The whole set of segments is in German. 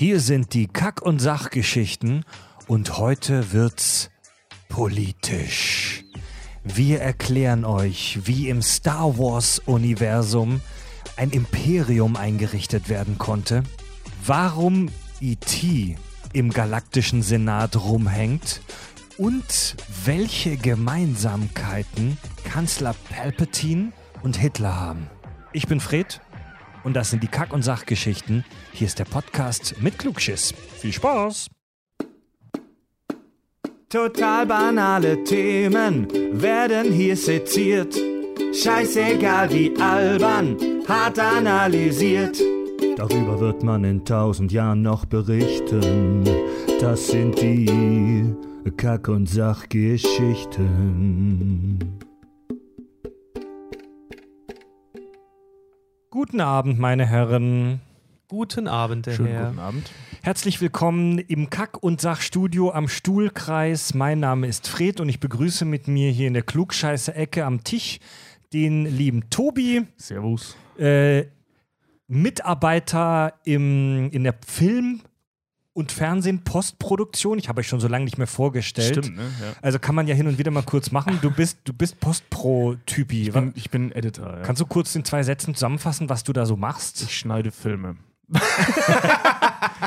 Hier sind die Kack- und Sachgeschichten und heute wird's politisch. Wir erklären euch, wie im Star Wars-Universum ein Imperium eingerichtet werden konnte, warum E.T. im galaktischen Senat rumhängt und welche Gemeinsamkeiten Kanzler Palpatine und Hitler haben. Ich bin Fred und das sind die Kack- und Sachgeschichten. Hier ist der Podcast mit Klugschiss. Viel Spaß! Total banale Themen werden hier seziert. Scheißegal wie albern, hart analysiert. Darüber wird man in tausend Jahren noch berichten. Das sind die Kack- und Sachgeschichten. Guten Abend, meine Herren. Guten Abend, der Schönen Herr. guten Abend. Herzlich willkommen im Kack- und Sachstudio am Stuhlkreis. Mein Name ist Fred und ich begrüße mit mir hier in der Klugscheiße-Ecke am Tisch den lieben Tobi, Servus. äh, Mitarbeiter im, in der Film- und Fernsehen-Postproduktion. Ich habe euch schon so lange nicht mehr vorgestellt. Stimmt, ne? Ja. Also kann man ja hin und wieder mal kurz machen. Du bist, du bist Postpro-Typi. Ich, bin, ich bin Editor. Ja. Kannst du kurz in zwei Sätzen zusammenfassen, was du da so machst? ich schneide Filme.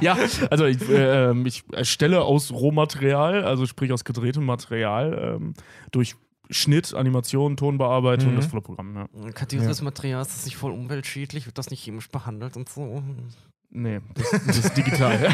ja, also ich, äh, ähm, ich erstelle aus Rohmaterial, also sprich aus gedrehtem Material, ähm, durch Schnitt, Animation, Tonbearbeitung, Mhm. das volle Programm. Ja. Kartiertes Material, ist das nicht voll umweltschädlich? Wird das nicht chemisch behandelt und so? Nee, das, das ist digital.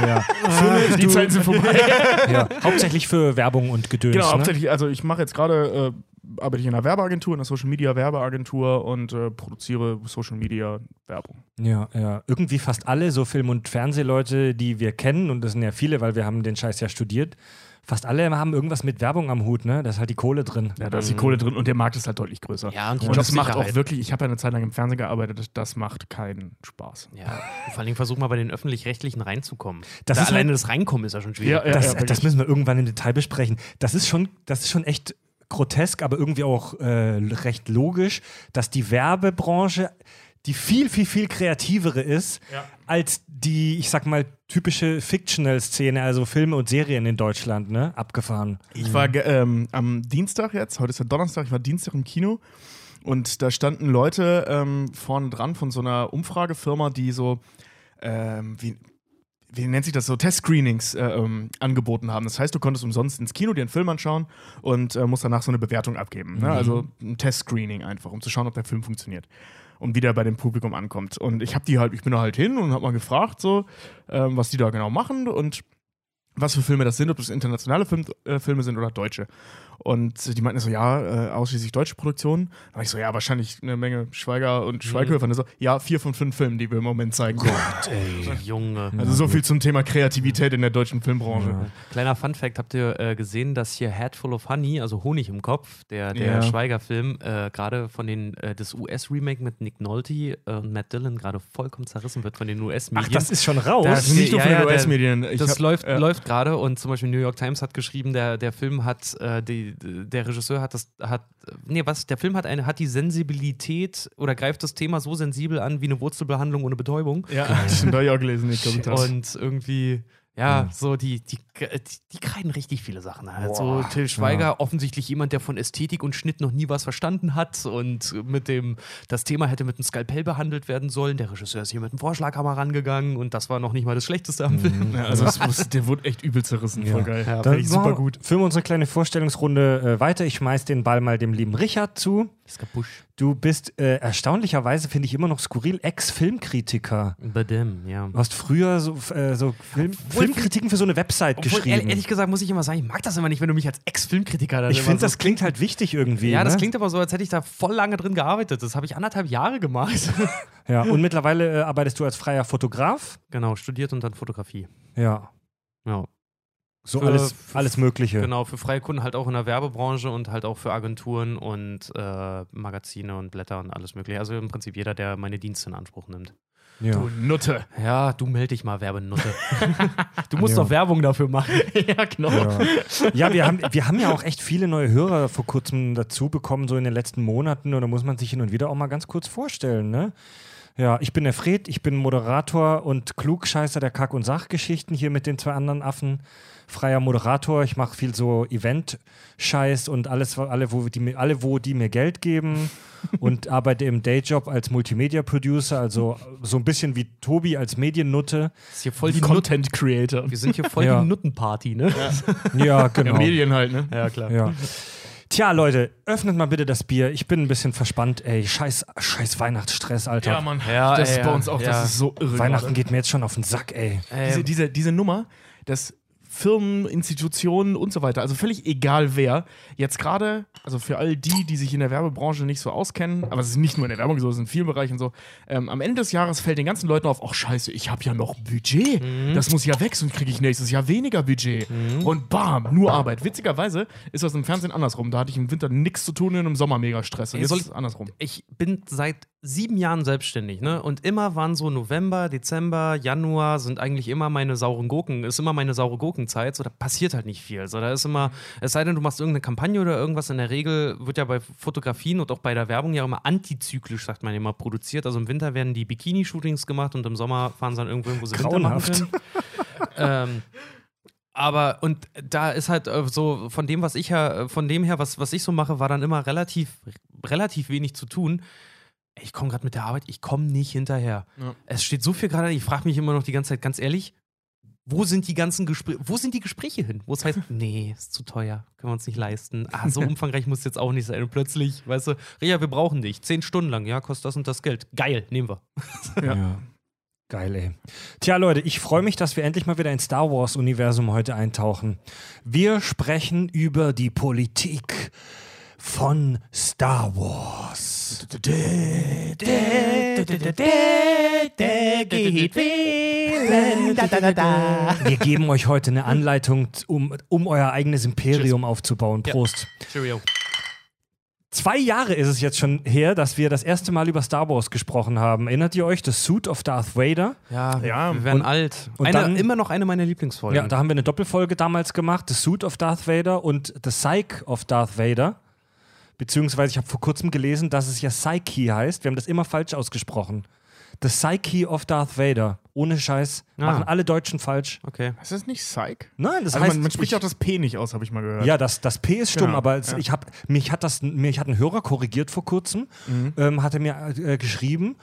Ja. Filme, die Zeiten sind vorbei. ja. Hauptsächlich für Werbung und Gedöns. Genau, ne? hauptsächlich, also ich mache jetzt gerade, äh, arbeite ich in einer Werbeagentur, in einer Social Media Werbeagentur und äh, produziere Social Media Werbung. Ja, ja. Irgendwie fast alle so Film- und Fernsehleute, die wir kennen, und das sind ja viele, weil wir haben den Scheiß ja studiert, fast alle haben irgendwas mit Werbung am Hut, ne? Da ist halt die Kohle drin. Ja, da ist die Kohle drin und der Markt ist halt deutlich größer. Ja, und Und das macht auch wirklich, ich habe ja eine Zeit lang im Fernsehen gearbeitet, das, macht keinen Spaß. Ja, vor allen Dingen versuch mal bei den Öffentlich-Rechtlichen reinzukommen. Das da ist alleine halt- das Reinkommen ist ja schon schwierig. Ja, ja. das, das müssen wir irgendwann im Detail besprechen. Das ist schon, das ist schon echt grotesk, aber irgendwie auch äh, recht logisch, dass die Werbebranche die viel, viel, viel kreativere ist Ja. Als die, ich sag mal, typische Fictional-Szene, also Filme und Serien in Deutschland, ne? Abgefahren. Ich war ge- ähm, am Dienstag jetzt, heute ist ja Donnerstag, ich war Dienstag im Kino und da standen Leute ähm, vorne dran von so einer Umfragefirma, die so, ähm, wie, wie nennt sich das so, Testscreenings äh, ähm, angeboten haben. Das heißt, du konntest umsonst ins Kino dir einen Film anschauen und äh, musst danach so eine Bewertung abgeben. Ne? Also ein Testscreening einfach, um zu schauen, ob der Film funktioniert. Und wie der bei dem Publikum ankommt. Und ich habe die halt, ich bin da halt hin und habe mal gefragt, so, ähm, was die da genau machen und was für Filme das sind, ob das internationale Film, äh, Filme sind oder deutsche. Und die meinten so, ja, äh, ausschließlich deutsche Produktionen. Da war ich so, ja, wahrscheinlich eine Menge Schweiger und Schweighöfer. Und er so, ja, vier von fünf Filmen, die wir im Moment zeigen können. Ey, Junge. Also so viel zum Thema Kreativität in der deutschen Filmbranche. Kleiner Fun-Fact: Habt ihr äh, gesehen, dass hier Head Full of Honey, also Honig im Kopf, der, der Ja. Schweiger-Film, äh, gerade von den, äh, das US-Remake mit Nick Nolte äh, und Matt Dillon gerade vollkommen zerrissen wird von den US-Medien? Ach, das ist schon raus. Das- Also nicht nur Ja, von ja, den US-Medien. Das hab- läuft, ja. läuft gerade und zum Beispiel New York Times hat geschrieben, der, der Film hat, äh, die, der Regisseur hat das, hat, nee, was, der Film hat eine, hat die Sensibilität oder greift das Thema so sensibel an wie eine Wurzelbehandlung ohne Betäubung. Ja, stimmt, habe ich auch gelesen, die Kommentare. Und irgendwie, ja, so die, die, die, die kreiden richtig viele Sachen. Halt. so Till Schweiger, offensichtlich jemand, der von Ästhetik und Schnitt noch nie was verstanden hat und mit dem, das Thema hätte mit einem Skalpell behandelt werden sollen. Der Regisseur ist hier mit einem Vorschlaghammer rangegangen und das war noch nicht mal das Schlechteste am Film. Ja, also es muss, der wurde echt übel zerrissen, voll Ja. geil. Ja, Fand Dann ich super gut. Führen wir unsere kleine Vorstellungsrunde äh, weiter. Ich schmeiß den Ball mal dem lieben Richard zu. Skapusch. Du bist äh, erstaunlicherweise, finde ich, immer noch skurril, Ex-Filmkritiker. Badem, ja. Du hast früher so, äh, so Film, Filmkritiken für so eine Website Obwohl, geschrieben. ehrlich, ehrlich gesagt, muss ich immer sagen, ich mag das immer nicht, wenn du mich als Ex-Filmkritiker dann ich finde, so- das klingt halt wichtig irgendwie. Ja, das ne? klingt aber so, als hätte ich da voll lange drin gearbeitet. Das habe ich anderthalb Jahre gemacht. Ja, und mittlerweile äh, arbeitest du als freier Fotograf. genau, studiert und dann Fotografie. Ja. Ja. So Für- alles, für- alles Mögliche. Genau, für freie Kunden halt auch in der Werbebranche und halt auch für Agenturen und äh, Magazine und Blätter und alles mögliche. Also im Prinzip jeder, der meine Dienste in Anspruch nimmt. Ja. Du Nutte. Ja, du meld dich mal, Werbenutte. du musst Ja. doch Werbung dafür machen. ja, genau. Ja, ja wir, haben, wir haben ja auch echt viele neue Hörer vor kurzem dazu bekommen, so in den letzten Monaten. Und da muss man sich hin und wieder auch mal ganz kurz vorstellen. Ne? Ja, ich bin der Fred, ich bin Moderator und Klugscheißer der Kack- und Sachgeschichten hier mit den zwei anderen Affen. Freier Moderator, ich mache viel so Event-Scheiß und alles, alle wo, die, mir- alle, wo die mir Geld geben und arbeite im Dayjob als Multimedia-Producer, also so ein bisschen wie Tobi als Mediennutte. Das ist hier voll die Nutten. Content Creator. Wir sind hier voll Ja. die Nuttenparty, ne? Ja, Ja, genau. Medien halt, ne? Ja, klar. Ja. Tja, Leute, öffnet mal bitte das Bier. Ich bin ein bisschen verspannt, ey. Scheiß, scheiß Weihnachtsstress, Alter. Mann. Ja, das ist ey, bei ja, uns auch, ja. das ist so irre. Weihnachten gerade. geht mir jetzt schon auf den Sack, ey. diese, Ähm, diese, diese Nummer, dass Firmen, Institutionen und so weiter, also völlig egal wer, jetzt gerade, also für all die, die sich in der Werbebranche nicht so auskennen, aber es ist nicht nur in der Werbung so, es ist in vielen Bereichen so, ähm, am Ende des Jahres fällt den ganzen Leuten auf, ach scheiße, ich habe ja noch Budget, das muss ja weg, sonst kriege ich nächstes Jahr weniger Budget. Und bam, nur Arbeit. Witzigerweise ist das im Fernsehen andersrum, da hatte ich im Winter nichts zu tun und im Sommer mega Stress. Und jetzt soll- ist es andersrum. ich bin seit sieben Jahren selbstständig, ne? Und immer waren so November, Dezember, Januar sind eigentlich immer meine sauren Gurken, ist immer meine saure Gurkenzeit. So, da passiert halt nicht viel. So, da ist immer, es sei denn, du machst irgendeine Kampagne oder irgendwas, in der Regel wird ja bei Fotografien und auch bei der Werbung ja immer antizyklisch, sagt man immer, produziert. Also im Winter werden die Bikini-Shootings gemacht und im Sommer fahren sie dann irgendwo wo sie Winter Grauenhaft. können. ähm, aber und da ist halt äh, so von dem, was ich ja, äh, von dem her, was, was ich so mache, war dann immer relativ, relativ wenig zu tun. Ich komme gerade mit der Arbeit, ich komme nicht hinterher. Ja. Es steht so viel gerade, ich frage mich immer noch die ganze Zeit, ganz ehrlich, wo sind die ganzen Gespräche, wo sind die Gespräche hin? Wo es heißt, nee, ist zu teuer, können wir uns nicht leisten. Ah, so umfangreich muss jetzt auch nicht sein. Und plötzlich, weißt du, Ria, wir brauchen dich. Zehn Stunden lang, ja, kostet das und das Geld. Geil, nehmen wir. Ja. Geil, ey. Tja, Leute, ich freue mich, dass wir endlich mal wieder ins Star Wars-Universum heute eintauchen. Wir sprechen über die Politik von Star Wars. Wir geben euch heute eine Anleitung, um, um euer eigenes Imperium aufzubauen. Prost. Cheerio. Zwei Jahre ist es jetzt schon her, dass wir das erste Mal über Star Wars gesprochen haben. Erinnert ihr euch? The Suit of Darth Vader? Ja, Ja, wir werden und- alt. und eine, dann- immer noch eine meiner Lieblingsfolgen. Ja, da haben wir eine Doppelfolge damals gemacht. The Suit of Darth Vader und The Psyche of Darth Vader. Beziehungsweise, ich habe vor kurzem gelesen, dass es ja Psyche heißt. Wir haben das immer falsch ausgesprochen. The Psyche of Darth Vader. Ohne Scheiß. Ah. Machen alle Deutschen falsch. Okay. Ist das nicht Psych? Nein, das Also heißt. man, man spricht ich, auch das P nicht aus, habe ich mal gehört. Ja, das, das P ist stumm, Genau, aber es, ja. ich hab, mich, hat das, mich hat ein Hörer korrigiert vor kurzem, Mhm. ähm, hat er mir äh, geschrieben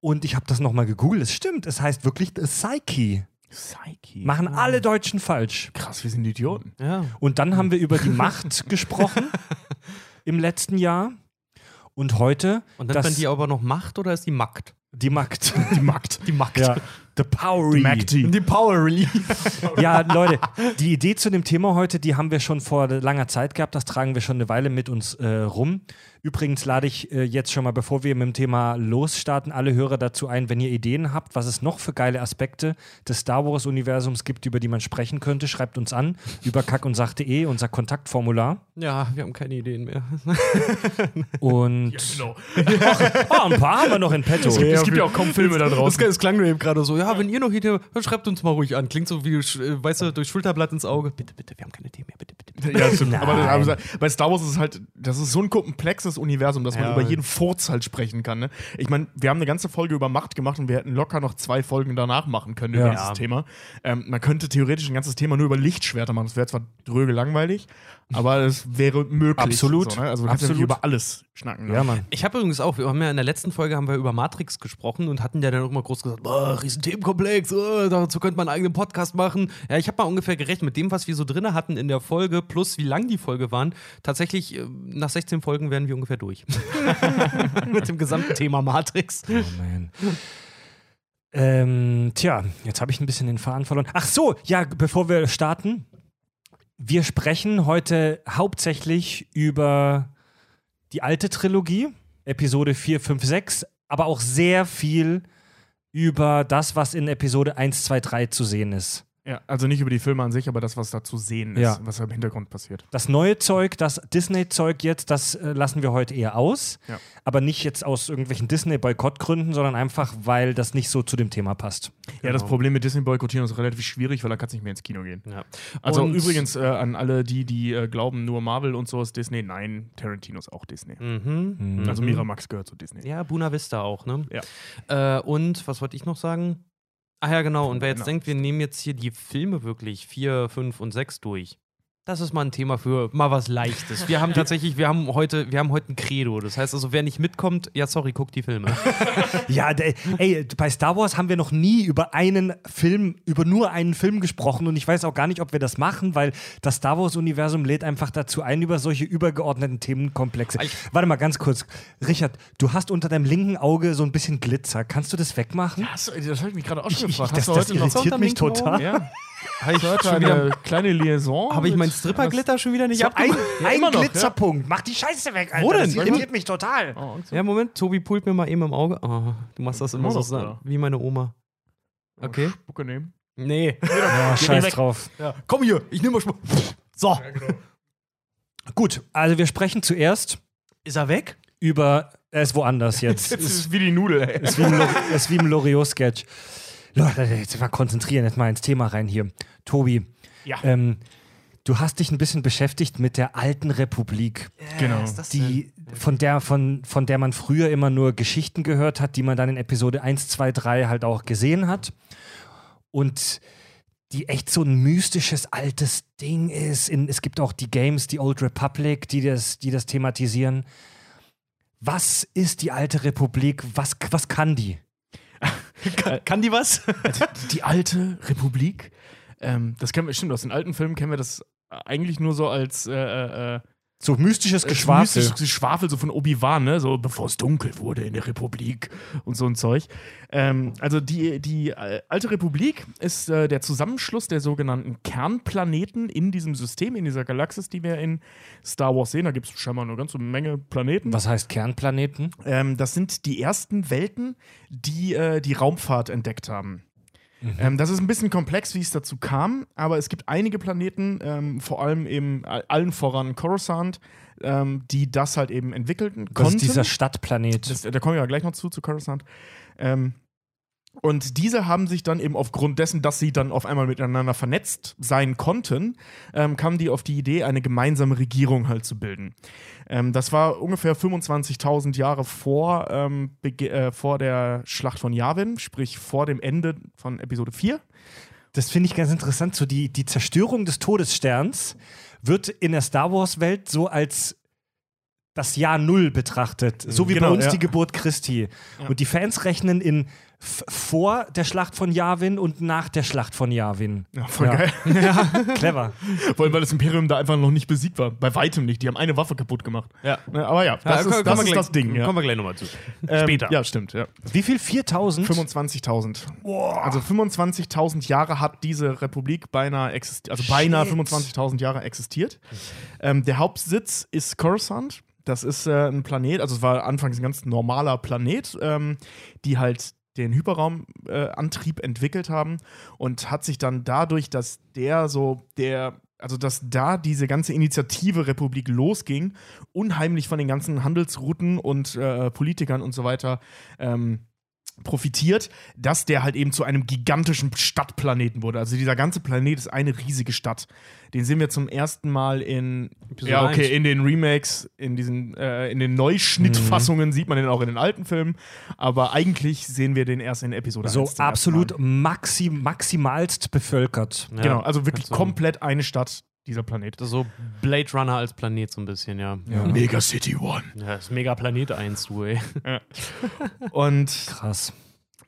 und ich habe das nochmal gegoogelt. Es stimmt, es heißt wirklich The Psyche. Psyche. Machen alle Deutschen falsch. Krass, wir sind Idioten. Ja. Und dann haben wir über die Macht gesprochen im letzten Jahr. Und heute Und nennt das, man die aber noch Macht oder ist die Makt? die Macht. Die Magd. Die Makt. ja. The Powery. Magdi. Die Power Relief. Ja, Leute, die Idee zu dem Thema heute, die haben wir schon vor langer Zeit gehabt. Das tragen wir schon eine Weile mit uns äh, rum. Übrigens lade ich äh, jetzt schon mal, bevor wir mit dem Thema losstarten, alle Hörer dazu ein, wenn ihr Ideen habt, was es noch für geile Aspekte des Star Wars-Universums gibt, über die man sprechen könnte, schreibt uns an über kackundsach.de, unser Kontaktformular. Ja, wir haben keine Ideen mehr. Und Genau. oh, ein paar haben wir noch in petto. es gibt ja auch kaum Filme da Das, draußen. das klang nur eben gerade so, ja, wenn ihr noch Ideen habt, schreibt uns mal ruhig an. Klingt so wie, äh, weißt du, durch Schulterblatt ins Auge. Bitte, bitte, wir haben keine Themen mehr, bitte, bitte. Ja, stimmt. Nein. aber bei Star Wars ist es halt, das ist so ein komplexes Universum, dass man Ja. über jeden Furz halt sprechen kann. Ne? Ich meine, wir haben eine ganze Folge über Macht gemacht und wir hätten locker noch zwei Folgen danach machen können Ja. über dieses Thema. Ähm, man könnte theoretisch ein ganzes Thema nur über Lichtschwerter machen. Das wäre zwar dröge langweilig, aber es wäre möglich. Absolut. So, ne? Also ja Absolut. über alles schnacken. Ne? Ja, Mann. Ich habe übrigens auch, wir haben ja in der letzten Folge haben wir über Matrix gesprochen und hatten ja dann auch immer groß gesagt, boah, riesen Themenkomplex, oh, dazu könnte man einen eigenen Podcast machen. Ja, ich habe mal ungefähr gerechnet mit dem, was wir so drin hatten in der Folge, plus wie lang die Folge waren. Tatsächlich, äh, nach 16 Folgen wären wir ungefähr durch. mit dem gesamten Thema Matrix. Oh man. Ähm, tja, jetzt habe ich ein bisschen den Faden verloren. Ach so, ja, bevor wir starten. Wir sprechen heute hauptsächlich über die alte Trilogie, Episode 4, 5, 6, aber auch sehr viel über das, was in Episode 1, 2, 3 zu sehen ist. Ja, also nicht über die Filme an sich, aber das, was da zu sehen ist, Ja. was im Hintergrund passiert. Das neue Zeug, das Disney-Zeug jetzt, das äh, lassen wir heute eher aus. Ja. Aber nicht jetzt aus irgendwelchen Disney-Boykottgründen, sondern einfach, weil das nicht so zu dem Thema passt. Ja, das Genau. Problem mit Disney boykottieren ist relativ schwierig, weil da kannst du nicht mehr ins Kino gehen. Ja. Also Und- übrigens äh, an alle, die, die äh, glauben, nur Marvel und so ist Disney. Nein, Tarantino ist auch Disney. Mhm. Also Miramax gehört zu Disney. Ja, Buna Vista auch, ne? Ja. Äh, und was wollte ich noch sagen? Ach ja, genau. Und wer jetzt Genau. denkt, wir nehmen jetzt hier die Filme wirklich 4, 5 und 6 durch. Das ist mal ein Thema für mal was Leichtes. Wir haben tatsächlich, wir haben heute, wir haben heute ein Credo. Das heißt also, wer nicht mitkommt, ja, sorry, guckt die Filme. Ja, der, ey, bei Star Wars haben wir noch nie über einen Film, über nur einen Film gesprochen und ich weiß auch gar nicht, ob wir das machen, weil das Star Wars-Universum lädt einfach dazu ein, über solche übergeordneten Themenkomplexe. Ich- Warte mal ganz kurz. Richard, du hast unter deinem linken Auge so ein bisschen Glitzer. Kannst du das wegmachen? Das, das habe ich mich gerade auch schon Ich- gefragt. das- Hast du das noch irritiert mich total. Ja. Habe ich, Heute schon eine wieder, kleine Liaison. hab ich meinen Stripperglitter schon wieder nicht So ein, abgemacht? Ja, ein noch, Glitzerpunkt. Mach die Scheiße weg, Alter. Wo denn? Das irritiert mich total. Oh, Angst. Ja, Moment, Tobi pult mir mal eben im Auge. Oh, du machst das immer so oder? wie meine Oma. Okay. Spucke nehmen. Nee. Ja, scheiß weg. drauf. Ja. Komm hier, ich nehme mal schon. So. Gut, also wir sprechen zuerst Ist er weg? über. Er ist woanders jetzt. Jetzt ist ist, es wie die Nudel, ey. ist wie im, Lo- ist wie im Loriot-Sketch. Leute, jetzt mal konzentrieren, jetzt mal ins Thema rein hier. Tobi, Ja. ähm, du hast dich ein bisschen beschäftigt mit der alten Republik, Genau. die, von, der, von, von der man früher immer nur Geschichten gehört hat, die man dann in Episode 1, 2, 3 halt auch gesehen hat. Und die echt so ein mystisches altes Ding ist. In, es gibt auch die Games, die Old Republic, die das, die das thematisieren. Was ist die alte Republik? Was, was kann die? Kann die was? Also, die alte Republik. Ähm, das kennen wir, stimmt, aus den alten Filmen kennen wir das eigentlich nur so als äh, äh, äh, So mystisches Geschwafel. mystisches Geschwafel so von Obi-Wan, ne? So bevor es dunkel wurde in der Republik und so ein Zeug. Ähm, also die, die äh, alte Republik ist äh, der Zusammenschluss der sogenannten Kernplaneten in diesem System, in dieser Galaxis, die wir in Star Wars sehen. Da gibt es scheinbar eine ganze Menge Planeten. Was heißt Kernplaneten? Ähm, das sind die ersten Welten, die äh, die Raumfahrt entdeckt haben. Ähm, das ist ein bisschen komplex, wie es dazu kam, aber es gibt einige Planeten, ähm, vor allem eben all- allen voran Coruscant, ähm, die das halt eben entwickelten Das konnten. ist dieser Stadtplanet. Das, da kommen wir ja gleich noch zu, zu Coruscant. Und diese haben sich dann eben aufgrund dessen, dass sie dann auf einmal miteinander vernetzt sein konnten, ähm, kamen die auf die Idee, eine gemeinsame Regierung halt zu bilden. Ähm, das war ungefähr 25.000 Jahre vor, ähm, äh, vor der Schlacht von Yavin, sprich vor dem Ende von Episode 4. Das finde ich ganz interessant. So die, die Zerstörung des Todessterns wird in der Star Wars-Welt so als das Jahr Null betrachtet. So wie Genau, bei uns ja. die Geburt Christi. Und die Fans rechnen in vor der Schlacht von Yavin und nach der Schlacht von Yavin. Ja, voll Ja. geil. Clever. Vor allem, weil das Imperium da einfach noch nicht besiegt war. Bei weitem nicht. Die haben eine Waffe kaputt gemacht. Ja. Ne, Aber ja, das ist, das, ist das Ding. Ja. Kommen wir gleich nochmal zu. Ähm, Später. Ja, stimmt. Ja. Wie viel? 4000? 25.000. Also 25.000 Jahre hat diese Republik beinahe existiert, also beinahe Shit. 25.000 Jahre existiert. Ähm, der Hauptsitz ist Coruscant. Das ist äh, ein Planet, also es war anfangs ein ganz normaler Planet, ähm, die halt den Hyperraumantrieb äh, entwickelt haben und hat sich dann dadurch, dass der so der also dass da diese ganze Initiative Republik losging, unheimlich von den ganzen Handelsrouten und äh, Politikern und so weiter ähm, profitiert, dass der halt eben zu einem gigantischen Stadtplaneten wurde. Also dieser ganze Planet ist eine riesige Stadt. Den sehen wir zum ersten Mal in Episode ja okay 1. in den Remakes, in diesen äh, in den Neuschnittfassungen sieht man den auch in den alten Filmen, aber eigentlich sehen wir den erst in Episode So 1 zum ersten absolut maxim, maximalst bevölkert. Ja, Genau, also wirklich so. komplett eine Stadt dieser Planet. So Blade Runner als Planet so ein bisschen, ja. Ja. Mega City One. Ja, das ist mega Planet 1, du, ey. Und Krass.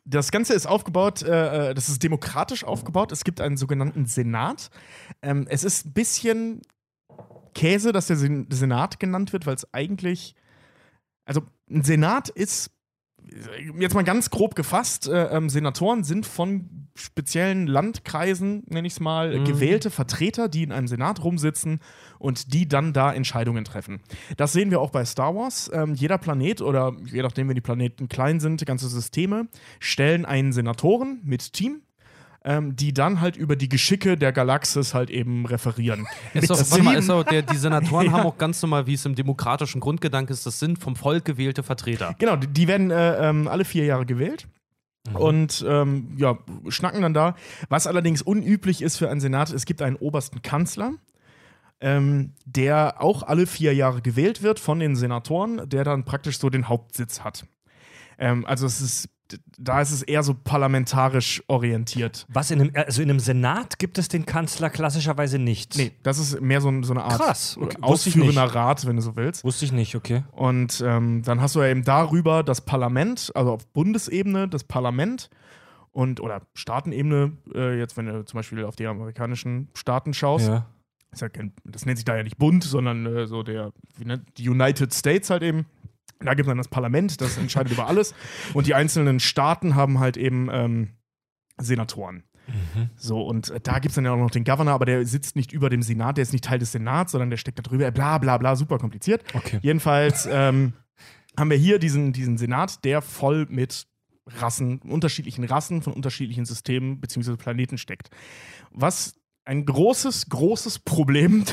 Das Ganze ist aufgebaut, äh, äh, das ist demokratisch aufgebaut. Es gibt einen sogenannten Senat. Ähm, es ist ein bisschen Käse, dass der Sen Senat genannt wird, weil es eigentlich. Also, ein Senat ist, jetzt mal ganz grob gefasst, äh, ähm, Senatoren sind von speziellen Landkreisen, nenne ich es mal, Mhm. gewählte Vertreter, die in einem Senat rumsitzen und die dann da Entscheidungen treffen. Das sehen wir auch bei Star Wars. Ähm, jeder Planet oder je nachdem, wenn die Planeten klein sind, ganze Systeme stellen einen Senatoren mit Team. Ähm, die dann halt über die Geschicke der Galaxis halt eben referieren. Ist Mit warte mal, ist doch, der, die Senatoren haben auch ganz normal, wie es im demokratischen Grundgedanke ist, das sind vom Volk gewählte Vertreter. Genau, die, die werden äh, ähm, alle vier Jahre gewählt. Und ähm, ja, schnacken dann da. Was allerdings unüblich ist für einen Senat, es gibt einen obersten Kanzler, ähm, der auch alle vier Jahre gewählt wird von den Senatoren, der dann praktisch so den Hauptsitz hat. Ähm, also es ist, da ist es eher so parlamentarisch orientiert. Was in einem, also in einem Senat gibt es den Kanzler klassischerweise nicht. Nee, das ist mehr so, so eine Art Krass, okay. ausführender. Rat, wenn du so willst. Wusste ich nicht, okay. Und ähm, dann hast du ja eben darüber das Parlament, also auf Bundesebene das Parlament und oder Staatenebene, äh, jetzt wenn du zum Beispiel auf die amerikanischen Staaten schaust, Ja. ist ja kein, das nennt sich da ja nicht Bund, sondern äh, so der, wie nennt, die United States halt eben. Da gibt es dann das Parlament, das entscheidet über alles. Und die einzelnen Staaten haben halt eben ähm, Senatoren. So, und äh, da gibt es dann ja auch noch den Governor, aber der sitzt nicht über dem Senat, der ist nicht Teil des Senats, sondern der steckt da drüber, bla bla bla, super kompliziert. Okay. Jedenfalls ähm, haben wir hier diesen, diesen Senat, der voll mit Rassen, unterschiedlichen Rassen von unterschiedlichen Systemen bzw. Planeten steckt. Was ein großes, großes Problem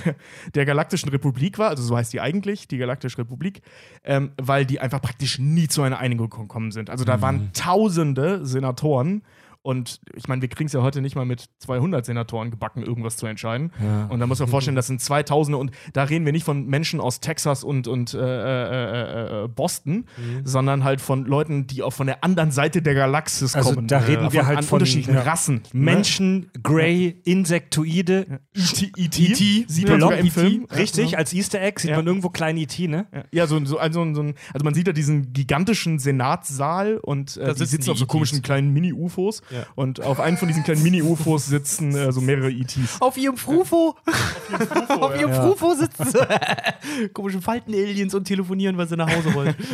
der, Galaktischen Republik war, also so heißt die eigentlich, die Galaktische Republik, ähm, weil die einfach praktisch nie zu einer Einigung gekommen sind. Also da waren tausende Senatoren und ich meine, wir kriegen es ja heute nicht mal mit 200 Senatoren gebacken, irgendwas zu entscheiden. Ja. Und da muss man vorstellen, das sind 2000 und da reden wir nicht von Menschen aus Texas und, und äh, äh, äh, äh, Boston, sondern halt von Leuten, die auch von der anderen Seite der Galaxis Also kommen. da reden wir halt an von, unterschiedlichen ja. Rassen. ne? Menschen, Grey, Insektoide, E.T. E.T. E.T. sieht man Blob sogar im E.T. Film. Richtig, als Easter Egg sieht man irgendwo kleinen E.T., ne? Ja, so, so, also, so also man sieht da diesen gigantischen Senatssaal und äh, Da die sitzen sitzen die auf so komischen kleinen Mini-UFOs Ja. und auf einem von diesen kleinen Mini-UFOs sitzen äh, so mehrere ETs. Auf ihrem Frufo. Auf ihrem Ja. Frufo sitzen sie. Komische Falten-Aliens und telefonieren, weil sie nach Hause wollen.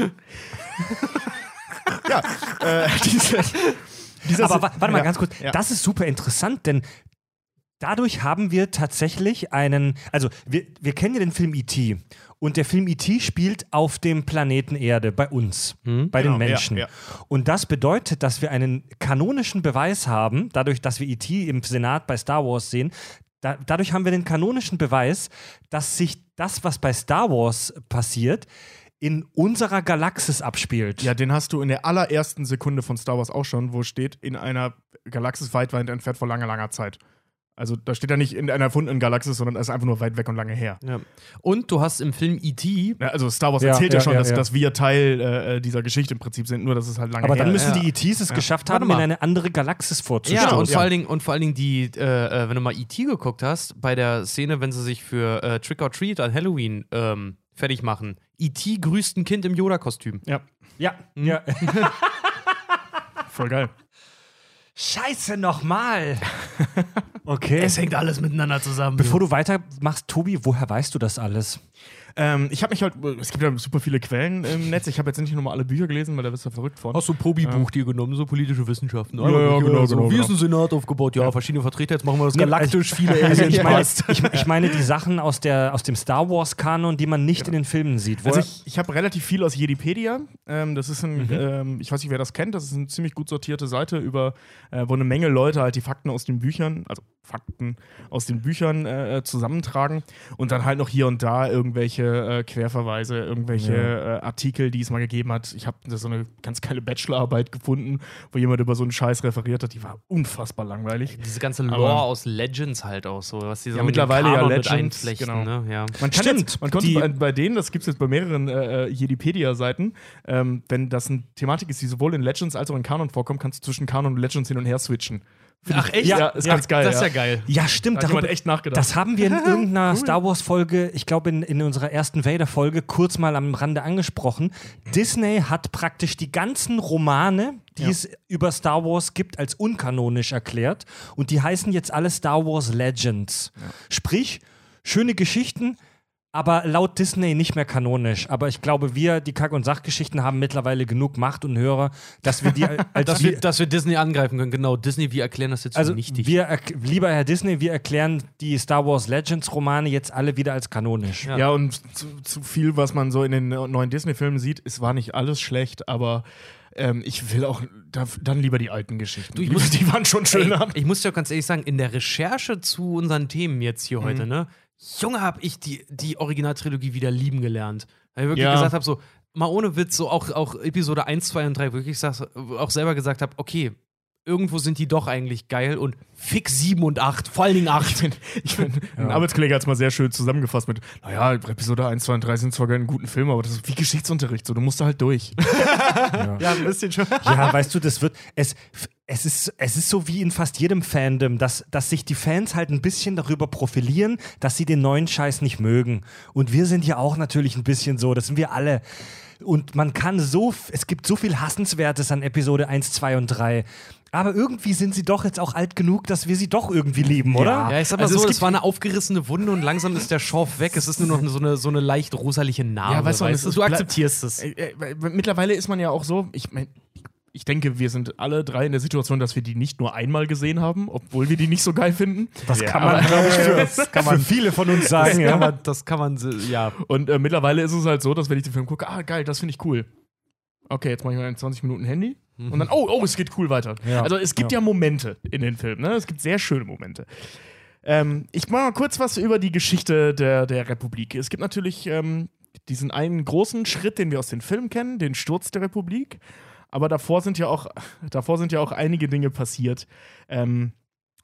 Ja, äh, diese, dieser Aber wa warte mal ja, ganz kurz, ja. das ist super interessant, denn dadurch haben wir tatsächlich einen, also wir, wir kennen ja den Film E.T. und der Film E.T. spielt auf dem Planeten Erde, bei uns, bei Genau, den Menschen. ja, ja. Und das bedeutet, dass wir einen kanonischen Beweis haben, dadurch, dass wir E.T. im Senat bei Star Wars sehen, da, dadurch haben wir den kanonischen Beweis, dass sich das, was bei Star Wars passiert, in unserer Galaxis abspielt. Ja, den hast du in der allerersten Sekunde von Star Wars auch schon, wo steht, in einer Galaxis weit, weit entfernt vor langer, langer Zeit. Also da steht ja nicht in einer erfundenen Galaxis, sondern es ist einfach nur weit weg und lange her. Ja. Und du hast im Film E.T. Ja, also Star Wars Ja, erzählt ja, ja, schon, ja, dass, ja. dass wir Teil äh, dieser Geschichte im Prinzip sind, nur dass es halt lange Aber her dann müssen ist. Ja. die ETs es geschafft haben, in eine andere Galaxis vorzustellen. Ja, und ja. vor allen Dingen, und vor allen Dingen die, äh, äh, wenn du mal E.T. geguckt hast, bei der Szene, wenn sie sich für äh, Trick or Treat an Halloween ähm, fertig machen. E.T. grüßt ein Kind im Yoda-Kostüm. Ja, ja, ja. voll geil. Scheiße nochmal. Okay. Es hängt alles miteinander zusammen. Bevor du weitermachst, Tobi, woher weißt du das alles? Ähm, ich habe mich halt, es gibt ja super viele Quellen im Netz. Ich habe jetzt nicht nochmal alle Bücher gelesen, weil da bist du verrückt von. Hast du ein Probi-Buch dir genommen, so politische Wissenschaften? Ja, ja, genau, genau, Wie genau. ist ein Senat aufgebaut? Ja, verschiedene Vertreter, jetzt machen wir das Nee, galaktisch, viele Also ich, meine, ich, ich meine die Sachen aus, der, aus dem Star Wars-Kanon, die man nicht in den Filmen sieht. Also ich, ich habe relativ viel aus Jedipedia. Ähm, das ist ein, Mhm. ähm, ich weiß nicht, wer das kennt, das ist eine ziemlich gut sortierte Seite, über, äh, wo eine Menge Leute halt die Fakten aus den Büchern, also Fakten aus den Büchern äh, zusammentragen und dann halt noch hier und da irgendwelche äh, Querverweise, irgendwelche äh, Artikel, die es mal gegeben hat. Ich habe so eine ganz geile Bachelorarbeit gefunden, wo jemand über so einen Scheiß referiert hat, die war unfassbar langweilig. Diese ganze Lore Aber- aus Legends halt auch so, was die so Ja, mittlerweile ja mit Legends, genau. ne? Ja. Man kann Stimmt, jetzt, man konnte bei, bei denen, das gibt es jetzt bei mehreren äh, Jedipedia-Seiten, ähm, wenn das eine Thematik ist, die sowohl in Legends als auch in Kanon vorkommt, kannst du zwischen Kanon und Legends hin und her switchen. Find Ach, echt? Ja, ist ganz geil. Das ist ja ja. geil. ja, stimmt. Da hat jemand darüber- echt nachgedacht. Das haben wir in irgendeiner Star Wars-Folge, ich glaube in, in unserer ersten Vader-Folge, kurz mal am Rande angesprochen. Disney hat praktisch die ganzen Romane, die Ja. es über Star Wars gibt, als unkanonisch erklärt. Und die heißen jetzt alle Star Wars Legends. Sprich, schöne Geschichten. Aber laut Disney nicht mehr kanonisch. Aber ich glaube, wir, die Kack- und Sachgeschichten, haben mittlerweile genug Macht und Hörer, dass wir die als Dass wir, dass wir Disney angreifen können, genau. Disney, wir erklären das jetzt also nichtig. wir, lieber Herr Disney, wir erklären die Star Wars Legends Romane jetzt alle wieder als kanonisch. Ja. Ja, und zu, zu viel, was man so in den neuen Disney-Filmen sieht, es war nicht alles schlecht, aber ähm, ich will auch da, dann lieber die alten Geschichten. Du, ich muss- die waren schon schöner. Ey, ich muss dir auch ganz ehrlich sagen, in der Recherche zu unseren Themen jetzt hier Mhm. heute, ne, Junge, hab ich die, die Originaltrilogie wieder lieben gelernt. Weil ich wirklich Ja. gesagt habe, so, mal ohne Witz, so auch, auch Episode 1, 2 und 3, wirklich auch selber gesagt habe, okay, irgendwo sind die doch eigentlich geil und fix 7 und 8, vor allen Dingen 8. Ich bin, ich bin, Ein Arbeitskollege hat es mal sehr schön zusammengefasst mit, naja, Episode 1, 2 und 3 sind zwar einen guten Film, aber das ist wie Geschichtsunterricht, so, du musst da halt durch. Ja, ein bisschen schon. Ja, weißt du, das wird. Es, es, ist, es ist so wie in fast jedem Fandom, dass, dass sich die Fans halt ein bisschen darüber profilieren, dass sie den neuen Scheiß nicht mögen. Und wir sind ja auch natürlich ein bisschen so, das sind wir alle. Und man kann so, es gibt so viel Hassenswertes an Episode 1, 2 und 3. Aber irgendwie sind sie doch jetzt auch alt genug, dass wir sie doch irgendwie lieben, oder? Ja, ich sag mal Also es so, es war eine aufgerissene Wunde und langsam ist der Schorf weg. Es ist nur noch so eine, so eine leicht rosaliche Narbe. Ja, weißt du, es du, du akzeptierst es. Weil Mittlerweile ist man ja auch so, ich mein, ich denke, wir sind alle drei in der Situation, dass wir die nicht nur einmal gesehen haben, obwohl wir die nicht so geil finden. Das kann man, glaube ich, für, für viele von uns sagen. Das Ja. kann man, das kann man, ja. Und äh, mittlerweile ist es halt so, dass wenn ich den Film gucke, ah geil, das finde ich cool. Okay, jetzt mache ich mal in 20 Minuten Handy. Und dann, oh, oh, es geht cool weiter. Ja. Also es gibt ja. Ja. Momente in den Filmen, ne? Es gibt sehr schöne Momente. Ähm, ich mache mal kurz was über die Geschichte der, der Republik. Es gibt natürlich ähm, diesen einen großen Schritt, den wir aus den Filmen kennen, den Sturz der Republik. Aber davor sind ja auch, davor sind ja auch einige Dinge passiert, ähm,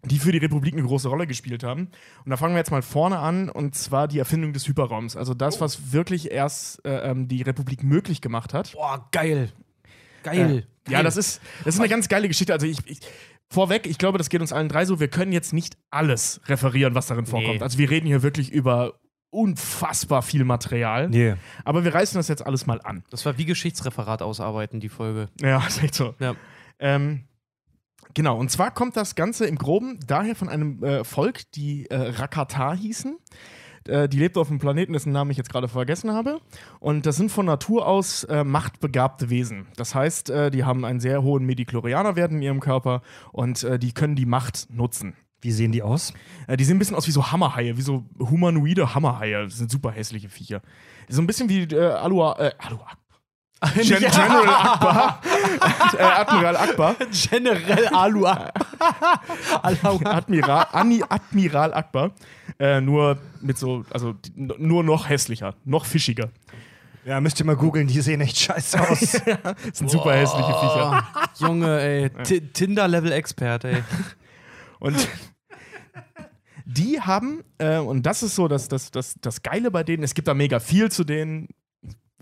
die für die Republik eine große Rolle gespielt haben. Und da fangen wir jetzt mal vorne an, und zwar die Erfindung des Hyperraums. Also das, was wirklich erst äh, ähm, die Republik möglich gemacht hat. Boah, geil. Geil. Ja, Geil. das ist, das ist eine ganz geile Geschichte. Also ich, ich vorweg, ich glaube, das geht uns allen drei so. Wir können jetzt nicht alles referieren, was darin vorkommt. Also wir reden hier wirklich über unfassbar viel Material. Nee. Aber wir reißen das jetzt alles mal an. Das war wie Geschichtsreferat ausarbeiten, die Folge. Ja, ist echt so. Ja. Ähm, genau, und zwar kommt das Ganze im Groben daher von einem äh, Volk, die äh, Rakata hießen. Äh, die lebte auf einem Planeten, dessen Namen ich jetzt gerade vergessen habe. Und das sind von Natur aus äh, machtbegabte Wesen. Das heißt, äh, die haben einen sehr hohen Mediklorianerwert in ihrem Körper und äh, die können die Macht nutzen. Wie sehen die aus? Äh, die sehen ein bisschen aus wie so Hammerhaie, wie so humanoide Hammerhaie. Das sind super hässliche Viecher. So ein bisschen wie äh, Alua, äh, Alua. Gen General Akbar. äh, Admiral Akbar. Generell Alua. Admiral, Ani, Admiral Akbar. Äh, nur mit so, also nur noch hässlicher, noch fischiger. Ja, müsst ihr mal googeln, die sehen echt scheiße aus. Das sind super hässliche Viecher. Junge, ey. Ti- Tinder-Level-Expert, ey. Und die haben, äh, und das ist so das, das, das, das Geile bei denen, es gibt da mega viel zu denen,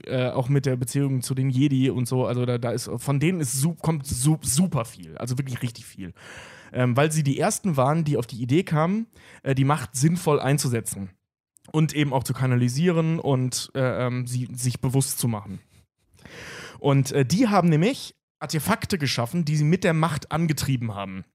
äh, auch mit der Beziehung zu den Jedi und so, also da, da ist, von denen ist, kommt su super viel, also wirklich richtig viel. Ähm, weil sie die ersten waren, die auf die Idee kamen, äh, die Macht sinnvoll einzusetzen. Und eben auch zu kanalisieren und äh, ähm, sie sich bewusst zu machen. Und äh, die haben nämlich Artefakte geschaffen, die sie mit der Macht angetrieben haben.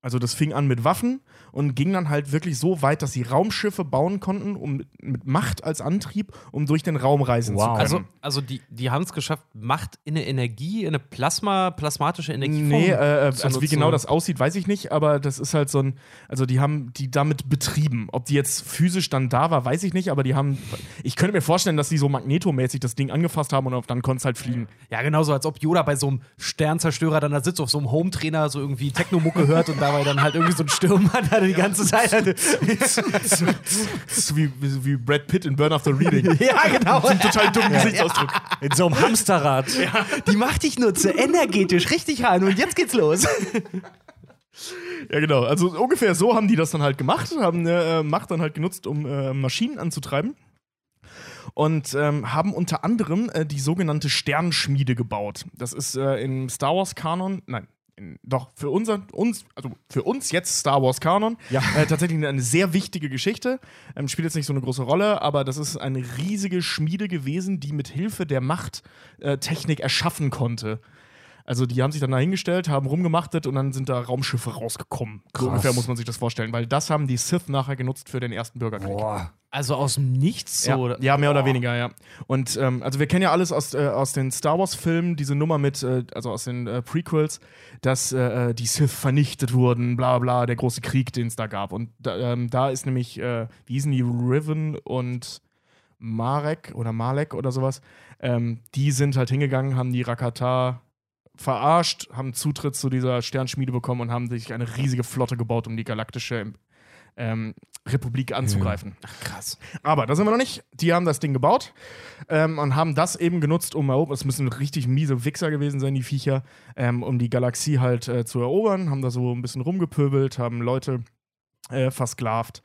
Also das fing an mit Waffen und ging dann halt wirklich so weit, dass sie Raumschiffe bauen konnten, um mit, Macht als Antrieb, um durch den Raum reisen zu Wow. können. Also, also die, die haben es geschafft, Macht in eine Energie, in eine Plasma, plasmatische Energie Nee, äh, zu also wie nutzen. genau das aussieht, weiß ich nicht, aber das ist halt so ein, also die haben die damit betrieben. Ob die jetzt physisch dann da war, weiß ich nicht, aber die haben, ich könnte mir vorstellen, dass die so magnetomäßig das Ding angefasst haben und dann konnte es halt fliegen. Ja, genauso, als ob Yoda bei so einem Sternzerstörer dann da sitzt, auf so einem Home-Trainer so irgendwie Technomucke hört und dabei dann halt irgendwie so ein Sturmmann da die ganze Zeit. so wie, wie, Brad Pitt in Burn After Reading. ja, genau. Einen total dummen Gesichtsausdruck. In so einem Hamsterrad. Die macht dich nur zu energetisch richtig rein und jetzt geht's los. Ja, genau. Also ungefähr so haben die das dann halt gemacht, haben äh, Macht dann halt genutzt, um äh, Maschinen anzutreiben. Und ähm, haben unter anderem äh, die sogenannte Sternschmiede gebaut. Das ist äh, im Star Wars Kanon, nein, in, doch für unser, uns, also für uns jetzt Star Wars Kanon, Ja. äh, tatsächlich eine sehr wichtige Geschichte. Ähm, spielt jetzt nicht so eine große Rolle, aber das ist eine riesige Schmiede gewesen, die mit Hilfe der Macht äh, Technik erschaffen konnte. Also die haben sich dann da hingestellt, haben rumgemachtet und dann sind da Raumschiffe rausgekommen. So Krass. ungefähr muss man sich das vorstellen, weil das haben die Sith nachher genutzt für den ersten Bürgerkrieg. Boah. Also aus dem Nichts so. Ja, ja, mehr oder weniger, ja. Und ähm, also wir kennen ja alles aus, äh, aus den Star Wars-Filmen, diese Nummer mit, äh, also aus den äh, Prequels, dass äh, die Sith vernichtet wurden, bla bla, der große Krieg, den es da gab. Und da, ähm, da ist nämlich, äh, wie hießen die, Riven und Marek oder Malek oder sowas, ähm, die sind halt hingegangen, haben die Rakata verarscht, haben Zutritt zu dieser Sternschmiede bekommen und haben sich eine riesige Flotte gebaut, um die galaktische ähm, Republik anzugreifen. Ach, krass. Aber da sind wir noch nicht. Die haben das Ding gebaut ähm, und haben das eben genutzt, um erobern. Es müssen richtig miese Wichser gewesen sein, die Viecher, ähm, um die Galaxie halt äh, zu erobern. Haben da so ein bisschen rumgepöbelt, haben Leute äh, versklavt.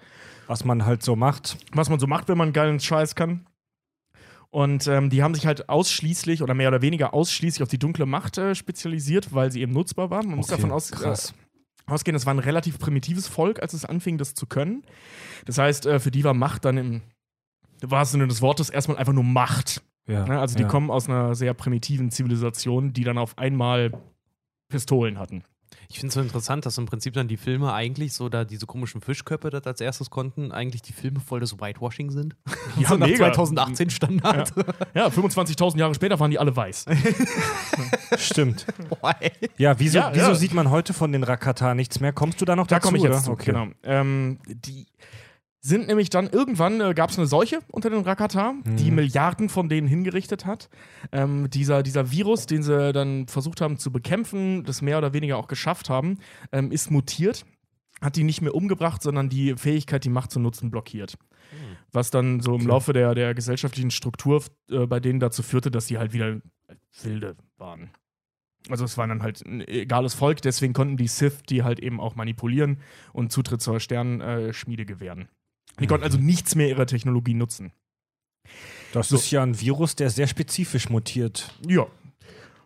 Was man halt so macht. Was man so macht, wenn man geilen Scheiß kann. Und ähm, die haben sich halt ausschließlich oder mehr oder weniger ausschließlich auf die dunkle Macht äh, spezialisiert, weil sie eben nutzbar waren. Man muss Okay, davon aus, krass. Äh, ausgehen, es war ein relativ primitives Volk, als es anfing, das zu können. Das heißt, äh, für die war Macht dann im wahrsten Sinne des Wortes erstmal einfach nur Macht. Ja. Ne? Also die ja. kommen aus einer sehr primitiven Zivilisation, die dann auf einmal Pistolen hatten. Ich finde es so interessant, dass im Prinzip dann die Filme eigentlich so da diese komischen Fischköpfe das als erstes konnten, eigentlich die Filme voll das Whitewashing sind. Ja, so nach mega. 2018 Standard. Ja, 25.000 Jahre später waren die alle weiß. Stimmt. Boah. Ja, wieso, Ja, wieso ja. sieht man heute von den Rakata nichts mehr? Kommst du da noch Da dazu? komme ich jetzt oder? zu. Okay. Genau. Ähm, die sind nämlich dann irgendwann äh, gab es eine Seuche unter den Rakata, die Mhm. Milliarden von denen hingerichtet hat. Ähm, dieser, dieser Virus, den sie dann versucht haben zu bekämpfen, das mehr oder weniger auch geschafft haben, ähm, ist mutiert. Hat die nicht mehr umgebracht, sondern die Fähigkeit, die Macht zu nutzen, blockiert. Was dann so im Laufe der, der gesellschaftlichen Struktur äh, bei denen dazu führte, dass sie halt wieder wilde waren. Also es war dann halt ein egales Volk, deswegen konnten die Sith die halt eben auch manipulieren und Zutritt zur Sternschmiede gewähren. Die konnten also nichts mehr ihrer Technologie nutzen. Das So. ist ja ein Virus, der sehr spezifisch mutiert. Ja.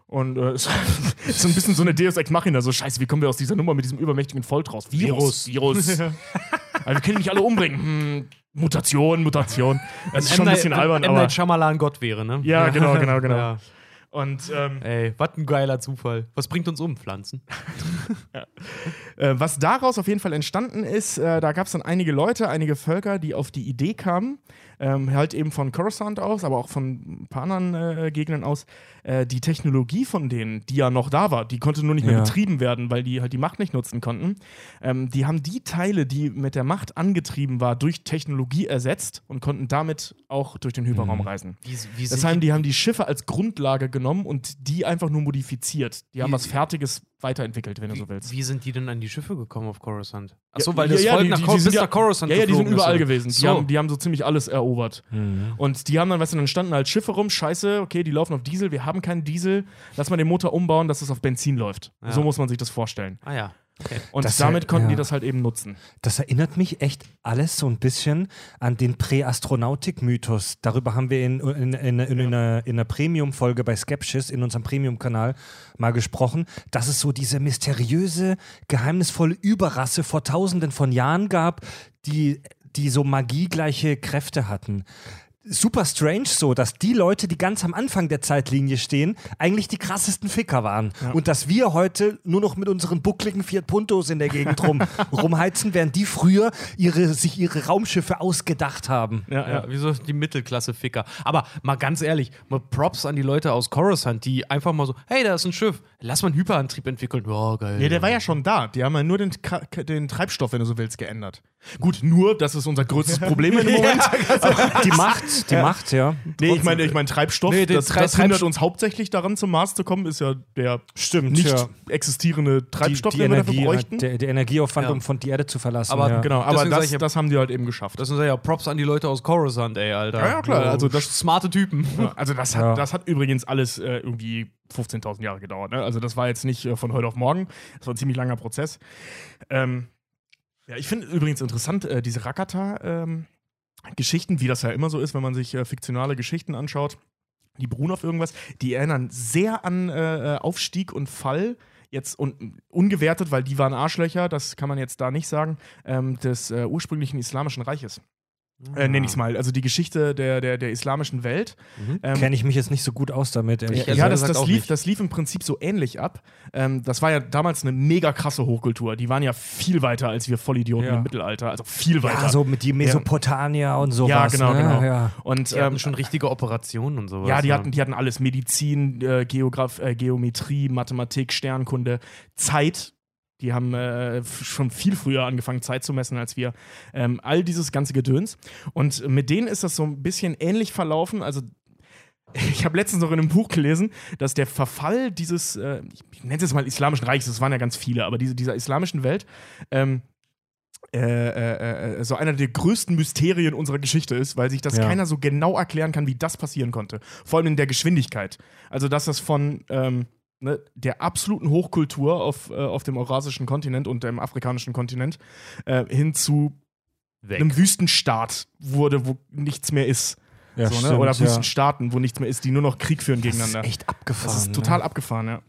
Und äh, es ist so ein bisschen so eine Deus Ex Machina, so scheiße, wie kommen wir aus dieser Nummer mit diesem übermächtigen Volk raus? Virus. Virus. also wir können nicht alle umbringen. Hm, Mutation, Mutation. Das ist schon ein bisschen albern, M. aber... Night Shyamalan Gott wäre, ne? Ja, genau, genau, genau. Ja. Und ähm, Ey, was ein geiler Zufall. Was bringt uns um, Pflanzen? Äh, was daraus auf jeden Fall entstanden ist, äh, da gab es dann einige Leute, einige Völker, die auf die Idee kamen, ähm, halt eben von Coruscant aus, aber auch von ein paar anderen äh, Gegenden aus, äh, die Technologie von denen, die ja noch da war, die konnte nur nicht mehr Ja. betrieben werden, weil die halt die Macht nicht nutzen konnten. Ähm, die haben die Teile, die mit der Macht angetrieben war, durch Technologie ersetzt und konnten damit auch durch den Hyperraum Mhm. reisen. Wie, wie Das heißt, die haben die Schiffe als Grundlage genommen und die einfach nur modifiziert. Die haben Wie- was Fertiges weiterentwickelt, wenn du wie, so willst. wie sind die denn an die Schiffe gekommen auf Coruscant? Achso, weil ja, das ja, Volk die- nach, die- die sind bis ja- nach Coruscant Ja, ja, die sind ist, überall gewesen. Die, So. haben, die haben so ziemlich alles erobert. Mhm. Und die haben dann, weißt du, dann standen halt Schiffe rum, scheiße, okay, die laufen auf Diesel, wir haben keinen Diesel, lass mal den Motor umbauen, dass es auf Benzin läuft. Ja. So muss man sich das vorstellen. Ah ja. Okay. Und Das damit ja- konnten ja. die das halt eben nutzen. Das erinnert mich echt alles so ein bisschen an den Präastronautik-Mythos. Darüber haben wir in, in, in, in, in einer, in einer Premium-Folge bei Skepsis in unserem Premium-Kanal mal gesprochen, dass es so diese mysteriöse, geheimnisvolle Überrasse vor tausenden von Jahren gab, die, die so magiegleiche Kräfte hatten. Super strange so, dass die Leute, die ganz am Anfang der Zeitlinie stehen, eigentlich die krassesten Ficker waren. Und dass wir heute nur noch mit unseren buckligen Fiat Puntos in der Gegend rum, rumheizen, während die früher ihre, sich ihre Raumschiffe ausgedacht haben. Ja, Ja, wieso die Mittelklasse-Ficker? Aber mal ganz ehrlich, mal Props an die Leute aus Coruscant, die einfach mal so, hey, da ist ein Schiff, lass mal einen Hyperantrieb entwickeln. Ja, geil. Ja, der war ja schon da. Die haben ja nur den, den Treibstoff, wenn du so willst, geändert. Gut, nur, das ist unser größtes Problem im Moment. Die Macht, die Macht, ja. Nee, ich meine, ich meine Treibstoff, Nee, das, Tre- das hindert uns hauptsächlich daran, zum Mars zu kommen, ist ja der Stimmt, nicht ja. existierende Treibstoff, die, die den wir Energie, dafür bräuchten. der, der Energieaufwand, Ja. um von die Erde zu verlassen. Aber ja. Genau, aber das, ich, das haben die halt eben geschafft. Das sind ja Props an die Leute aus Coruscant, ey, Alter. Ja, ja, klar, So, also das- smarte Typen. Ja, also das hat, Ja. das hat übrigens alles äh, irgendwie 15.000 Jahre gedauert. Ne? Also das war jetzt nicht äh, von heute auf morgen. Das war ein ziemlich langer Prozess. Ähm, ja, ich finde übrigens interessant, äh, diese Rakata-Geschichten, wie das ja immer so ist, wenn man sich äh, fiktionale Geschichten anschaut, die beruhen auf irgendwas, die erinnern sehr an äh, äh, Aufstieg und Fall. Jetzt un ungewertet, weil die waren Arschlöcher, das kann man jetzt da nicht sagen, ähm, des äh, ursprünglichen Islamischen Reiches. Äh, nenne ich es mal. Also die Geschichte der, der, der islamischen Welt. Mhm. Ähm, Kenne ich mich jetzt nicht so gut aus damit. ehrlich Ich ja, gesagt. das, das, lief, nicht. das lief im Prinzip so ähnlich ab. Ähm, das war ja damals eine mega krasse Hochkultur. Die waren ja viel weiter als wir Vollidioten Ja. im Mittelalter. Also viel weiter. ja, so mit die Mesopotamier und sowas. Ja, genau, ne? genau. Ja. und Die hatten ähm, schon richtige Operationen und sowas. ja, die hatten, die hatten alles: Medizin, äh, Geograf, äh, Geometrie, Mathematik, Sternkunde, Zeit. Die haben äh, schon viel früher angefangen, Zeit zu messen als wir. Ähm, all dieses ganze Gedöns. Und mit denen ist das so ein bisschen ähnlich verlaufen. Also ich habe letztens noch in einem Buch gelesen, dass der Verfall dieses, äh, ich nenne es jetzt mal Islamischen Reichs, das waren ja ganz viele, aber diese, dieser islamischen Welt, ähm, äh, äh, äh, so einer der größten Mysterien unserer Geschichte ist, weil sich das Ja. keiner so genau erklären kann, wie das passieren konnte. Vor allem in der Geschwindigkeit. Also, dass das von ähm, ne, der absoluten Hochkultur auf, äh, auf dem eurasischen Kontinent und dem afrikanischen Kontinent äh, hin zu Weg. einem Wüstenstaat wurde, wo nichts mehr ist. Ja, so, ne? stimmt, Oder ja. Wüstenstaaten, wo nichts mehr ist, die nur noch Krieg führen Das gegeneinander. ist echt abgefahren. Das ist total ne? abgefahren, ja.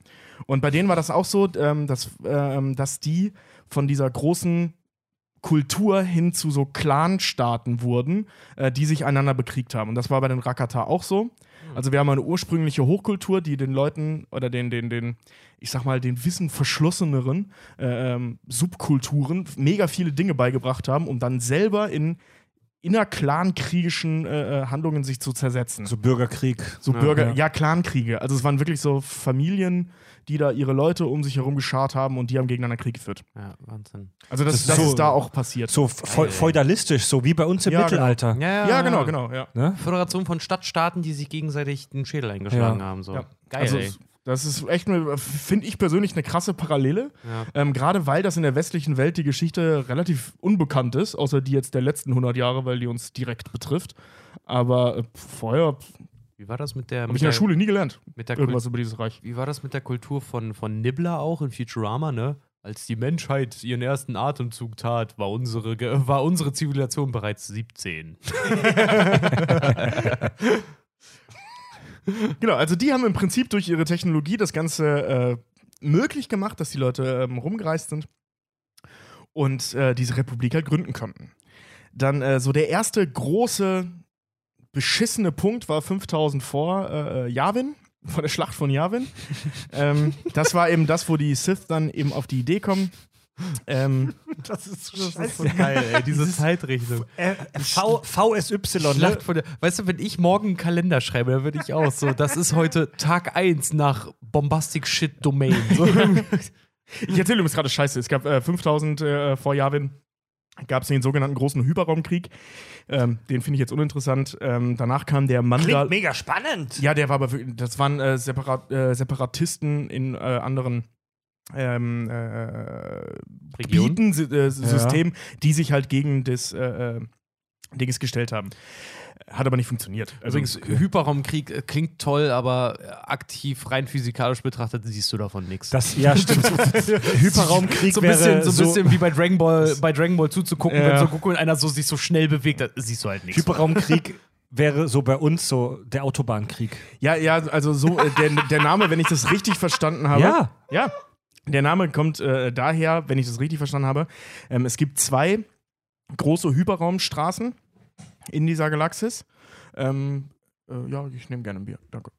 Und bei denen war das auch so, ähm, dass, ähm, dass die von dieser großen Kultur hin zu so Clanstaaten wurden, äh, die sich einander bekriegt haben. Und das war bei den Rakata auch so. Also wir haben eine ursprüngliche Hochkultur, die den Leuten oder den, den, den, ich sag mal, den Wissen verschlosseneren äh, ähm, Subkulturen mega viele Dinge beigebracht haben, um dann selber in innerclankriegerischen äh, äh, Handlungen sich zu zersetzen. So Bürgerkrieg. So Ja, Bürger, ja. ja, Clankriege. Also es waren wirklich so Familien, die da ihre Leute um sich herum geschart haben und die haben gegeneinander Krieg geführt. Ja, Wahnsinn. Also das, Das ist das, so- ist da auch passiert. So Geil. feudalistisch, so wie bei uns im Ja, Mittelalter. ja, genau, genau, ja. Ne? Föderation von Stadtstaaten, die sich gegenseitig den Schädel eingeschlagen Ja. haben. So. ja. Geil, also ey. das ist echt, finde ich persönlich, eine krasse Parallele. Ja. Ähm, Gerade weil das in der westlichen Welt die Geschichte relativ unbekannt ist, außer die jetzt der letzten 100 Jahre, weil die uns direkt betrifft. Aber äh, vorher Wie war das mit der, habe ich in der der, Schule nie gelernt. mit der Irgendwas über dieses Reich. Wie war das mit der Kultur von, von Nibbler auch in Futurama, ne? Als die Menschheit ihren ersten Atemzug tat, war unsere, war unsere Zivilisation bereits 17. Genau, also die haben im Prinzip durch ihre Technologie das Ganze äh, möglich gemacht, dass die Leute ähm, rumgereist sind und äh, diese Republik halt gründen konnten. Dann äh, so der erste große beschissene Punkt war 5000 vor äh, äh, Yavin, vor der Schlacht von Yavin. ähm, das war eben das, wo die Sith dann eben auf die Idee kommen. Ähm, Das ist so Das ist so geil, ey, diese Zeitrechnung. Äh, v VSY, ne? Schlacht von der, weißt du, wenn ich morgen einen Kalender schreibe, dann würde ich auch so, das ist heute Tag 1 nach Bombastic Shit Domain. So. Ich erzähle übrigens gerade Scheiße. Es gab äh, 5000 äh, vor Yavin, gab es den sogenannten großen Hyperraumkrieg. Ähm, den finde ich jetzt uninteressant. Ähm, danach kam der Mandal. Klingt mega spannend. Ja, der war aber wirklich, das waren äh, Separat, äh, Separatisten in äh, anderen ähm, äh? Gebieten, Sy äh, Systemen, die sich halt gegen das äh, Dings gestellt haben. Hat aber nicht funktioniert. Also, Übrigens, Hyperraumkrieg äh, klingt toll, aber äh, aktiv, rein physikalisch betrachtet, siehst du davon nichts. Das, ja, stimmt. Hyperraumkrieg so ein bisschen, wäre so ein bisschen wie bei Dragon Ball, bei Dragon Ball zuzugucken, Ja. wenn so Goku und einer so sich so schnell bewegt, da siehst du halt nichts. Hyperraumkrieg wäre so bei uns so der Autobahnkrieg. ja, ja, also so äh, der, der Name, wenn ich das richtig verstanden habe. Ja. Ja. Der Name kommt äh, daher, wenn ich das richtig verstanden habe. Ähm, es gibt zwei große Hyperraumstraßen in dieser Galaxis. Ähm, äh, ja, ich nehme gerne ein Bier, danke.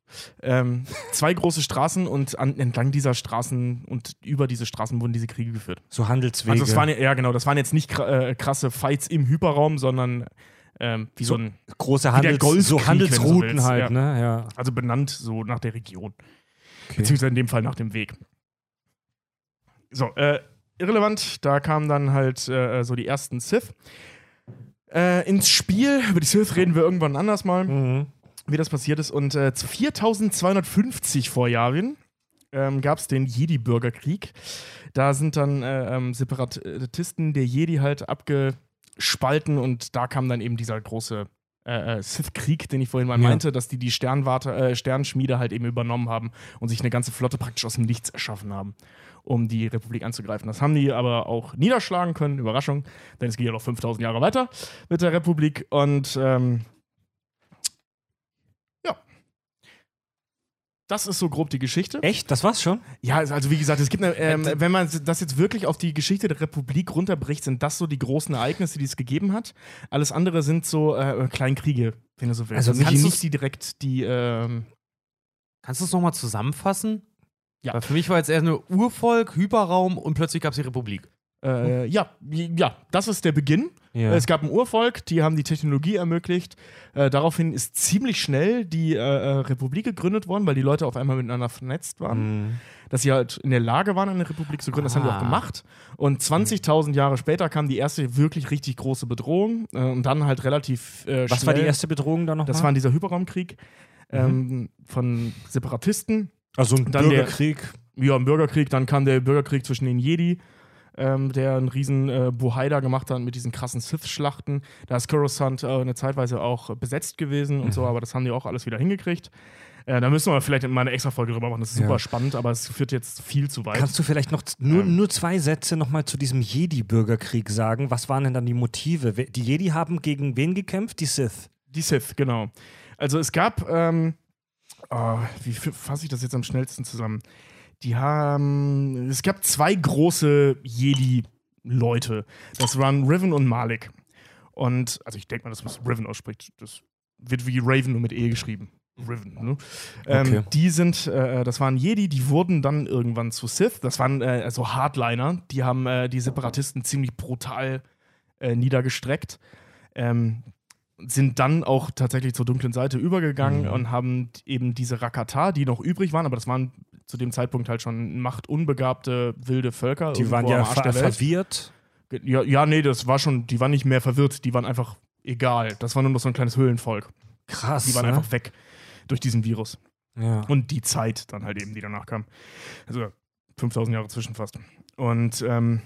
Ähm, zwei große Straßen und an, entlang dieser Straßen und über diese Straßen wurden diese Kriege geführt. So Handelswege. Also das waren ja, genau, das waren jetzt nicht äh, krasse Fights im Hyperraum, sondern ähm, wie so, So- ein, große Handels Golfkrieg, so Handelsrouten willst, halt, ja. ne? Ja. also benannt so nach der Region. Okay. Beziehungsweise in dem Fall nach dem Weg. So, äh, irrelevant, da kamen dann halt äh, so die ersten Sith. Äh, ins Spiel, über die Sith reden wir irgendwann anders mal, Mhm. wie das passiert ist. Und äh, 4250 vor Yavin ähm, gab es den Jedi-Bürgerkrieg. Da sind dann äh, ähm, Separatisten der Jedi halt abgespalten und da kam dann eben dieser große äh, äh, Sith-Krieg, den ich vorhin mal Ja. meinte, dass die die Sternwarte, äh, Sternschmiede halt eben übernommen haben und sich eine ganze Flotte praktisch aus dem Nichts erschaffen haben, um die Republik anzugreifen. Das haben die aber auch niederschlagen können, Überraschung, denn es geht ja noch 5000 Jahre weiter mit der Republik und ähm, ja. Das ist so grob die Geschichte. Echt? Das war's schon? Ja, also wie gesagt, es gibt eine, ähm, Äh, wenn man das jetzt wirklich auf die Geschichte der Republik runterbricht, sind das so die großen Ereignisse, die es gegeben hat. Alles andere sind so äh, Kleinkriege, wenn du so willst. Also Also nicht, kannst nicht die direkt die. Ähm, Kannst du es nochmal zusammenfassen? Ja. Weil für mich war jetzt eher nur Urvolk, Hyperraum und plötzlich gab es die Republik. Äh, ja, ja, das ist der Beginn. Ja. Es gab ein Urvolk, die haben die Technologie ermöglicht. Äh, daraufhin ist ziemlich schnell die äh, äh, Republik gegründet worden, weil die Leute auf einmal miteinander vernetzt waren. Mhm. Dass sie halt in der Lage waren, eine Republik zu gründen. Das haben die auch Ah. gemacht. Und 20.000 Jahre später kam die erste wirklich richtig große Bedrohung. Äh, und dann halt relativ äh, Was war die schnell- erste Bedrohung da nochmal? Das war dieser Hyperraumkrieg ähm, von Separatisten. Also ein dann der- Bürgerkrieg. Ja, im Bürgerkrieg, dann kam der Bürgerkrieg zwischen den Jedi, ähm, der einen riesen äh, Bohai da gemacht hat mit diesen krassen Sith-Schlachten. Da ist Coruscant äh, eine Zeitweise auch besetzt gewesen und so, aber das haben die auch alles wieder hingekriegt. Äh, da müssen wir vielleicht mal eine extra Folge drüber machen. Das ist Ja. super spannend, aber es führt jetzt viel zu weit. Kannst du vielleicht noch nur, Ähm. nur zwei Sätze nochmal zu diesem Jedi-Bürgerkrieg sagen? Was waren denn dann die Motive? Die Jedi haben gegen wen gekämpft? Die Sith. Die Sith, genau. Also es gab, ähm, oh, wie fasse ich das jetzt am schnellsten zusammen? Die haben, es gab zwei große Jedi-Leute. Das waren Riven und Malik. Und, also ich denke mal, dass man es Riven ausspricht. Das wird wie Raven nur mit E geschrieben. Riven, ne? Okay. Ähm, die sind, äh, das waren Jedi, die wurden dann irgendwann zu Sith. Das waren äh, also Hardliner. Die haben äh, die Separatisten ziemlich brutal äh, niedergestreckt. Ähm, sind dann auch tatsächlich zur dunklen Seite übergegangen Mhm. und haben eben diese Rakata, die noch übrig waren, aber das waren zu dem Zeitpunkt halt schon machtunbegabte wilde Völker. Die waren ja ver verwirrt. Ja, ja, nee, das war schon, die waren nicht mehr verwirrt, die waren einfach egal. Das war nur noch so ein kleines Höhlenvolk. Krass. Die waren ne? einfach weg durch diesen Virus. Ja. Und die Zeit dann halt eben, die danach kam. Also 5000 Jahre zwischen fast. Und ähm,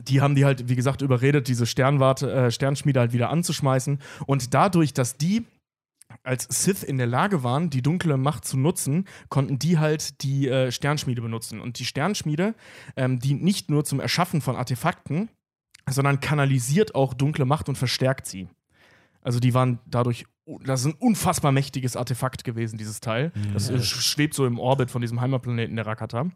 die haben die halt, wie gesagt, überredet, diese Sternwarte, äh, Sternschmiede halt wieder anzuschmeißen. Und dadurch, dass die als Sith in der Lage waren, die dunkle Macht zu nutzen, konnten die halt die äh, Sternschmiede benutzen. Und die Sternschmiede ähm, dient nicht nur zum Erschaffen von Artefakten, sondern kanalisiert auch dunkle Macht und verstärkt sie. Also die waren dadurch, das ist ein unfassbar mächtiges Artefakt gewesen, dieses Teil. Das äh, schwebt so im Orbit von diesem Heimatplaneten der Rakata.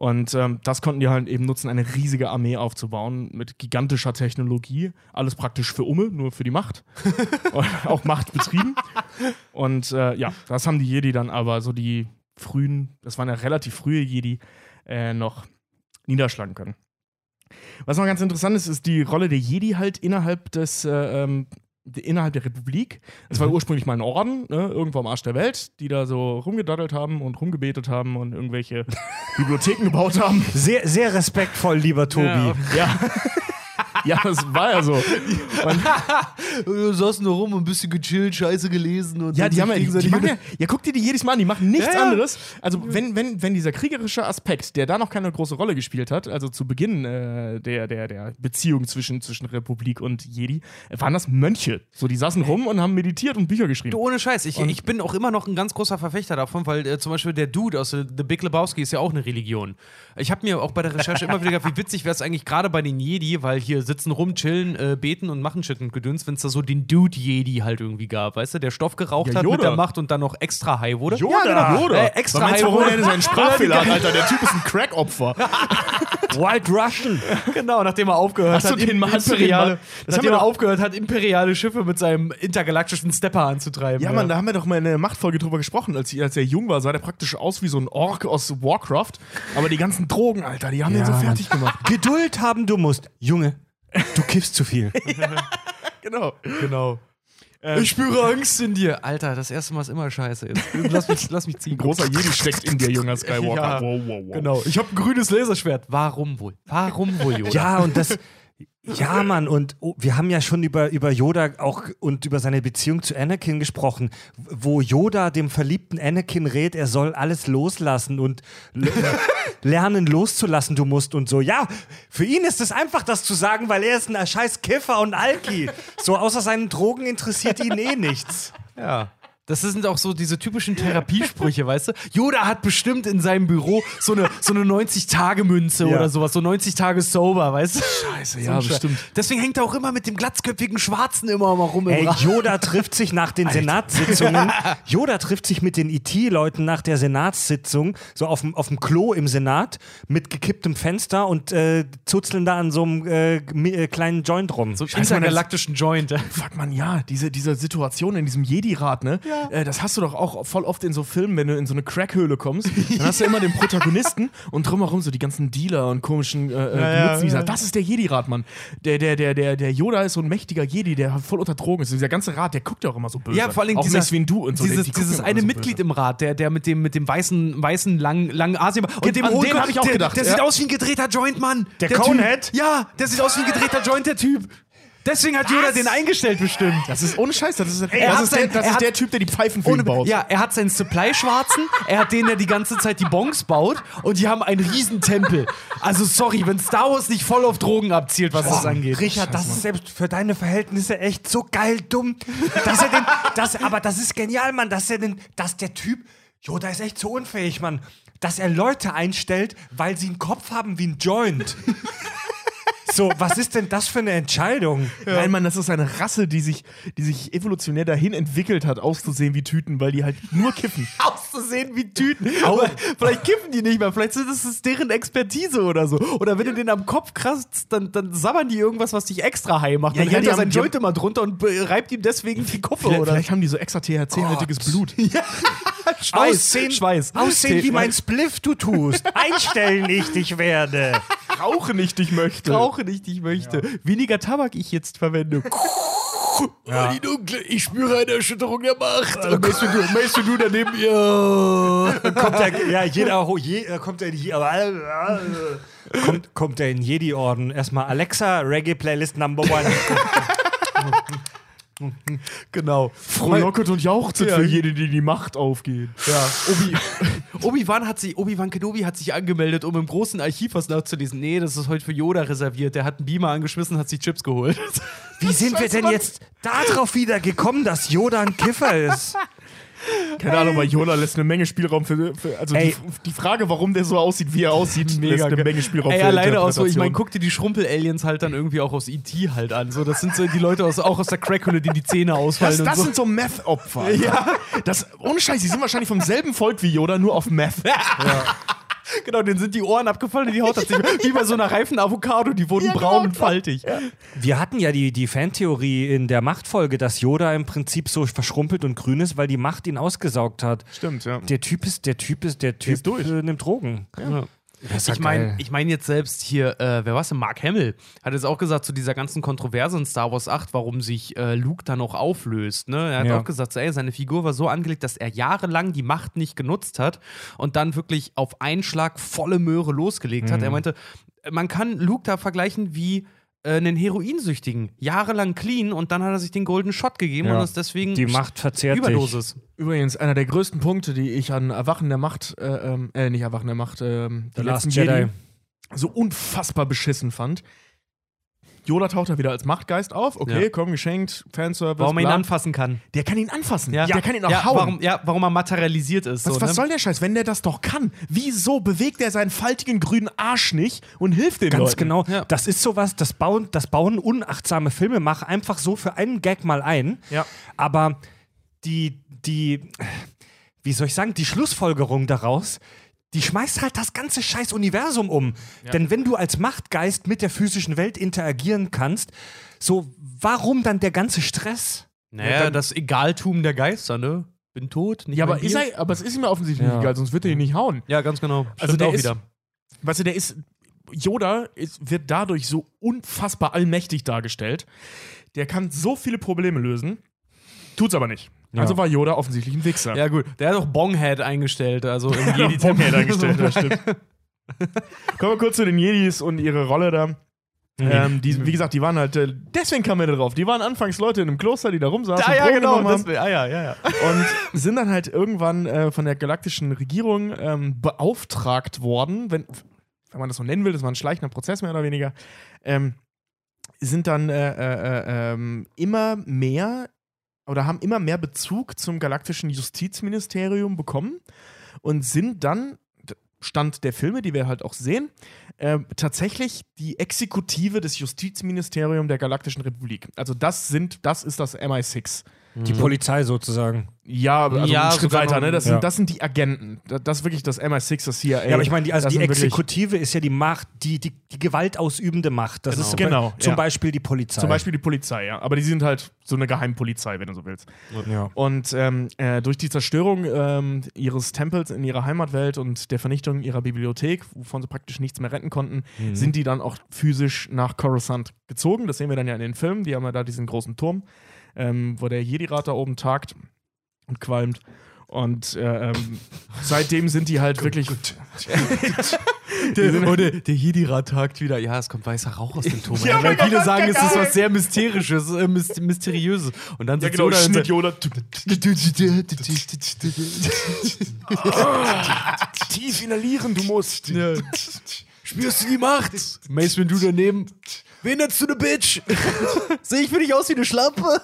Und ähm, das konnten die halt eben nutzen, eine riesige Armee aufzubauen mit gigantischer Technologie. Alles praktisch für Umme, nur für die Macht. Und auch Macht betrieben. Und äh, ja, das haben die Jedi dann aber so die frühen, das waren ja relativ frühe Jedi, äh, noch niederschlagen können. Was noch ganz interessant ist, ist die Rolle der Jedi halt innerhalb des, äh, ähm, innerhalb der Republik. Es war Mhm. ursprünglich mal ein Orden, ne, irgendwo am Arsch der Welt, die da so rumgedaddelt haben und rumgebetet haben und irgendwelche Bibliotheken gebaut haben. Sehr, sehr respektvoll, lieber Tobi. Ja, Ja. Ja, das war ja so. Und, Wir saßen da rum und ein bisschen gechillt, Scheiße gelesen und ja, die haben ja, die, die machen ja, ja, guck dir die jedes Mal an, die machen nichts Ja, ja. anderes. Also, wenn, wenn, wenn dieser kriegerische Aspekt, der da noch keine große Rolle gespielt hat, also zu Beginn äh, der, der, der Beziehung zwischen, zwischen Republik und Jedi, waren das Mönche. So, die saßen rum und haben meditiert und Bücher geschrieben. Du, ohne Scheiß, ich, Und- ich bin auch immer noch ein ganz großer Verfechter davon, weil äh, zum Beispiel der Dude aus äh, The Big Lebowski ist ja auch eine Religion. Ich habe mir auch bei der Recherche immer wieder gedacht, wie witzig wäre es eigentlich gerade bei den Jedi, weil hier sitzen rum, chillen, äh, beten und machen Shit und Gedöns, wenn es da so den Dude-Jedi halt irgendwie gab, weißt du, der Stoff geraucht Ja, hat mit der Macht und dann noch extra high wurde. Yoda, ja, genau. Yoda. Äh, extra meinst high warum wurde. er seinen Sprachfehler hat, Alter? Der Typ ist ein Crack-Opfer. White Russian. Genau, nachdem er aufgehört Hast hat, den im- imperiale, das nachdem er aufgehört hat, imperiale Schiffe mit seinem intergalaktischen Stepper anzutreiben. Ja, Mann, da haben wir doch mal in der Machtfolge drüber gesprochen. Als, als er jung war, sah der praktisch aus wie so ein Ork aus Warcraft. Aber die ganzen Drogen, Alter, die haben Ja, den so fertig gemacht. Geduld haben du musst. Junge, du kiffst zu viel. genau. Genau. Ähm, ich spüre Angst in dir. Alter, das erste Mal ist immer scheiße. Jetzt. Lass mich, lass mich ziehen. Ein großer Jedi steckt in dir, junger Skywalker. Ja, wow, wow, wow. Genau. Ich habe ein grünes Laserschwert. Warum wohl? Warum wohl, Yoda? Ja, und das. Ja, Mann, und oh, wir haben ja schon über, über Yoda auch und über seine Beziehung zu Anakin gesprochen, wo Yoda dem verliebten Anakin rät, er soll alles loslassen und lernen loszulassen, du musst und so. Ja, für ihn ist es einfach, das zu sagen, weil er ist ein scheiß Kiffer und Alki. So außer seinen Drogen interessiert ihn eh nichts. Ja. Das sind auch so diese typischen Therapiesprüche, weißt du? Yoda hat bestimmt in seinem Büro so eine, so eine 90-Tage-Münze Ja. oder sowas, so 90 Tage sober, weißt du? Scheiße, So ja, Scheiß. bestimmt. Deswegen hängt er auch immer mit dem glatzköpfigen Schwarzen immer mal rum im Ey. Yoda trifft sich nach den Senatssitzungen. Yoda trifft sich mit den IT-Leuten nach der Senatssitzung, so auf dem, auf dem Klo im Senat, mit gekipptem Fenster und äh, zuzeln da an so einem äh, äh, kleinen Joint rum. So das- intergalaktischen Joint. Fuck man, ja, diese, diese Situation in diesem Jedi-Rat, ne? Äh, das hast du doch auch voll oft in so Filmen, wenn du in so eine Crackhöhle kommst, dann hast du immer den Protagonisten und drumherum so die ganzen Dealer und komischen äh, äh, Nutznießer. Das ist der Jedi-Rat, Mann. Der, der, der, der, der Yoda ist so ein mächtiger Jedi, der voll unter Drogen ist. Dieser ganze Rat, der guckt ja auch immer so böse. Ja, vor allem auch dieser, Mace Windu und so. Dieses, die dieses eine so Mitglied böse. im Rat, der, der mit dem, mit dem weißen, weißen langen, langen Asien und dem an den Kopf, hab ich auch der, gedacht, Der ja. sieht aus wie ein gedrehter Joint, Mann. Der Typ. Conehead? Ja, der sieht aus wie ein gedrehter Joint, der Typ. Deswegen hat Yoda den eingestellt bestimmt. Das ist ohne Scheiß, das ist, er das ist, der, sein- das er ist hat- der Typ, der die Pfeifen für ihn baut. ja, er hat seinen Supply-Schwarzen, er hat den, der die ganze Zeit die Bongs baut und die haben einen Riesentempel. Also sorry, wenn Star Wars nicht voll auf Drogen abzielt, was das angeht. Richard, das ist selbst für deine Verhältnisse echt so geil dumm. Dass er den, das, aber das ist genial, Mann, dass er den, dass der Typ, Yoda ist echt so unfähig, Mann, dass er Leute einstellt, weil sie einen Kopf haben wie ein Joint. So, was ist denn das für eine Entscheidung? Nein, Mann, das ist eine Rasse, die sich, die sich evolutionär dahin entwickelt hat, auszusehen wie Tüten, weil die halt nur kiffen. auszusehen wie Tüten. Aber vielleicht kiffen die nicht mehr. Vielleicht ist es deren Expertise oder so. Oder wenn du den am Kopf kratzt, dann, dann sabbern die irgendwas, was dich extra high macht. Ja, dann ja, hält die er haben- sein die Joint immer drunter und reibt ihm deswegen die Kuppe, Vielleicht, oder? vielleicht haben die so extra THC-haltiges Blut. Schweiß. Aussehen, Schweiß. aussehen wie mein Spliff du tust. Einstellen ich dich werde. Rauche nicht, ich möchte. Rauche nicht, ich möchte. Weniger Tabak ich jetzt verwende. Ja. Die dunkle, ich spüre eine Erschütterung der Macht. Und Mace Windu, Mace Windu daneben ihr. kommt er, ja, jeder, je, äh, kommt er in Je- kommt, kommt er in Jedi-Orden. Erstmal Alexa, Reggae-Playlist Number One. Genau. Frohlocket und jauchzet Ja. für jede, die die Macht aufgeht. Ja, Obi, Obi-Wan hat sich, Obi-Wan Kenobi hat sich angemeldet, um im großen Archiv was nachzulesen. Nee, das ist heute für Yoda reserviert. Der hat einen Beamer angeschmissen, hat sich Chips geholt. Wie sind wir denn jetzt darauf wieder gekommen, dass Yoda ein Kiffer ist? Keine Ahnung, weil Yoda lässt eine Menge Spielraum für. für also die, die Frage, warum der so aussieht, wie er aussieht, lässt eine. Menge Spielraum Ey, für alleine aus so, ich meine, guck dir die Schrumpel-Aliens halt dann irgendwie auch aus E.T. halt an. So, das sind so die Leute aus, auch aus der Crackhülle, die die Zähne ausfallen Das, das so. sind so Meth-Opfer. Ja. Das, ohne Scheiß, die sind wahrscheinlich vom selben Volk wie Yoda, nur auf Meth. Genau, denen sind die Ohren abgefallen und die Haut hat sich wie bei so einer reifen Avocado, die wurden Ja, braun genau, und faltig. Wir hatten ja die, die Fantheorie in der Machtfolge, dass Yoda im Prinzip so verschrumpelt und grün ist, weil die Macht ihn ausgesaugt hat. Stimmt, ja. Der Typ ist, der Typ ist, der Typ ist durch. Äh, nimmt Drogen. Ja. Ich meine ich mein jetzt selbst hier, äh, wer war's denn? Mark Hamill hat jetzt auch gesagt, zu dieser ganzen Kontroverse in Star Wars 8, warum sich äh, Luke dann auch auflöst. Ne? Er hat Ja. auch gesagt, so, ey, seine Figur war so angelegt, dass er jahrelang die Macht nicht genutzt hat und dann wirklich auf einen Schlag volle Möhre losgelegt hat. Er meinte, man kann Luke da vergleichen wie einen Heroinsüchtigen. Jahrelang clean und dann hat er sich den Golden Shot gegeben Ja. und ist deswegen die Macht verzehrt dich. Überdosis. Übrigens, einer der größten Punkte, die ich an Erwachen der Macht, äh, ähm, äh, nicht Erwachen der Macht, ähm, The der Last letzten Jedi. Jedi, so unfassbar beschissen fand. Yoda taucht da wieder als Machtgeist auf. Okay, Ja. komm, geschenkt, Fanservice. Warum man ihn bla. anfassen kann. Der kann ihn anfassen. Ja, Der kann ihn auch ja, hauen. Warum, ja, warum er materialisiert ist. Was, so, was ne? soll der Scheiß, wenn der das doch kann? Wieso bewegt er seinen faltigen grünen Arsch nicht und hilft den Ganz Leuten? genau. Ja. Das ist sowas, das bauen, das bauen unachtsame Filmemacher einfach so für einen Gag mal ein. Ja. Aber die, die, wie soll ich sagen, die Schlussfolgerung daraus, die schmeißt halt das ganze scheiß Universum um. Denn wenn du als Machtgeist mit der physischen Welt interagieren kannst, so warum dann der ganze Stress? Naja, das Egaltum der Geister, ne? Bin tot, nicht Ja, aber, ist er, aber es ist ihm ja offensichtlich Ja. nicht egal, sonst wird er ihn nicht hauen. Ja, ganz genau. Also Stimmt der auch ist- wieder. Weißt du, der ist. Yoda ist, wird dadurch so unfassbar allmächtig dargestellt. Der kann so viele Probleme lösen, tut's aber nicht. Ja. Also war Yoda offensichtlich ein Wichser. Ja, gut. Der hat auch Bonghead eingestellt, also im Jedi Bockhead eingestellt, das stimmt. Kommen wir kurz zu den Jedis und ihre Rolle da. Ähm, die, wie gesagt, die waren halt, äh, deswegen kamen wir da drauf. Die waren anfangs Leute in einem Kloster, die da rumsaßen, Ah, ja, Drogen genau. Das, ah, ja, ja, ja. und sind dann halt irgendwann äh, von der galaktischen Regierung ähm, beauftragt worden, wenn, wenn man das so nennen will, das war ein schleichender Prozess mehr oder weniger, ähm, sind dann äh, äh, ähm, immer mehr oder haben immer mehr Bezug zum galaktischen Justizministerium bekommen und sind dann, Stand der Filme, die wir halt auch sehen, äh, tatsächlich die Exekutive des Justizministeriums der Galaktischen Republik. Also das sind, das ist das MI6. Die Polizei sozusagen. Ja, also Ja, einen Schritt sogar weiter, noch- ne? Das, Ja. sind, das sind die Agenten. Das das ist wirklich das MI6, das CIA. Ja, aber ich meine, die, also Das die sind wirklich- Exekutive ist ja die Macht, die, die, die gewaltausübende Macht. Das ist Genau, zum ja. Beispiel die Polizei. Zum Beispiel die Polizei, ja. Aber die sind halt so eine Geheimpolizei, wenn du so willst. Ja. Und ähm, äh, durch die Zerstörung ähm, ihres Tempels in ihrer Heimatwelt und der Vernichtung ihrer Bibliothek, wovon sie praktisch nichts mehr retten konnten, Mhm. sind die dann auch physisch nach Coruscant gezogen. Das sehen wir dann ja in den Filmen. Die haben ja da diesen großen Turm, ähm, wo der Jedi-Rat da oben tagt und qualmt. Und äh, ähm, seitdem sind die halt wirklich. Der, oh, der, der Jedi-Rat tagt wieder. Ja, es kommt weißer Rauch aus dem Turm. Ja, Weil viele sagen, es ist was sehr Mysterisches, äh, myst Mysteriöses. Und dann Ja, sitzt genau, Yoda. Tief inhalieren, du musst. Ja. Spürst du die Macht? Mace, wenn du daneben. Wen nennst du eine Bitch? Sehe ich für dich aus wie eine Schlampe?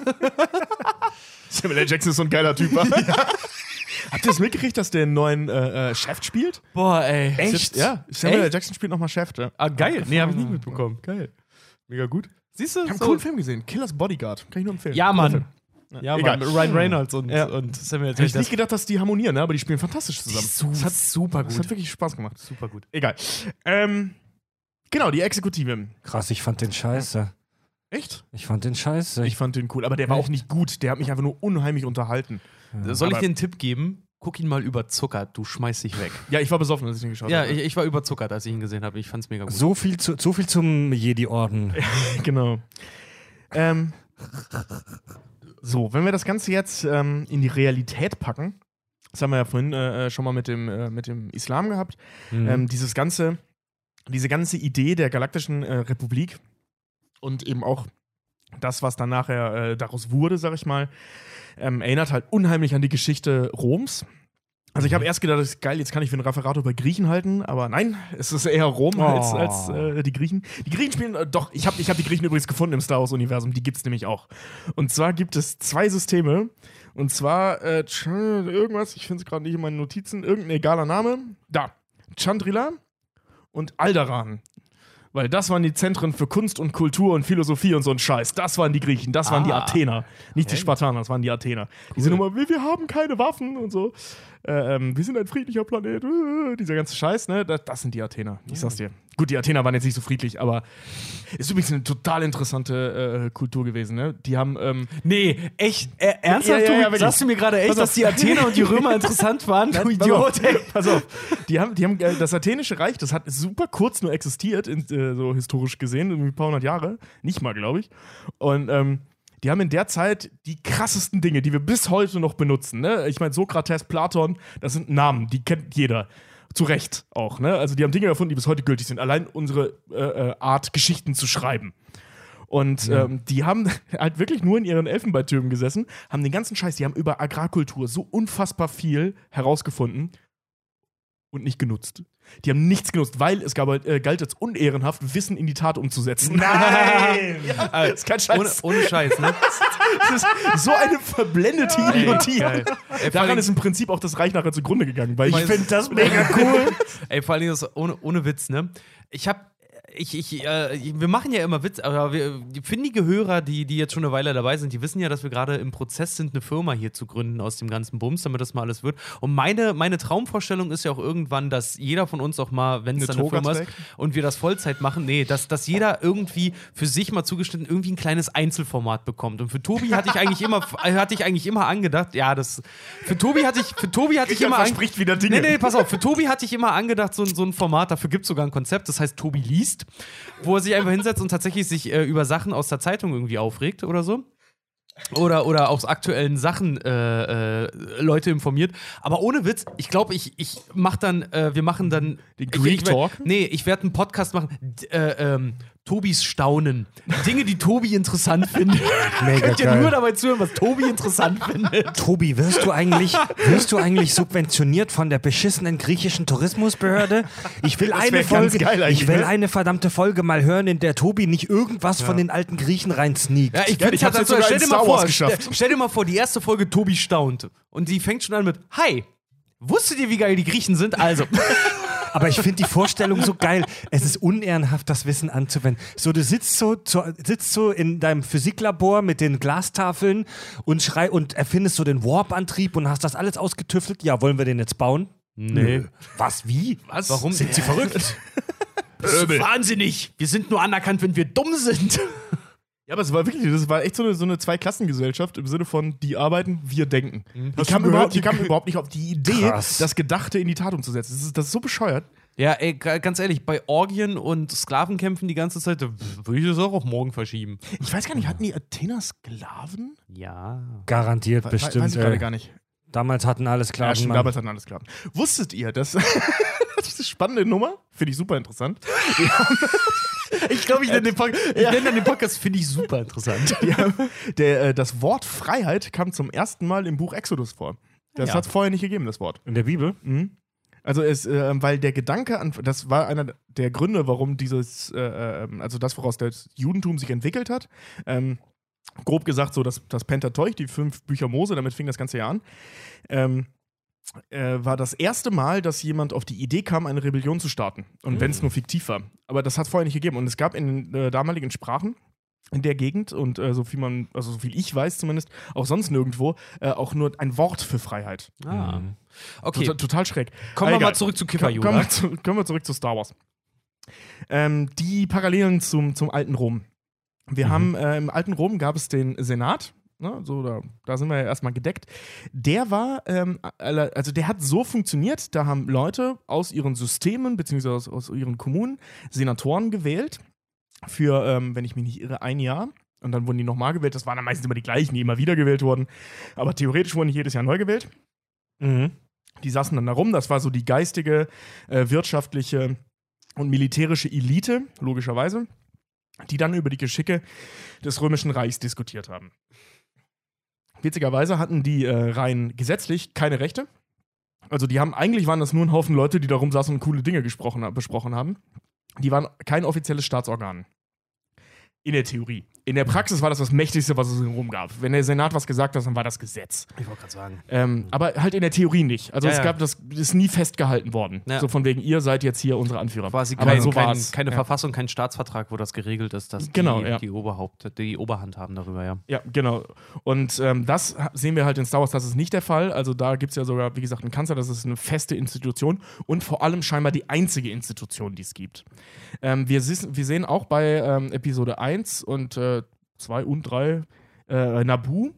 Samuel L. Jackson ist so ein geiler Typ. wa? Habt ihr das mitgekriegt, dass der einen neuen äh, äh, Chef spielt? Boah, ey. Jetzt- Ja, Samuel L. Echt? Jackson spielt nochmal Chef. Ja. Ah, geil. Nee, hab ich nicht mitbekommen. Geil. Mega gut. Siehst du? Ich habe einen So- coolen Film gesehen. Killers Bodyguard. Kann ich nur empfehlen. Ja, Mann. Ja, Egal. Mann. Ryan Reynolds und, Ja. und Samuel L. Hätte ich nicht gedacht, dass die harmonieren, ne? aber die spielen fantastisch zusammen. Su Das hat, super das gut. hat wirklich Spaß gemacht. super gut. Egal. Ähm, genau, die Exekutive. Krass, ich fand den scheiße. Echt? Ich fand den scheiße. Ich fand den cool, aber der war auch nicht gut. Der hat mich einfach nur unheimlich unterhalten. Soll ich Aber- dir einen Tipp geben? Guck ihn mal überzuckert, du schmeißt dich weg. Ja, ich war besoffen, als ich den geschaut Ja, habe. ich, ich war überzuckert, als ich ihn gesehen habe. Ich fand's mega gut. so, viel zu, so viel zum Jedi-Orden. Genau. Ähm, so, wenn wir das Ganze jetzt ähm, in die Realität packen, das haben wir ja vorhin äh, schon mal mit dem, äh, mit dem Islam gehabt, Mhm. ähm, dieses ganze, diese ganze Idee der galaktischen äh, Republik und eben auch das, was dann nachher äh, daraus wurde, sag ich mal, ähm, erinnert halt unheimlich an die Geschichte Roms. Also ich habe erst gedacht, das ist geil, jetzt kann ich für ein Referat über Griechen halten, aber nein, es ist eher Rom als, Oh. als äh, die Griechen. Die Griechen spielen, äh, doch, ich habe ich hab die Griechen übrigens gefunden im Star Wars-Universum, die gibt es nämlich auch. Und zwar gibt es zwei Systeme, und zwar äh, irgendwas, ich finde es gerade nicht in meinen Notizen, irgendein egaler Name, da, Chandrila und Alderan. Weil das waren die Zentren für Kunst und Kultur und Philosophie und so ein Scheiß. Das waren die Griechen, das waren die Ah. Athener. Nicht die Okay. Spartaner, das waren die Athener. Die sind immer, wir haben keine Waffen und so. Äh, ähm, wir sind ein friedlicher Planet. Äh, dieser ganze Scheiß, ne? Das, das sind die Athener. Ich sag's dir. Gut, die Athener waren jetzt nicht so friedlich, aber ist übrigens eine total interessante äh, Kultur gewesen, ne? Die haben, ähm, Nee, echt? Äh, ernsthaft? Ja, ja, ja, du, sagst du mir gerade echt, dass die Athener und die Römer interessant waren? Du Idiot, ey. Pass auf. Die haben, die haben äh, das Athenische Reich, das hat super kurz nur existiert, in, äh, so historisch gesehen, irgendwie ein paar hundert Jahre. Nicht mal, glaube ich. Und ähm, die haben in der Zeit die krassesten Dinge, die wir bis heute noch benutzen. Ne? Ich meine, Sokrates, Platon, das sind Namen, die kennt jeder. Zu Recht auch. Ne? Also die haben Dinge erfunden, die bis heute gültig sind. Allein unsere äh, äh, Art, Geschichten zu schreiben. Und ähm, die haben halt wirklich nur in ihren Elfenbeintürmen gesessen, haben den ganzen Scheiß, die haben über Agrarkultur so unfassbar viel herausgefunden und nicht genutzt. Die haben nichts genutzt, weil es gab, äh, galt als unehrenhaft, Wissen in die Tat umzusetzen. Nein! ja, Äh, ist kein Scheiß. ohne, ohne Scheiß, ne? Das ist so eine verblendete Idiotie. Ey, allen Daran ist im Prinzip auch das Reich nachher zugrunde gegangen. Weil ich finde das mega cool. Ey, vor allem das ohne, ohne Witz, ne? Ich hab. Ich, ich, äh, wir machen ja immer Witz, aber wir, die findige Hörer, die, die jetzt schon eine Weile dabei sind, die wissen ja, dass wir gerade im Prozess sind, eine Firma hier zu gründen aus dem ganzen Bums, damit das mal alles wird. Und meine, meine Traumvorstellung ist ja auch irgendwann, dass jeder von uns auch mal, wenn es Eine dann eine Firma ist und wir das Vollzeit machen, nee, dass, dass jeder irgendwie für sich mal zugeschnitten irgendwie ein kleines Einzelformat bekommt. Und für Tobi hatte ich eigentlich immer, hatte ich eigentlich immer angedacht, ja, das, für Tobi hatte ich, für Tobi hatte ich immer verspricht wieder Dinge. Nee, nee, pass auf. Für Tobi hatte ich immer angedacht, so, so ein Format, dafür gibt es sogar ein Konzept, das heißt Tobi liest, wo er sich einfach hinsetzt und tatsächlich sich äh, über Sachen aus der Zeitung irgendwie aufregt oder so. Oder, oder aus aktuellen Sachen äh, äh, Leute informiert. Aber ohne Witz, ich glaube, ich, ich mach dann, äh, wir machen dann. Den ich, Greek ich, werd- Talk? Nee, ich werde einen Podcast machen. D äh, ähm, Tobis Staunen. Dinge, die Tobi interessant findet. Mega Könnt ihr geil. nur dabei zuhören, was Tobi interessant findet. Tobi, wirst du eigentlich, wirst du eigentlich subventioniert von der beschissenen griechischen Tourismusbehörde? Ich will eine Folge, ich will ne? eine verdammte Folge mal hören, in der Tobi nicht irgendwas von den alten Griechen reinsneakt. Ja, ich, Ja, ich hab's jetzt sogar stell dir mal vor, geschafft. Stell, stell dir mal vor, die erste Folge Tobi staunt. Und die fängt schon an mit Hi. Wusstet ihr, wie geil die Griechen sind? Also. Aber ich finde die Vorstellung so geil. Es ist unehrenhaft, das Wissen anzuwenden. So, du sitzt so, zu, sitzt so in deinem Physiklabor mit den Glastafeln und schrei und erfindest so den Warp-Antrieb und hast das alles ausgetüftelt. Ja, wollen wir den jetzt bauen? Nee. Was? Wie? Was? Warum? Sind Sie verrückt? Wahnsinnig! Wir sind nur anerkannt, wenn wir dumm sind. Ja, aber es war wirklich, das war echt so eine, so eine Zweiklassengesellschaft im Sinne von, die arbeiten, wir denken. Die Hast kamen überhaupt, die kamen überhaupt nicht auf die Idee, Krass. das Gedachte in die Tat umzusetzen. Das ist, das ist so bescheuert. Ja, ey, ga- ganz ehrlich, bei Orgien und Sklavenkämpfen die ganze Zeit, da würde ich das auch auf morgen verschieben. Ich weiß gar nicht, hatten die Athener Sklaven? Ja. Garantiert, We- bestimmt. Weiß ich gerade ey. gar nicht. Damals hatten alles klar. Ja, stimmt, damals hatten alles Sklaven. Wusstet ihr, dass diese spannende Nummer, finde ich super interessant, Ich glaube, ich nenne den, Pod nenne den Podcast, finde ich super interessant. Ja, der, äh, das Wort Freiheit kam zum ersten Mal im Buch Exodus vor. Das Ja. hat es vorher nicht gegeben, das Wort. In der Bibel? Mhm. Also es, äh, weil der Gedanke an, das war einer der Gründe, warum dieses, äh, äh, also das, woraus das Judentum sich entwickelt hat. Ähm, grob gesagt, so das, das Pentateuch, die fünf Bücher Mose, damit fing das ganze Jahr an. Ähm, äh, war das erste Mal, dass jemand auf die Idee kam, eine Rebellion zu starten. Und wenn es nur fiktiv war. Aber das hat es vorher nicht gegeben. Und es gab in den äh, damaligen Sprachen in der Gegend und äh, so viel man, also so viel ich weiß zumindest, auch sonst nirgendwo, äh, auch nur ein Wort für Freiheit. Ah. Okay, Total, total schräg. kommen wir mal zurück zu Komm- Kommen zu, kommen wir zurück zu Star Wars. Ähm, die Parallelen zum, zum alten Rom. Wir Mhm. haben äh, im alten Rom gab es den Senat. Ne, so, da, da sind wir ja erstmal gedeckt. Der war, ähm, also der hat so funktioniert, da haben Leute aus ihren Systemen, beziehungsweise aus, aus ihren Kommunen, Senatoren gewählt. Für, ähm, wenn ich mich nicht irre, ein Jahr. Und dann wurden die nochmal gewählt. Das waren dann meistens immer die gleichen, die immer wieder gewählt wurden. Aber theoretisch wurden die jedes Jahr neu gewählt. Mhm. Die saßen dann da rum. Das war so die geistige, äh, wirtschaftliche und militärische Elite, logischerweise, die dann über die Geschicke des Römischen Reichs diskutiert haben. Witzigerweise hatten die äh, rein gesetzlich keine Rechte. Also die haben, eigentlich waren das nur ein Haufen Leute, die da rumsaßen und coole Dinge gesprochen, besprochen haben. Die waren kein offizielles Staatsorgan. In der Theorie. In der Praxis war das das Mächtigste, was es in Rom gab. Wenn der Senat was gesagt hat, dann war das Gesetz. Ich wollte gerade sagen. Ähm, aber halt in der Theorie nicht. Also Ja, es gab das ist nie festgehalten worden. Ja. So von wegen, ihr seid jetzt hier unsere Anführer. Quasi aber kein, so kein, keine ja. Verfassung, kein Staatsvertrag, wo das geregelt ist, dass Genau, die, die, Oberhaupt, die Oberhand haben darüber, ja. Ja, genau. Und ähm, das sehen wir halt in Star Wars, das ist nicht der Fall. Also da gibt es ja sogar, wie gesagt, einen Kanzler, das ist eine feste Institution und vor allem scheinbar die einzige Institution, die es gibt. Ähm, wir, wir sehen auch bei ähm, Episode 1 und äh, 2 und 3 äh, Nabu,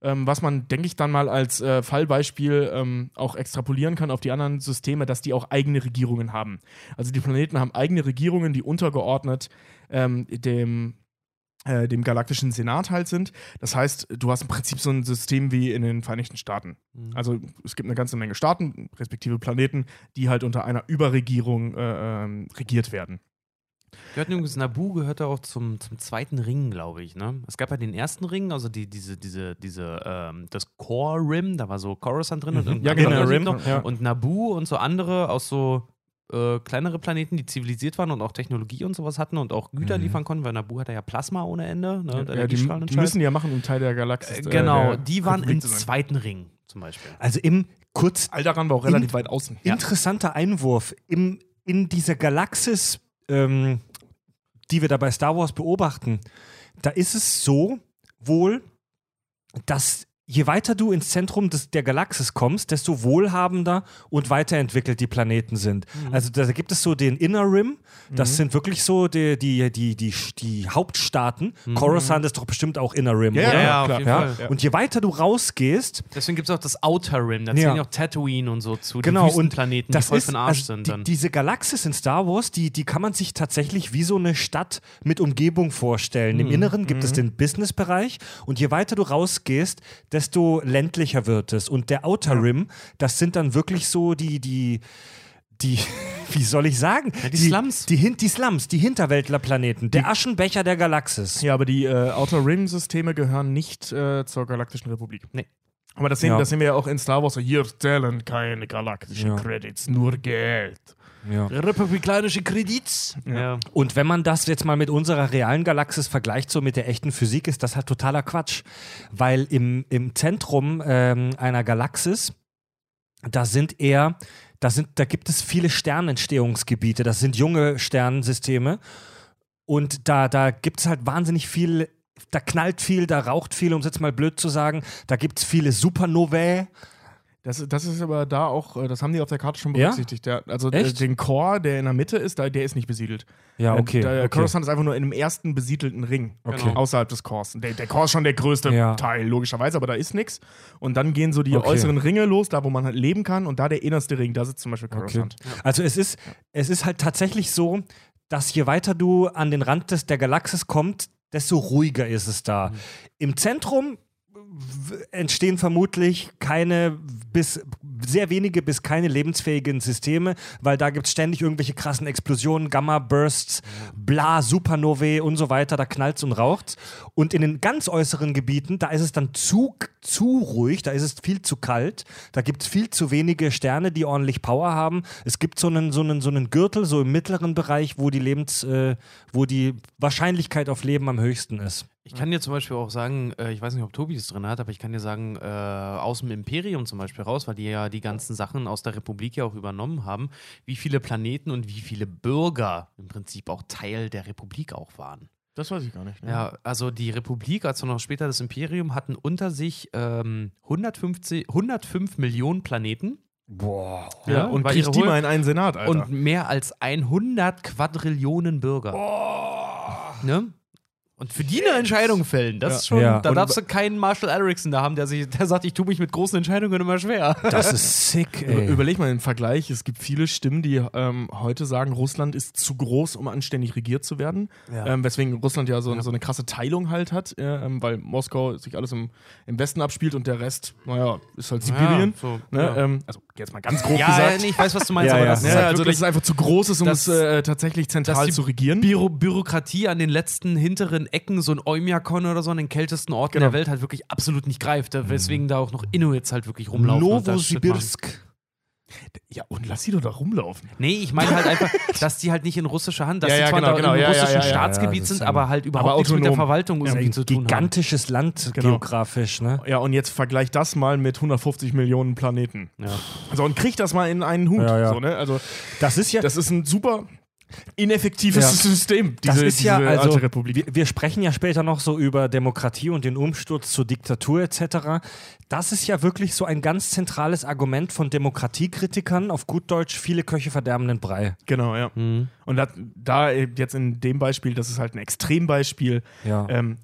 ähm, was man, denke ich, dann mal als äh, Fallbeispiel ähm, auch extrapolieren kann auf die anderen Systeme, dass die auch eigene Regierungen haben. Also die Planeten haben eigene Regierungen, die untergeordnet ähm, dem, äh, dem galaktischen Senat halt sind. Das heißt, du hast im Prinzip so ein System wie in den Vereinigten Staaten. Mhm. Also es gibt eine ganze Menge Staaten, respektive Planeten, die halt unter einer Überregierung äh, ähm, regiert werden. Gehört übrigens, Nabu gehörte auch zum, zum zweiten Ring, glaube ich. Ne? Es gab ja den ersten Ring, also die, diese, diese, diese, ähm, das Core Rim, da war so Coruscant drin und Mhm. Ja, genau, Rim, noch. ja. Und Nabu und so andere aus so äh, kleinere Planeten, die zivilisiert waren und auch Technologie und sowas hatten und auch Güter Mhm. liefern konnten, weil Nabu hat ja Plasma ohne Ende, ne? Ja, die, die müssen ja machen, um Teil der Galaxis Äh, äh, genau, der die waren im zweiten Ring zum Beispiel. Also im kurz Alderan war auch relativ weit außen. interessanter Einwurf im, in dieser Galaxis, ähm, die wir da bei Star Wars beobachten. Da ist es so wohl, dass je weiter du ins Zentrum des, der Galaxis kommst, desto wohlhabender und weiterentwickelt die Planeten sind. Also da gibt es so den Inner Rim, das sind wirklich so die, die, die, die, die Hauptstaaten. Coruscant ist doch bestimmt auch Inner Rim, Ja, oder? ja, Ja, auf klar. jeden Ja? Fall. Ja. Und je weiter du rausgehst, Deswegen gibt es auch das Outer Rim, da zählen ja auch Tatooine und so zu, genau, die Wüstenplaneten, das die voll ist, für den Arsch also sind die, dann. Diese Galaxis in Star Wars, die, die kann man sich tatsächlich wie so eine Stadt mit Umgebung vorstellen. Mhm. Im Inneren gibt es den Businessbereich und je weiter du rausgehst, desto ländlicher wird es. Und der Outer Rim, das sind dann wirklich so die, die, die, wie soll ich sagen? die Slums. Die, Hin- die Slums, die Hinterwäldlerplaneten, der Aschenbecher der Galaxis. Ja, aber die äh, Outer Rim-Systeme gehören nicht äh, zur Galaktischen Republik. Nee. Aber das sehen, Ja. das sehen wir ja auch in Star Wars. Hier zählen keine galaktischen Ja. Credits, nur Geld. Ja. Republikanische Kredits. Ja. Und wenn man das jetzt mal mit unserer realen Galaxis vergleicht, so mit der echten Physik, ist das halt totaler Quatsch. Weil im, im Zentrum ähm, einer Galaxis, da sind eher da, sind, da gibt es viele Sternentstehungsgebiete. Das sind junge Sternensysteme. Und da, da gibt es halt wahnsinnig viel, da knallt viel, da raucht viel, um es jetzt mal blöd zu sagen. Da gibt es viele Supernovae. Das, das ist aber da auch, äh, das haben die auf der Karte schon Ja? berücksichtigt. Der, also äh, Echt? den Core, der in der Mitte ist, der ist nicht besiedelt. Ja, okay. Der okay. Coruscant ist einfach nur in einem ersten besiedelten Ring. Okay. Außerhalb des Cores. Der, der Core ist schon der größte Ja. Teil, logischerweise, aber da ist nichts. Und dann gehen so die Okay. äußeren Ringe los, da wo man halt leben kann. Und da der innerste Ring, da sitzt zum Beispiel Coruscant. Also es ist, es ist halt tatsächlich so, dass je weiter du an den Rand des, der Galaxis kommst, desto ruhiger ist es da. Im Zentrum entstehen vermutlich keine bis sehr wenige bis keine lebensfähigen Systeme, weil da gibt es ständig irgendwelche krassen Explosionen, Gamma-Bursts, bla, Supernovae und so weiter, da knallt und raucht. Und in den ganz äußeren Gebieten, da ist es dann zu, zu ruhig, da ist es viel zu kalt, da gibt es viel zu wenige Sterne, die ordentlich Power haben. Es gibt so einen, so einen, so einen Gürtel, so im mittleren Bereich, wo die Lebens, äh, wo die Wahrscheinlichkeit auf Leben am höchsten ist. Ich kann dir zum Beispiel auch sagen, äh, ich weiß nicht, ob Tobi es drin hat, aber ich kann dir sagen, äh, aus dem Imperium zum Beispiel raus, weil die ja die ganzen Sachen aus der Republik ja auch übernommen haben, wie viele Planeten und wie viele Bürger im Prinzip auch Teil der Republik auch waren. Das weiß ich gar nicht. ne? Ja, also die Republik, also noch später das Imperium, hatten unter sich ähm, 150, 105 Millionen Planeten. Boah. Ja, Ja, und kriegt die mal in einen Senat, Alter. Und mehr als 100 Quadrillionen Bürger. Ne? Und für die eine Entscheidung fällen, das Ja. ist schon, Ja. da Und- darfst du keinen Marshall Erickson da haben, der, sich, der sagt, ich tue mich mit großen Entscheidungen immer schwer. Das ist sick, ey. Überleg mal den Vergleich. Es gibt viele Stimmen, die ähm, heute sagen, Russland ist zu groß, um anständig regiert zu werden. Ja. Ähm, weswegen Russland ja so, so eine krasse Teilung halt hat, äh, ähm, weil Moskau sich alles im, im Westen abspielt und der Rest, naja, ist halt Sibirien. Ja, so, ne? ja. ähm, also jetzt mal ganz grob Ja, gesagt. nee, ich weiß, was du meinst, Ja, aber ja. das ist Ja, halt also dass es einfach zu groß ist, um dass- es äh, tatsächlich zentral zu regieren. Büro Bürokratie an den letzten hinteren Ecken, so ein Oymyakon oder so, an den kältesten Orten Genau. der Welt halt wirklich absolut nicht greift, da- weswegen da auch noch Inuits halt wirklich rumlaufen. Novosibirsk. Ja, und lass sie doch da rumlaufen. Nee, ich meine halt einfach, dass die halt nicht in russischer Hand, dass Ja, die ja, zwar genau, da genau, im ja, russischen ja, ja. Staatsgebiet sind, aber halt überhaupt aber nichts mit der. Verwaltung Ja, irgendwie zu tun haben. gigantisches Land Genau. geografisch, ne? Ja, und jetzt vergleich das mal mit 150 Millionen Planeten. Ja. So, und krieg das mal in einen Hut. Ja, ja. So, ne? Also, Das ist ja, das ist ein super ineffektives Ja. System, diese, das ist ja also, alte Republik. Wir, wir sprechen ja später noch so über Demokratie und den Umsturz zur Diktatur etc. Das ist ja wirklich so ein ganz zentrales Argument von Demokratiekritikern, auf gut Deutsch, viele Köche verderben den Brei. Genau, ja. Mhm. Und da, da jetzt in dem Beispiel, das ist halt ein Extrembeispiel, Ja. ähm,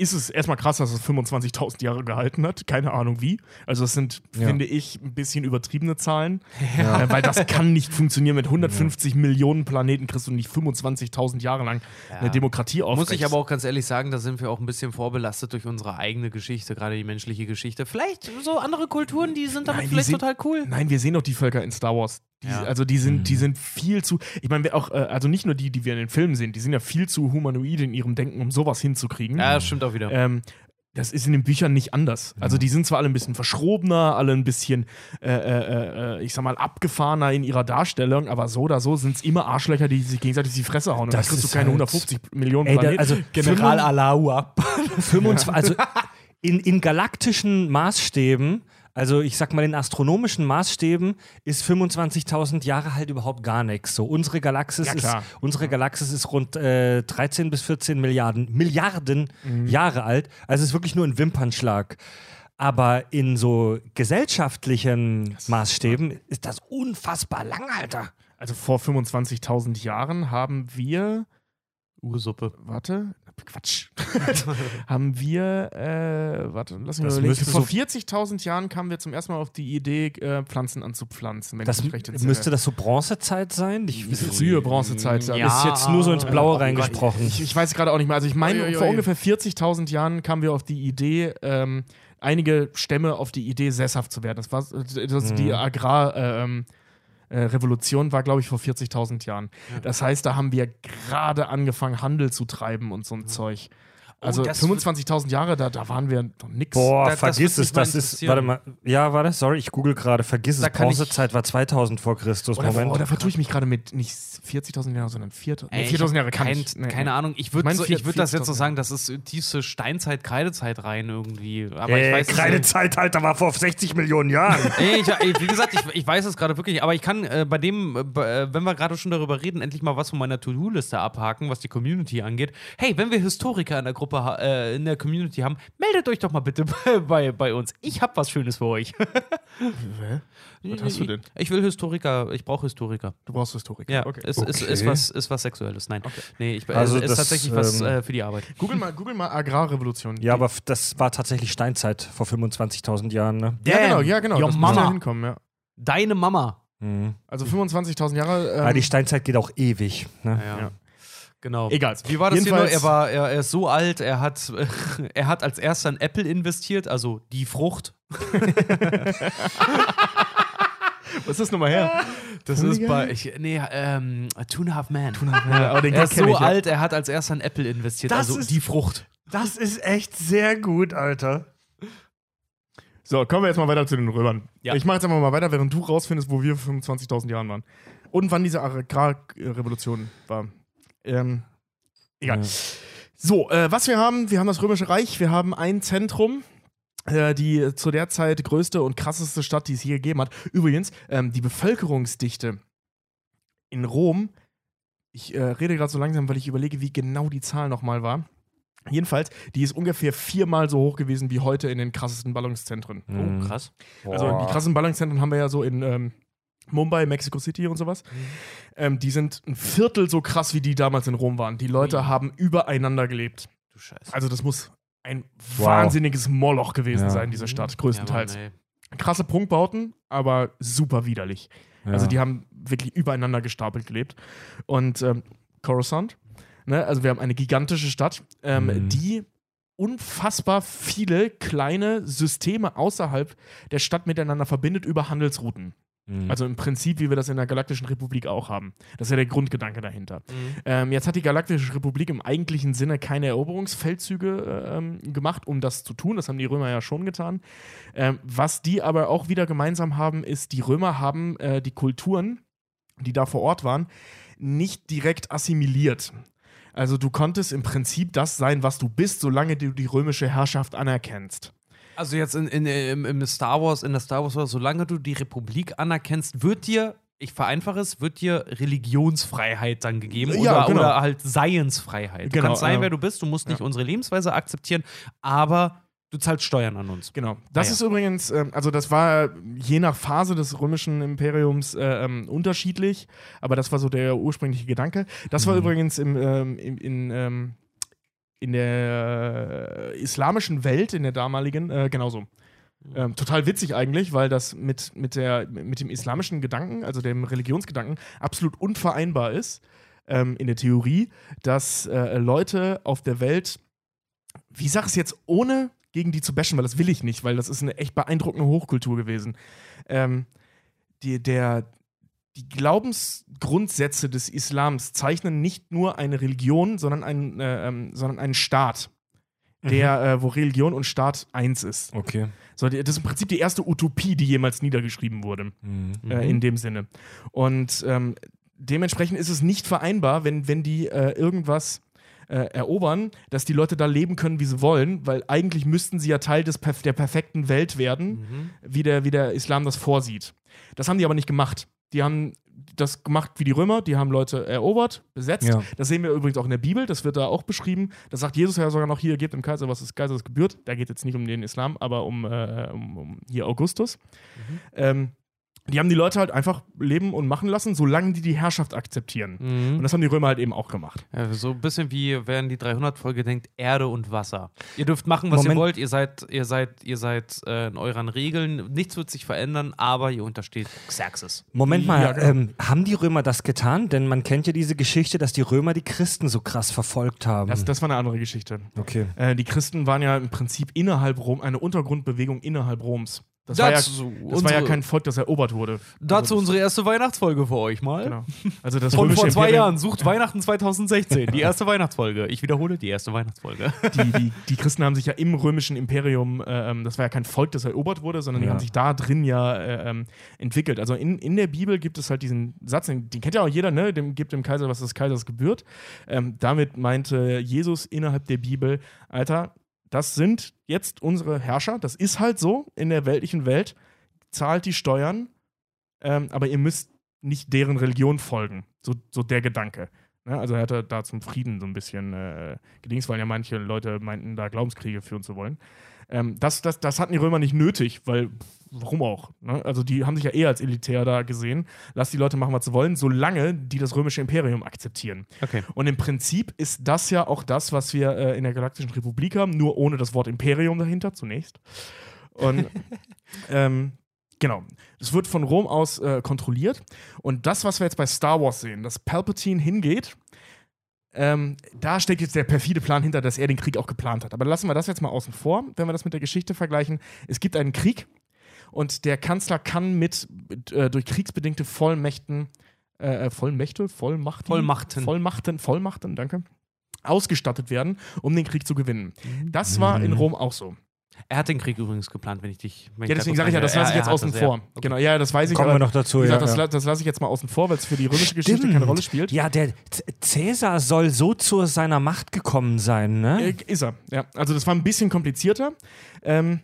ist es erstmal krass, dass es 25.000 Jahre gehalten hat. Keine Ahnung wie. Also es sind, Ja. finde ich, ein bisschen übertriebene Zahlen. Äh, weil das kann nicht funktionieren. Mit 150 Millionen Planeten kriegst du nicht 25.000 Jahre lang eine Demokratie auf. Muss ich aber auch ganz ehrlich sagen, da sind wir auch ein bisschen vorbelastet durch unsere eigene Geschichte, gerade die menschliche Geschichte. Vielleicht so andere Kulturen, die sind damit Nein, vielleicht sind- total cool. Nein, wir sehen doch die Völker in Star Wars. Die, Ja. Also die sind, die sind viel zu. Ich meine, wir auch, äh, also nicht nur die, die wir in den Filmen sehen, die sind ja viel zu humanoid in ihrem Denken, um sowas hinzukriegen. Ja, das stimmt auch wieder. Ähm, das ist in den Büchern nicht anders. Also die sind zwar alle ein bisschen verschrobener, alle ein bisschen, äh, äh, äh, ich sag mal, abgefahrener in ihrer Darstellung, aber so oder so sind es immer Arschlöcher, die sich gegenseitig die Fresse hauen. Und Das da kriegst du ist keine halt- 150 Millionen Ey, da- Planeten. also General Alaua. 25, also in, in galaktischen Maßstäben, also ich sag mal in astronomischen Maßstäben, ist 25.000 Jahre halt überhaupt gar nichts. So, unsere Galaxis Ja, ist, klar. unsere Galaxis ist rund äh, 13 bis 14 Milliarden, Milliarden Mhm. Jahre alt. Also es ist wirklich nur ein Wimpernschlag. Aber in so gesellschaftlichen Maßstäben ist das unfassbar lang, Alter. also vor 25.000 Jahren haben wir, Ursuppe. warte, Quatsch, haben wir, äh, warte, lass mich Das mal überlegen. Vor so- 40.000 Jahren kamen wir zum ersten Mal auf die Idee, äh, Pflanzen anzupflanzen, wenn Das ich mich recht entsinne. müsste das so Bronzezeit sein? Ich, frühe Bronzezeit sein. Ja. Ist jetzt nur so ins Blaue Oh reingesprochen. Ich, ich weiß gerade auch nicht mehr. Also ich meine, Ui, ui, vor ungefähr 40.000 Jahren kamen wir auf die Idee, ähm, einige Stämme auf die Idee, sesshaft zu werden. Das war das, die Agrarrevolution ähm, äh, Revolution war, glaube ich, vor 40.000 Jahren. Das heißt, da haben wir gerade angefangen, Handel zu treiben und so ein Zeug. Also das 25.000 Jahre, da, da waren wir noch nix. Boah, Da- vergiss es, das ist, warte mal, ja, warte, sorry, ich google gerade, vergiss es, Da ich- Bronzezeit war 2000 vor Christus, Oder, Moment. oder vertue ich mich gerade mit nicht 40.000 Jahren, sondern 4.000 Ey, nee, ich 4.000 hab Jahre kann kein, ich. Nee, keine nee. Ahnung. Ich Ich würde so, ich würd das jetzt so 40.000 sagen, das ist tiefste Steinzeit, Kreidezeit rein irgendwie. Aber ich äh, weiß es nicht. Kreidezeitalter war vor 60 Millionen Jahren. Ey, ich, ey, wie gesagt, ich, ich weiß es gerade wirklich nicht, aber ich kann äh, bei dem, äh, äh, wenn wir gerade schon darüber reden, endlich mal was von meiner To-Do-Liste abhaken, was die Community angeht. Hey, wenn wir Historiker in der Gruppe, ha- äh, in der Community haben, meldet euch doch mal bitte bei, bei, bei uns. Ich hab was Schönes für euch. Hä? Was hast du denn? Ich, ich will Historiker, ich brauche Historiker. Du brauchst Historiker. Ja, okay. ist, Ist, ist, Okay. was, ist was Sexuelles. Nein. Nee, ich, Also ist das, tatsächlich was ähm, äh, für die Arbeit. Google mal, Google mal Agrarrevolution. ja, aber das war tatsächlich Steinzeit vor 25.000 Jahren, ne? ja, genau, ja, genau. Das Mama. ja hinkommen, ja. Deine Mama. Mhm. Also 25.000 Jahre. Ähm, Aber die Steinzeit geht auch ewig, ne? Ja. Ja. Genau. Egal. Wie war das hier nur? Jedenfalls- Er, war, er, er ist so alt, er hat, er hat als erster in Apple investiert, also die Frucht. Was ist das nochmal her? Das ist bei, ich, nee, ähm, Two and a Half Man. Ja, aber den Er ist so ich, ja. alt, er hat als erster in Apple investiert, Das also ist- die Frucht. Das ist echt sehr gut, Alter. So, kommen wir jetzt mal weiter zu den Römern. Ja. Ich mache jetzt einfach mal weiter, während du rausfindest, wo wir vor 25.000 Jahren waren. Und wann diese Agrarrevolution war. Ähm, egal. Ja. So, äh, was wir haben, wir haben das Römische Reich, wir haben ein Zentrum, äh, die zu der Zeit größte und krasseste Stadt, die es je gegeben hat. Übrigens, ähm, die Bevölkerungsdichte in Rom, ich äh, rede gerade so langsam, weil ich überlege, wie genau die Zahl nochmal war. Jedenfalls, die ist ungefähr viermal so hoch gewesen wie heute in den krassesten Ballungszentren. Mhm. Oh, krass. Also die krassen Ballungszentren haben wir ja so in ähm, Mumbai, Mexico City und sowas. Ähm, die sind ein Viertel so krass, wie die damals in Rom waren. Die Leute Ui. haben übereinander gelebt. Du Scheiße. Also das muss ein Wow. wahnsinniges Moloch gewesen Ja. sein, diese Stadt, größtenteils. Ja, Mann. Krasse Prunkbauten, aber super widerlich. Ja. Also die haben wirklich übereinander gestapelt gelebt. Und ähm, Coruscant, ne, also wir haben eine gigantische Stadt, ähm, Mhm. die unfassbar viele kleine Systeme außerhalb der Stadt miteinander verbindet über Handelsrouten. Mhm. Also im Prinzip, wie wir das in der Galaktischen Republik auch haben. Das ist ja der Grundgedanke dahinter. Mhm. Ähm, jetzt hat die Galaktische Republik im eigentlichen Sinne keine Eroberungsfeldzüge äh, ähm, gemacht, um das zu tun. Das haben die Römer ja schon getan. Ähm, was die aber auch wieder gemeinsam haben, ist, die Römer haben äh, die Kulturen, die da vor Ort waren, nicht direkt assimiliert. Also du konntest im Prinzip das sein, was du bist, solange du die römische Herrschaft anerkennst. Also jetzt in, in, im, im Star Wars, in der Star Wars, solange du die Republik anerkennst, wird dir, ich vereinfache es, wird dir Religionsfreiheit dann gegeben Ja, oder, genau. oder halt Seinsfreiheit. Du Genau, kannst sein, ja. wer du bist, du musst nicht Ja. unsere Lebensweise akzeptieren, aber du zahlst Steuern an uns. Genau. Das Ah, ja. ist übrigens, ähm, also das war je nach Phase des römischen Imperiums äh, ähm, unterschiedlich, aber das war so der ursprüngliche Gedanke. Das war Mhm. übrigens im, ähm, in, in, ähm, in der äh, islamischen Welt, in der damaligen, äh, genauso. Ähm, total witzig eigentlich, weil das mit, mit, der, mit dem islamischen Gedanken, also dem Religionsgedanken, absolut unvereinbar ist, ähm, in der Theorie, dass äh, Leute auf der Welt, wie sag es jetzt, ohne gegen die zu bashen, weil das will ich nicht, weil das ist eine echt beeindruckende Hochkultur gewesen. Ähm, die, der, die Glaubensgrundsätze des Islams zeichnen nicht nur eine Religion, sondern einen, äh, ähm, sondern einen Staat, der, äh, wo Religion und Staat eins ist. Okay. So, das ist im Prinzip die erste Utopie, die jemals niedergeschrieben wurde, Mhm. äh, in dem Sinne. Und ähm, dementsprechend ist es nicht vereinbar, wenn, wenn die äh, irgendwas äh, erobern, dass die Leute da leben können, wie sie wollen, weil eigentlich müssten sie ja Teil des, perf der perfekten Welt werden, Mhm. wie, der, wie der Islam das vorsieht. Das haben die aber nicht gemacht. Die haben das gemacht wie die Römer, die haben Leute erobert, besetzt. Ja. Das sehen wir übrigens auch in der Bibel, das wird da auch beschrieben. Das sagt Jesus ja sogar noch hier, gebt dem Kaiser, was des Kaisers gebührt. Da geht es jetzt nicht um den Islam, aber um, äh, um, um hier Augustus. Ähm, die haben die Leute halt einfach leben und machen lassen, solange die die Herrschaft akzeptieren. Und Mhm. das haben die Römer halt eben auch gemacht. Ja, so ein bisschen wie während die 300-Folge denkt, Erde und Wasser. Ihr dürft machen, was Moment. ihr wollt, ihr seid, ihr seid, ihr seid äh, in euren Regeln, nichts wird sich verändern, aber ihr untersteht Xerxes. Moment mal, Ja, genau. ähm, haben die Römer das getan? Denn man kennt ja diese Geschichte, dass die Römer die Christen so krass verfolgt haben. Das, das war eine andere Geschichte. okay. Äh, die Christen waren ja im Prinzip innerhalb Rom, eine Untergrundbewegung innerhalb Roms. Das, war ja, Dazu das war ja unsere- kein Volk, das erobert wurde. Dazu Also unsere erste Weihnachtsfolge für euch mal. Genau. Also das Von vor zwei Imperium- Jahren. Sucht Weihnachten 2016. Die erste Weihnachtsfolge. Ich wiederhole, die erste Weihnachtsfolge. die, die, die Christen haben sich ja im römischen Imperium, äh, ähm, das war ja kein Volk, das erobert wurde, sondern die Ja. haben sich da drin ja äh, ähm, entwickelt. Also in, in der Bibel gibt es halt diesen Satz, den, den kennt ja auch jeder, ne? Dem gibt dem Kaiser, was des Kaisers gebührt. Ähm, damit meinte Jesus innerhalb der Bibel, Alter, das sind jetzt unsere Herrscher, das ist halt so in der weltlichen Welt, zahlt die Steuern, ähm, aber ihr müsst nicht deren Religion folgen. So, so der Gedanke. Ne? Also er hatte da zum Frieden so ein bisschen äh, gedings, weil ja manche Leute meinten, da Glaubenskriege führen zu wollen. Ähm, das, das, das hatten die Römer nicht nötig, weil warum auch? Ne? Also die haben sich ja eher als elitär da gesehen. Lass die Leute machen, was sie wollen, solange die das römische Imperium akzeptieren. Okay. Und im Prinzip ist das ja auch das, was wir äh, in der Galaktischen Republik haben, nur ohne das Wort Imperium dahinter zunächst. Und ähm, genau, es wird von Rom aus äh, kontrolliert. Und das, was wir jetzt bei Star Wars sehen, dass Palpatine hingeht, ähm, da steckt jetzt der perfide Plan hinter, dass er den Krieg auch geplant hat. Aber lassen wir das jetzt mal außen vor, wenn wir das mit der Geschichte vergleichen. Es gibt einen Krieg und der Kanzler kann mit, mit äh, durch kriegsbedingte Vollmächten, äh, äh, Vollmächte, Vollmachten, Vollmachten. Vollmachten, Vollmachten, danke, ausgestattet werden, um den Krieg zu gewinnen. Das war in Mhm. Rom auch so. Er hat den Krieg übrigens geplant, wenn ich dich. Wenn Ja, deswegen sage ich ja, das lasse ich jetzt außen vor. Genau, ja, das weiß ich. Kommen wir aber noch dazu, gesagt, ja, das, ja. das lasse ich jetzt mal außen vor, weil es für die römische Geschichte Stimmt. keine Rolle spielt. Ja, der Cäsar soll so zu seiner Macht gekommen sein, ne? Äh, ist er, ja. Also das war ein bisschen komplizierter. Ähm,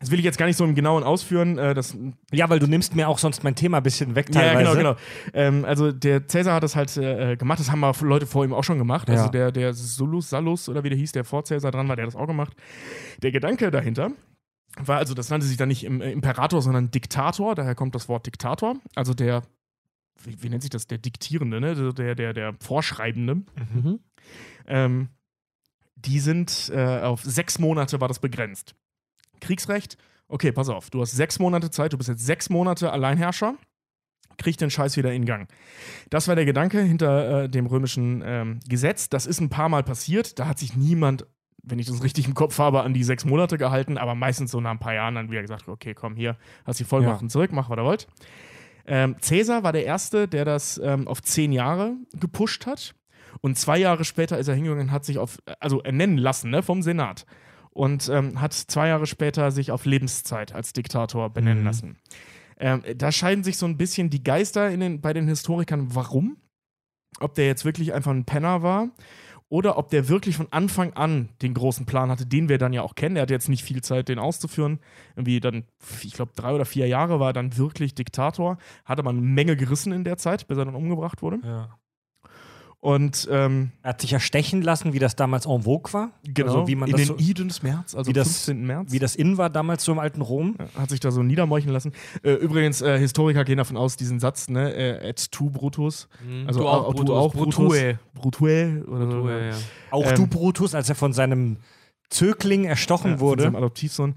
das will ich jetzt gar nicht so im Genauen ausführen. Äh, das, Ja, weil du nimmst mir auch sonst mein Thema ein bisschen weg ja, ja, teilweise. genau, genau. Ähm, also der Cäsar hat das halt äh, gemacht. Das haben mal Leute vor ihm auch schon gemacht. Also Ja. der, der Solus, Salus oder wie der hieß, der vor Cäsar dran war, der hat das auch gemacht. Der Gedanke dahinter war, also das nannte sich dann nicht äh, Imperator, sondern Diktator. Daher kommt das Wort Diktator. Also der, wie, wie nennt sich das? Der Diktierende, ne? Der, der, der Vorschreibende. Mhm. Ähm, die sind äh, auf sechs Monate war das begrenzt. Kriegsrecht, okay, pass auf, du hast sechs Monate Zeit, du bist jetzt sechs Monate Alleinherrscher, krieg den Scheiß wieder in Gang. Das war der Gedanke hinter äh, dem römischen ähm, Gesetz. Das ist ein paar Mal passiert, da hat sich niemand, wenn ich das richtig im Kopf habe, an die sechs Monate gehalten, aber meistens so nach ein paar Jahren dann wieder gesagt, okay, komm hier, hast die Vollmachten zurück, mach, was ihr wollt. Ähm, Caesar war der Erste, der das ähm, auf zehn Jahre gepusht hat. Und zwei Jahre später ist er hingegangen und hat sich auf, also ernennen lassen, ne, vom Senat. Und ähm, hat zwei Jahre später sich auf Lebenszeit als Diktator benennen Mhm. lassen. Ähm, da scheiden sich so ein bisschen die Geister den, bei den Historikern, warum. Ob der jetzt wirklich einfach ein Penner war oder ob der wirklich von Anfang an den großen Plan hatte, den wir dann ja auch kennen. Er hatte jetzt nicht viel Zeit, den auszuführen. Irgendwie dann, ich glaube, drei oder vier Jahre war er dann wirklich Diktator. Hat aber eine Menge gerissen in der Zeit, bis er dann umgebracht wurde. Ja. Und ähm, Er hat sich ja stechen lassen, wie das damals en vogue war. genau, Also wie man in das den so, Iden des März, also wie das- 15. März. wie das in war damals so im alten Rom. Ja, Hat sich da so niedermeucheln lassen. Äh, übrigens, äh, Historiker gehen davon aus, diesen Satz, ne, äh, et tu Brutus, Also du auch- auch, du Brutus. auch, Brutus. Brutue. Brutue oder. Brutue, ja. Auch Ähm, du, Brutus, als er von seinem Zögling erstochen Ja, von wurde. seinem Adoptivsohn.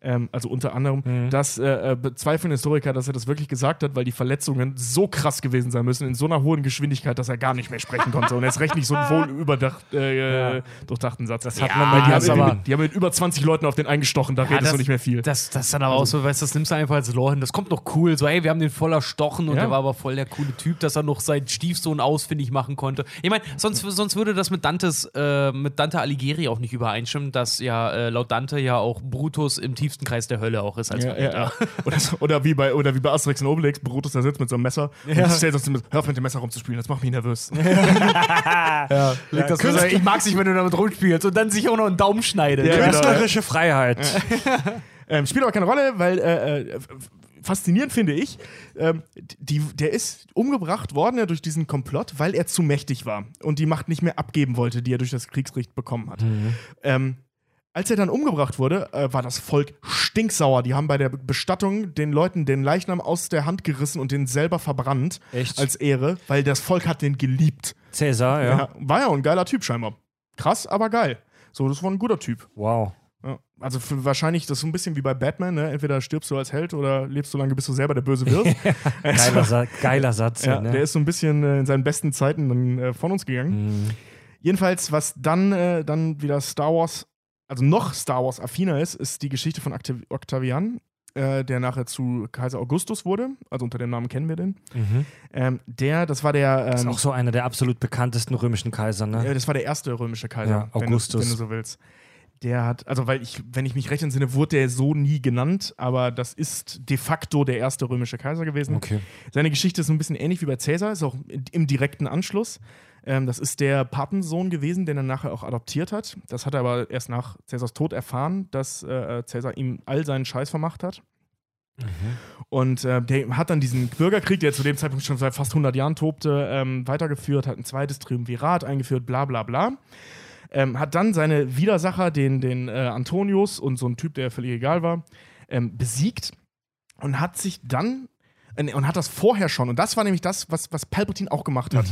Ähm, also unter anderem, Mhm. das äh, äh, bezweifeln Historiker, dass er das wirklich gesagt hat, weil die Verletzungen so krass gewesen sein müssen, in so einer hohen Geschwindigkeit, dass er gar nicht mehr sprechen konnte. Und erst recht nicht so einen wohl überdacht, äh, Ja. durchdachten Satz. Das hat Ja, man bei die, haben aber. die haben mit über 20 Leuten auf den eingestochen, da Ja, redest das- du nicht mehr viel. Das, das ist dann aber auch so, weißt du, das nimmst du einfach als Lore hin. Das kommt noch cool. So, ey, wir haben den voller Stochen und Ja. der war aber voll der coole Typ, dass er noch seinen Stiefsohn ausfindig machen konnte. Ich meine, sonst, sonst würde das mit Dantes, äh, mit Dante Alighieri auch nicht übereinstimmen, dass ja äh, laut Dante ja auch Brutus im tiefsten Kreis der Hölle auch ist als Ja, ja, ja. Oder, so- oder, wie bei, oder wie bei Asterix und Obelix, Brutus da sitzt mit so einem Messer und stellt uns mit, hör auf mit dem Messer rumzuspielen, das macht mich nervös. ja. Das Künstler- ich mag's nicht, wenn du damit rumspielst und dann sich auch noch einen Daumen schneidet. Ja, genau. Künstlerische Freiheit. Ähm, spielt aber keine Rolle, weil äh, äh, faszinierend finde ich, ähm, die, der ist umgebracht worden ja, durch diesen Komplott, weil er zu mächtig war und die Macht nicht mehr abgeben wollte, die er durch das Kriegsrecht bekommen hat. Ähm, als er dann umgebracht wurde, äh, war das Volk stinksauer. Die haben bei der Bestattung den Leuten den Leichnam aus der Hand gerissen und den selber verbrannt Echt? als Ehre, weil das Volk hat den geliebt. Cäsar, ja. Ja. War ja ein geiler Typ scheinbar. Krass, aber geil. So, das war ein guter Typ. Wow. Ja. Also wahrscheinlich, das ist so ein bisschen wie bei Batman, ne? Entweder stirbst du als Held oder lebst so lange, bis du selber der Böse wirst. Geiler, Sa geiler Satz. ja, ne? Der ist so ein bisschen äh, in seinen besten Zeiten dann äh, von uns gegangen. Mhm. Jedenfalls, was dann, äh, dann wieder Star Wars, also noch Star Wars affiner ist, ist die Geschichte von Octav Octavian. äh, der nachher zu Kaiser Augustus wurde, also unter dem Namen kennen wir den. Mhm. Ähm, der, das war der. Das ist Ähm, auch so einer der absolut bekanntesten römischen Kaiser, ne? äh, das war der erste römische Kaiser, Ja, Augustus. Wenn, du, wenn du so willst. Der hat, also weil ich, wenn ich mich recht entsinne, wurde der so nie genannt, aber das ist de facto der erste römische Kaiser gewesen. Okay. Seine Geschichte ist so ein bisschen ähnlich wie bei Caesar, ist auch im direkten Anschluss. Ähm, das ist der Patensohn gewesen, den er nachher auch adoptiert hat. Das hat er aber erst nach Caesars Tod erfahren, dass äh, Caesar ihm all seinen Scheiß vermacht hat. Und äh, der hat dann diesen Bürgerkrieg, der zu dem Zeitpunkt schon seit fast 100 Jahren tobte, ähm, weitergeführt, hat ein zweites Triumvirat eingeführt, bla bla bla. Ähm, hat dann seine Widersacher, den, den äh, Antonius und so ein Typ, der völlig egal war, ähm, besiegt und hat sich dann äh, und hat das vorher schon, und das war nämlich das, was, was Palpatine auch gemacht hat,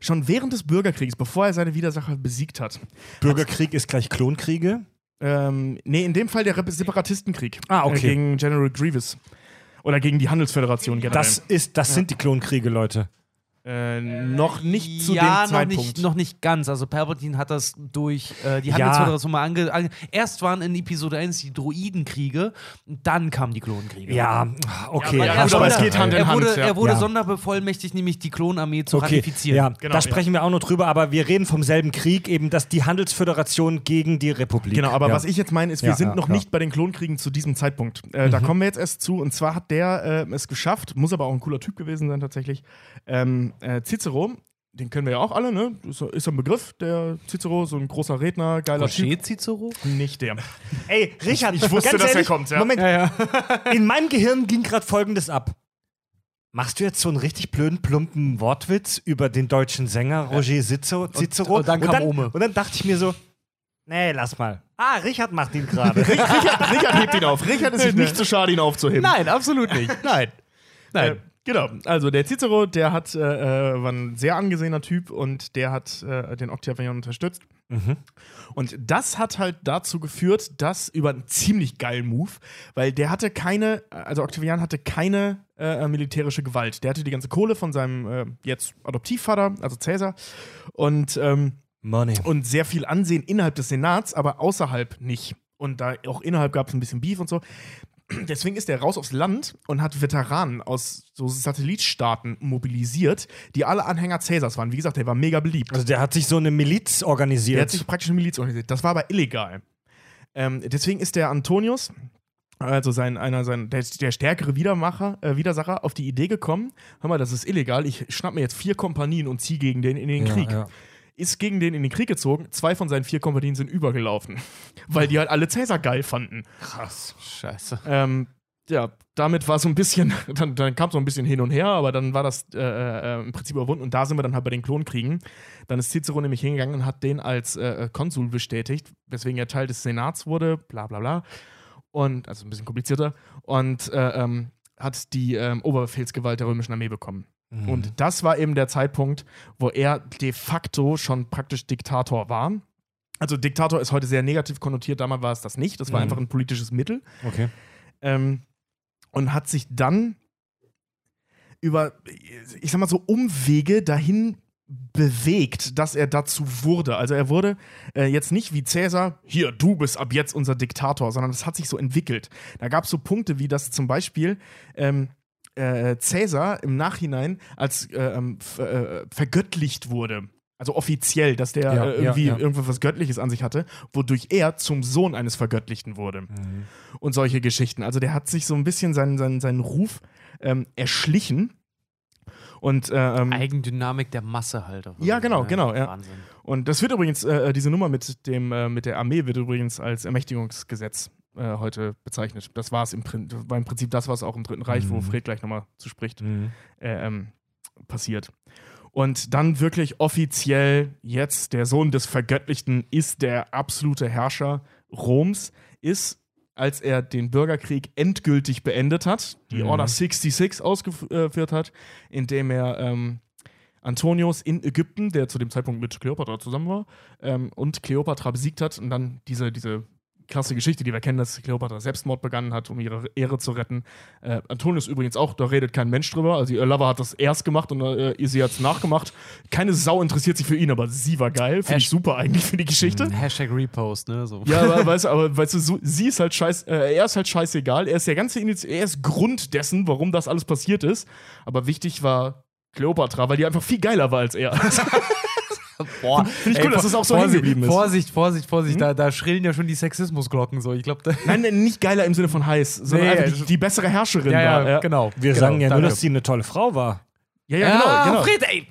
schon während des Bürgerkriegs, bevor er seine Widersacher besiegt hat. Bürgerkrieg ist gleich Klonkriege. Ähm, nee, in dem Fall der Separatistenkrieg Ah, okay. äh, gegen General Grievous. Oder gegen die Handelsföderation generell. Das, ist, das sind die Klonkriege, Leute. Äh, noch nicht zu ja, dem noch Zeitpunkt. nicht, noch nicht ganz. Also Palpatine hat das durch äh, die Ja. Handelsföderation mal ange, ange. Erst waren in Episode 1 die Droidenkriege, dann kamen die Klonkriege. Ja, okay. Ja, er gut, aber Sonder- es geht Hand in er wurde. Er sonderbevollmächtigt, nämlich die Klonarmee zu Okay, ratifizieren. ja, Genau, da ja. sprechen wir auch noch drüber, aber wir reden vom selben Krieg, eben dass die Handelsföderation gegen die Republik. Genau, aber ja. was ich jetzt meine, ist, wir Ja, sind ja, noch klar. nicht bei den Klonkriegen zu diesem Zeitpunkt. Äh, Da kommen wir jetzt erst zu. Und zwar hat der äh, es geschafft, muss aber auch ein cooler Typ gewesen sein tatsächlich. Ähm, äh, Cicero, den kennen wir ja auch alle, ne? Ist, ist ein Begriff, der Cicero, so ein großer Redner, geiler Typ. Roger Cicero? Nicht der. Ey, Richard, Ich wusste, ganz dass er kommt, ja. Moment, in meinem Gehirn ging gerade folgendes ab. Machst du jetzt so einen richtig blöden, plumpen Wortwitz über den deutschen Sänger Roger Cicero? Cicero? und dann kam dann, Ome. Und dann dachte ich mir so, nee, lass mal. Ah, Richard macht ihn gerade. Richard, Richard hebt ihn auf. Richard ist sich nicht zu schade, ihn aufzuheben. Nein, absolut nicht. Nein. Nein. Äh, genau. Also der Cicero, der hat, äh, äh, war ein sehr angesehener Typ und der hat äh, den Octavian unterstützt. Und das hat halt dazu geführt, dass über einen ziemlich geilen Move, weil der hatte keine, also Octavian hatte keine äh, militärische Gewalt. Der hatte die ganze Kohle von seinem äh, jetzt Adoptivvater, also Caesar, und, ähm, Money. und sehr viel Ansehen innerhalb des Senats, aber außerhalb nicht. Und da auch innerhalb gab es ein bisschen Beef und so. Deswegen ist er raus aufs Land und hat Veteranen aus so Satellitstaaten mobilisiert, die alle Anhänger Cäsars waren. Wie gesagt, der war mega beliebt. Also der hat sich so eine Miliz Der organisiert. hat sich praktisch eine Miliz organisiert. Das war aber illegal. Ähm, deswegen ist der Antonius, also sein, einer sein, der, der stärkere Widermacher, äh, Widersacher, auf die Idee gekommen: Hör mal, das ist illegal. Ich schnapp mir jetzt vier Kompanien und ziehe gegen den in den Ja, Krieg. ja. Ist gegen den in den Krieg gezogen. Zwei von seinen vier Kompanien sind übergelaufen, weil die halt alle Cäsar geil fanden. Krass. Scheiße. Ähm, ja, damit war so ein bisschen, dann, dann kam so ein bisschen hin und her, aber dann war das äh, äh, im Prinzip überwunden und da sind wir dann halt bei den Klonkriegen. Dann ist Cicero nämlich hingegangen und hat den als äh, Konsul bestätigt, weswegen er Teil des Senats wurde, bla bla bla. Und, also ein bisschen komplizierter, und äh, ähm, hat die ähm, Oberbefehlsgewalt der römischen Armee bekommen. Mhm. Und das war eben der Zeitpunkt, wo er de facto schon praktisch Diktator war. Also Diktator ist heute sehr negativ konnotiert, damals war es das nicht. Das war Mhm. einfach ein politisches Mittel. Okay. Ähm, und hat sich dann über, ich sag mal so, Umwege dahin bewegt, dass er dazu wurde. Also er wurde äh, jetzt nicht wie Cäsar, hier, du bist ab jetzt unser Diktator, sondern es hat sich so entwickelt. Da gab es so Punkte wie, dass zum Beispiel ähm, äh, Cäsar im Nachhinein als äh, ähm, ver- äh, vergöttlicht wurde. Also offiziell, dass der Ja, äh, irgendwie ja, ja. irgendwas was Göttliches an sich hatte, wodurch er zum Sohn eines Vergöttlichten wurde und solche Geschichten. Also der hat sich so ein bisschen seinen, seinen, seinen Ruf ähm, erschlichen. Und, äh, ähm, Eigendynamik der Masse halt. auch Ja, genau, wirklich, genau, ja. Wahnsinn. und das wird übrigens, äh, diese Nummer mit, dem, äh, mit der Armee wird übrigens als Ermächtigungsgesetz äh, heute bezeichnet. Das war es im, war im Prinzip das, was auch im Dritten Reich, wo Mhm. Fred gleich nochmal zu spricht, Mhm. äh, ähm, passiert. Und dann wirklich offiziell jetzt der Sohn des Vergöttlichten ist der absolute Herrscher Roms, ist, als er den Bürgerkrieg endgültig beendet hat, die Mhm. Order 66 ausgeführt hat, indem er ähm, Antonius in Ägypten, der zu dem Zeitpunkt mit Kleopatra zusammen war, ähm, und Kleopatra besiegt hat und dann diese, diese krasse Geschichte, die wir kennen, dass Kleopatra Selbstmord begangen hat, um ihre Ehre zu retten. Äh, Antonius übrigens auch, da redet kein Mensch drüber. Also ihr Lover hat das erst gemacht und äh, sie hat es nachgemacht. Keine Sau interessiert sich für ihn, aber sie war geil. Finde ich super eigentlich für die Geschichte. Hashtag Repost, ne? So. Ja, aber weißt du, aber weißt du, so, sie ist halt scheiß, äh, er ist halt scheißegal. Er ist der ganze Iniz er ist Grund dessen, warum das alles passiert ist. Aber wichtig war Kleopatra, weil die einfach viel geiler war als er. Boah, Finde ich cool, dass das auch so hängen Vorsicht, geblieben ist. Hm? Vorsicht, Vorsicht, Vorsicht, da, da schrillen ja schon die Sexismusglocken so. Ich glaube, da. Nein, nein, nicht geiler im Sinne von heiß, sondern Nee, einfach die, die bessere Herrscherin Ja, war. ja, genau. Wir genau, sagen ja nur, dass sie eine tolle Frau war. Ja, ja, genau. genau. Fred, ey,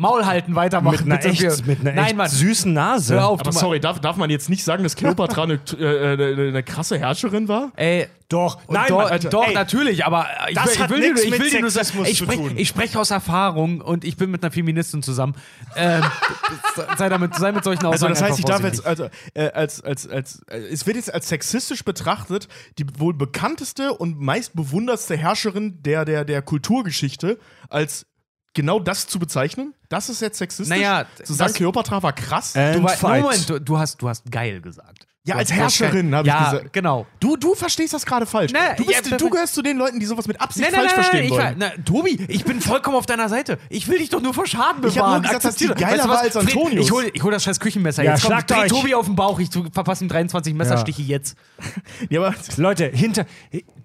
Maul halten, weitermachen. Mit einer, echt, mit einer Nein, echt Mann. süßen Nase. Hör auf, Aber sorry, darf, darf man jetzt nicht sagen, dass Kleopatra eine, äh, eine, eine krasse Herrscherin war? Ey, Doch, nein, doch, Mann, doch ey, natürlich, aber ich, Das will- ich hat will, ich mit will nur sagen, Sexismus ich zu sprech- tun. Ich spreche aus Erfahrung und ich bin mit einer Feministin zusammen. Ähm, sei, damit, sei mit solchen Also Aussagen das heißt, ich darf jetzt, also, äh, als, als, als, äh, es wird jetzt als sexistisch betrachtet, die wohl bekannteste und meist bewundertste Herrscherin der, der, der Kulturgeschichte als genau das zu bezeichnen? Das ist jetzt sexistisch? Naja, zu sagen, Kleopatra war krass? And Du, war. Moment, du, du, hast, du hast geil gesagt. ja, Du als Herrscherin habe ich ja, gesagt. genau. Du, du verstehst das gerade falsch. Nee, du, bist, ja, du gehörst zu den Leuten, die sowas mit Absicht Nein, nein, falsch nein, verstehen ich, wollen. na, Tobi, ich bin vollkommen auf deiner Seite. Ich will dich doch nur vor Schaden bewahren. Ich hab nur gesagt, dass die geiler Weißt du war als Fred, Antonius. Ich hol, ich hol das scheiß Küchenmesser Ja, jetzt. Komm, dreh. Tobi auf den Bauch. Ich tu- verpasse ihm 23 Messerstiche jetzt. Ja, aber Leute, hinter.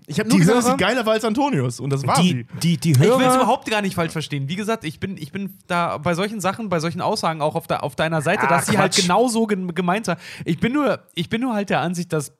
Ich habe nur Die gesagt, dass Hörer- sie geiler war als Antonius. Und das war Die, sie. die, die Ich will es Hörer. überhaupt gar nicht falsch verstehen. Wie gesagt, ich bin, ich bin da bei solchen Sachen, bei solchen Aussagen auch auf, der, auf deiner Seite, Ah, dass sie halt Quatsch. genauso gen gemeint hat. Ich bin nur, ich bin nur halt der Ansicht, dass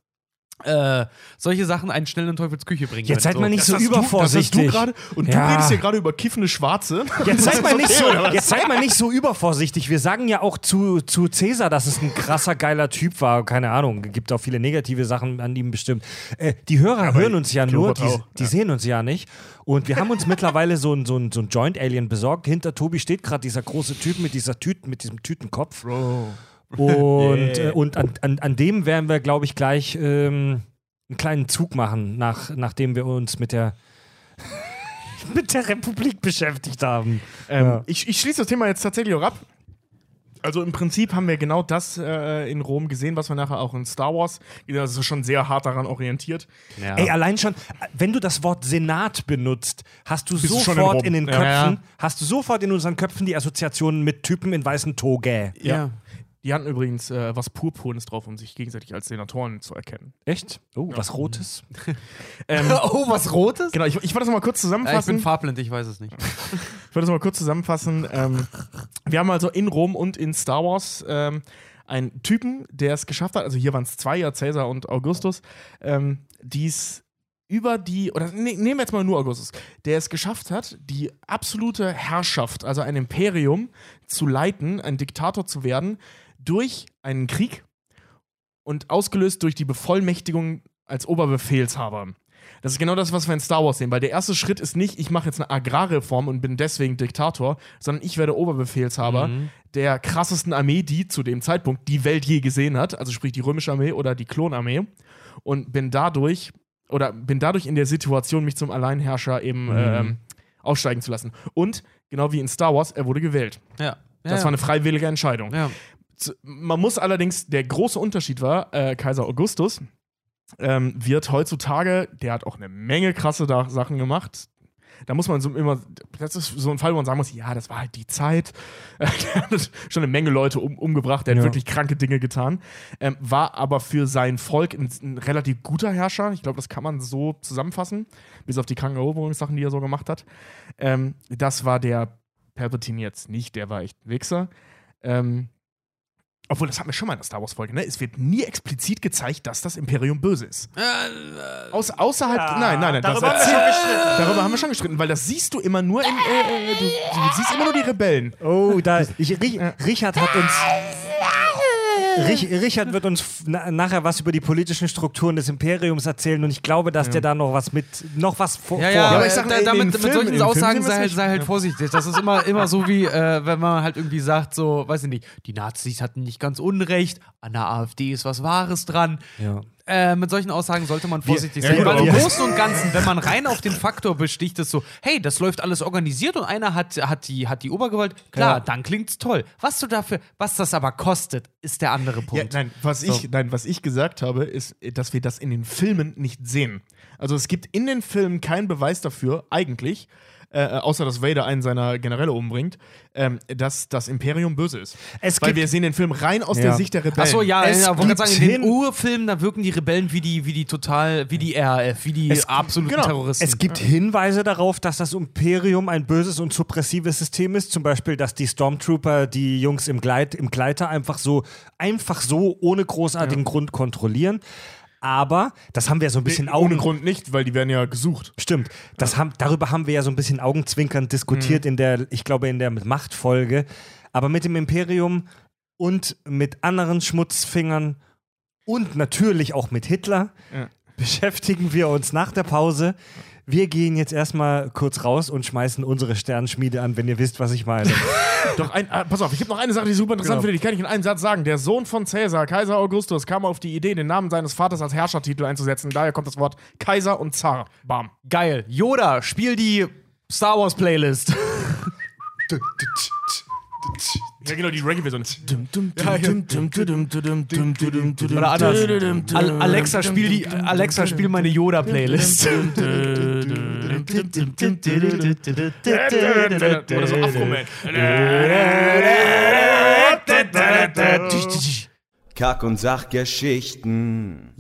äh, solche Sachen einen schnell in Teufels Küche bringen. Jetzt seid mal nicht Das so du- übervorsichtig. Das hast du gerade. Und Ja. du redest hier gerade über kiffende Schwarze. Jetzt seid, mal nicht so, oder was? jetzt seid mal nicht so übervorsichtig. Wir sagen ja auch zu, zu Cäsar, dass es ein krasser, geiler Typ war. Keine Ahnung, gibt auch viele negative Sachen an ihm bestimmt. Äh, die Hörer hören uns ja nur, die, die ja. sehen uns ja nicht. Und wir haben uns mittlerweile so ein, so ein, so ein Joint-Alien besorgt. Hinter Tobi steht gerade dieser große Typ mit, dieser Tüten, mit diesem Tütenkopf. Bro. Und, Yeah. äh, und an, an, an dem werden wir, glaube ich, gleich ähm, einen kleinen Zug machen, nach, nachdem wir uns mit der, mit der Republik beschäftigt haben. Ähm, Ja. ich, ich schließe das Thema jetzt tatsächlich auch ab. Also im Prinzip haben wir genau das äh, in Rom gesehen, was wir nachher auch in Star Wars. Das ist schon sehr hart daran orientiert. Ja. Ey, allein schon, wenn du das Wort Senat benutzt, hast du Bist sofort in in, den Köpfen, ja. hast du sofort in unseren Köpfen die Assoziationen mit Typen in weißen Toga. ja. Die hatten übrigens äh, was Purpurnes drauf, um sich gegenseitig als Senatoren zu erkennen. Echt? Oh, was Rotes? Ähm, oh, was Rotes? genau, ich, ich wollte das mal kurz Ja, ich bin zusammenfassen. farblind, ich weiß es nicht. Ich wollte das mal kurz zusammenfassen. Ähm, wir haben also in Rom und in Star Wars ähm, einen Typen, der es geschafft hat, also hier waren es zwei, ja, Caesar und Augustus, ähm, die es über die, oder ne, nehmen wir jetzt mal nur Augustus, der es geschafft hat, die absolute Herrschaft, also ein Imperium zu leiten, ein Diktator zu werden, durch einen Krieg und ausgelöst durch die Bevollmächtigung als Oberbefehlshaber. Das ist genau das, was wir in Star Wars sehen, weil der erste Schritt ist nicht, ich mache jetzt eine Agrarreform und bin deswegen Diktator, sondern ich werde Oberbefehlshaber Mhm. der krassesten Armee, die zu dem Zeitpunkt die Welt je gesehen hat, also sprich die römische Armee oder die Klonarmee und bin dadurch oder bin dadurch in der Situation, mich zum Alleinherrscher eben Mhm. ähm, aufsteigen zu lassen. Und genau wie in Star Wars, er wurde gewählt. Ja. Das ja, war eine freiwillige Entscheidung. ja. Man muss allerdings, der große Unterschied war, äh, Kaiser Augustus ähm, wird heutzutage, der hat auch eine Menge krasse da Sachen gemacht. Da muss man so immer, das ist so ein Fall, wo man sagen muss, ja, das war halt die Zeit. der hat schon eine Menge Leute um, umgebracht, der hat Ja. wirklich kranke Dinge getan. Ähm, war aber für sein Volk ein, ein relativ guter Herrscher. Ich glaube, das kann man so zusammenfassen, bis auf die kranken Eroberungssachen, die er so gemacht hat. Ähm, das war der Palpatine jetzt nicht, der war echt ein Wichser. Ähm, obwohl, das hatten wir schon mal in der Star Wars-Folge, ne? Es wird nie explizit gezeigt, dass das Imperium böse ist. Aus, außerhalb. nein, nein, nein. darüber das haben wir schon gestritten. Darüber haben wir schon gestritten, weil das siehst du immer nur in. Äh, äh, du, du siehst immer nur die Rebellen. Oh, da, ich, Rich- Richard hat uns. Rich, Richard wird uns na, nachher was über die politischen Strukturen des Imperiums erzählen und ich glaube, dass der da noch was mit, noch was vor, Ja, vorhat. ja, aber ich sag, da, damit, mit Filmen- solchen Aussagen Filmen sei ist halt, sei halt ja. vorsichtig. Das ist immer, immer so wie, äh, wenn man halt irgendwie sagt, so, weiß ich nicht, die Nazis hatten nicht ganz Unrecht, an der AfD ist was Wahres dran. Ja. Äh, mit solchen Aussagen sollte man vorsichtig ja, sein. gut, Weil im Großen und Ganzen, wenn man rein auf den Faktor besticht, ist so, hey, das läuft alles organisiert und einer hat, hat, die, hat die Obergewalt, klar, Ja. dann klingt's toll. Was du dafür, was das aber kostet, ist der andere Ja, Punkt. nein, was So. ich, nein, was ich gesagt habe, ist, dass wir das in den Filmen nicht sehen. Also es gibt in den Filmen keinen Beweis dafür, eigentlich, äh, außer dass Vader einen seiner Generäle umbringt, ähm, dass das Imperium böse ist. Es Weil wir sehen den Film rein aus Ja. der Sicht der Rebellen. Achso, ja, Es ja wollte gerade gibt sagen, in den Urfilmen, da wirken die Rebellen wie die, wie die total, wie die RAF, wie die Es- absoluten genau. Terroristen. Es gibt Hinweise darauf, dass das Imperium ein böses und suppressives System ist. Zum Beispiel, dass die Stormtrooper die Jungs im, Gleit, im Gleiter einfach so, einfach so ohne großartigen Grund kontrollieren. Aber das haben wir so ein bisschen Nee, Augen. ohne Grund nicht, weil die werden ja gesucht. Stimmt. Das haben, darüber haben wir ja so ein bisschen augenzwinkernd diskutiert in der, ich glaube, in der Machtfolge. Aber mit dem Imperium und mit anderen Schmutzfingern und natürlich auch mit Hitler Ja. beschäftigen wir uns nach der Pause. Wir gehen jetzt erstmal kurz raus und schmeißen unsere Sternschmiede an, wenn ihr wisst, was ich meine. Doch, ein, ah, pass auf, ich habe noch eine Sache, die super interessant Genau. finde, die kann ich in einem Satz sagen. Der Sohn von Caesar, Kaiser Augustus, kam auf die Idee, den Namen seines Vaters als Herrschertitel einzusetzen. Daher kommt das Wort Kaiser und Zar. Bam. Geil. Yoda, spiel die Star Wars Playlist. Ja, genau, die Reggae-Version. Oder anders. Al Alexa, spiel die, Alexa, spiel meine Yoda Playlist. Oder so Afro-Man. Kack- und Sachgeschichten.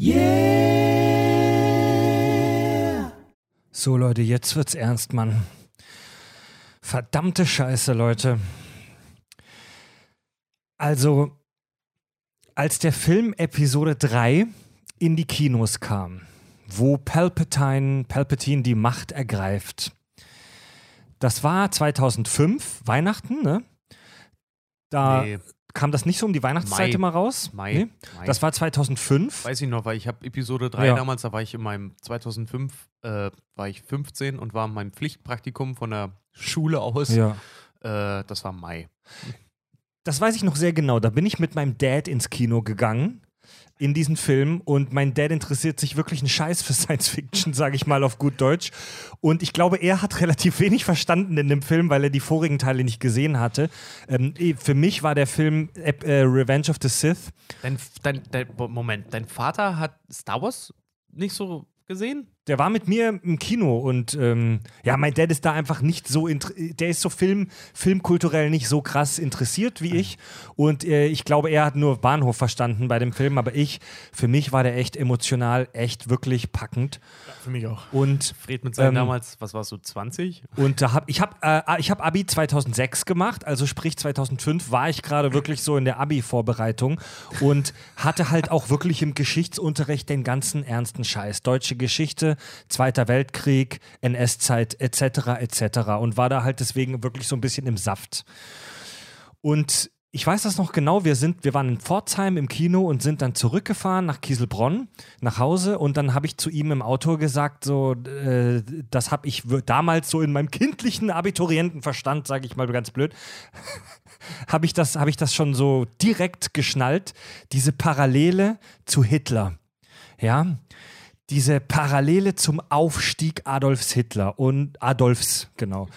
So, Leute, jetzt wird's ernst, Mann. Verdammte Scheiße, Leute. Also, als der Film Episode 3 in die Kinos kam, wo Palpatine, Palpatine die Macht ergreift, das war 2005, Weihnachten, ne? Da Nee. kam das nicht so um die Weihnachtszeit Mai. immer raus. Mai. Nee? Mai. Das war 2005. Weiß ich noch, weil ich habe Episode 3 Ja. damals, da war ich in meinem 2005, äh, war ich 15 und war in meinem Pflichtpraktikum von der Schule aus. Ja. Äh, das war Mai. Das weiß ich noch sehr genau. Da bin ich mit meinem Dad ins Kino gegangen in diesen Film und mein Dad interessiert sich wirklich einen Scheiß für Science Fiction, sage ich mal auf gut Deutsch. Und ich glaube, er hat relativ wenig verstanden in dem Film, weil er die vorigen Teile nicht gesehen hatte. Ähm, eh, für mich war der Film äh, Revenge of the Sith. Dein, dein, dein, Moment, dein Vater hat Star Wars nicht so gesehen? Der war mit mir im Kino und ähm, ja, mein Dad ist da einfach nicht so, der ist so Film, filmkulturell nicht so krass interessiert wie ich. Und äh, ich glaube, er hat nur Bahnhof verstanden bei dem Film, aber ich, für mich war der echt emotional, echt wirklich packend. Für mich auch. Und Fred mit seinen Ähm, damals, was warst du, 20? Und da hab, ich habe äh, ich hab Abi 2006 gemacht, also sprich 2005 war ich gerade wirklich so in der Abi-Vorbereitung und hatte halt auch wirklich im Geschichtsunterricht den ganzen ernsten Scheiß. Deutsche Geschichte, Zweiter Weltkrieg, NS-Zeit etc. etc. und war da halt deswegen wirklich so ein bisschen im Saft. Und ich weiß das noch genau, wir, sind, wir waren in Pforzheim im Kino und sind dann zurückgefahren nach Kieselbronn, nach Hause und dann habe ich zu ihm im Auto gesagt, so, äh, das habe ich damals so in meinem kindlichen Abiturientenverstand, sage ich mal ganz blöd, habe ich, das- hab ich das schon so direkt geschnallt, diese Parallele zu Hitler. Ja, diese Parallele zum Aufstieg Adolfs Hitler und Adolfs, genau.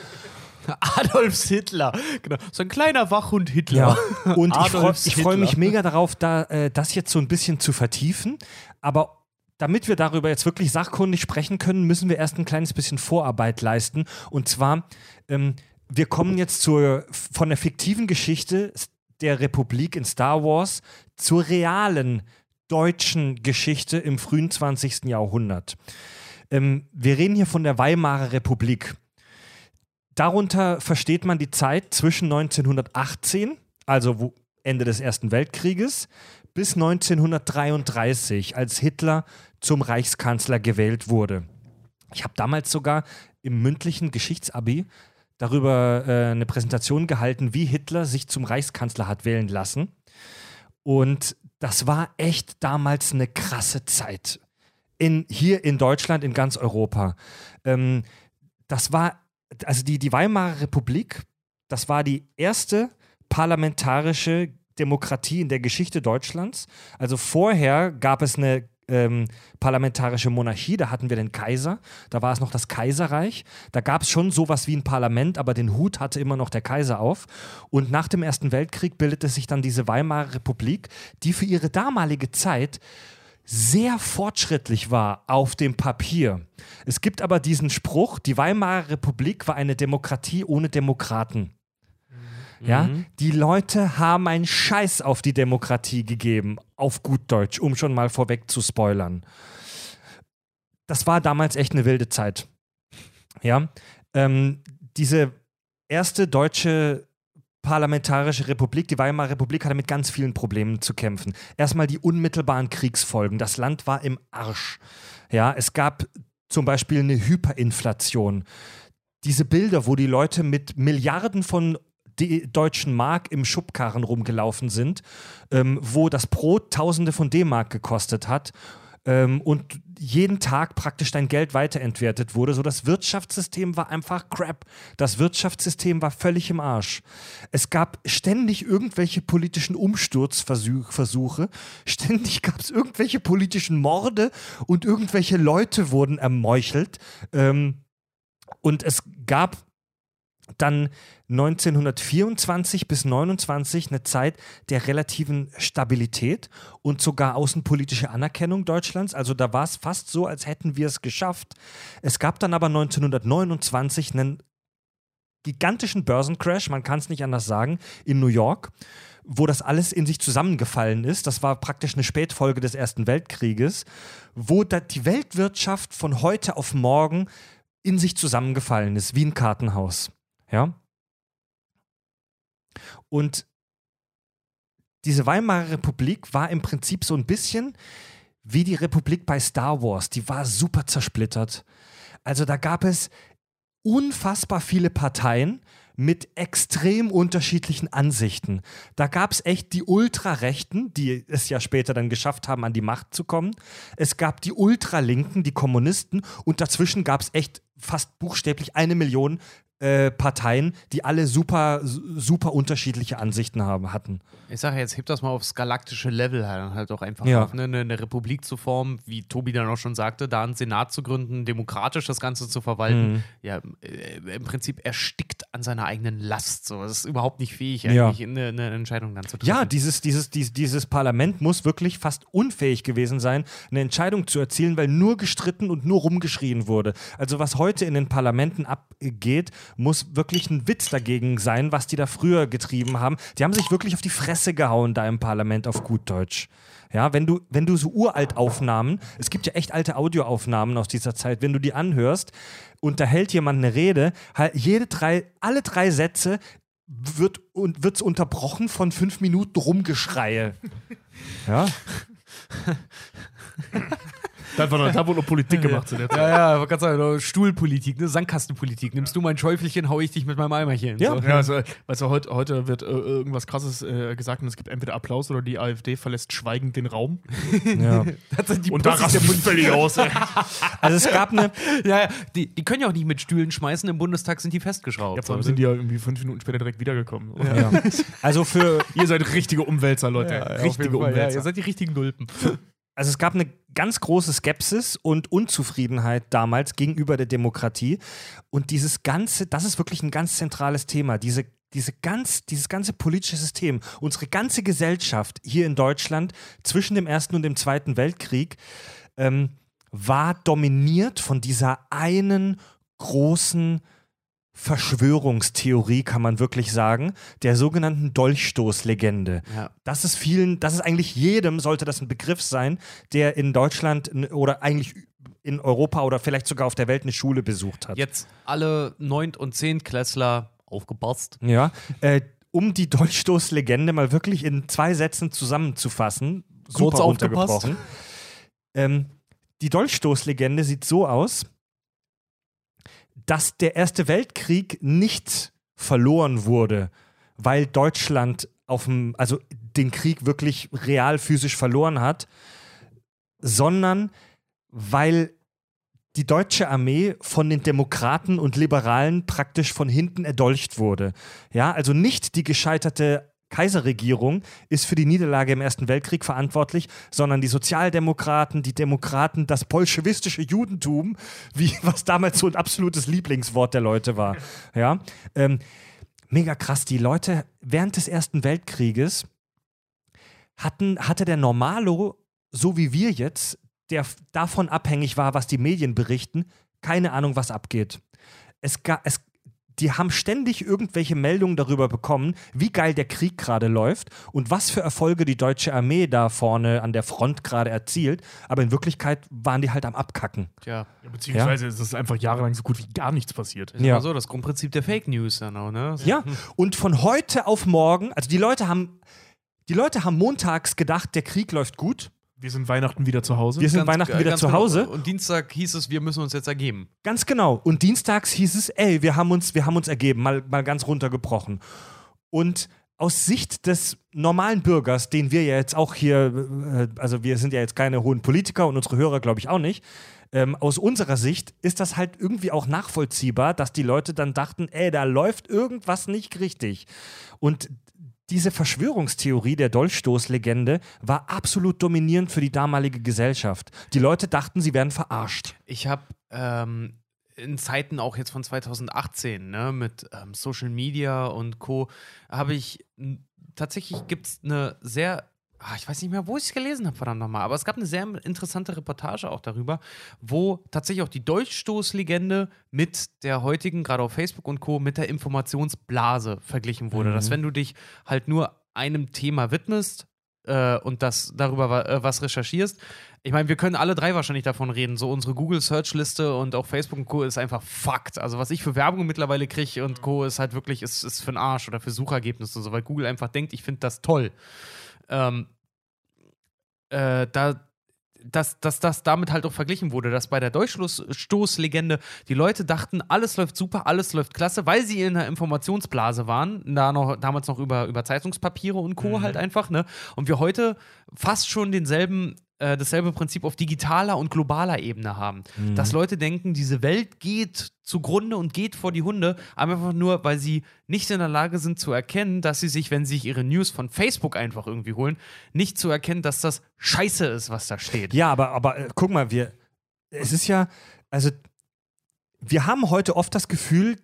Adolf Hitler. Genau. So ein kleiner Wachhund Hitler. Ja, und ich freue Adolfs ich freu mich mega darauf, da, äh, das jetzt so ein bisschen zu vertiefen. Aber damit wir darüber jetzt wirklich sachkundig sprechen können, müssen wir erst ein kleines bisschen Vorarbeit leisten. Und zwar, ähm, wir kommen jetzt zur, von der fiktiven Geschichte der Republik in Star Wars zur realen deutschen Geschichte im frühen 20. Jahrhundert. Ähm, wir reden hier von der Weimarer Republik. Darunter versteht man die Zeit zwischen 1918, also Ende des Ersten Weltkrieges, bis 1933, als Hitler zum Reichskanzler gewählt wurde. Ich habe damals sogar im mündlichen Geschichtsabi darüber äh, eine Präsentation gehalten, wie Hitler sich zum Reichskanzler hat wählen lassen. Und das war echt damals eine krasse Zeit. In, hier in Deutschland, in ganz Europa. Ähm, das war, also die, die Weimarer Republik, das war die erste parlamentarische Demokratie in der Geschichte Deutschlands. Also vorher gab es eine ähm, parlamentarische Monarchie, da hatten wir den Kaiser, da war es noch das Kaiserreich, da gab es schon sowas wie ein Parlament, aber den Hut hatte immer noch der Kaiser auf. Und nach dem Ersten Weltkrieg bildete sich dann diese Weimarer Republik, die für ihre damalige Zeit sehr fortschrittlich war auf dem Papier. Es gibt aber diesen Spruch, die Weimarer Republik war eine Demokratie ohne Demokraten. Ja, die Leute haben einen Scheiß auf die Demokratie gegeben, auf gut Deutsch, um schon mal vorweg zu spoilern. Das war damals echt eine wilde Zeit. Ja, ähm, diese erste deutsche parlamentarische Republik, die Weimarer Republik, hatte mit ganz vielen Problemen zu kämpfen. Erstmal die unmittelbaren Kriegsfolgen. Das Land war im Arsch. Ja, es gab zum Beispiel eine Hyperinflation. Diese Bilder, wo die Leute mit Milliarden von deutschen Mark im Schubkarren rumgelaufen sind, ähm, wo das Brot Tausende von D-Mark gekostet hat ähm, und jeden Tag praktisch dein Geld weiterentwertet wurde. So das Wirtschaftssystem war einfach crap. Das Wirtschaftssystem war völlig im Arsch. Es gab ständig irgendwelche politischen Umsturzversuche. Ständig gab es irgendwelche politischen Morde und irgendwelche Leute wurden ermeuchelt. Ähm, und es gab dann 1924 bis 29 eine Zeit der relativen Stabilität und sogar außenpolitische Anerkennung Deutschlands. Also da war es fast so, als hätten wir es geschafft. Es gab dann aber 1929 einen gigantischen Börsencrash, man kann es nicht anders sagen, in New York, wo das alles in sich zusammengefallen ist. Das war praktisch eine Spätfolge des Ersten Weltkrieges, wo die Weltwirtschaft von heute auf morgen in sich zusammengefallen ist, wie ein Kartenhaus. Ja. Und diese Weimarer Republik war im Prinzip so ein bisschen wie die Republik bei Star Wars. Die war super zersplittert. Also da gab es unfassbar viele Parteien mit extrem unterschiedlichen Ansichten. Da gab es echt die Ultrarechten, die es ja später dann geschafft haben, an die Macht zu kommen. Es gab die Ultralinken, die Kommunisten und dazwischen gab es echt fast buchstäblich eine Million äh, Parteien, die alle super, super unterschiedliche Ansichten haben, hatten. Ich sage jetzt, heb das mal aufs galaktische Level halt, halt auch einfach Ja. auf, ne? eine, eine Republik zu formen, wie Tobi dann auch schon sagte, da einen Senat zu gründen, demokratisch das Ganze zu verwalten. Mhm. Ja, äh, im Prinzip erstickt an seiner eigenen Last. So. Das ist überhaupt nicht fähig, Ja. eigentlich eine, eine Entscheidung dann zu treffen. Ja, dieses, dieses, dieses, dieses Parlament muss wirklich fast unfähig gewesen sein, eine Entscheidung zu erzielen, weil nur gestritten und nur rumgeschrien wurde. Also was heute in den Parlamenten abgeht, muss wirklich ein Witz dagegen sein, was die da früher getrieben haben. Die haben sich wirklich auf die Fresse gehauen da im Parlament auf gut Deutsch. Ja, wenn du, wenn du so uralt Aufnahmen, es gibt ja echt alte Audioaufnahmen aus dieser Zeit, wenn du die anhörst, unterhält jemand eine Rede, jede drei, alle drei Sätze wird und wird's unterbrochen von fünf Minuten Rumgeschreie. Ja. Da, war noch, da wurde noch Politik gemacht zu der Zeit. Ja, ja, aber ganz sagen, Stuhlpolitik, ne? Sandkastenpolitik. Nimmst du mein Schäufelchen, hau ich dich mit meinem Eimerchen. Ja. So. Ja, also, weißt du, heute, heute wird äh, irgendwas krasses äh, gesagt und es gibt entweder Applaus oder die AfD verlässt schweigend den Raum. ja. Das sind die Und da der rastet es völlig aus. ey. Also es gab eine, Ja, ja, die, die können ja auch nicht mit Stühlen schmeißen, im Bundestag sind die festgeschraubt. Ja, vor allem So. sind die ja irgendwie fünf Minuten später direkt wiedergekommen. ja. also für, Ihr seid richtige Umwälzer, Leute. Ja, ja, auf richtige Umwälzer. ihr seid die richtigen Nulpen. Also es gab eine ganz große Skepsis und Unzufriedenheit damals gegenüber der Demokratie. Und dieses ganze, das ist wirklich ein ganz zentrales Thema. Diese, diese ganz, dieses ganze politische System, unsere ganze Gesellschaft hier in Deutschland zwischen dem Ersten und dem Zweiten Weltkrieg ähm, war dominiert von dieser einen großen Verschwörungstheorie, kann man wirklich sagen, der sogenannten Dolchstoßlegende. Ja. Das ist vielen, das ist eigentlich jedem, sollte das ein Begriff sein, der in Deutschland oder eigentlich in Europa oder vielleicht sogar auf der Welt eine Schule besucht hat. Jetzt alle Neunt- und Zehntklässler aufgepasst. Ja, äh, um die Dolchstoßlegende mal wirklich in zwei Sätzen zusammenzufassen, Kurz super aufgepasst. runtergebrochen. Ähm, die Dolchstoßlegende sieht so aus, dass der Erste Weltkrieg nicht verloren wurde, weil Deutschland auf dem, also den Krieg wirklich real physisch verloren hat, sondern weil die deutsche Armee von den Demokraten und Liberalen praktisch von hinten erdolcht wurde. Ja, also nicht die gescheiterte Kaiserregierung ist für die Niederlage im Ersten Weltkrieg verantwortlich, sondern die Sozialdemokraten, die Demokraten, das bolschewistische Judentum, wie, was damals so ein absolutes Lieblingswort der Leute war. Ja? Ähm, mega krass. Die Leute während des Ersten Weltkrieges hatten, hatte der Normalo, so wie wir jetzt, der davon abhängig war, was die Medien berichten, keine Ahnung, was abgeht. Es, ga, es die haben ständig irgendwelche Meldungen darüber bekommen, wie geil der Krieg gerade läuft und was für Erfolge die deutsche Armee da vorne an der Front gerade erzielt. Aber in Wirklichkeit waren die halt am Abkacken. Tja, Ja, beziehungsweise ist es einfach jahrelang so gut wie gar nichts passiert. ist Ja. ja. so das Grundprinzip der Fake News dann auch, ne? Ja, und von heute auf morgen, also die Leute haben, die Leute haben montags gedacht, der Krieg läuft gut. Wir sind Weihnachten wieder zu Hause. Wir sind Ganz- Weihnachten wieder zu genau. Hause. Und Dienstag hieß es, wir müssen uns jetzt ergeben. Ganz genau. Und dienstags hieß es, ey, wir haben uns, wir haben uns ergeben, mal, mal ganz runtergebrochen. Und aus Sicht des normalen Bürgers, den wir ja jetzt auch hier, äh, also wir sind ja jetzt keine hohen Politiker und unsere Hörer, glaube ich, auch nicht. Ähm, aus unserer Sicht ist das halt irgendwie auch nachvollziehbar, dass die Leute dann dachten, ey, da läuft irgendwas nicht richtig. Und diese Verschwörungstheorie der Dolchstoßlegende war absolut dominierend für die damalige Gesellschaft. Die Leute dachten, sie werden verarscht. Ich habe ähm, in Zeiten auch jetzt von 2018, ne, mit ähm, Social Media und Co., habe ich tatsächlich gibt es eine sehr, ah, ich weiß nicht mehr, wo ich es gelesen habe, verdammt nochmal, aber es gab eine sehr interessante Reportage auch darüber, wo tatsächlich auch die Dolchstoßlegende mit der heutigen, gerade auf Facebook und Co., mit der Informationsblase verglichen wurde. Mhm. Dass wenn du dich halt nur einem Thema widmest, äh, und das darüber äh, was recherchierst. Ich meine, wir können alle drei wahrscheinlich davon reden. So unsere Google-Search-Liste und auch Facebook und Co. ist einfach Fakt. Also was ich für Werbung mittlerweile kriege und Co. ist halt wirklich, ist, ist für den Arsch oder für Suchergebnisse und so, weil Google einfach denkt, ich finde das toll. Ähm, äh, da dass, dass das damit halt auch verglichen wurde, dass bei der Durchstoßlegende die Leute dachten, alles läuft super, alles läuft klasse, weil sie in einer Informationsblase waren, da noch, damals noch über, über Zeitungspapiere und Co. halt einfach, ne? Und wir heute fast schon denselben, äh, dasselbe Prinzip auf digitaler und globaler Ebene haben. Dass Leute denken, diese Welt geht zugrunde und geht vor die Hunde, einfach nur, weil sie nicht in der Lage sind zu erkennen, dass sie sich, wenn sie sich ihre News von Facebook einfach irgendwie holen, nicht zu erkennen, dass das scheiße ist, was da steht. Ja, aber, aber äh, guck mal, wir, es ist ja, also wir haben heute oft das Gefühl,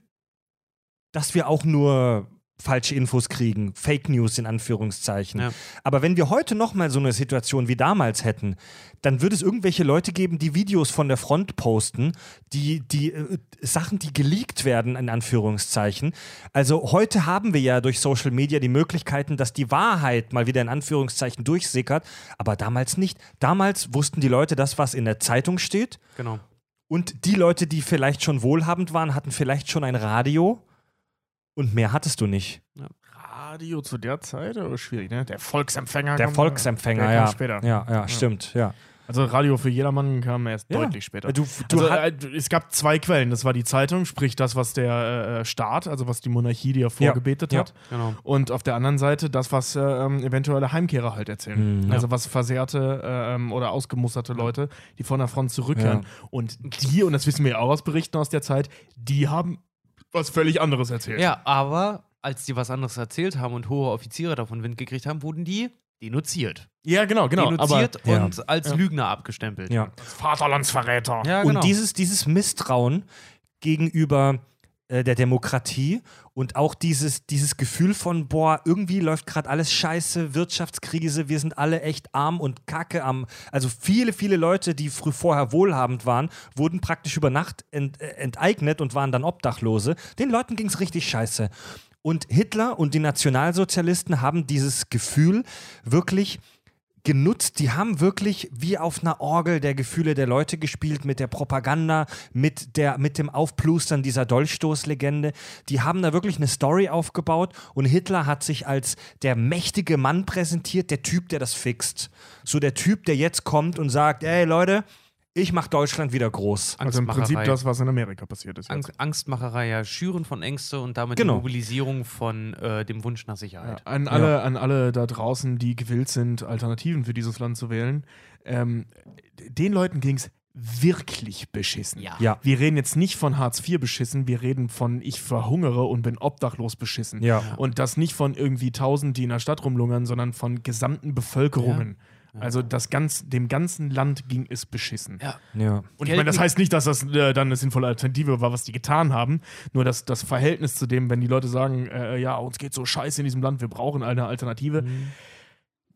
dass wir auch nur falsche Infos kriegen, Fake News in Anführungszeichen. Ja. Aber wenn wir heute noch mal so eine Situation wie damals hätten, dann würde es irgendwelche Leute geben, die Videos von der Front posten, die, die äh, Sachen, die geleakt werden, in Anführungszeichen. Also heute haben wir ja durch Social Media die Möglichkeiten, dass die Wahrheit mal wieder in Anführungszeichen durchsickert, aber damals nicht. Damals wussten die Leute das, was in der Zeitung steht. Genau. Und die Leute, die vielleicht schon wohlhabend waren, hatten vielleicht schon ein Radio. Und mehr hattest du nicht. Radio zu der Zeit, aber schwierig, ne? Der Volksempfänger. Der kam- Volksempfänger, der kam ja. später. Ja, ja, stimmt, ja. Also Radio für jedermann kam erst Ja. deutlich später. Du, du also, hat- äh, es gab zwei Quellen. Das war die Zeitung, sprich das, was der äh, Staat, also was die Monarchie dir vorgebetet Ja. hat. Genau. Und auf der anderen Seite das, was äh, ähm, eventuelle Heimkehrer halt erzählen. Mhm. Also was versehrte ähm, oder ausgemusterte Leute, die von der Front zurückkehren. Und die, und das wissen wir ja auch aus Berichten aus der Zeit, die haben was völlig anderes erzählt. Ja, aber als die was anderes erzählt haben und hohe Offiziere davon Wind gekriegt haben, wurden die denunziert. Ja, genau, genau. denunziert aber- ja. und als Ja. Lügner abgestempelt. ja. Vaterlandsverräter. Ja, genau. Und dieses, dieses Misstrauen gegenüber äh, der Demokratie und auch dieses, dieses Gefühl von, boah, irgendwie läuft gerade alles scheiße, Wirtschaftskrise, wir sind alle echt arm und kacke am. Also viele, viele Leute, die früh vorher wohlhabend waren, wurden praktisch über Nacht ent, äh, enteignet und waren dann Obdachlose. Den Leuten ging es richtig scheiße. Und Hitler und die Nationalsozialisten haben dieses Gefühl wirklich genutzt. Die haben wirklich wie auf einer Orgel der Gefühle der Leute gespielt, mit der Propaganda, mit, der, mit dem Aufplustern dieser Dolchstoßlegende. Die haben da wirklich eine Story aufgebaut und Hitler hat sich als der mächtige Mann präsentiert, der Typ, der das fixt. So der Typ, der jetzt kommt und sagt, ey Leute, ich mach Deutschland wieder groß. Also im Prinzip das, was in Amerika passiert ist. Ang Jetzt. Angstmacherei, ja, Schüren von Ängste und damit Genau. die Mobilisierung von äh, dem Wunsch nach Ja, Sicherheit. an, alle, an alle da draußen, die gewillt sind, Alternativen für dieses Land zu wählen, ähm, den Leuten ging es wirklich beschissen. Ja. Ja. Wir reden jetzt nicht von Hartz IV beschissen, wir reden von ich verhungere und bin obdachlos beschissen. Ja. Und das nicht von irgendwie tausend, die in der Stadt rumlungern, sondern von gesamten Bevölkerungen. Also das ganz, dem ganzen Land ging es beschissen. Ja. Ja. Und ich meine, das heißt nicht, dass das äh, dann eine sinnvolle Alternative war, was die getan haben. Nur das, das Verhältnis zu dem, wenn die Leute sagen, äh, ja, uns geht so scheiße in diesem Land, wir brauchen eine Alternative.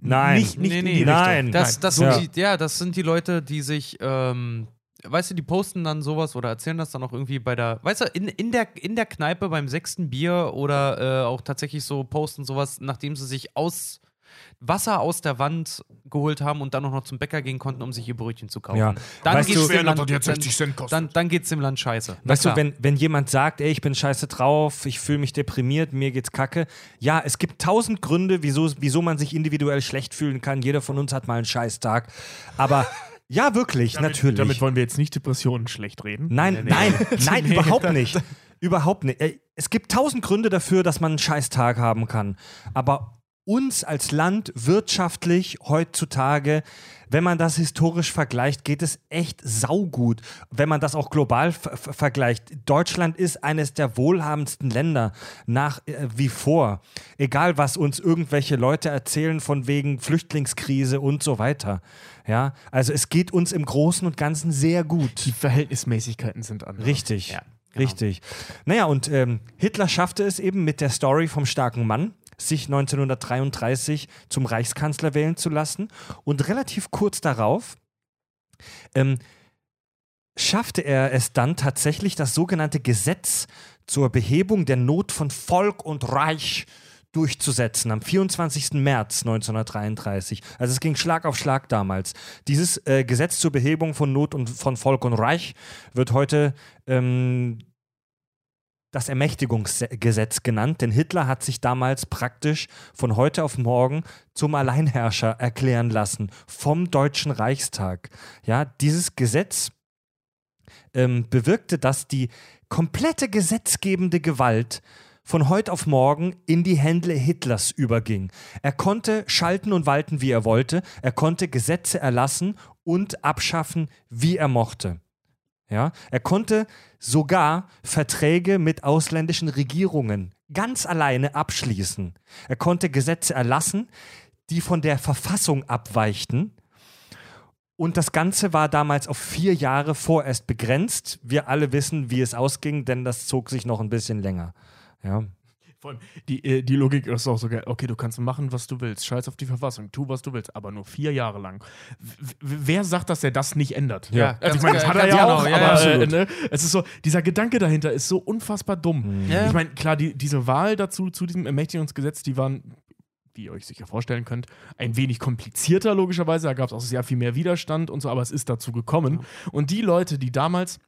Nein. Nicht, nicht Nee, in nee. die Richtung. Nein. Das, das Ja. sind die, ja, das sind die Leute, die sich, ähm, weißt du, die posten dann sowas oder erzählen das dann auch irgendwie bei der, weißt du, in, in, der, in der Kneipe beim sechsten Bier oder äh, auch tatsächlich so posten sowas, nachdem sie sich aus Wasser aus der Wand geholt haben und dann auch noch zum Bäcker gehen konnten, um sich ihr Brötchen zu kaufen. Ja. Dann Weißt geht's du- dem Land, dann, 60 Cent kostet. dann, dann geht's dem Land scheiße. Na Weißt du, wenn, wenn jemand sagt, ey, ich bin scheiße drauf, ich fühle mich deprimiert, mir geht's kacke. Ja, es gibt tausend Gründe, wieso, wieso man sich individuell schlecht fühlen kann. Jeder von uns hat mal einen Scheißtag. Aber ja, wirklich, Damit, natürlich. Damit wollen wir jetzt nicht Depressionen schlecht reden. Nein, Nee, nee. nein, nein, überhaupt nicht. Überhaupt nicht. Es gibt tausend Gründe dafür, dass man einen Scheißtag haben kann. Aber uns als Land wirtschaftlich heutzutage, wenn man das historisch vergleicht, geht es echt saugut. Wenn man das auch global ver ver- vergleicht. Deutschland ist eines der wohlhabendsten Länder nach äh, wie vor. Egal, was uns irgendwelche Leute erzählen von wegen Flüchtlingskrise und so weiter. Ja, also es geht uns im Großen und Ganzen sehr gut. Die Verhältnismäßigkeiten sind anders. Richtig. Ja, genau. Richtig. Naja, und ähm, Hitler schaffte es eben mit der Story vom starken Mann, sich 1933 zum Reichskanzler wählen zu lassen. Und relativ kurz darauf ähm, schaffte er es dann tatsächlich, das sogenannte Gesetz zur Behebung der Not von Volk und Reich durchzusetzen am 24. März 1933. Also es ging Schlag auf Schlag damals. Dieses äh, Gesetz zur Behebung von Not und von Volk und Reich wird heute ähm, das Ermächtigungsgesetz genannt, denn Hitler hat sich damals praktisch von heute auf morgen zum Alleinherrscher erklären lassen vom Deutschen Reichstag. Ja, dieses Gesetz ähm, bewirkte, dass die komplette gesetzgebende Gewalt von heute auf morgen in die Hände Hitlers überging. Er konnte schalten und walten, wie er wollte. Er konnte Gesetze erlassen und abschaffen, wie er mochte. Ja, er konnte sogar Verträge mit ausländischen Regierungen ganz alleine abschließen. Er konnte Gesetze erlassen, die von der Verfassung abweichten. Und das Ganze war damals auf vier Jahre vorerst begrenzt. Wir alle wissen, wie es ausging, denn das zog sich noch ein bisschen länger. Ja. Vor allem Die, äh, die Logik ist auch so geil. Okay, du kannst machen, was du willst. Scheiß auf die Verfassung. Tu, was du willst. Aber nur vier Jahre lang. W wer sagt, dass er das nicht ändert? Ja, Also ich meine, das hat er ja genau, auch, ja, aber ja, äh, ne, es ist so, dieser Gedanke dahinter ist so unfassbar dumm. Ja. Ich meine, klar, die, diese Wahl dazu, zu diesem Ermächtigungsgesetz, die waren, wie ihr euch sicher vorstellen könnt, ein wenig komplizierter, logischerweise. Da gab es auch sehr viel mehr Widerstand und so, aber es ist dazu gekommen. Und die Leute, die damals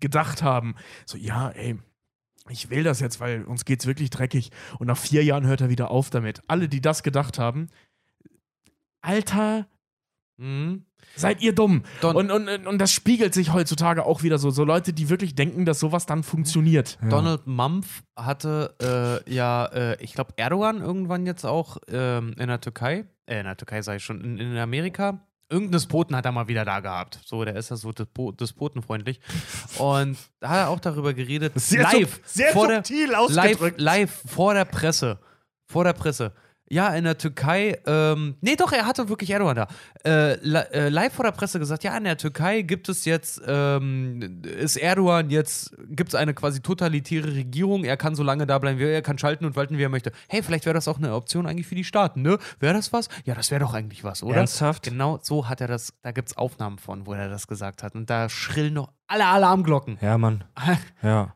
gedacht haben, so, ja, ey, ich will das jetzt, weil uns geht's wirklich dreckig. Und nach vier Jahren hört er wieder auf damit. Alle, die das gedacht haben, Alter, Mhm. seid ihr dumm. Don- Und, und, und das spiegelt sich heutzutage auch wieder so. So Leute, die wirklich denken, dass sowas dann funktioniert. Donald Mumpf hatte äh, ja, äh, ich glaube, Erdogan irgendwann jetzt auch ähm, in der Türkei, äh, in der Türkei sei ich schon, in, in Amerika. Irgendeinen Despoten hat er mal wieder da gehabt. So, der ist ja so despo despotenfreundlich. Und da hat er auch darüber geredet. Sehr live. sub- sehr vor der, subtil live, ausgedrückt. live vor der Presse. Vor der Presse. Ja, in der Türkei, ähm, nee, doch, er hatte wirklich Erdogan da. Äh, äh, live vor der Presse gesagt, ja, in der Türkei gibt es jetzt, ähm, ist Erdogan jetzt, gibt es eine quasi totalitäre Regierung, er kann so lange da bleiben, wie er er kann schalten und walten, wie er möchte. Hey, vielleicht wäre das auch eine Option eigentlich für die Staaten, ne? Wäre das was? Ja, das wäre doch eigentlich was, oder? Ernsthaft? Genau so hat er das, da gibt es Aufnahmen von, wo er das gesagt hat. Und da schrillen noch alle Alarmglocken. Ja, Mann. Ja.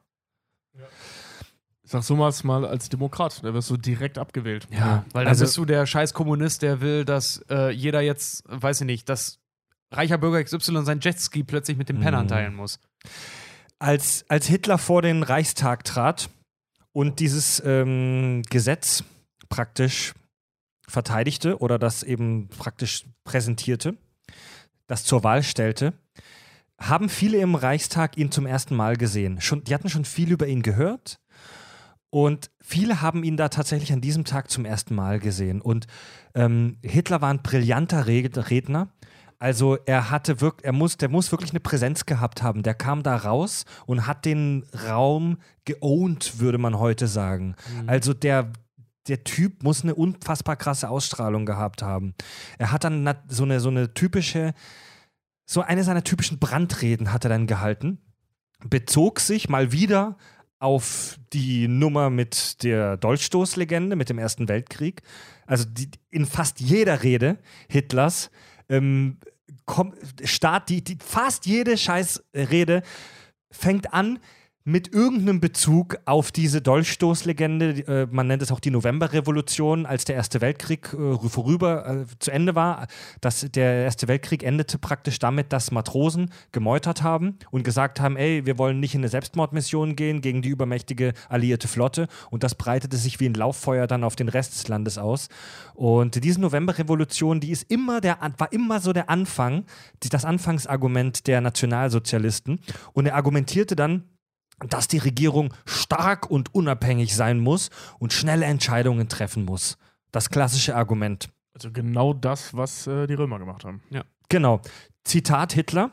Sag so was mal als Demokrat. Da wirst du direkt abgewählt. Ja, weil dann Also- bist du der scheiß Kommunist, der will, dass äh, jeder jetzt, weiß ich nicht, dass reicher Bürger XY sein Jetski plötzlich mit dem Pennern Mhm. teilen muss. Als, als Hitler vor den Reichstag trat und dieses ähm, Gesetz praktisch verteidigte oder das eben praktisch präsentierte, das zur Wahl stellte, haben viele im Reichstag ihn zum ersten Mal gesehen. Schon, die hatten schon viel über ihn gehört und viele haben ihn da tatsächlich an diesem Tag zum ersten Mal gesehen. Und ähm, Hitler war ein brillanter Red- Redner, Also er hatte wirklich, er muss, der muss wirklich eine Präsenz gehabt haben. Der kam da raus und hat den Raum geowned, würde man heute sagen. Also der, der Typ muss eine unfassbar krasse Ausstrahlung gehabt haben. Er hat dann so eine, so eine typische, so eine seiner typischen Brandreden hat er dann gehalten, bezog sich mal wieder auf die Nummer mit der Dolchstoßlegende, mit dem Ersten Weltkrieg. Also die, in fast jeder Rede Hitlers ähm, kommt, start die, die, fast jede Scheißrede fängt an mit irgendeinem Bezug auf diese Dolchstoßlegende. Äh, man nennt es auch die Novemberrevolution, als der Erste Weltkrieg äh, vorüber äh, zu Ende war. Das, der Erste Weltkrieg endete praktisch damit, dass Matrosen gemeutert haben und gesagt haben, ey, wir wollen nicht in eine Selbstmordmission gehen gegen die übermächtige alliierte Flotte. Und das breitete sich wie ein Lauffeuer dann auf den Rest des Landes aus. Und diese Novemberrevolution, die ist immer der, war immer so der Anfang, das Anfangsargument der Nationalsozialisten. Und er argumentierte dann, dass die Regierung stark und unabhängig sein muss und schnelle Entscheidungen treffen muss. Das klassische Argument. Also genau das, was äh, die Römer gemacht haben. Genau. Zitat Hitler.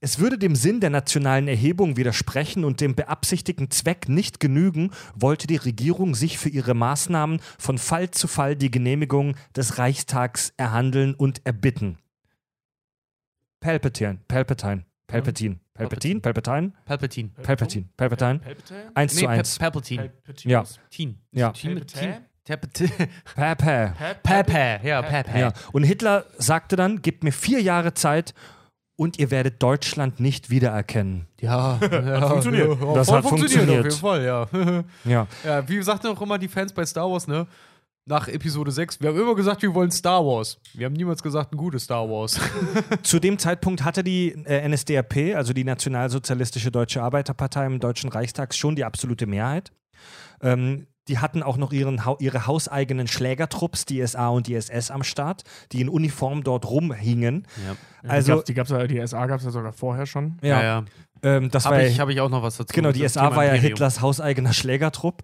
Es würde dem Sinn der nationalen Erhebung widersprechen und dem beabsichtigten Zweck nicht genügen, wollte die Regierung sich für ihre Maßnahmen von Fall zu Fall die Genehmigung des Reichstags erhandeln und erbitten. Palpatine, Palpatine, Palpatine, Palpatine, Palpatine, Palpatine. Palpatine, Palpatine. Palpatine? 1 Nee, zu Pa- 1. Palpatine. Ja. Teen. Ja. Papa. Papa. Ja. Ja. Und Hitler sagte dann, gebt mir vier Jahre Zeit und ihr werdet Deutschland nicht wiedererkennen. Ja, ja, funktioniert. Das hat funktioniert. Auf jeden Fall, ja. Ja. ja. Wie sagten auch immer die Fans bei Star Wars, ne? Nach Episode 6. Wir haben immer gesagt, wir wollen Star Wars. Wir haben niemals gesagt, ein gutes Star Wars. Zu dem Zeitpunkt hatte die äh, NSDAP, also die Nationalsozialistische Deutsche Arbeiterpartei im Deutschen Reichstag, schon die absolute Mehrheit. Ähm, die hatten auch noch ihren, ihre hauseigenen Schlägertrupps, die SA und die SS am Start, die in Uniform dort rumhingen. Ja. Also, die, gab's, ja- die SA gab es ja sogar vorher schon. ja, ja. Ähm, das war Habe ja- ich, hab ich auch noch was dazu. genau, die Das SA Thema war ja Imperium. Hitlers hauseigener Schlägertrupp.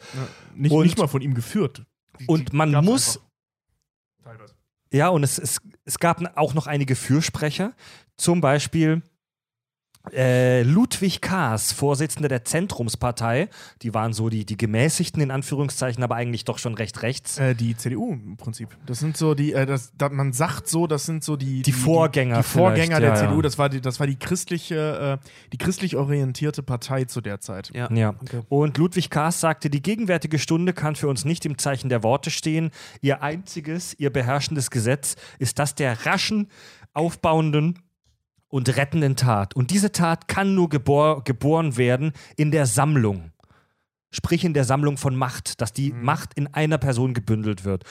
Nicht, Und- nicht mal von ihm geführt. Die- Und die man muss. Teilweise. Ja, und es, es, es gab auch noch einige Fürsprecher, zum Beispiel äh, Ludwig Kaas, Vorsitzender der Zentrumspartei. Die waren so die, die gemäßigten in Anführungszeichen, aber eigentlich doch schon recht rechts. Äh, die CDU im Prinzip. Das sind so die, äh, das, da, man sagt so, das sind so die, Die Vorgänger Die, Vorgänger vielleicht, der ja, CDU. ja. Das war die, das war die christliche, äh, die christlich orientierte Partei zu der Zeit. Ja. Ja. Und Ludwig Kaas sagte, die gegenwärtige Stunde kann für uns nicht im Zeichen der Worte stehen. Ihr einziges, ihr beherrschendes Gesetz ist das der raschen, aufbauenden und rettenden Tat. Und diese Tat kann nur gebor geboren werden in der Sammlung. Sprich in der Sammlung von Macht, dass die Macht in einer Person gebündelt wird.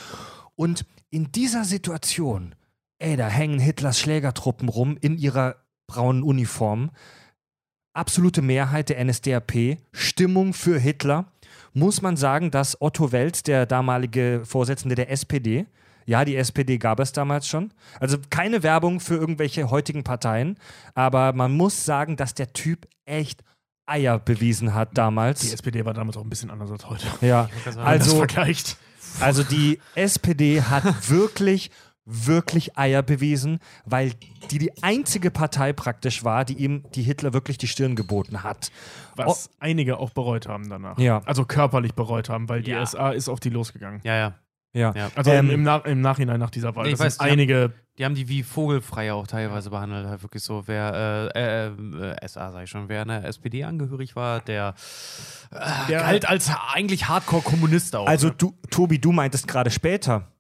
Und in dieser Situation, ey, da hängen Hitlers Schlägertruppen rum in ihrer braunen Uniform absolute Mehrheit der NSDAP, Stimmung für Hitler, muss man sagen, dass Otto Wels, der damalige Vorsitzende der SPD, ja, die SPD gab es damals schon. Also keine Werbung für irgendwelche heutigen Parteien, aber man muss sagen, dass der Typ echt Eier bewiesen hat Die damals. SPD war damals auch ein bisschen anders als heute. Ja, also, vergleicht. also die SPD hat wirklich, wirklich Eier bewiesen, weil die die einzige Partei praktisch war, die ihm, die Hitler wirklich die Stirn geboten hat. Was einige auch bereut haben danach. Ja. Also körperlich bereut haben, weil die Ja. SA ist auf die losgegangen. Ja, ja. Ja. Ja. Also Ähm, im, im, Nach im Nachhinein nach dieser Wahl. Ich Das weiß, sind die einige. Die haben die wie Vogelfreie auch teilweise behandelt. Halt wirklich so, wer äh, äh, äh, SA, sag ich schon, wer in der SPD angehörig war, der, äh, Der- galt als eigentlich Hardcore-Kommunist auch. Also ne? du, Tobi, du meintest gerade später.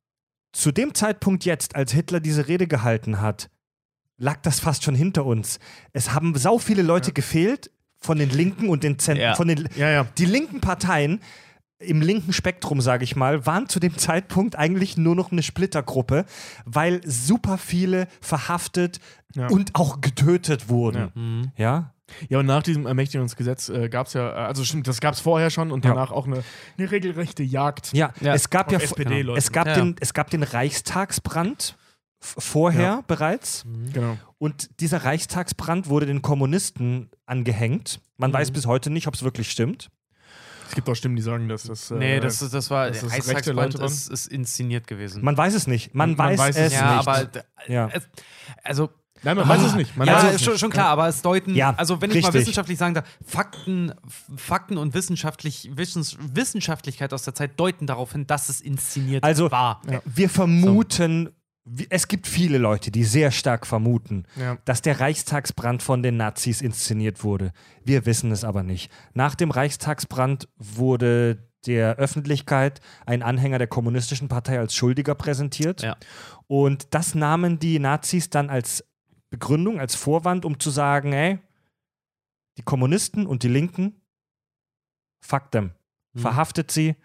Zu dem Zeitpunkt jetzt, als Hitler diese Rede gehalten hat, lag das fast schon hinter uns. Es haben sau viele Leute gefehlt von den Linken und den Zentren, Ja. von den Ja, ja. die linken Parteien im linken Spektrum, sage ich mal, waren zu dem Zeitpunkt eigentlich nur noch eine Splittergruppe, weil super viele verhaftet Ja. und auch getötet wurden. Mhm. Ja? Ja, und nach diesem Ermächtigungsgesetz äh, gab es ja, äh, also stimmt, das gab es vorher schon und Ja. danach auch eine, eine regelrechte Jagd. Ja, Ja. es gab Auf ja SPD-Leute. es gab Ja. den es gab den Reichstagsbrand vorher Ja. bereits. Genau. Und dieser Reichstagsbrand wurde den Kommunisten angehängt. Man weiß bis heute nicht, ob es wirklich stimmt. Es gibt auch Stimmen, die sagen, dass das. Äh, Nee, das, das war das rechte Reichstagsbrand Leute waren? ist, ist inszeniert gewesen. Man weiß es nicht. Man, Man weiß, weiß es ja, nicht. aber Ja. es, also Nein, man weiß es nicht. Man ja, weiß es ist schon, nicht. schon klar, aber es deuten, Ja, also wenn ich mal richtig. wissenschaftlich sagen darf, Fakten, Fakten und wissenschaftlich, Wissens, Wissenschaftlichkeit aus der Zeit deuten darauf hin, dass es inszeniert Also, war. wir vermuten, wie- es gibt viele Leute, die sehr stark vermuten, Ja. dass der Reichstagsbrand von den Nazis inszeniert wurde. Wir wissen es aber nicht. Nach dem Reichstagsbrand wurde der Öffentlichkeit ein Anhänger der Kommunistischen Partei als Schuldiger präsentiert. Ja. Und das nahmen die Nazis dann als Begründung, als Vorwand, um zu sagen, ey, die Kommunisten und die Linken, fuck them. Hm. Verhaftet sie,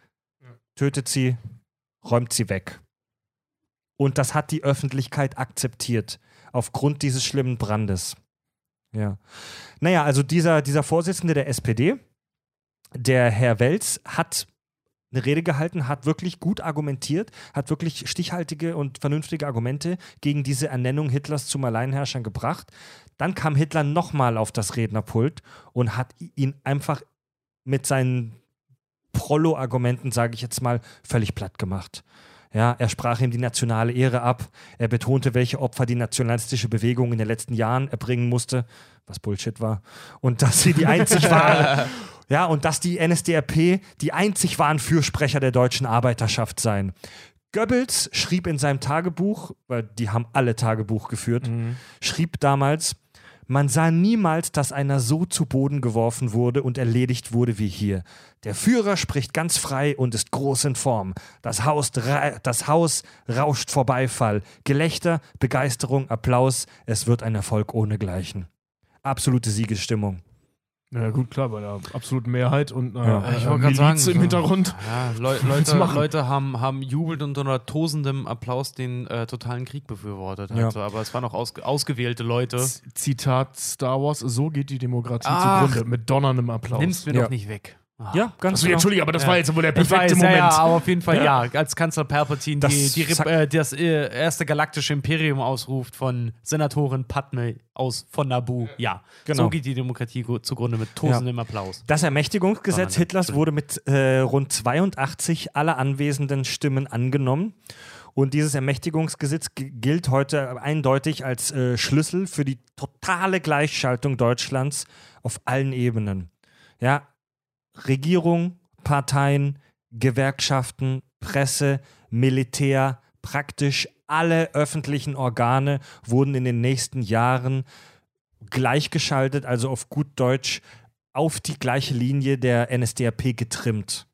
tötet sie, räumt sie weg. Und das hat die Öffentlichkeit akzeptiert, aufgrund dieses schlimmen Brandes. Ja. Naja, also dieser, dieser Vorsitzende der SPD, der Herr Welz, hat eine Rede gehalten, hat wirklich gut argumentiert, hat wirklich stichhaltige und vernünftige Argumente gegen diese Ernennung Hitlers zum Alleinherrscher gebracht. Dann kam Hitler nochmal auf das Rednerpult und hat ihn einfach mit seinen Prollo-Argumenten, sage ich jetzt mal, völlig platt gemacht. Ja, er sprach ihm die nationale Ehre ab. Er betonte, welche Opfer die nationalistische Bewegung in den letzten Jahren erbringen musste, was Bullshit war. Und dass sie die einzig waren. Ja, und dass die NSDAP die einzig wahren Fürsprecher der deutschen Arbeiterschaft seien. Goebbels schrieb in seinem Tagebuch, weil die haben alle Tagebuch geführt, schrieb damals, man sah niemals, dass einer so zu Boden geworfen wurde und erledigt wurde wie hier. Der Führer spricht ganz frei und ist groß in Form. Das Haus, das Haus rauscht vor Beifall. Gelächter, Begeisterung, Applaus. Es wird ein Erfolg ohnegleichen. Absolute Siegesstimmung. Ja, gut, klar, bei der absoluten Mehrheit und einer Ja. äh, Ich Miliz sagen, im Hintergrund. Ja, Leu du Leute? Leute haben, haben jubelnd und unter tosendem Applaus den äh, totalen Krieg befürwortet. Ja. Also, aber es waren auch ausge ausgewählte Leute. Z- Zitat Star Wars: So geht die Demokratie Ach. zugrunde. Mit donnerndem Applaus. Nimm's mir Ja. doch nicht weg. Ah. Ja, ganz Achso, genau. Entschuldige, aber das Ja. war jetzt wohl der perfekte weiß, Moment. ja, aber auf jeden Fall Ja. ja. Als Kanzler Palpatine Das die, die, äh, das äh, erste galaktische Imperium ausruft von Senatorin Padme aus von Naboo. Ja, Genau. so geht die Demokratie zugrunde mit tosendem Applaus. Das Ermächtigungsgesetz Sondern- Hitlers wurde mit äh, rund 82 aller anwesenden Stimmen angenommen. Und dieses Ermächtigungsgesetz gilt heute eindeutig als äh, Schlüssel für die totale Gleichschaltung Deutschlands auf allen Ebenen. Ja, Regierung, Parteien, Gewerkschaften, Presse, Militär, praktisch alle öffentlichen Organe wurden in den nächsten Jahren gleichgeschaltet, also auf gut Deutsch auf die gleiche Linie der NSDAP getrimmt.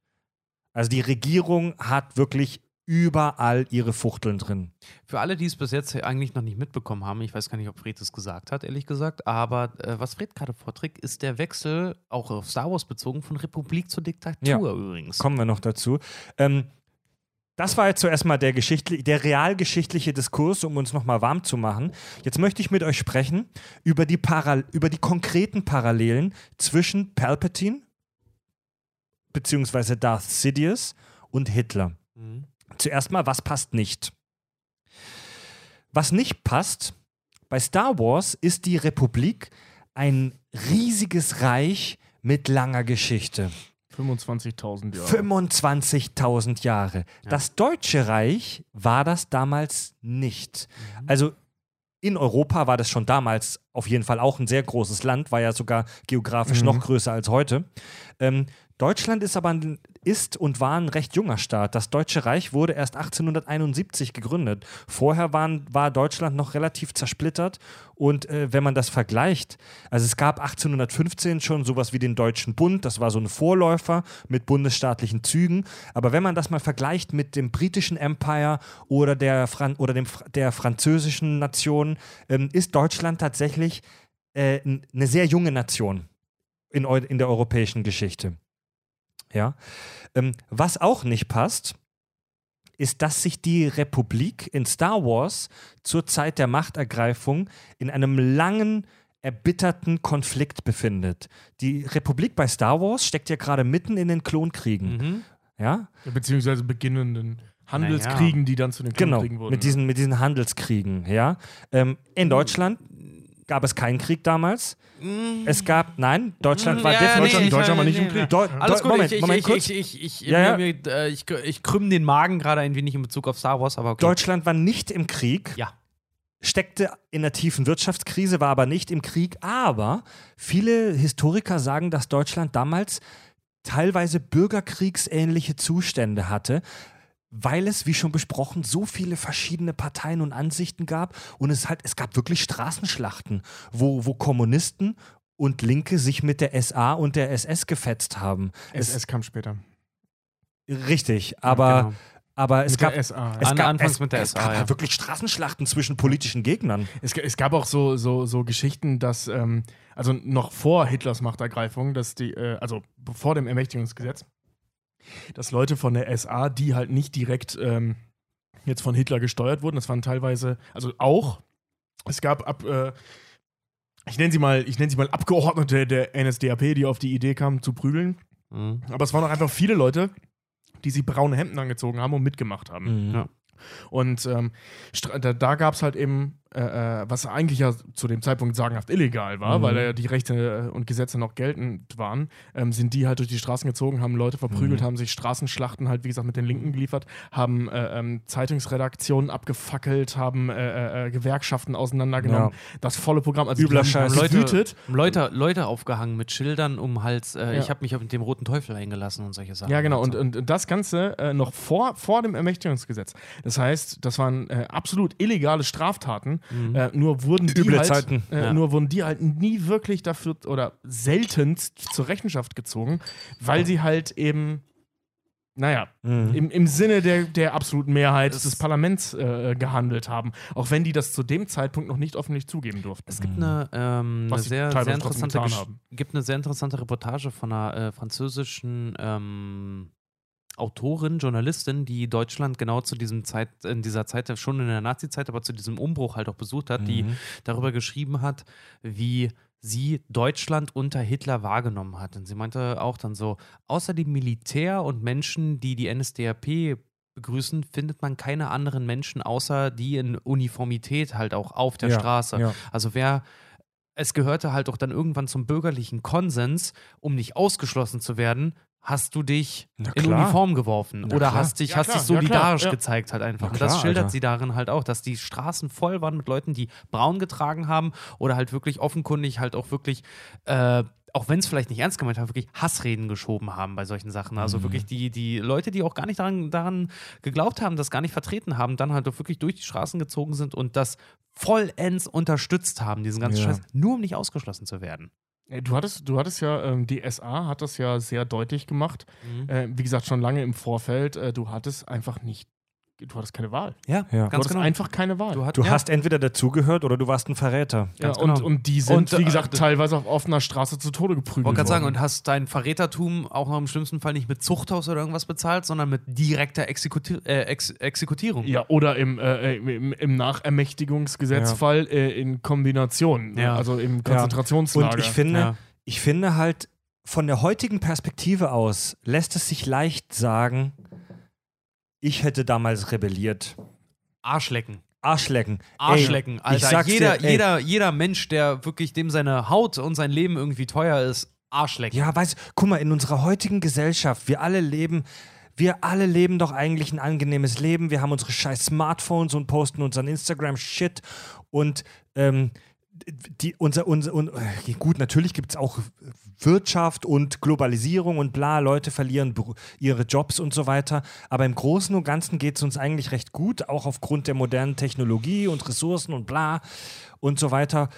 Also die Regierung hat wirklich überall ihre Fuchteln drin. Für alle, die es bis jetzt eigentlich noch nicht mitbekommen haben, ich weiß gar nicht, ob Fred es gesagt hat, ehrlich gesagt, aber äh, was Fred gerade vorträgt, ist der Wechsel, auch auf Star Wars bezogen, von Republik zur Diktatur Ja. übrigens. Kommen wir noch dazu. Ähm, das war jetzt zuerst mal der, der realgeschichtliche Diskurs, um uns nochmal warm zu machen. Jetzt möchte ich mit euch sprechen über die, Paral über die konkreten Parallelen zwischen Palpatine beziehungsweise Darth Sidious und Hitler. Mhm. Zuerst mal, was passt nicht? Was nicht passt, bei Star Wars ist die Republik ein riesiges Reich mit langer Geschichte. 25.000 Jahre. 25.000 Jahre. Das Deutsche Reich war das damals nicht. Also in Europa war das schon damals auf jeden Fall auch ein sehr großes Land, war ja sogar geografisch Mhm. noch größer als heute. Ähm, Deutschland ist aber ein, ist und war ein recht junger Staat. Das Deutsche Reich wurde erst 1871 gegründet. Vorher waren, war Deutschland noch relativ zersplittert und äh, wenn man das vergleicht, also es gab 1815 schon sowas wie den Deutschen Bund, das war so ein Vorläufer mit bundesstaatlichen Zügen, aber wenn man das mal vergleicht mit dem britischen Empire oder der, Fran oder dem, der französischen Nation, ähm, ist Deutschland tatsächlich äh, eine sehr junge Nation in, in der europäischen Geschichte. Ja. Ähm, was auch nicht passt, ist, dass sich die Republik in Star Wars zur Zeit der Machtergreifung in einem langen, erbitterten Konflikt befindet. Die Republik bei Star Wars steckt ja gerade mitten in den Klonkriegen. Mhm. Ja? Beziehungsweise beginnenden Handelskriegen, die dann zu den Genau, Klonkriegen wurden. mit diesen, mit diesen Handelskriegen, ja. Ähm, in Deutschland, gab es keinen Krieg damals. Es gab, nein, Deutschland war Ja, definitiv. nee, Deutschland war nee, nicht im nee, Krieg. Deu- Alles gut, Moment, ich, Moment, ich, kurz. ich, ich, Ja, ja. mir- äh, ich, ich krümme den Magen gerade ein wenig in Bezug auf Star Wars, aber okay. Deutschland war nicht im Krieg. Ja. steckte in einer tiefen Wirtschaftskrise, war aber nicht im Krieg. Aber viele Historiker sagen, dass Deutschland damals teilweise bürgerkriegsähnliche Zustände hatte, weil es, wie schon besprochen, so viele verschiedene Parteien und Ansichten gab und es halt, es gab wirklich Straßenschlachten, wo, wo Kommunisten und Linke sich mit der SA und der SS gefetzt haben. SS kam später. Es, richtig, aber, genau. aber es Mit gab. Es An- gab, anfangs es, mit der es SA, gab ja. halt wirklich Straßenschlachten zwischen politischen Gegnern. Es, es gab auch so, so, so Geschichten, dass, ähm, also noch vor Hitlers Machtergreifung, dass die, äh, also vor dem Ermächtigungsgesetz, dass Leute von der SA, die halt nicht direkt ähm, jetzt von Hitler gesteuert wurden, das waren teilweise, also auch, es gab ab, äh, ich nenne sie mal, ich nenne sie mal Abgeordnete der NSDAP, die auf die Idee kamen zu prügeln, Mhm. aber es waren auch einfach viele Leute, die sich braune Hemden angezogen haben und mitgemacht haben. Mhm. Ja. Und ähm, da, da gab es halt eben, äh, äh, was eigentlich ja zu dem Zeitpunkt sagenhaft illegal war, Mhm. weil ja die Rechte äh, und Gesetze noch geltend waren, ähm, sind die halt durch die Straßen gezogen, haben Leute verprügelt, Mhm. haben sich Straßenschlachten halt, wie gesagt, mit den Linken geliefert, haben äh, ähm, Zeitungsredaktionen abgefackelt, haben äh, äh, Gewerkschaften auseinandergenommen. Das volle Programm, also Übler Scheiß. Leute. Leute, Leute aufgehangen mit Schildern um Hals. Äh, Ja. Ich habe mich mit dem roten Teufel eingelassen und solche Sachen. Ja, genau. Und, so. und das Ganze noch vor, vor dem Ermächtigungsgesetz. Das heißt, das waren absolut illegale Straftaten. Mhm. Äh, nur wurden die Üble halt, Zeiten. Äh, Ja. Nur wurden die halt nie wirklich dafür oder seltenst zur Rechenschaft gezogen, weil sie halt eben, naja, Mhm. im, im Sinne der, der absoluten Mehrheit Es- des Parlaments äh, gehandelt haben. Auch wenn die das zu dem Zeitpunkt noch nicht öffentlich zugeben durften. Es gibt eine, ähm, Was eine sehr, sehr interessante gibt eine sehr interessante Reportage von einer äh, französischen ähm, Autorin, Journalistin, die Deutschland genau zu diesem Zeit, in dieser Zeit, schon in der Nazi-Zeit, aber zu diesem Umbruch halt auch besucht hat, die Mhm. darüber geschrieben hat, wie sie Deutschland unter Hitler wahrgenommen hat. Und sie meinte auch dann so, außer dem Militär und Menschen, die die NSDAP begrüßen, findet man keine anderen Menschen außer die in Uniformität halt auch auf der Ja, Straße. ja. Also wer es gehörte halt auch dann irgendwann zum bürgerlichen Konsens, um nicht ausgeschlossen zu werden, hast du dich in. Uniform geworfen Na oder klar. hast dich, Ja, hast klar, dich solidarisch ja. gezeigt halt einfach. Na und das klar, schildert Alter. sie darin halt auch, dass die Straßen voll waren mit Leuten, die braun getragen haben oder halt wirklich offenkundig halt auch wirklich äh, auch wenn es vielleicht nicht ernst gemeint haben, wirklich Hassreden geschoben haben bei solchen Sachen. Also Mhm. wirklich die, die Leute, die auch gar nicht daran, daran geglaubt haben, das gar nicht vertreten haben, dann halt auch wirklich durch die Straßen gezogen sind und das vollends unterstützt haben, diesen ganzen Ja. Scheiß, nur um nicht ausgeschlossen zu werden. Äh, Du hattest, du hattest ja, ähm, die SA hat das ja sehr deutlich gemacht. Mhm. Äh, wie gesagt, schon lange im Vorfeld. Äh, du hattest einfach nicht, du hattest keine Wahl. Ja, Ja. Du ganz hattest genau. einfach keine Wahl. Du, hat, Du ja. hast entweder dazugehört oder du warst ein Verräter. ja, ganz und, genau. und die sind, Und, wie äh, gesagt, d- teilweise auf offener Straße zu Tode geprügelt wollte gerade sagen, worden. und hast dein Verrätertum auch noch im schlimmsten Fall nicht mit Zuchthaus oder irgendwas bezahlt, sondern mit direkter Exekuti äh, Ex Exekutierung. Ja, oder im, äh, im, im Nachermächtigungsgesetzfall äh, in Kombination. Ja. Also im Konzentrationslager. Und ich finde, Ja. ich finde halt, von der heutigen Perspektive aus lässt es sich leicht sagen, ich hätte damals rebelliert. Arschlecken. Arschlecken. Arschlecken, Ey, Alter. Jeder, dir, jeder, jeder Mensch, der wirklich dem seine Haut und sein Leben irgendwie teuer ist, Arschlecken. Ja, weißt guck mal, in unserer heutigen Gesellschaft, wir alle leben, wir alle leben doch eigentlich ein angenehmes Leben. Wir haben unsere scheiß Smartphones und posten unseren Instagram-Shit und ähm, die, unser, unser, un, äh, gut, natürlich gibt es auch Wirtschaft und Globalisierung und bla, Leute verlieren ihre Jobs und so weiter. Aber im Großen und Ganzen geht es uns eigentlich recht gut, auch aufgrund der modernen Technologie und Ressourcen und bla und so weiter.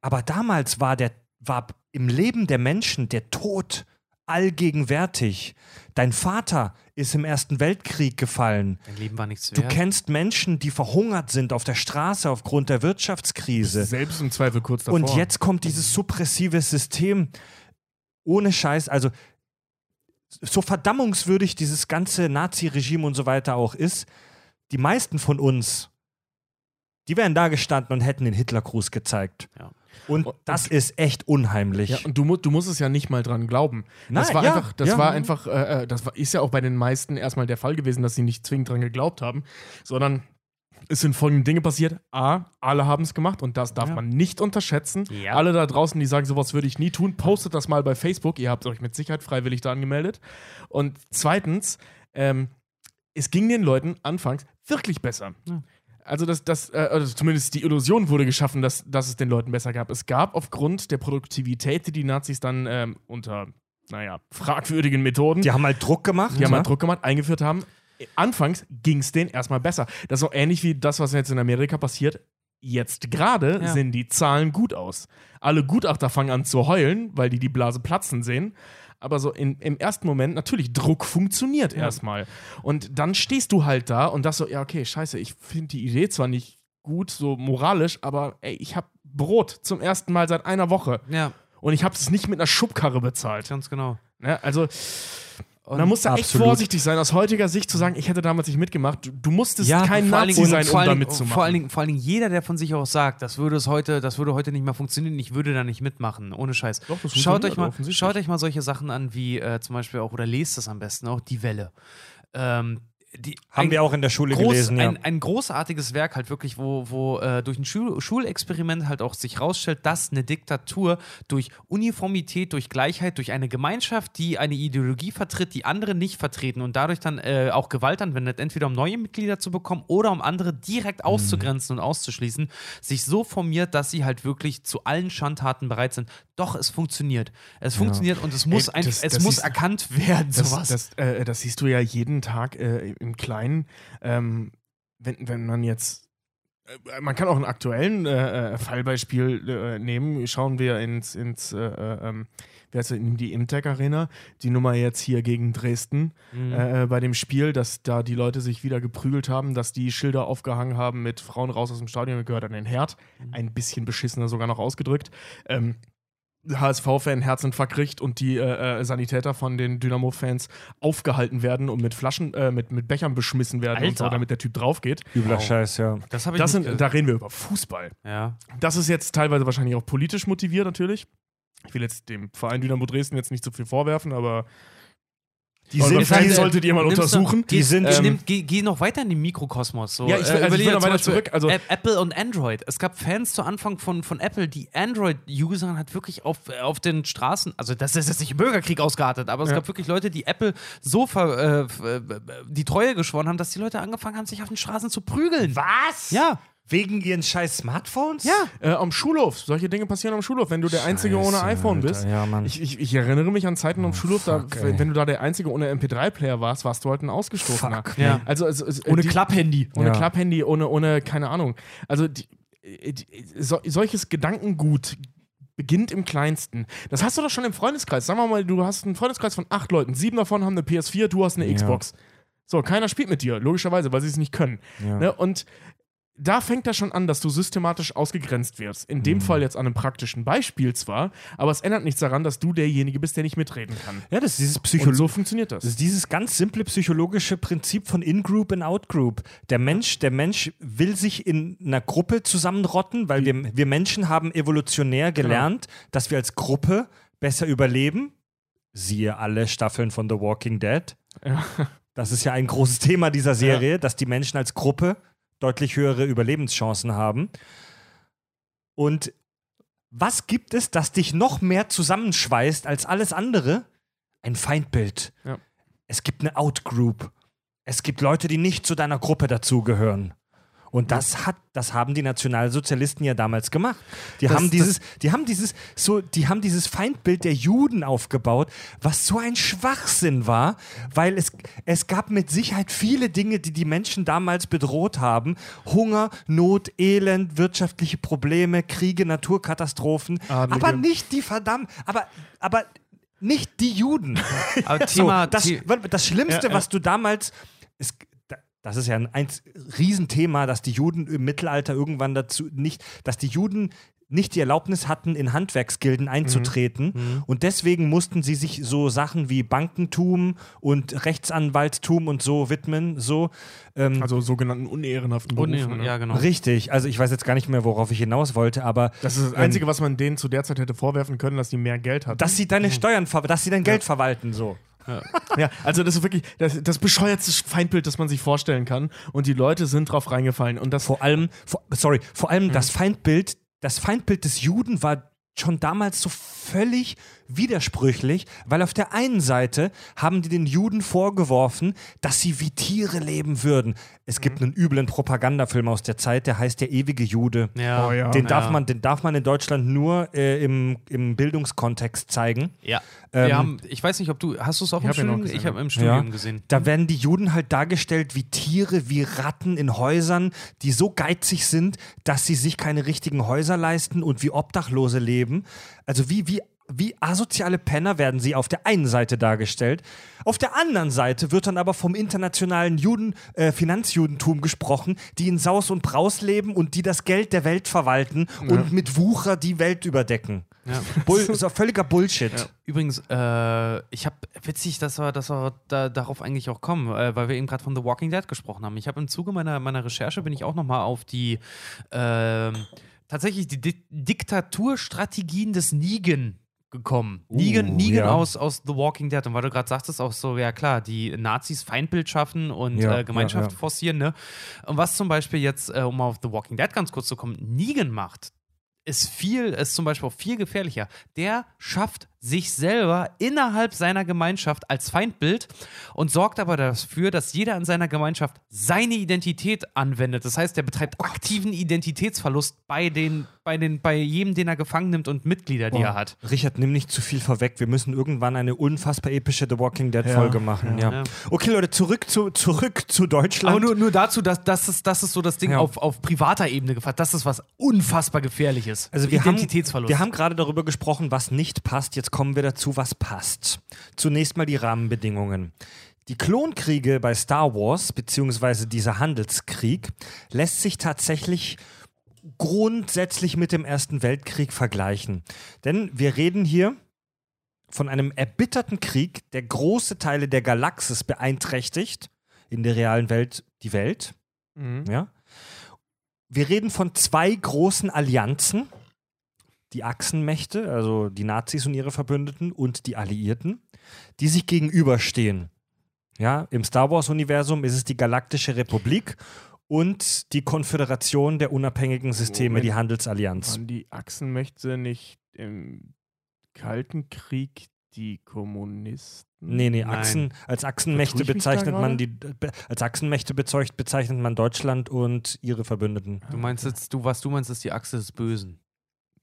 Aber damals war der, war im Leben der Menschen der Tod allgegenwärtig. Dein Vater ist im Ersten Weltkrieg gefallen. Dein Leben war nichts Du wert. kennst Menschen, die verhungert sind auf der Straße aufgrund der Wirtschaftskrise. Selbst im Zweifel kurz davor. Und jetzt kommt dieses suppressive System ohne Scheiß, also so verdammungswürdig dieses ganze Nazi-Regime und so weiter auch ist, die meisten von uns, die wären da gestanden und hätten den Hitlergruß gezeigt. Ja. Und das ist echt unheimlich. Ja, und du, du musst es ja nicht mal dran glauben. Das Nein, war ja, einfach, das ja. war einfach, äh, äh, das war, ist ja auch bei den meisten erstmal der Fall gewesen, dass sie nicht zwingend dran geglaubt haben, sondern Es sind folgende Dinge passiert. A, alle haben es gemacht und das darf Ja. man nicht unterschätzen. Ja. Alle da draußen, die sagen, sowas würde ich nie tun, postet das mal bei Facebook. Ihr habt euch mit Sicherheit freiwillig da angemeldet. Und zweitens, ähm, es ging den Leuten anfangs wirklich besser. Ja. Also, das, das, äh, also zumindest die Illusion wurde geschaffen, dass, dass es den Leuten besser gab. Es gab aufgrund der Produktivität, die die Nazis dann ähm, unter, naja, fragwürdigen Methoden Die haben halt Druck gemacht. die haben ne? halt Druck gemacht, eingeführt haben. Anfangs ging es denen erstmal besser. Das ist auch ähnlich wie das, was jetzt in Amerika passiert. Jetzt gerade Ja. sehen die Zahlen gut aus. Alle Gutachter fangen an zu heulen, weil die die Blase platzen sehen. Aber so in, im ersten Moment, natürlich, Druck funktioniert erstmal. Und dann stehst du halt da und das so, ja, okay, scheiße, ich finde die Idee zwar nicht gut, so moralisch, aber ey, ich habe Brot zum ersten Mal seit einer Woche. Ja, Und ich habe es nicht mit einer Schubkarre bezahlt. ganz genau. Ne? Also, Und man muss da echt Absolut. vorsichtig sein, aus heutiger Sicht zu sagen, ich hätte damals nicht mitgemacht. Du, du musstest Ja, kein Nazi Dingen- sein, vor um allen da Dingen- mitzumachen. Vor allen, Dingen, vor allen Dingen jeder, der von sich aus sagt, das würde es heute, das würde heute nicht mehr funktionieren, ich würde da nicht mitmachen, ohne Scheiß. Doch, das schaut euch mal, schaut euch mal solche Sachen an wie äh, zum Beispiel auch oder lest es am besten auch die Welle. Ähm, die, Haben ein- wir auch in der Schule groß, gelesen, ja. ein, ein großartiges Werk halt wirklich, wo, wo äh, durch ein Schul Schulexperiment halt auch sich rausstellt, dass eine Diktatur durch Uniformität, durch Gleichheit, durch eine Gemeinschaft, die eine Ideologie vertritt, die andere nicht vertreten und dadurch dann äh, auch Gewalt anwendet, entweder um neue Mitglieder zu bekommen oder um andere direkt auszugrenzen und auszuschließen, sich so formiert, dass sie halt wirklich zu allen Schandtaten bereit sind. Doch, es funktioniert. Es funktioniert und es muss, Ey, ein, das- es das muss erkannt werden, das, sowas. das, äh, das siehst du ja jeden Tag äh, im Kleinen. Ähm, wenn, wenn man jetzt. äh, Man kann auch einen aktuellen äh, äh, Fallbeispiel äh, nehmen. Schauen wir ins, ins äh, äh, ähm, wie heißt das, in die Imtech Arena. Die Nummer jetzt hier gegen Dresden. Mhm. bei dem Spiel, dass da die Leute sich wieder geprügelt haben, dass die Schilder aufgehangen haben mit Frauen raus aus dem Stadion, gehört an den Herd. Ein bisschen beschissener sogar noch ausgedrückt. Ähm, HSV-Fan Herzinfarkt kriegt und die äh, äh, Sanitäter von den Dynamo-Fans aufgehalten werden und mit Flaschen, äh, mit, mit Bechern beschmissen werden und so, Alter. damit der Typ drauf geht. Übler Wow. Scheiß, ja. das Das sind, da reden wir über Fußball. ja. Das ist jetzt teilweise wahrscheinlich auch politisch motiviert, natürlich. Ich will jetzt dem Verein Dynamo Dresden jetzt nicht so viel vorwerfen, aber Die sind, Fans die, solltet ihr mal untersuchen. Geh, Die sind- geh, ähm, nimm, geh, geh noch weiter in den Mikrokosmos. So. Ja, ich will- also ich will noch weiter zurück, also- App- Apple und Android. Es gab Fans zu Anfang von, von Apple, die Android-Usern hat wirklich auf, auf den Straßen, also das ist jetzt nicht im Bürgerkrieg ausgeartet, aber es Ja. gab wirklich Leute, die Apple so ver, äh, äh, die Treue geschworen haben, dass die Leute angefangen haben, sich auf den Straßen zu prügeln. Was? Ja. Wegen ihren scheiß Smartphones? Ja. Äh, am Schulhof. Solche Dinge passieren am Schulhof, wenn du der Einzige ohne Scheiße, iPhone Alter. bist. Ja, Mann. Ich, ich, ich erinnere mich an Zeiten am Schulhof, fuck, da, wenn, du da der Einzige ohne MP3-Player warst, warst du halt ein Ausgestoßener. Fuck. Ja. Also, also, also Ohne Klapphandy. Ohne Ja. Klapphandy, ohne, ohne, keine Ahnung. Also die, äh, die, so, solches Gedankengut beginnt im Kleinsten. Das hast du doch schon im Freundeskreis. Sagen wir mal, du hast einen Freundeskreis von acht Leuten. Sieben davon haben eine PS4, du hast eine Ja. Xbox. So, keiner spielt mit dir, logischerweise, weil sie es nicht können. Ja. Ne? Und da fängt das schon an, dass du systematisch ausgegrenzt wirst. In Mhm. dem Fall jetzt an einem praktischen Beispiel zwar, aber es ändert nichts daran, dass du derjenige bist, der nicht mitreden kann. Ja, das ist dieses Und Psychologie. so funktioniert das. Das ist dieses ganz simple psychologische Prinzip von In-Group und Out-Group. Der Mensch, der Mensch will sich in einer Gruppe zusammenrotten, weil wir, wir Menschen haben evolutionär gelernt, dass wir als Gruppe besser überleben. Siehe alle Staffeln von The Walking Dead. Ja. Das ist ja ein großes Thema dieser Serie, dass die Menschen als Gruppe deutlich höhere Überlebenschancen haben. Und was gibt es, das dich noch mehr zusammenschweißt als alles andere? Ein Feindbild. Ja. Es gibt eine Outgroup. Es gibt Leute, die nicht zu deiner Gruppe dazugehören. Und das hat, das haben die Nationalsozialisten ja damals gemacht. Die Das- haben das- dieses, die haben dieses, so, die haben dieses Feindbild der Juden aufgebaut, was so ein Schwachsinn war, weil es, es gab mit Sicherheit viele Dinge, die die Menschen damals bedroht haben: Hunger, Not, Elend, wirtschaftliche Probleme, Kriege, Naturkatastrophen, Adlige. aber nicht die verdammt, aber, aber nicht die Juden. Aber So, Thema, das, The- warte, das Schlimmste, Ja, ja. was du damals. Es, das ist ja ein, ein Riesenthema, dass die Juden im Mittelalter irgendwann dazu nicht, dass die Juden nicht die Erlaubnis hatten, in Handwerksgilden einzutreten. Mhm. Und deswegen mussten sie sich so Sachen wie Bankentum und Rechtsanwalttum und so widmen. So. Ähm, Also sogenannten unehrenhaften Berufen. ne? ja, genau. Richtig. Also ich weiß jetzt gar nicht mehr, worauf ich hinaus wollte, aber Das ist das Einzige, was man denen zu der Zeit hätte vorwerfen können, dass die mehr Geld hatten. dass sie deine Steuern, ver- dass sie dein Geld verwalten, so. Ja, also das ist wirklich das, das bescheuertste Feindbild, das man sich vorstellen kann. Und die Leute sind drauf reingefallen. Und das Vor allem, vor, sorry, vor allem das Feindbild, das Feindbild des Juden war schon damals so völlig widersprüchlich, weil auf der einen Seite haben die den Juden vorgeworfen, dass sie wie Tiere leben würden. Es gibt einen üblen Propagandafilm aus der Zeit, der heißt Der ewige Jude. Ja. Oh ja. Den, darf Ja. man, den darf man in Deutschland nur äh, im, im Bildungskontext zeigen. Ja. Ähm, wir haben, ich weiß nicht, ob du, hast du es auch im Studium? gesehen, Ich habe im Studium Ja. gesehen. Da werden die Juden halt dargestellt wie Tiere, wie Ratten in Häusern, die so geizig sind, dass sie sich keine richtigen Häuser leisten und wie Obdachlose leben. Also wie, wie, wie asoziale Penner werden sie auf der einen Seite dargestellt. Auf der anderen Seite wird dann aber vom internationalen Juden, äh, Finanzjudentum gesprochen, die in Saus und Braus leben und die das Geld der Welt verwalten und mit Wucher die Welt überdecken. Ja. Bull, ist auch völliger Bullshit. Übrigens, äh, ich habe witzig, dass wir, dass wir da, darauf eigentlich auch kommen, äh, weil wir eben gerade von The Walking Dead gesprochen haben. Ich habe im Zuge meiner, meiner Recherche bin ich auch nochmal auf die ähm, tatsächlich die Di Diktaturstrategien des Negan gekommen. Negan, Negan ja. aus, aus The Walking Dead. Und weil du gerade sagtest, auch so, ja klar, die Nazis Feindbild schaffen und Ja, äh, Gemeinschaft ja, ja. forcieren, ne? Und was zum Beispiel jetzt, äh, um auf The Walking Dead ganz kurz zu kommen, Negan macht, ist viel, ist zum Beispiel auch viel gefährlicher. Der schafft sich selber innerhalb seiner Gemeinschaft als Feindbild und sorgt aber dafür, dass jeder in seiner Gemeinschaft seine Identität anwendet. Das heißt, er betreibt aktiven Identitätsverlust bei den, bei den, bei jedem, den er gefangen nimmt und Mitglieder, die er hat. Richard, nimm nicht zu viel vorweg. Wir müssen irgendwann eine unfassbar epische The Walking Dead Ja, Folge machen. Ja. ja. Okay, Leute, zurück zu, zurück zu Deutschland. Aber nur, nur dazu, dass das ist, das ist so das Ding auf, auf privater Ebene gefasst. Das ist was unfassbar gefährliches. also wir haben, Identitätsverlust. wir haben gerade darüber gesprochen, was nicht passt. Jetzt kommen wir dazu, was passt. Zunächst mal die Rahmenbedingungen. Die Klonkriege bei Star Wars, beziehungsweise dieser Handelskrieg, lässt sich tatsächlich grundsätzlich mit dem Ersten Weltkrieg vergleichen. Denn wir reden hier von einem erbitterten Krieg, der große Teile der Galaxis beeinträchtigt, in der realen Welt die Welt. Mhm. Ja? Wir reden von zwei großen Allianzen, die Achsenmächte, also die Nazis und ihre Verbündeten und die Alliierten, die sich gegenüberstehen. Ja, im Star Wars-Universum ist es die Galaktische Republik und die Konföderation der unabhängigen Systeme, Moment. die Handelsallianz. Waren die Achsenmächte nicht im Kalten Krieg die Kommunisten? Nee, nee, Nein. Achsen, als Achsenmächte bezeichnet man die, als Achsenmächte bezeugt, bezeichnet man Deutschland und ihre Verbündeten. Du meinst jetzt, du, was du meinst, ist die Achse des Bösen.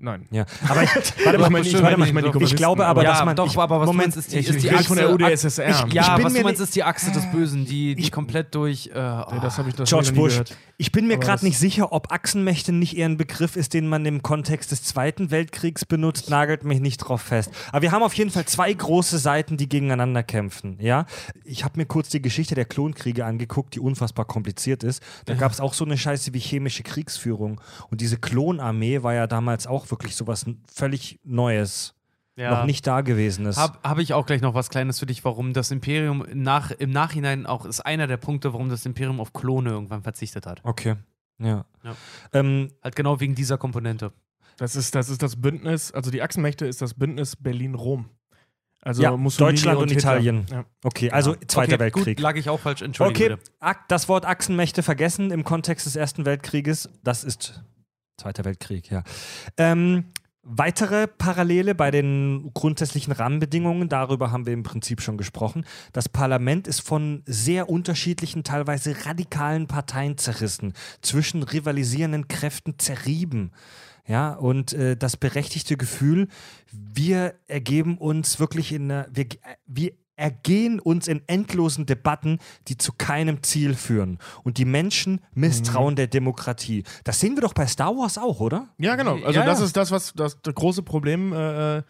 Nein. Ja, aber ich, warte mal, Ich meine, ich warte mal, ich meine ich glaube aber, aber- dass ja, man, doch, ich, aber was Moment, ist die, Ich, ist die Achse von der UdSSR. ich- Ja, bin was mir du meinst, ist die Achse des Bösen, die, die Ich- komplett durch. Äh, Nee, das habe ich das George noch nie Bush. gehört. Ich bin mir gerade nicht sicher, ob Achsenmächte nicht eher ein Begriff ist, den man im Kontext des Zweiten Weltkriegs benutzt. Nagelt mich nicht drauf fest. Aber wir haben auf jeden Fall zwei große Seiten, die gegeneinander kämpfen. Ja, ich habe mir kurz die Geschichte der Klonkriege angeguckt, die unfassbar kompliziert ist. Da gab es auch so eine Scheiße wie chemische Kriegsführung. Und diese Klonarmee war ja damals auch wirklich sowas völlig Neues, ja. noch nicht da gewesen ist. Habe hab ich auch gleich noch was Kleines für dich, warum das Imperium nach, im Nachhinein auch ist einer der Punkte, warum das Imperium auf Klone irgendwann verzichtet hat. okay. Ja. Ja. Ähm, Halt genau wegen dieser Komponente. Das ist, das ist das Bündnis, also die Achsenmächte ist das Bündnis Berlin-Rom. Also Ja, Mussolini Deutschland und Hitler. Italien. Ja. okay, also Zweiter okay, Weltkrieg. Gut, lag ich auch falsch, entschuldige Okay, bitte. Das Wort Achsenmächte vergessen im Kontext des Ersten Weltkrieges. Das ist Zweiter Weltkrieg, ja. Ähm, weitere Parallele bei den grundsätzlichen Rahmenbedingungen, darüber haben wir im Prinzip schon gesprochen. Das Parlament ist von sehr unterschiedlichen, teilweise radikalen Parteien zerrissen, zwischen rivalisierenden Kräften zerrieben. Ja, und äh, das berechtigte Gefühl, wir ergeben uns wirklich in einer, wir, wir ergehen uns in endlosen Debatten, die zu keinem Ziel führen. Und die Menschen misstrauen der Demokratie. Das sehen wir doch bei Star Wars auch, oder? Ja, genau. Also Ja, das ja. ist das, was das, das große Problem äh,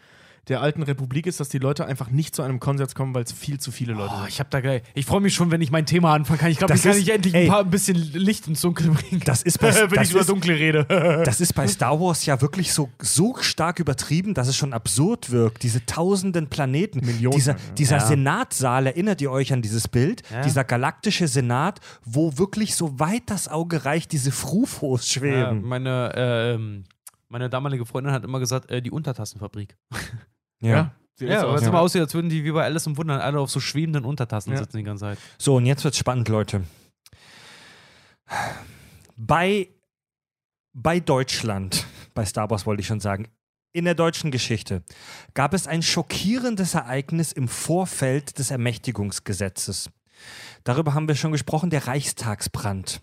der alten Republik ist, dass die Leute einfach nicht zu einem Konsens kommen, weil es viel zu viele Leute Oh, sind. ich habe da gleich. Ich freue mich schon, wenn ich mein Thema anfange. Ich glaube, ich kann ich endlich ey. ein, paar, ein bisschen Licht ins Dunkel bringen. Das ist bei, wenn ich über Dunkle rede. das ist bei Star Wars ja wirklich so, so stark übertrieben, dass es schon absurd wirkt. Diese tausenden Planeten. Millionen, dieser ja. dieser Ja. Senatsaal, erinnert ihr euch an dieses Bild? Ja. Dieser galaktische Senat, wo wirklich so weit das Auge reicht, diese Frufos Ja, schweben. meine, ähm, meine damalige Freundin hat immer gesagt, äh, die Untertassenfabrik. Ja. Sieht Ja, aber aus. es immer aussieht, als würden die wie bei Alice im Wundern alle auf so schwebenden Untertassen Ja. sitzen die ganze Zeit. So, und jetzt wird's spannend, Leute. Bei, bei Deutschland, bei Star Wars wollte ich schon sagen, in der deutschen Geschichte gab es ein schockierendes Ereignis im Vorfeld des Ermächtigungsgesetzes. Darüber haben wir schon gesprochen, der Reichstagsbrand.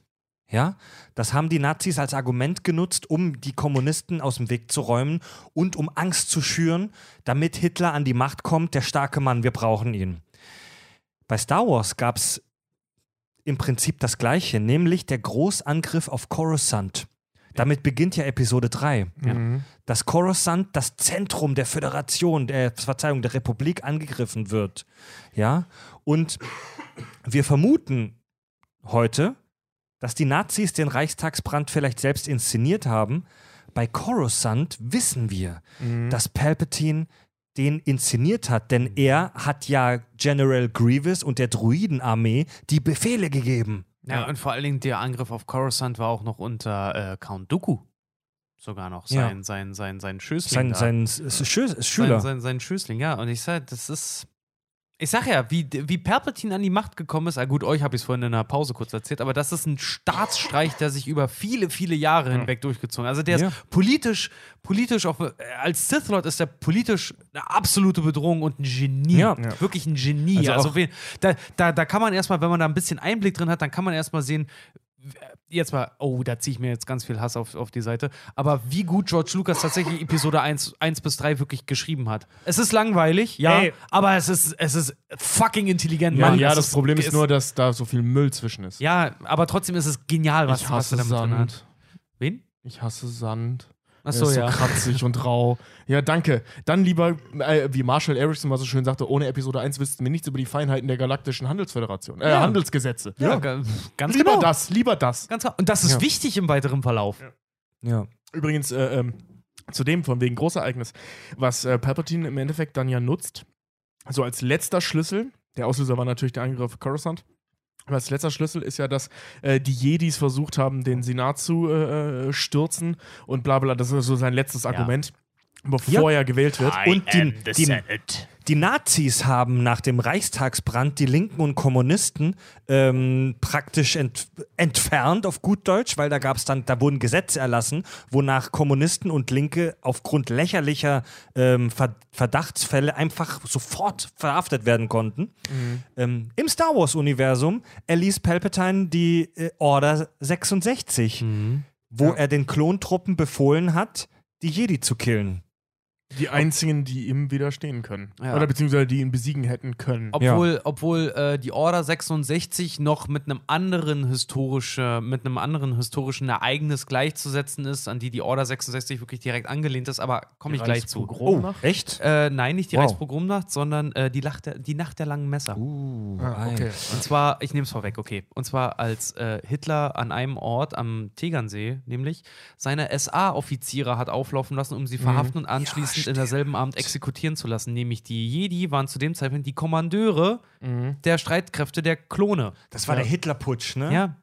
Ja, das haben die Nazis als Argument genutzt, um die Kommunisten aus dem Weg zu räumen und um Angst zu schüren, damit Hitler an die Macht kommt, der starke Mann, wir brauchen ihn. Bei Star Wars gab es im Prinzip das Gleiche, nämlich der Großangriff auf Coruscant. Damit beginnt ja Episode 3. Mhm. Dass Coruscant, das Zentrum der Föderation, der Verzeihung, der Republik angegriffen wird. Ja, und wir vermuten heute, dass die Nazis den Reichstagsbrand vielleicht selbst inszeniert haben. Bei Coruscant wissen wir, Mhm. dass Palpatine den inszeniert hat, denn er hat ja General Grievous und der Druidenarmee die Befehle gegeben. Ja, und vor allen Dingen der Angriff auf Coruscant war auch noch unter äh, Count Dooku. Sogar noch. Ja. Sein, sein, sein, sein Schößling. Sein, da. sein S- S- Schü- Schüler. Sein, sein, sein Schößling, ja. Und ich sag, das ist. Ich sag ja, wie, wie Palpatine an die Macht gekommen ist, ah gut, euch habe ich es vorhin in einer Pause kurz erzählt, aber das ist ein Staatsstreich, der sich über viele, viele Jahre hinweg durchgezogen hat. Also der Ja. ist politisch, politisch auch, äh, als Sith Lord ist der politisch eine absolute Bedrohung und ein Genie. Ja. Ja. Wirklich ein Genie. Also Also, wen, da, da, da kann man erstmal, wenn man da ein bisschen Einblick drin hat, dann kann man erstmal sehen, jetzt mal, oh, da ziehe ich mir jetzt ganz viel Hass auf, auf die Seite, aber wie gut George Lucas tatsächlich Episode 1, 1 bis 3 wirklich geschrieben hat. Es ist langweilig, ja, Ey. aber es ist, es ist fucking intelligent. Ja, Mann. ja das Problem ist es- nur, dass da so viel Müll zwischen ist. Ja, aber trotzdem ist es genial, was, ich was hasse er damit drin hat. Sand. Wen? Ich hasse Sand. Achso, er ist ja. so kratzig und rau. Ja, danke. Dann lieber, äh, wie Marshall Erickson mal so schön sagte, ohne Episode 1 wüssten wir nichts über die Feinheiten der galaktischen Handelsföderation. Äh, Ja. Handelsgesetze. Ja, ga- ganz Lieber genau. das, lieber das. Ganz genau. Und das ist Ja. wichtig im weiteren Verlauf. Ja. Übrigens, äh, ähm, zu dem von wegen Großereignis, was äh, Palpatine im Endeffekt dann ja nutzt, so als letzter Schlüssel, der Auslöser war natürlich der Angriff auf Coruscant, als letzter Schlüssel ist ja, dass äh, die Jedis versucht haben, den Senat zu äh, äh, stürzen und bla bla, das ist so sein letztes Argument, bevor er gewählt wird. Und die, die, die Nazis haben nach dem Reichstagsbrand die Linken und Kommunisten ähm, praktisch ent, entfernt auf gut Deutsch, weil da gab es dann, da wurden Gesetze erlassen, wonach Kommunisten und Linke aufgrund lächerlicher ähm, Ver Verdachtsfälle einfach sofort verhaftet werden konnten. Ähm, Im Star Wars-Universum erließ Palpatine die äh, Order 66, wo Ja. er den Klontruppen befohlen hat, die Jedi zu killen. Die einzigen, die ihm widerstehen können. Ja. Oder beziehungsweise die ihn besiegen hätten können. Obwohl, obwohl äh, die Order 66 noch mit einem anderen historische, mit einem anderen historischen Ereignis gleichzusetzen ist, an die die Order 66 wirklich direkt angelehnt ist, aber komme ich gleich zu. Reichspogromnacht? echt? Äh, nein, nicht die Wow. Reichspogromnacht, sondern äh, die, Nacht der, die Nacht der langen Messer. Uh, Ah, okay. Und zwar, ich nehme es vorweg, okay. Und zwar als äh, Hitler an einem Ort am Tegernsee, nämlich seine SA-Offiziere hat auflaufen lassen, um sie verhaften und anschließend in derselben Abend exekutieren zu lassen. Nämlich die Jedi waren zu dem Zeitpunkt die Kommandeure Mhm. der Streitkräfte der Klone. Das war Ja. der Hitlerputsch, ne? Ja,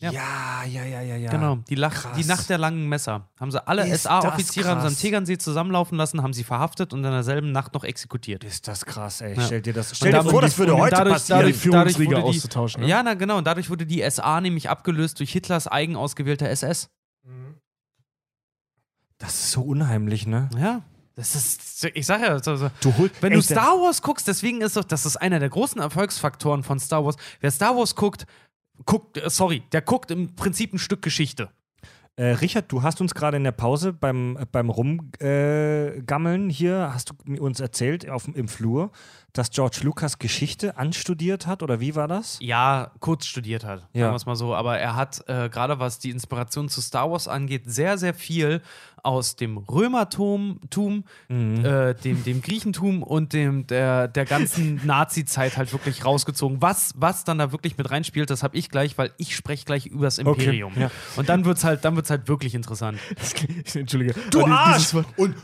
Ja, Ja. ja, ja, ja, ja. genau. Die, Lach, die Nacht der langen Messer. Haben sie alle SA-Offiziere haben sie am. Tegernsee zusammenlaufen lassen, haben sie verhaftet und in derselben Nacht noch exekutiert. Ist das krass, ey. Ja. Stell dir das stell dir vor, das würde heute dadurch- passieren. dadurch- die Führungsriege auszutauschen. Ne? Ja, na genau. Und dadurch wurde die SA nämlich abgelöst durch Hitlers eigen ausgewählter SS. Das ist so unheimlich, ne? Ja. Das ist, ich sag ja, so, so. Du holst, wenn du Star Wars guckst, deswegen ist doch, das ist einer der großen Erfolgsfaktoren von Star Wars. Wer Star Wars guckt, guckt, äh, sorry, der guckt im Prinzip ein Stück Geschichte. Äh, Richard, du hast uns gerade in der Pause beim, beim Rumgammeln äh, hier, hast du uns erzählt auf, im Flur, dass George Lucas Geschichte anstudiert hat, oder wie war das? Ja, kurz studiert hat, Ja. sagen wir es mal so. Aber er hat, äh, gerade was die Inspiration zu Star Wars angeht, sehr, sehr viel aus dem Römertum, Tum, äh, dem, dem Griechentum und dem, der, der ganzen Nazi-Zeit halt wirklich rausgezogen. Was, was dann da wirklich mit reinspielt, das habe ich gleich, weil ich spreche gleich übers Imperium. ja. Und dann wird es halt, dann wird's halt wirklich interessant. Entschuldige. Du Arsch! dieses Wort- Und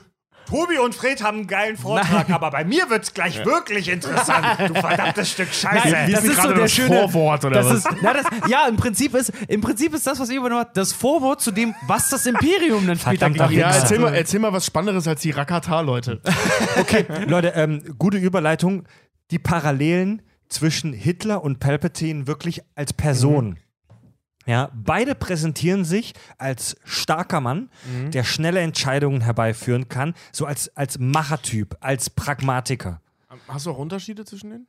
Tobi und Fred haben einen geilen Vortrag, aber bei mir wird's gleich wirklich interessant. Du verdammtes Stück Scheiße. Nein, das sind ist so gerade der das schöne Vorwort, oder das was? Ist, na, das, ja, im Prinzip ist im Prinzip ist das, was ihr übernommen habt, das Vorwort zu dem, was das Imperium dann später Verdammter gegeben Ja, erzähl mal, erzähl mal was Spannenderes als die Rakata-Leute. Leute, ähm, gute Überleitung. Die Parallelen zwischen Hitler und Palpatine wirklich als Person. Ja, beide präsentieren sich als starker Mann, der schnelle Entscheidungen herbeiführen kann, so als, als Machertyp, als Pragmatiker. Hast du auch Unterschiede zwischen denen?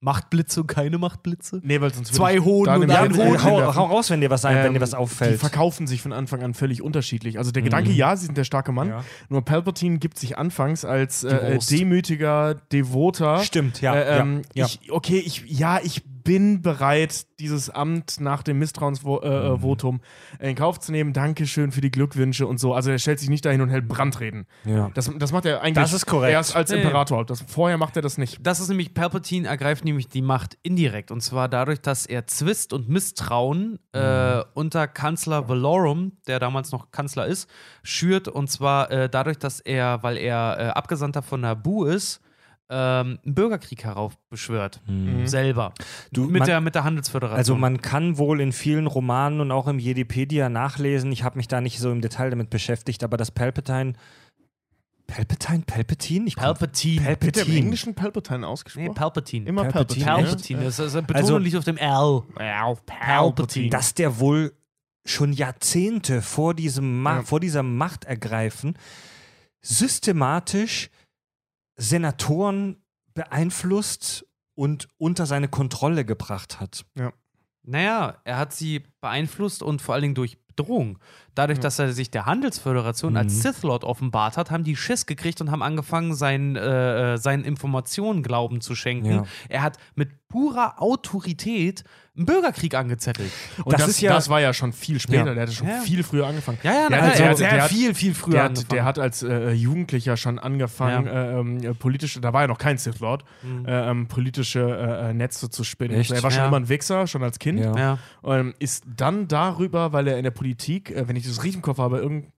Machtblitze und keine Machtblitze. Nee, weil sonst würde Zwei ich Hoden da und ein einen Hoden. hau, hau raus, wenn dir was, ein, wenn Ähm, dir was Die auffällt. verkaufen sich von Anfang an völlig unterschiedlich. Also der Gedanke, ja, sie sind der starke Mann. Ja. Nur Palpatine gibt sich anfangs als äh, demütiger, devoter. Stimmt, ja. Äh, ähm, ja, ja. Ich, okay, ich, ja, ich bin bereit, dieses Amt nach dem Misstrauensvotum äh, in Kauf zu nehmen. Dankeschön für die Glückwünsche und so. Also er stellt sich nicht dahin und hält Brandreden. Ja. Das, das macht er eigentlich Das ist korrekt. erst als. Imperator. Das, vorher macht er das nicht. Das ist nämlich, Palpatine ergreift nämlich die Macht indirekt. Und zwar dadurch, dass er Zwist und Misstrauen äh, unter Kanzler Valorum, der damals noch Kanzler ist, schürt. Und zwar äh, dadurch, dass er, weil er äh, Abgesandter von Nabu ist, ähm, einen Bürgerkrieg heraufbeschwört. Selber. Du, mit, man- der, mit der Handelsföderation. Also man kann wohl in vielen Romanen und auch im Jedipedia nachlesen, ich habe mich da nicht so im Detail damit beschäftigt, aber das Palpatine Palpatine? Palpatine? Ich komm- Palpatine. Wird der im Palpatine. Englischen Palpatine ausgesprochen? Nee, Palpatine. Immer Palpatine, Palpatine. Palpatine. Das ist, Betonung Also- liegt auf dem L. Palpatine. dass der wohl schon Jahrzehnte vor diesem Ma Ja. vor diesem Machtergreifen systematisch Senatoren beeinflusst und unter seine Kontrolle gebracht hat. Naja, er hat sie beeinflusst und vor allen Dingen durch Bedrohung. Dadurch, dass er sich der Handelsföderation als Sith Lord offenbart hat, haben die Schiss gekriegt und haben angefangen, seinen, äh, seinen Informationen Glauben zu schenken. Ja. Er hat mit purer Autorität einen Bürgerkrieg angezettelt. Und Das das, ist ja- das war ja schon viel später. Ja. Der hatte schon Ja. viel früher angefangen. Ja, ja, der na, hat, der, hat der, sehr hat, viel, viel früher der, hat, angefangen. der hat als äh, Jugendlicher schon angefangen, Ja. äh, ähm, äh, politische, da war er noch kein Sith Lord, Mhm. äh, ähm, politische äh, äh, Netze zu spinnen. Also er war schon Ja. immer ein Wichser, schon als Kind. Ja. ja. Ähm, ist dann darüber, weil er in der Politik, äh, wenn ich das richtig im Kopf habe, irgend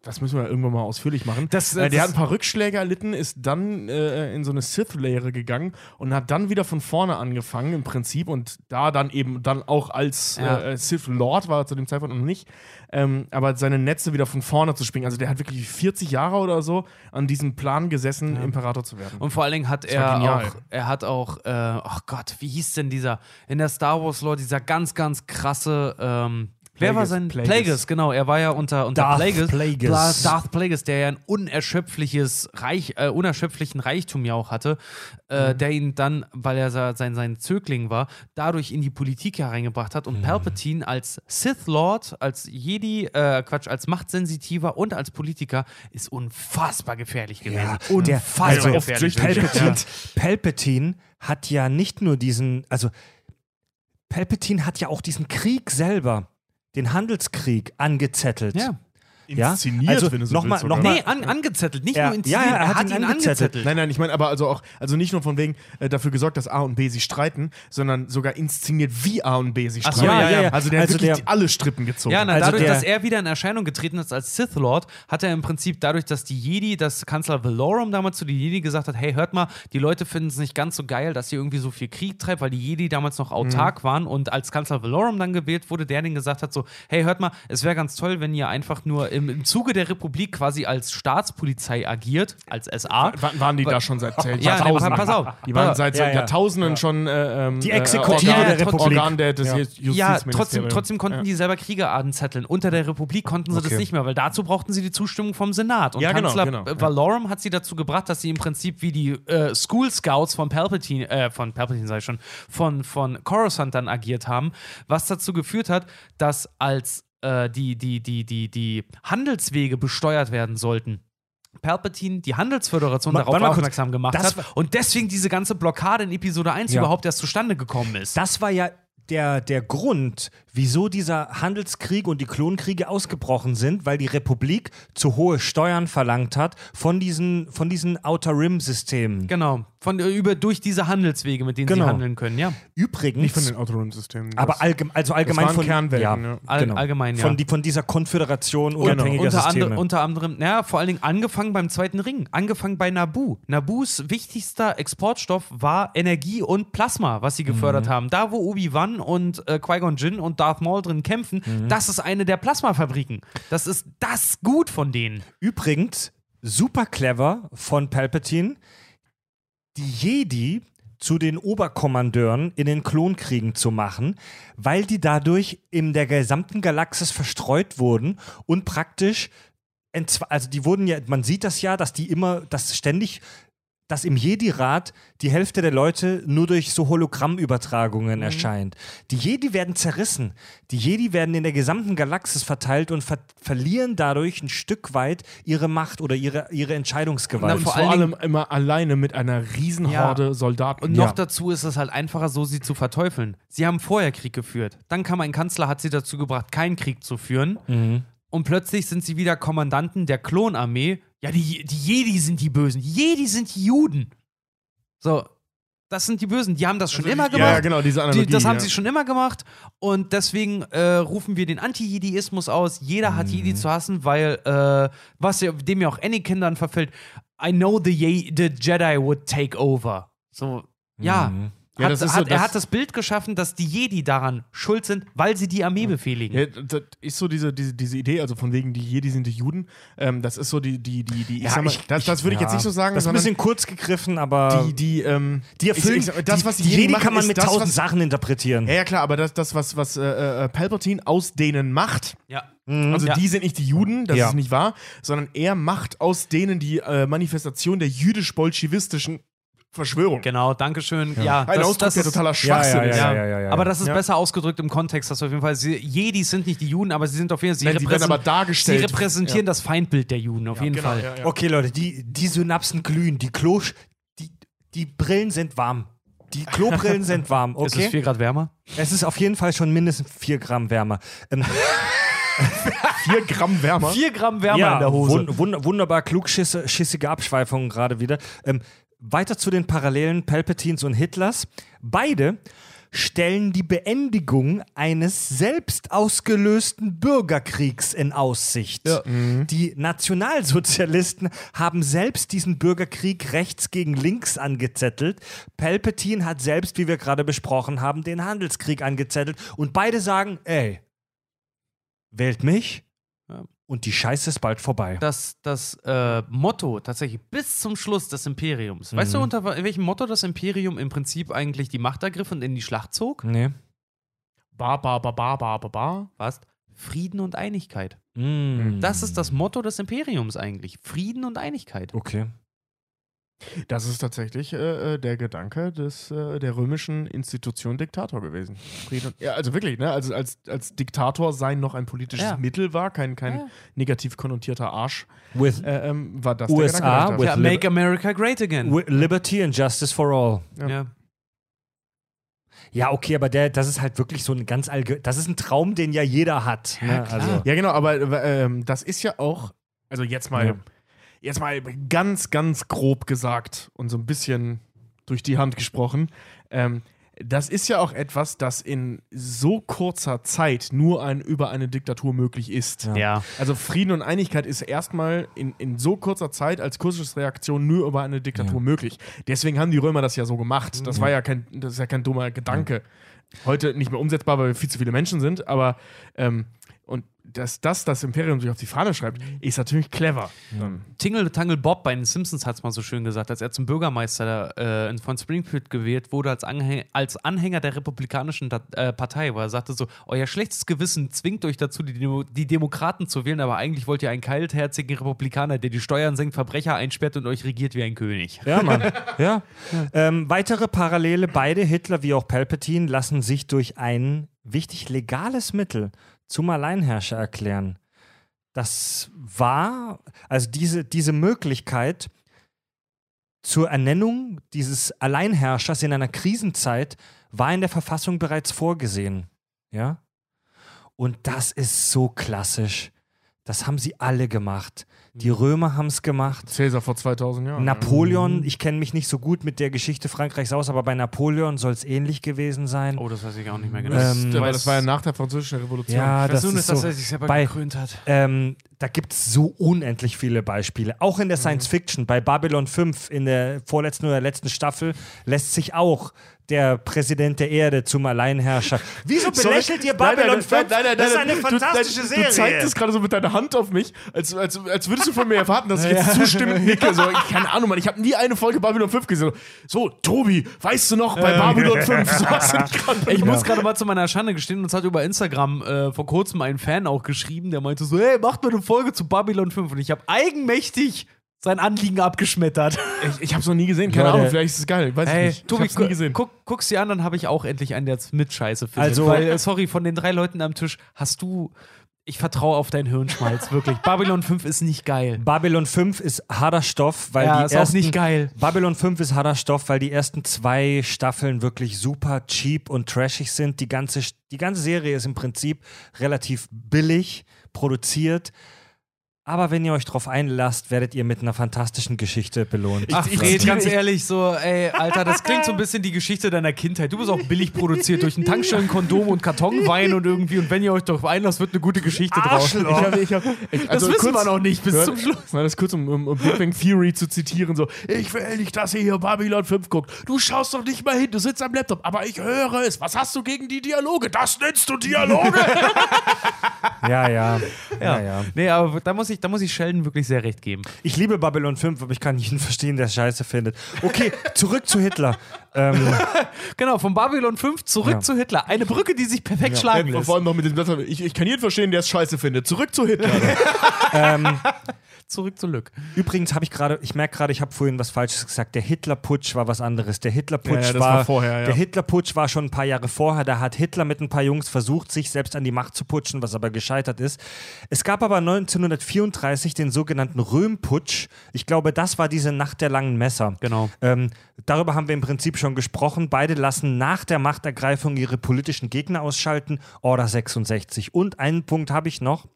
das müssen wir irgendwann mal ausführlich machen. Das- äh, der hat ein paar Rückschläge erlitten, ist dann äh, in so eine Sith-Lehre gegangen und hat dann wieder von vorne angefangen im Prinzip und da dann eben dann auch als Ja. äh, Sith-Lord war er zu dem Zeitpunkt noch nicht, ähm, aber seine Netze wieder von vorne zu springen. Also der hat wirklich 40 Jahre oder so an diesem Plan gesessen, Imperator zu werden. Und vor allen Dingen hat er auch, er hat auch, äh, ach Gott, wie hieß denn dieser, in der Star Wars Lore, dieser ganz, ganz krasse, ähm, wer war sein, Plagueis. Plagueis, genau, er war ja unter, unter Darth Plagueis, Plagueis. Darth Plagueis, der ja ein unerschöpfliches Reich, äh, unerschöpflichen Reichtum ja auch hatte, äh, der ihn dann, weil er sein, sein Zögling war, dadurch in die Politik hereingebracht hat und Palpatine als Sith Lord, als Jedi, äh, Quatsch, als Machtsensitiver und als Politiker ist unfassbar gefährlich gewesen. Ja, der- unfassbar also gefährlich. Palpatine, Palpatine hat ja nicht nur diesen, also Palpatine hat ja auch diesen Krieg selber, den Handelskrieg angezettelt. Ja. Ja, Inszeniert, also wenn du so noch mal- willst, noch mal- Nee, an, angezettelt, nicht Ja, nur inszeniert, ja, ja, er hat ihn angezettelt. Nein, nein, ich meine aber also auch, also nicht nur von wegen äh, dafür gesorgt, dass A und B sich streiten, sondern sogar inszeniert, wie A und B sich Ach so, streiten. ja, ja, ja. Also der Also hat wirklich der- alle Strippen gezogen. Ja, na, Also dadurch, der- dass er wieder in Erscheinung getreten ist als Sith Lord, hat er im Prinzip dadurch, dass die Jedi, dass Kanzler Valorum damals zu den Jedi gesagt hat, hey, hört mal, die Leute finden es nicht ganz so geil, dass ihr irgendwie so viel Krieg treibt, weil die Jedi damals noch autark Mhm. waren und als Kanzler Valorum dann gewählt wurde, der den gesagt hat so, hey, hört mal, es wäre ganz toll, wenn ihr einfach nur im, im Zuge der Republik quasi als Staatspolizei agiert, als SA. Wa- waren die da schon seit Ja, Jahrtausenden? pass auf. Die waren seit Ja, ja. Jahrtausenden schon äh, ähm, Die äh, Exekutive Organ, der Republik. Organ der, des Ja. Justizministeriums. Ja, trotzdem, trotzdem konnten Ja. die selber Kriege anzetteln. Unter der Republik konnten sie Okay. das nicht mehr, weil dazu brauchten sie die Zustimmung vom Senat. Und Ja, genau, Kanzler genau, äh, ja. Valorum hat sie dazu gebracht, dass sie im Prinzip wie die äh, School Scouts von Palpatine, äh, von Palpatine sei schon, von, von Coruscant dann agiert haben, was dazu geführt hat, dass als äh, die, die, die, die, die Handelswege besteuert werden sollten, Palpatine die Handelsföderation darauf aufmerksam gemacht hat und deswegen diese ganze Blockade in Episode 1 Ja. überhaupt erst zustande gekommen ist. Das war ja der, der Grund, wieso dieser Handelskrieg und die Klonkriege ausgebrochen sind, weil die Republik zu hohe Steuern verlangt hat von diesen, von diesen Outer Rim-Systemen. Genau. Von, über, durch diese Handelswege, mit denen Genau. sie handeln können, ja. Übrigens, Nicht von den Autonom-Systemen. aber Das- allgem also allgemein waren von Kernwelten, ja. All, Allgemein, ja. Von, die, von dieser Konföderation unabhängiger unter, Systeme. andre, unter anderem, ja, vor allen Dingen angefangen beim Zweiten Ring, angefangen bei Naboo. Naboos wichtigster Exportstoff war Energie und Plasma, was sie gefördert haben. Da, wo Obi-Wan und äh, Qui-Gon Jinn und Darth Maul drin kämpfen, das ist eine der Plasmafabriken. Das ist das Gut von denen. Übrigens, super clever von Palpatine, die Jedi zu den Oberkommandeuren in den Klonkriegen zu machen, weil die dadurch in der gesamten Galaxis verstreut wurden und praktisch, also die wurden ja, man sieht das ja, dass die immer, dass ständig, dass im Jedi-Rat die Hälfte der Leute nur durch so Hologrammübertragungen erscheint. Die Jedi werden zerrissen. Die Jedi werden in der gesamten Galaxis verteilt und ver verlieren dadurch ein Stück weit ihre Macht oder ihre, ihre Entscheidungsgewalt. Na, vor, vor allem immer alleine mit einer Riesenhorde Soldaten. Und noch dazu ist es halt einfacher, so sie zu verteufeln. Sie haben vorher Krieg geführt. Dann kam ein Kanzler, hat sie dazu gebracht, keinen Krieg zu führen. Und plötzlich sind sie wieder Kommandanten der Klonarmee. Ja, die, die Jedi sind die Bösen. Die Jedi sind die Juden. So, das sind die Bösen. Die haben das schon immer ja, gemacht. ja, genau, diese Die, Analogie. das haben ja. sie schon immer gemacht und deswegen äh, rufen wir den Anti-Jediismus aus. Jeder hat Jedi zu hassen, weil, äh, was dem ja auch Anakin dann verfällt, I know the, Ye the Jedi would take over. So, ja. Ja, Hat, hat, so, er hat das Bild geschaffen, dass die Jedi daran schuld sind, weil sie die Armee befehligen. Ja, das ist so diese, diese, diese Idee, also von wegen, die Jedi sind die Juden. Ähm, das ist so die, die, die, die ich Ja, sag mal, ich- das, das würde ich jetzt nicht so sagen, Das ist ein bisschen kurz gegriffen, aber die, die, ähm, die erfüllen, ich, ich, das, die, was die, die Jedi machen, kann man mit das, tausend was, Sachen interpretieren. Ja, ja, klar, aber das, das was, was äh, äh, Palpatine aus denen macht, Ja. also Ja. die sind nicht die Juden, das Ja. ist nicht wahr, sondern er macht aus denen die äh, Manifestation der jüdisch-bolschewistischen Verschwörung. Genau, Dankeschön. Ja, Ein das, Ausdruck, das der ist, totaler Schwachsinn ja, ist. ja, ja, ja, ja. Aber das ist Ja. besser ausgedrückt im Kontext, dass auf jeden Fall sie, Jedis sind nicht die Juden, aber sie sind auf jeden Fall, sie, Nein, repräsent- aber dargestellt. sie repräsentieren das Feindbild der Juden, auf jeden Genau, Fall. ja, ja. Okay, Leute, die, die Synapsen glühen, die Klosch, die, die Brillen sind warm. Die Klobrillen sind warm, Ist es okay? 4 Grad wärmer? Es ist auf jeden Fall schon mindestens 4 Gramm wärmer. Ähm, Vier Gramm wärmer. 4 Gramm wärmer ja, in der Hose. wun wun wunderbar klugschissige Abschweifungen gerade wieder. Ähm, weiter zu den Parallelen Palpatines und Hitlers. Beide stellen die Beendigung eines selbst ausgelösten Bürgerkriegs in Aussicht. Die Nationalsozialisten haben selbst diesen Bürgerkrieg rechts gegen links angezettelt. Palpatine hat selbst, wie wir gerade besprochen haben, den Handelskrieg angezettelt. Und beide sagen, ey, wählt mich Ja. Und die Scheiße ist bald vorbei. das, das äh, Motto tatsächlich bis zum Schluss des Imperiums. Weißt du, Mhm. unter welchem Motto das Imperium im Prinzip eigentlich die Macht ergriff und in die Schlacht zog? Nee. Ba, ba, ba, ba, ba, ba, ba. Was? Frieden und Einigkeit. Mm. Das ist das Motto des Imperiums eigentlich. Frieden und Einigkeit. Okay. Das ist tatsächlich äh, äh, der Gedanke des, äh, der römischen Institution Diktator gewesen. Frieden und, ja, also wirklich, ne? Also als, als Diktator sein noch ein politisches Ja. Mittel war, kein, kein Ja. negativ konnotierter Arsch, With, äh, ähm, war das USA der Gedanke. with Ja, make America great again. with liberty and justice for all. Ja. ja. Ja, okay, aber der, das ist halt wirklich so ein ganz allge das ist ein Traum, den ja jeder hat. ne? klar. Also, Ja, genau, aber äh, ähm, das ist ja auch, also jetzt mal, Ja. Jetzt mal ganz, ganz grob gesagt und so ein bisschen durch die Hand gesprochen. Ähm, das ist ja auch etwas, das in so kurzer Zeit nur ein, über eine Diktatur möglich ist. Ja. Ja. Also Frieden und Einigkeit ist erstmal in, in so kurzer Zeit als Kurzschlussreaktion nur über eine Diktatur Ja. möglich. Deswegen haben die Römer das ja so gemacht. Das war ja kein, das ist ja kein dummer Gedanke. Heute nicht mehr umsetzbar, weil wir viel zu viele Menschen sind, aber ähm, dass das das Imperium sich auf die Fahne schreibt, ist natürlich clever. Ähm, Tingle Tangle Bob bei den Simpsons hat es mal so schön gesagt, als er zum Bürgermeister äh, von Springfield gewählt wurde, als, Anhäng als Anhänger der Republikanischen Dat äh, Partei, wo er sagte so, euer schlechtes Gewissen zwingt euch dazu, die, Demo die Demokraten zu wählen, aber eigentlich wollt ihr einen kaltherzigen Republikaner, der die Steuern senkt, Verbrecher einsperrt und euch regiert wie ein König. Ja, Mann. ja. Ähm, weitere Parallele, beide Hitler wie auch Palpatine lassen sich durch ein wichtig legales Mittel zum Alleinherrscher erklären. Das war, also diese, diese Möglichkeit, zur Ernennung dieses Alleinherrschers in einer Krisenzeit war in der Verfassung bereits vorgesehen. Ja? Und das ist so klassisch. Das haben sie alle gemacht. Die Römer haben es gemacht. Cäsar vor 2000 Jahren. Napoleon, ich kenne mich nicht so gut mit der Geschichte Frankreichs aus, aber bei Napoleon soll es ähnlich gewesen sein. Oh, das weiß ich auch nicht mehr genau. Das, Ähm, aber das war ja nach der Französischen Revolution. Ja, das nur, ist dass so. er sich selber bei- gekrönt hat. Ähm, da gibt es so unendlich viele Beispiele. Auch in der Science Fiction, bei Babylon 5 in der vorletzten oder letzten Staffel, lässt sich auch der Präsident der Erde zum Alleinherrscher. Wieso belächelt ihr Babylon 5? das ist eine fantastische du, Serie. Du zeigst es gerade so mit deiner Hand auf mich, als, als, als würdest du von mir erwarten, dass ich jetzt zustimmend nicke. So, ich, keine Ahnung, Mann, ich habe nie eine Folge Babylon 5 gesehen. So, Tobi, weißt du noch, bei Babylon 5, so hast du nicht gerade Ich muss gerade mal zu meiner Schande gestehen, uns hat über Instagram äh, vor kurzem ein Fan auch geschrieben, der meinte so, hey, macht mal eine Folge zu Babylon 5. Und ich habe eigenmächtig sein Anliegen abgeschmettert. Ich, ich habe es noch nie gesehen, keine Leute. Ahnung, vielleicht ist es geil, weiß Hey, ich nicht. Tobi, ich hab's nie gesehen. guck, guck's dir an, dann habe ich auch endlich einen, der jetzt mit Scheiße findet. Also- Weil, äh, sorry, von den drei Leuten am Tisch hast du, ich vertraue auf deinen Hirnschmalz, wirklich. Babylon 5 ist nicht geil. Babylon 5 ist harter Stoff, weil Ja, die ist auch ersten, nicht geil. Babylon 5 ist harter Stoff, weil die ersten zwei Staffeln wirklich super cheap und trashig sind. Die ganze, die ganze Serie ist im Prinzip relativ billig produziert. Aber wenn ihr euch drauf einlasst, werdet ihr mit einer fantastischen Geschichte belohnt. Ach, ich Fred, zitiere- ganz ich- ehrlich, so, ey, Alter, das klingt so ein bisschen die Geschichte deiner Kindheit. Du bist auch billig produziert durch ein Tankstellen, Kondom und Kartonwein und irgendwie. Und wenn ihr euch darauf einlasst, wird eine gute Geschichte draus. Ich hab, ich hab, ich, Das also wissen kurz- wir noch nicht bis Ja, zum Schluss. Mal das kurz, um, um, um Big Bang Theory zu zitieren, so, ich will nicht, dass ihr hier Babylon 5 guckt. Du schaust doch nicht mal hin, du sitzt am Laptop, aber ich höre es. Was hast du gegen die Dialoge? Das nennst du Dialoge? Ja, ja. ja, ja. Nee, aber da muss ich, da muss ich Sheldon wirklich sehr recht geben. Ich liebe Babylon 5, aber ich kann jeden verstehen, der Scheiße findet. Okay, zurück zu Hitler. Ähm, Genau, von Babylon 5 zurück Ja. zu Hitler. Eine Brücke, die sich perfekt schlagen Und lässt. vor allem noch mit dem Satz, ich, ich kann jeden verstehen, der es scheiße findet. Zurück zu Hitler. Zurück zu Lück. übrigens habe ich gerade, ich merke gerade, ich habe vorhin was Falsches gesagt. Der Hitlerputsch war was anderes. Der Hitlerputsch Ja, ja, war, war vorher, ja. Der Hitlerputsch war schon ein paar Jahre vorher. Da hat Hitler mit ein paar Jungs versucht, sich selbst an die Macht zu putschen, was aber gescheitert ist. Es gab aber 1934 den sogenannten Röhmputsch. Ich glaube, das war diese Nacht der langen Messer. Genau. Ähm, darüber haben wir im Prinzip schon gesprochen. Beide lassen nach der Machtergreifung ihre politischen Gegner ausschalten. Order 66. Und einen Punkt habe ich noch.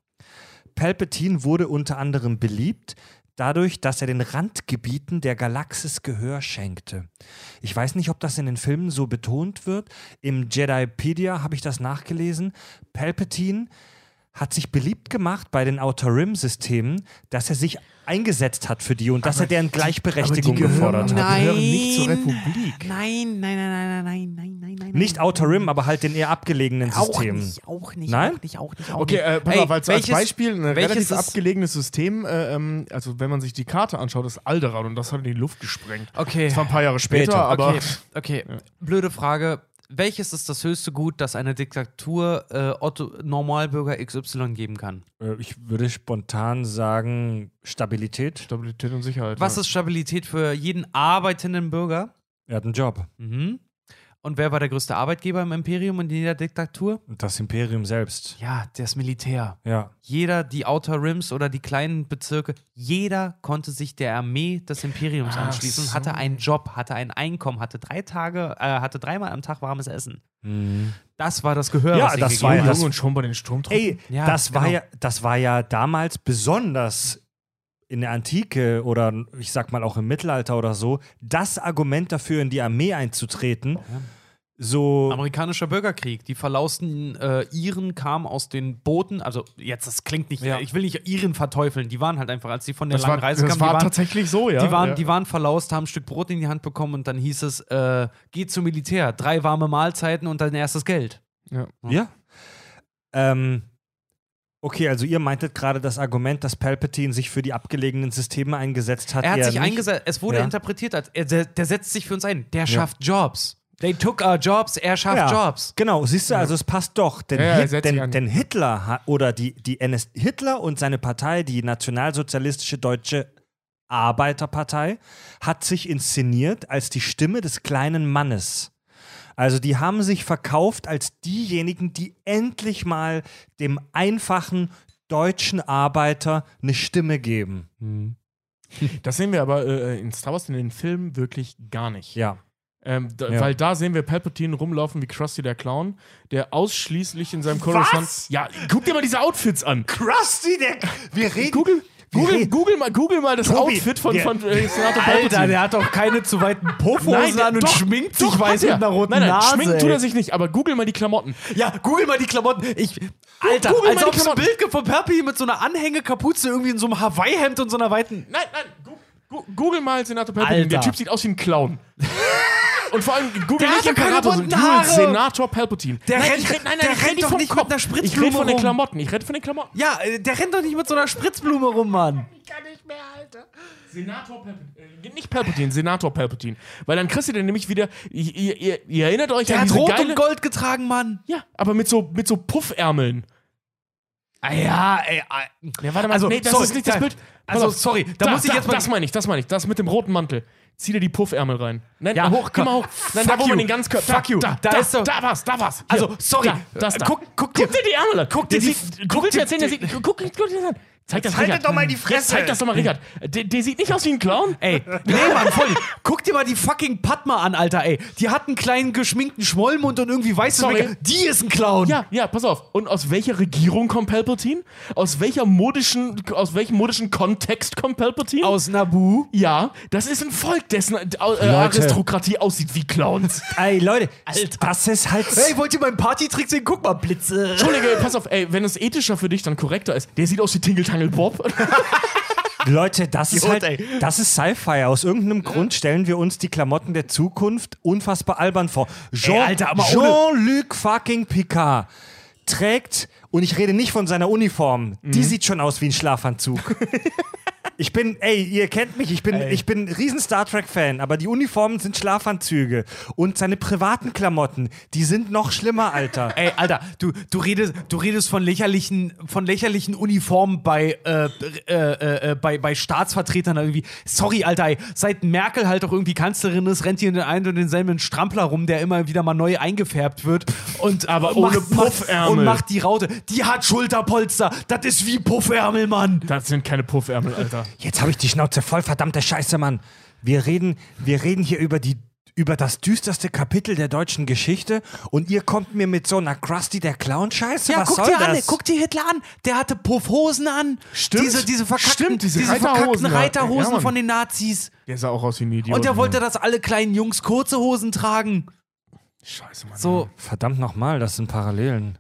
Palpatine wurde unter anderem beliebt dadurch, dass er den Randgebieten der Galaxis Gehör schenkte. Ich weiß nicht, ob das in den Filmen so betont wird. Im Jedipedia habe ich das nachgelesen. Palpatine hat sich beliebt gemacht bei den Outer Rim-Systemen, dass er sich eingesetzt hat für die und dass er deren Gleichberechtigung aber die gehören- gefordert hat. Nein. gehören nicht zur Republik. Nein, nein, nein, nein, nein, nein, nein, nein. Nicht Outer Rim, aber halt den eher abgelegenen Auch Systemen. nicht, auch nicht, Nein? auch nicht, auch nicht. Auch Okay, nicht. äh, pass Ey, auf, als, als welches- Beispiel ein welches relativ abgelegenes System, äh, ähm, also wenn man sich die Karte anschaut, ist Alderaan und das hat in die Luft gesprengt. Okay. Das war ein paar Jahre später, Später, aber Okay, okay. blöde Frage. Welches ist das höchste Gut, das eine Diktatur äh, Otto Normalbürger XY geben kann? Äh, Ich würde spontan sagen Stabilität. Stabilität und Sicherheit. Was ja. ist Stabilität für jeden arbeitenden Bürger? Er hat einen Job. Mhm. Und wer war der größte Arbeitgeber im Imperium und in jeder Diktatur? Das Imperium selbst. Ja, das Militär. Ja. Jeder, die Outer Rims oder die kleinen Bezirke, jeder konnte sich der Armee des Imperiums Ach anschließen, so. hatte einen Job, hatte ein Einkommen, hatte drei Tage, äh, hatte dreimal am Tag warmes Essen. Mhm. Das war das Gehör, Ja, das war ja das- Jung und schon bei den Sturmtruppen. Ey, Ja, das, war genau. ja, das war ja damals besonders in der Antike oder ich sag mal auch im Mittelalter oder so, das Argument dafür, in die Armee einzutreten. So. Amerikanischer Bürgerkrieg. Die verlausten äh, Iren kamen aus den Booten. Also, jetzt, das klingt nicht, Ja. ich will nicht Iren verteufeln. Die waren halt einfach, als die von der das langen war, Reise das kamen, war die waren, tatsächlich so, ja. die, waren, ja. die waren verlaust, haben ein Stück Brot in die Hand bekommen und dann hieß es, äh, geht zum Militär, drei warme Mahlzeiten und dein erstes Geld. ja. Ja. Ähm, okay, also ihr meintet gerade das Argument, dass Palpatine sich für die abgelegenen Systeme eingesetzt hat. Er hat sich eingesetzt, es wurde Ja. interpretiert als, er, der, der setzt sich für uns ein, der schafft Jobs. They took our jobs, er schafft Ja, Jobs. Genau, siehst du, also es passt doch. Denn, Ja, Hit, denn, denn Hitler oder die, die NS Hitler und seine Partei, die Nationalsozialistische Deutsche Arbeiterpartei, hat sich inszeniert als die Stimme des kleinen Mannes. Also die haben sich verkauft als diejenigen, die endlich mal dem einfachen deutschen Arbeiter eine Stimme geben. Das sehen wir aber äh, in Star Wars in den Filmen wirklich gar nicht. Ja. Ähm, da, Ja. Weil da sehen wir Palpatine rumlaufen wie Krusty der Clown, der ausschließlich in seinem Coruscant. Was? Ja, guck dir mal diese Outfits an. Krusty, der. Wir reden. Google, Google, Google, mal, Google mal das Tobi, Outfit von, wir- von äh, Senator Alter, der hat doch keine zu weiten Puffhosen der- an und doch, schminkt sich doch, weiß mit einer roten nein, nein, Nase. Schminken tut er sich nicht, aber google mal die Klamotten. Ja, google mal die Klamotten. Ich, Alter, Google als ob es ein. Bild gibt von Perpi mit so einer Anhängekapuze irgendwie in so einem Hawaii-Hemd und so einer weiten. Nein, nein, google mal Senator. Alter. Der Typ sieht aus wie ein Clown. Und vor allem, google nicht hat Imperator, google. Senator Palpatine. Der nein, rennt- ich nein, nein, der ich rennt nicht doch nicht mit Kopf. einer Ich Spritzblume rede von den rum. Klamotten. Ich rede von den Klamotten. Ja, äh, der rennt doch nicht mit so einer Spritzblume rum, Mann. Senator Palpatine. Äh, nicht Palpatine, Senator Palpatine. Weil dann kriegst du den nämlich wieder. Ihr, ihr, ihr, erinnert euch Der an hat diese Rot geile. und Gold getragen, Mann. Ja, aber mit so, mit so Puffärmeln. Ah ja, ey. ah. Ja, warte mal, Also, nee, das sorry, ist nicht das da- Bild. Also, auf. sorry, da muss ich jetzt mal- Das meine ich, das meine ich. Das mit dem roten Mantel. Zieh dir die Puffärmel rein. Nein, Ja, hoch, mal hoch. Nein, da, fuck wo you. man den ganz Körper. Fuck you. Da, Da da, ist doch- da war's, da war's. Also, Hier. sorry. Da, das da. Guck- guck guck dir- dir die Ärmel an. guck dir die- guck guck dir dir erzählen, der die-. Guck, guck dir das an. Zeig das, haltet Richard. doch mal die Jetzt Fresse. zeig das doch mal, Richard. Der, der sieht nicht aus wie ein Clown. Ey, nee, Mann, voll. Guck dir mal die fucking Padma an, Alter, ey. Die hat einen kleinen geschminkten Schmollmund und irgendwie weißes. Die ist ein Clown. Ja, ja, pass auf. Und aus welcher Regierung kommt Palpatine? Aus welcher modischen, aus welchem modischen Kontext kommt Palpatine? Aus Nabu. Ja, das ist ein Volk, dessen äh, Aristokratie aussieht wie Clowns. Ey, Leute, Alter. das ist halt. Hey, wollt ihr meinen Partytrick sehen? Guck mal, Blitze. Entschuldige, pass auf, ey, wenn es ethischer für dich dann korrekter ist, der sieht aus wie Tingle Bob. Leute, das ist halt, das ist Sci-Fi. Aus irgendeinem Grund stellen wir uns die Klamotten der Zukunft unfassbar albern vor. Jean, Jean-Luc fucking Picard trägt, und ich rede nicht von seiner Uniform, die sieht schon aus wie ein Schlafanzug. Ich bin, ey, ihr kennt mich, ich bin, ich bin ein riesen Star Trek-Fan, aber die Uniformen sind Schlafanzüge. Und seine privaten Klamotten, die sind noch schlimmer, Alter. Ey, Alter, du, du, redest, du redest von lächerlichen, von lächerlichen Uniformen bei, äh, äh, äh, bei, bei Staatsvertretern irgendwie. Sorry, Alter, ey, seit Merkel halt auch irgendwie Kanzlerin ist, rennt hier in den einen und denselben Strampler rum, der immer wieder mal neu eingefärbt wird. Und, Aber und ohne macht, Puffärmel. und macht die Raute. Die hat Schulterpolster. Das ist wie Puffärmel, Mann. Das sind keine Puffärmel, Alter. Jetzt habe ich die Schnauze voll, verdammte Scheiße, Mann. Wir reden, wir reden hier über die über das düsterste Kapitel der deutschen Geschichte und ihr kommt mir mit so einer Krusty der Clown Scheiße. Ja, Was guck soll dir das? an, guck dir Hitler an. Der hatte Puffhosen an. Stimmt. Diese, diese verkackten, Stimmt, diese diese Reiterhosen, verkackten. Reiterhosen Ja, von den Nazis. Der sah auch aus wie ein Idiot. Und er wollte, dass alle kleinen Jungs kurze Hosen tragen. Scheiße, Mann. So. Verdammt nochmal, das sind Parallelen.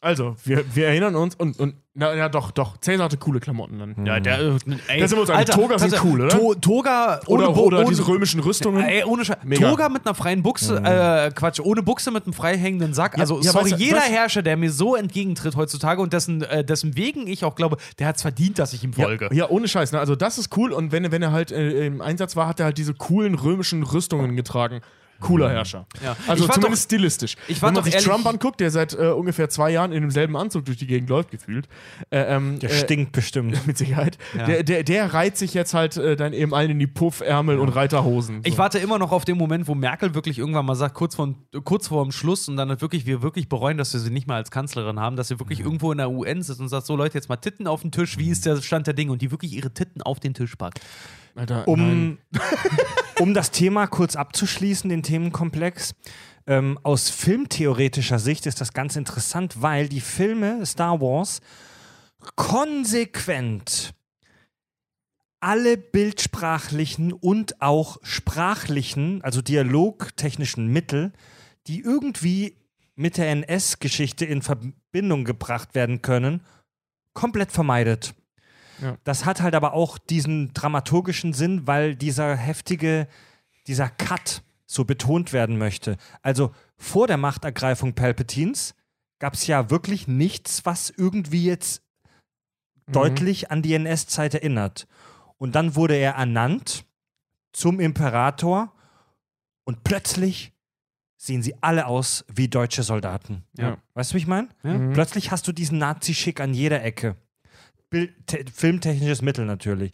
Also, wir, wir erinnern uns und, und na, ja, doch, doch. Cäsar hatte coole Klamotten dann. Ja, der. Ey, Da sind wir uns einig. Toga sind cool, oder? To Toga ohne Oder, ohne- diese römischen Rüstungen. Ey, ohne Scheiß. Mega. Toga mit einer freien Buchse, äh, Quatsch, ohne Buchse mit einem frei hängenden Sack. also, ja, sorry, weißt du- jeder Herrscher, der mir so entgegentritt heutzutage und dessen, äh, dessen wegen ich auch glaube, der hat es verdient, dass ich ihm folge. Ja, ja, ohne Scheiß. Ne? Also das ist cool. Und wenn, wenn er halt äh, im Einsatz war, hat er halt diese coolen römischen Rüstungen getragen. Cooler Herrscher. Ja. Also Ich zumindest stilistisch. ich war wenn man doch sich ehrlich- Trump anguckt, der seit äh, ungefähr zwei Jahren in demselben Anzug durch die Gegend läuft, gefühlt. Äh, ähm, Der äh, stinkt bestimmt. Mit Sicherheit. Ja. Der, der, der reiht sich jetzt halt äh, dann eben allen in die Puffärmel und Reiterhosen. Ich So. warte immer noch auf den Moment, wo Merkel wirklich irgendwann mal sagt, kurz vor, kurz vor dem Schluss und dann halt wirklich, wir wirklich bereuen, dass wir sie nicht mehr als Kanzlerin haben, dass sie wirklich irgendwo in der UN sitzt und sagt, so Leute, jetzt mal Titten auf den Tisch, wie ist der Stand der Dinge? Und die wirklich ihre Titten auf den Tisch packt. Alter. Um, um das Thema kurz abzuschließen, den Themenkomplex. Ähm, aus filmtheoretischer Sicht ist das ganz interessant, weil die Filme Star Wars konsequent alle bildsprachlichen und auch sprachlichen, also dialogtechnischen Mittel, die irgendwie mit der NS-Geschichte in Verbindung gebracht werden können, komplett vermeidet. Ja. Das hat halt aber auch diesen dramaturgischen Sinn, weil dieser heftige, dieser Cut so betont werden möchte. Also vor der Machtergreifung Palpatines gab es ja wirklich nichts, was irgendwie jetzt deutlich an die NS-Zeit erinnert. Und dann wurde er ernannt zum Imperator und plötzlich sehen sie alle aus wie deutsche Soldaten. Ja. Weißt du, wie ich meine? Mhm. Plötzlich hast du diesen Nazi-Schick an jeder Ecke. Bild, te, filmtechnisches Mittel natürlich.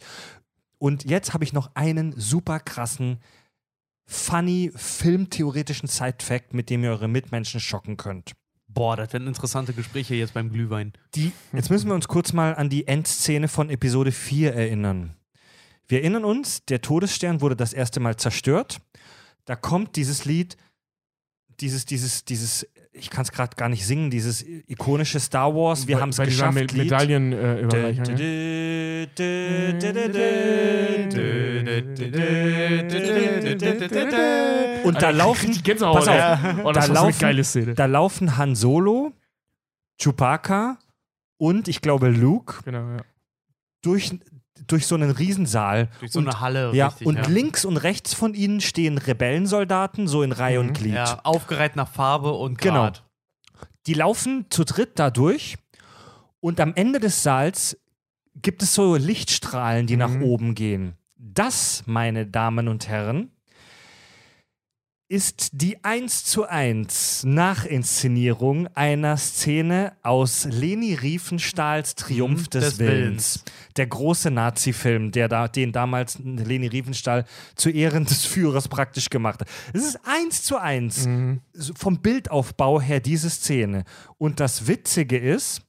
Und jetzt habe ich noch einen super krassen, funny, filmtheoretischen Side-Fact, mit dem ihr eure Mitmenschen schocken könnt. Boah, das werden interessante Gespräche jetzt beim Glühwein. Die, jetzt müssen wir uns kurz mal an die Endszene von Episode 4 erinnern. Wir erinnern uns, der Todesstern wurde das erste Mal zerstört. Da kommt dieses Lied, dieses, dieses, dieses, ich kann es gerade gar nicht singen, dieses ikonische Star Wars, wir haben es geschafft. Lied. Medaillen äh, Überreichung. ja. Und da laufen, pass auf, ja. Oh, da laufen- geile Szene. da laufen Han Solo, Chewbacca und ich glaube Luke Genau, ja. durch, durch so einen Riesensaal. Durch so und, eine Halle. ja, richtig, und ja. links und rechts von ihnen stehen Rebellensoldaten, so in Reihe Mhm. und Glied. Ja, aufgereiht nach Farbe und Genau. Grad. Die laufen zu dritt da durch und am Ende des Saals gibt es so Lichtstrahlen, die nach Mhm. oben gehen. Das, meine Damen und Herren, ist die 1 zu 1 Nachinszenierung einer Szene aus Leni Riefenstahls Triumph Mhm, des, des Willens. Willens. Der große Nazi-Film, der da, den damals Leni Riefenstahl zu Ehren des Führers praktisch gemacht hat. Es ist 1 zu 1 Mhm. vom Bildaufbau her diese Szene. Und das Witzige ist,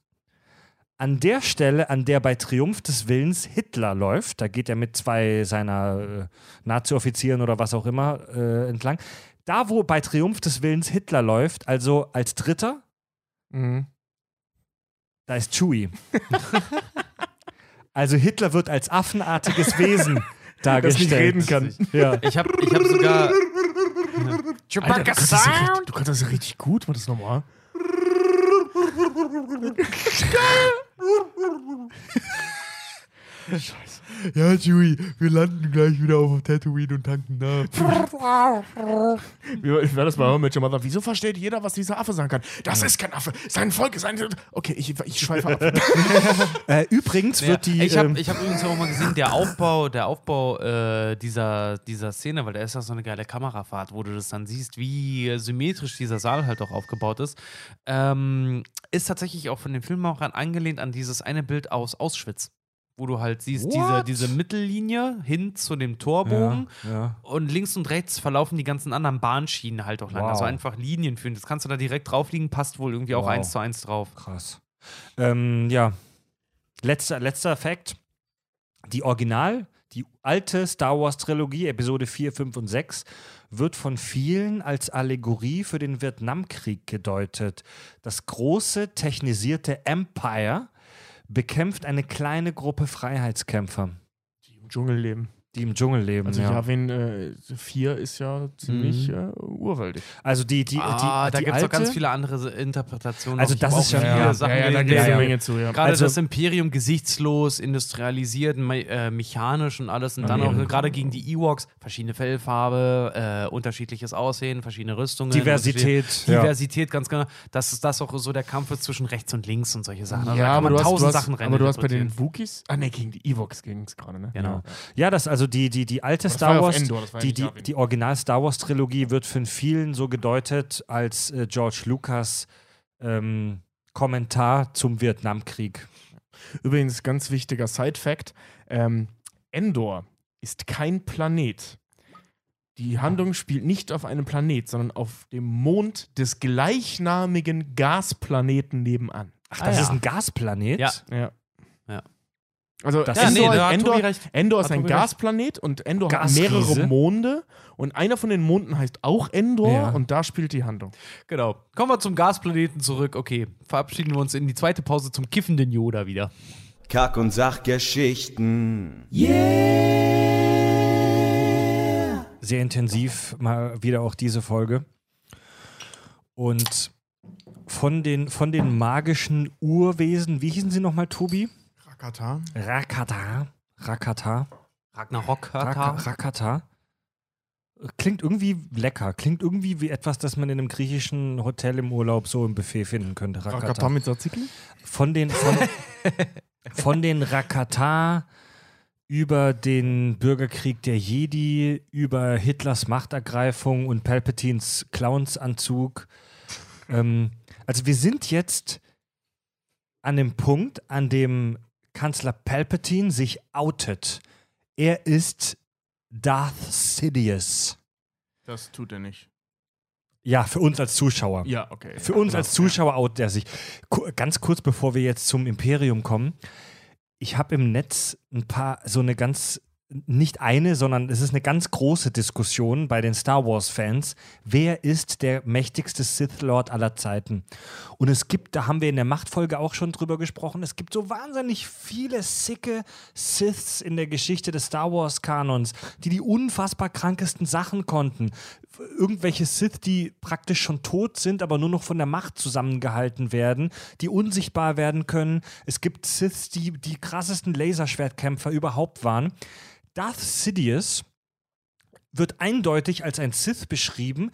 an der Stelle, an der bei Triumph des Willens Hitler läuft, da geht er mit zwei seiner äh, Nazi-Offizieren oder was auch immer äh, entlang, da wo bei Triumph des Willens Hitler läuft, also als Dritter, Mhm. da ist Chewie. also Hitler wird als affenartiges Wesen Das dargestellt. nicht reden kann. Ja. Ich habe ich hab sogar. Alter, du, kannst das richtig, du kannst das richtig gut, war das nochmal? Ja, Chewie, wir landen gleich wieder auf Tatooine und tanken nach. Wie war- wie war das bei How I Met Your Mother? Wieso versteht jeder, was dieser Affe sagen kann? Das ist kein Affe, sein Volk ist ein... Okay, ich, ich schweife ab. Äh, übrigens wird die. ich habe ähm, ich hab übrigens auch mal gesehen, der Aufbau, der Aufbau äh, dieser, dieser Szene, weil da ist ja so eine geile Kamerafahrt, wo du das dann siehst, wie symmetrisch dieser Saal halt auch aufgebaut ist, ähm, ist tatsächlich auch von den Filmemachern angelehnt an dieses eine Bild aus Auschwitz. Wo du halt siehst, diese, What? diese Mittellinie hin zu dem Torbogen ja, ja. und links und rechts verlaufen die ganzen anderen Bahnschienen halt auch lang. Wow. Also einfach Linien führen. Das kannst du da direkt draufliegen, passt wohl irgendwie auch Wow. eins zu eins drauf. Krass. Ähm, ja. Letzter, letzter Fakt. Die Original, die alte Star Wars Trilogie, Episode 4, 5 und 6, wird von vielen als Allegorie für den Vietnamkrieg gedeutet. Das große, technisierte Empire bekämpft eine kleine Gruppe Freiheitskämpfer, Die im Dschungel leben. Die im Dschungel leben. Also ja. Yavin äh, 4 ist ja ziemlich Mhm. äh, urwäldig. Also die, die, ah, die, da die gibt es auch ganz viele andere Interpretationen. Also das ist schon- viele ja, Sachen ja, ja, da gibt es ja, eine ja. Menge zu, ja. Gerade Also- das Imperium gesichtslos, industrialisiert, me äh, mechanisch und alles. Und dann Ja. auch gerade gegen die Ewoks, verschiedene Fellfarbe, äh, unterschiedliches Aussehen, verschiedene Rüstungen. Diversität. ja. Diversität, ganz genau. Das ist das auch so der Kampf ist zwischen rechts und links und solche Sachen. Also da ja, kann aber man du, hast, tausend du, hast, Sachen rein aber du hast bei den. Wookies, ah ne, gegen die Ewoks ging es gerade, ne? Genau. Ja, das also die, die, die alte Star Wars, Endor, die, die, die Original Star Wars Trilogie wird von vielen so gedeutet als äh, George Lucas ähm, Kommentar zum Vietnamkrieg. Übrigens, ganz wichtiger Side-Fact: ähm, Endor ist kein Planet. Die Handlung spielt nicht auf einem Planet, sondern auf dem Mond des gleichnamigen Gasplaneten nebenan. Ach, Ah, das ja. ist ein Gasplanet? Ja. Ja. Also Das Endor, ist- Ja, nee, da hat Endor. Endor ist Hat ein. Gasplanet und Endor hat Gasriese. mehrere Monde und einer von den Monden heißt auch Endor Ja. und da spielt die Handlung. Genau. Kommen wir zum Gasplaneten zurück. Okay, verabschieden wir uns in die zweite Pause zum kiffenden Yoda wieder. Kack- und Sachgeschichten. Sehr intensiv mal wieder auch diese Folge. Und von den, von den magischen Urwesen, wie hießen sie nochmal, Tobi? Rakata. Rakata. Rakata. Ragnarok. Raka, Rakata. Klingt irgendwie lecker. Klingt irgendwie wie etwas, das man in einem griechischen Hotel im Urlaub so im Buffet finden könnte. Rakata Rakata. mit Tzatziki? Von den, von, von den Rakata über den Bürgerkrieg der Jedi, über Hitlers Machtergreifung und Palpatines Clownsanzug. Ähm, also wir sind jetzt an dem Punkt, an dem Kanzler Palpatine sich outet. Er ist Darth Sidious. Das tut er nicht. Ja, für uns als Zuschauer. Ja, okay. Für uns als Zuschauer outet er sich. Ganz kurz bevor wir jetzt zum Imperium kommen. Ich habe im Netz ein paar, so eine ganz nicht eine, sondern es ist eine ganz große Diskussion bei den Star Wars-Fans. Wer ist der mächtigste Sith Lord aller Zeiten? Und es gibt, da haben wir in der Machtfolge auch schon drüber gesprochen, es gibt so wahnsinnig viele sicke Siths in der Geschichte des Star Wars-Kanons, die die unfassbar krankesten Sachen konnten. Irgendwelche Sith, die praktisch schon tot sind, aber nur noch von der Macht zusammengehalten werden, die unsichtbar werden können. Es gibt Siths, die die krassesten Laserschwertkämpfer überhaupt waren. Darth Sidious wird eindeutig als ein Sith beschrieben,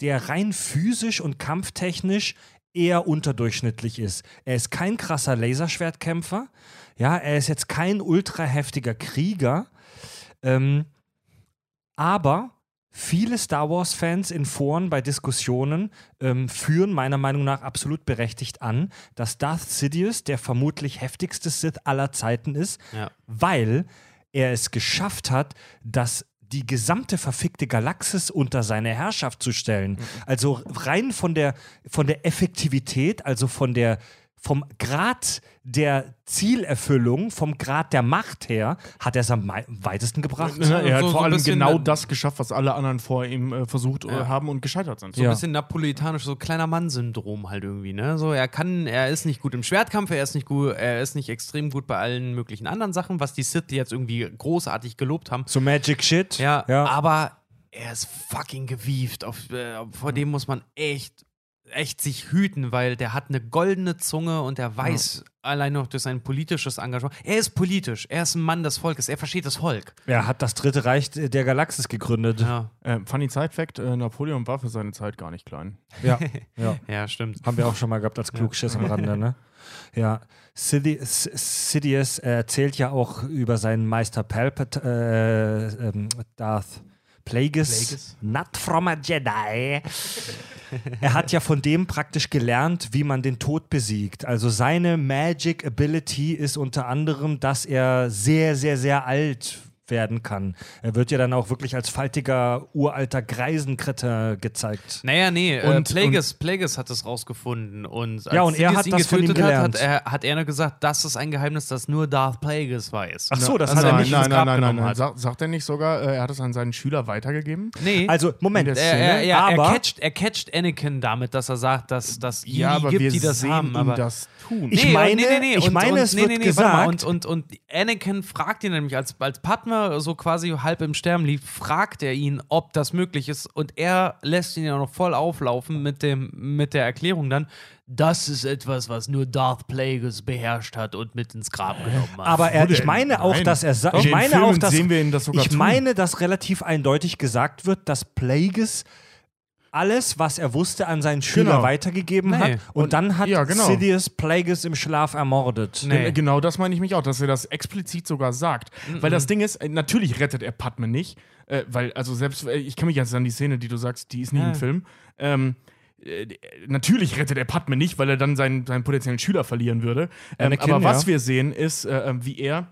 der rein physisch und kampftechnisch eher unterdurchschnittlich ist. Er ist kein krasser Laserschwertkämpfer, ja, er ist jetzt kein ultra heftiger Krieger, ähm, aber viele Star Wars-Fans in Foren bei Diskussionen ähm, führen meiner Meinung nach absolut berechtigt an, dass Darth Sidious der vermutlich heftigste Sith aller Zeiten ist, Ja. weil er es geschafft hat, dass die gesamte verfickte Galaxis unter seine Herrschaft zu stellen. Also rein von der, von der Effektivität, also von der, vom Grad der Zielerfüllung, vom Grad der Macht her, hat er es am weitesten gebracht. Ja, er hat so- so vor ein allem genau das geschafft, was alle anderen vor ihm äh, versucht äh, Ja. haben und gescheitert sind. So Ja. ein bisschen napolitanisch, so kleiner Mann-Syndrom halt irgendwie, ne? So, er kann, er ist nicht gut im Schwertkampf, er ist nicht gut, er ist nicht extrem gut bei allen möglichen anderen Sachen, was die Sith jetzt irgendwie großartig gelobt haben. So Magic Shit. Ja, ja. aber er ist fucking gewieft. Auf, äh, vor dem muss man echt, echt sich hüten, weil der hat eine goldene Zunge und er weiß allein noch durch sein politisches Engagement. Er ist politisch, er ist ein Mann des Volkes, er versteht das Volk. Er hat das Dritte Reich der Galaxis gegründet. Ja, Äh, funny Side Fact: äh, Napoleon war für seine Zeit gar nicht klein. Ja, ja. ja stimmt. Haben wir auch schon mal gehabt als Klugschiss am Rande, ne? Ja. Sidi- S- Sidious erzählt ja auch über seinen Meister Palpat äh, ähm, Darth Plagueis, Plagueis. not from a Jedi. er hat ja von dem praktisch gelernt, wie man den Tod besiegt. Also seine Magic Ability ist unter anderem, dass er sehr, sehr, sehr alt werden kann. Er wird ja dann auch wirklich als faltiger, uralter Greisenkritter gezeigt. Naja, nee, äh, Und- Plagueis, Plagueis hat es rausgefunden. Und als Ja, und er Sidious hat ihn das von ihm getötet hat, hat gelernt. er, hat er nur gesagt, das ist ein Geheimnis, das nur Darth Plagueis weiß. Ach so, das Also hat er nicht nein, ins nein, Grab nein, nein, genommen nein. hat. Sagt, sagt er nicht sogar, äh, er hat es an seinen Schüler weitergegeben? Nee. Also, Moment. Er, er, ja, aber- er, catcht, er catcht Anakin damit, dass er sagt, dass Jedi ja, aber gibt, wir die das sehen haben. Aber das tun. Ich meine- ich meine, es wird warte gesagt- und, und, und Anakin fragt ihn nämlich, als, als Padma so quasi halb im Sterben liegt, fragt er ihn, ob das möglich ist. Und er lässt ihn ja noch voll auflaufen mit, dem, mit der Erklärung dann, das ist etwas, was nur Darth Plagueis beherrscht hat und mit ins Grab genommen hat. Aber er, ich meine auch, Nein. dass er sa- In ich meine auch, dass sehen wir ihn das sogar ich tun. meine, dass relativ eindeutig gesagt wird, dass Plagueis alles, was er wusste, an seinen Schüler Genau. weitergegeben Nee. hat und, dann hat ja, genau. Sidious Plagueis im Schlaf ermordet. Nee. Gen- Genau das meine ich mich auch, dass er das explizit sogar sagt. Weil das Ding ist, äh, natürlich rettet er Padme nicht, äh, weil, also selbst, äh, ich kann mich jetzt an die Szene, die du sagst, die ist nie Ja. im Film. Ähm, äh, natürlich rettet er Padme nicht, weil er dann seinen, seinen potenziellen Schüler verlieren würde. Ähm, Anakin, aber was ja. wir sehen, ist, äh, äh, wie er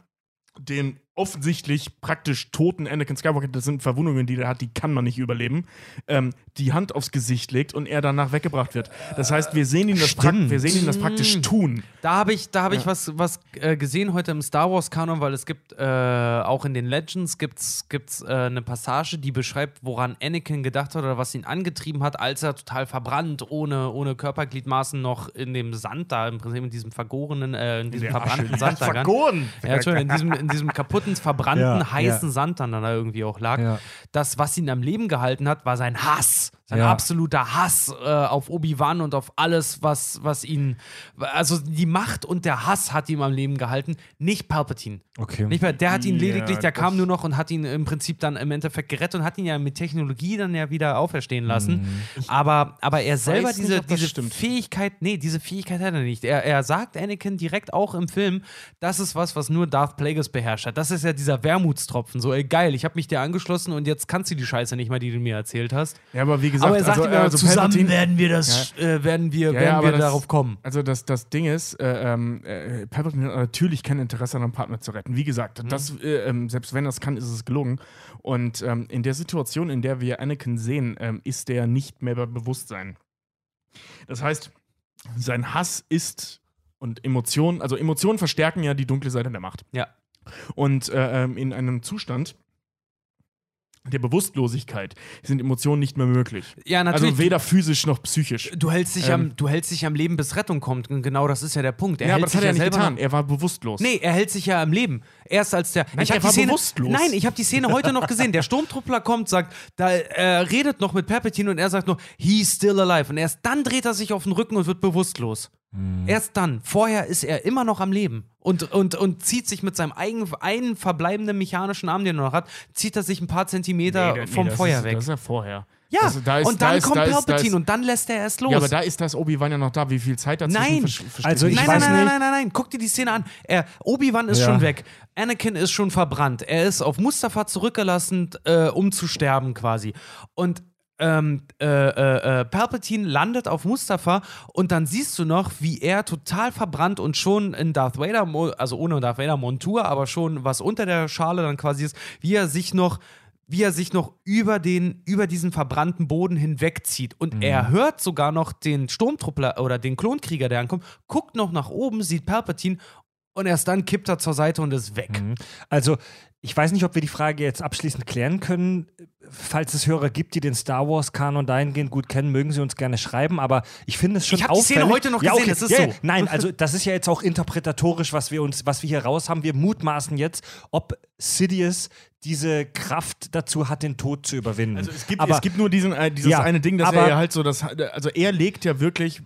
den offensichtlich praktisch toten Anakin Skywalker, das sind Verwundungen, die er hat, die kann man nicht überleben, ähm, die Hand aufs Gesicht legt und er danach weggebracht wird. Das heißt, wir sehen ihn das, Stimmt. wir sehen ihn das praktisch tun. Da habe ich, da hab ich was, was äh, gesehen heute im Star Wars-Kanon, weil es gibt äh, auch in den Legends gibt's, gibt's, äh, eine Passage, die beschreibt, woran Anakin gedacht hat oder was ihn angetrieben hat, als er total verbrannt, ohne, ohne Körpergliedmaßen noch in dem Sand da, im Prinzip in diesem vergorenen, äh, in diesem verbrannten Sand da. Vergoren! Ja, Entschuldigung, in diesem, in diesem kaputten, verbrannten, Ja, heißen ja. Sand dann da irgendwie auch lag. Ja. Das, was ihn am Leben gehalten hat, war sein Hass. Sein Ja. absoluter Hass äh, auf Obi-Wan und auf alles, was, was ihn. Also die Macht und der Hass hat ihn am Leben gehalten, nicht Palpatine. Okay. Nicht mehr, der hat ihn Ja, lediglich, der kam nur noch und hat ihn im Prinzip dann im Endeffekt gerettet und hat ihn ja mit Technologie dann ja wieder auferstehen lassen. Aber, aber er selber nicht, diese, stimmt. Fähigkeit, nee, diese Fähigkeit hat er nicht. Er, er sagt Anakin direkt auch im Film, das ist was, was nur Darth Plagueis beherrscht hat. Das ist ja dieser Wermutstropfen. So, ey, geil, ich habe mich dir angeschlossen und jetzt kannst du die Scheiße nicht mehr, die du mir erzählt hast. Ja, aber wie gesagt, aber er sagt also, immer, also zusammen Palpatine- werden wir das, äh, werden wir, Ja, ja, werden wir das- darauf kommen. Also das, das Ding ist, äh, ähm, äh, Palpatine hat natürlich kein Interesse an einem Partner zu retten. Wie gesagt, das, äh, ähm, selbst wenn er es kann, ist es gelungen. Und ähm, in der Situation, in der wir Anakin sehen, ähm, ist der nicht mehr bei Bewusstsein. Das heißt, sein Hass ist und Emotionen, also Emotionen verstärken ja die dunkle Seite der Macht. Ja. Und äh, ähm, in einem Zustand der Bewusstlosigkeit sind Emotionen nicht mehr möglich. Ja, natürlich. Also weder physisch noch psychisch. Du hältst, dich Ähm. am, du hältst dich am Leben, bis Rettung kommt. Und genau das ist ja der Punkt. Er ja, aber das hat er ja nicht getan. Er war bewusstlos. Nee, er hält sich ja am Leben. Erst als der. Nein, ich er war Szene, bewusstlos. Nein, ich habe die Szene heute noch gesehen. Der Sturmtruppler kommt, sagt, da er redet noch mit Palpatine und er sagt noch, he's still alive. Und erst dann dreht er sich auf den Rücken und wird bewusstlos. Erst dann. Vorher ist er immer noch am Leben und, und, und zieht sich mit seinem eigenen einen verbleibenden mechanischen Arm, den er noch hat, zieht er sich ein paar Zentimeter Nee, nee, vom das Feuer ist, weg. Das ist ja vorher. ja, Das- da ist- und da dann ist- kommt da ist- da Palpatine ist- und dann lässt er erst los. Ja, aber da ist das Obi-Wan ja noch da. Wie viel Zeit dazwischen Nein. Also sich ich nein, nicht. weiß nein, nein, nicht. nein, nein, nein, guck dir die Szene an. Obi-Wan ist Ja. schon weg. Anakin ist schon verbrannt. Er ist auf Mustafa zurückgelassen, äh, um zu sterben quasi. Und ähm, äh, äh, äh, Palpatine landet auf Mustafa und dann siehst du noch, wie er total verbrannt und schon in Darth Vader, also ohne Darth Vader Montur, aber schon was unter der Schale dann quasi ist, wie er sich noch wie er sich noch über, den, über diesen verbrannten Boden hinwegzieht. Und er hört sogar noch den Sturmtruppler oder den Klonkrieger, der ankommt, guckt noch nach oben, sieht Palpatine und erst dann kippt er zur Seite und ist weg. Also, ich weiß nicht, ob wir die Frage jetzt abschließend klären können. Falls es Hörer gibt, die den Star Wars-Kanon dahingehend gut kennen, mögen sie uns gerne schreiben. Aber ich finde es schon Ich hab die auffällig. Szene heute noch ja, gesehen, okay. das ist ja, so. Nein, also das ist ja jetzt auch interpretatorisch, was wir uns, was wir hier raus haben. Wir mutmaßen jetzt, ob Sidious diese Kraft dazu hat, den Tod zu überwinden. Also es gibt, aber es gibt nur diesen, äh, dieses Ja, eine Ding, dass aber- er ja halt so das, also er legt ja wirklich,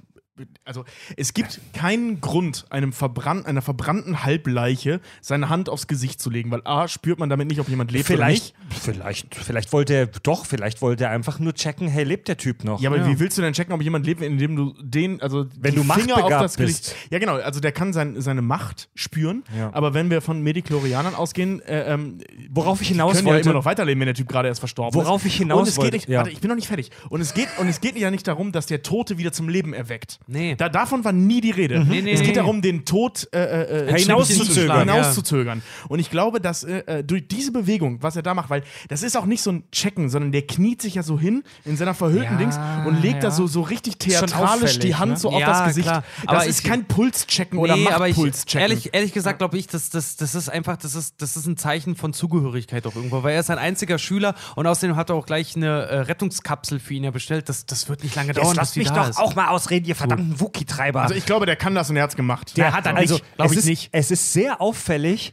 also es gibt keinen Grund, einem verbrannt, einer verbrannten Halbleiche seine Hand aufs Gesicht zu legen, weil A, spürt man damit nicht, ob jemand lebt vielleicht, oder nicht. vielleicht, vielleicht wollte er doch, vielleicht wollte er einfach nur checken, hey, lebt der Typ noch? Ja, aber wie willst du denn checken, ob jemand lebt, indem du den, also Wenn du Finger auf das Gesicht. Ja, genau, also der kann sein, seine Macht spüren, Ja. aber wenn wir von Mediklorianern ausgehen, äh, ähm, Worauf ich hinaus können ja wollte, immer noch weiterleben, wenn der Typ gerade erst verstorben ist. Worauf ich hinaus und es wollte, geht nicht, ja. warte, ich bin noch nicht fertig. Und es geht und es geht ja nicht darum, dass der Tote wieder zum Leben erweckt. Nee. Da, davon war nie die Rede. Nee, nee, es geht darum, den Tod äh, äh, äh, Hinauszuzögern, hinauszuzögern. Und ich glaube, dass äh, äh, durch diese Bewegung, was er da macht, weil das ist auch nicht so ein Checken, sondern der kniet sich ja so hin in seiner verhüllten Ja, Dings und legt da ja. so, so richtig theatralisch die Hand ne? so auf Ja, das Gesicht. klar. Das Aber ist ich- kein Pulschecken oder Machtpulschecken. ehrlich, ehrlich gesagt glaube ich, dass das, das ist einfach, das ist, das ist ein Zeichen von Zugehörigkeit auch irgendwo, weil er ist ein einziger Schüler und außerdem hat er auch gleich eine äh, Rettungskapsel für ihn ja bestellt. Das, das wird nicht lange dauern, Jetzt lasst mich da doch ist. auch mal ausreden, ihr verdammten Wookie-Treiber. also ich glaube, der kann das und er hat's gemacht. Der hat er also, nicht, glaub es ich ist, nicht. Es ist sehr auffällig,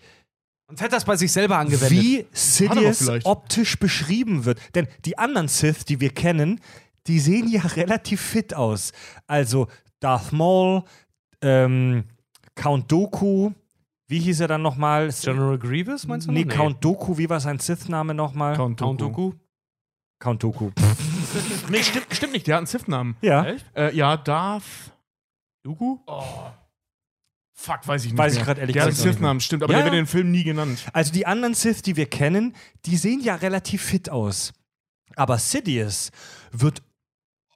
Sonst hätte es bei sich selber angewendet. wie Sidious optisch beschrieben wird. Denn die anderen Sith, die wir kennen, die sehen ja relativ fit aus. Also Darth Maul, ähm, Count Dooku, wie hieß er dann nochmal? General Grievous, meinst du? Nee, noch? Count Dooku, wie war sein Sith-Name nochmal? Count Count Dooku. Count Dooku. Nee, stimmt, stimmt nicht, der hat einen Sith-Namen. Ja, Echt? Äh, ja, Darth. Dooku? Oh. Fuck, weiß ich nicht. Weiß ich grad ehrlich Der hat einen gesagt Sith-Namen, stimmt, aber Ja, der wird in den Film nie genannt. also die anderen Sith, die wir kennen, die sehen ja relativ fit aus. Aber Sidious wird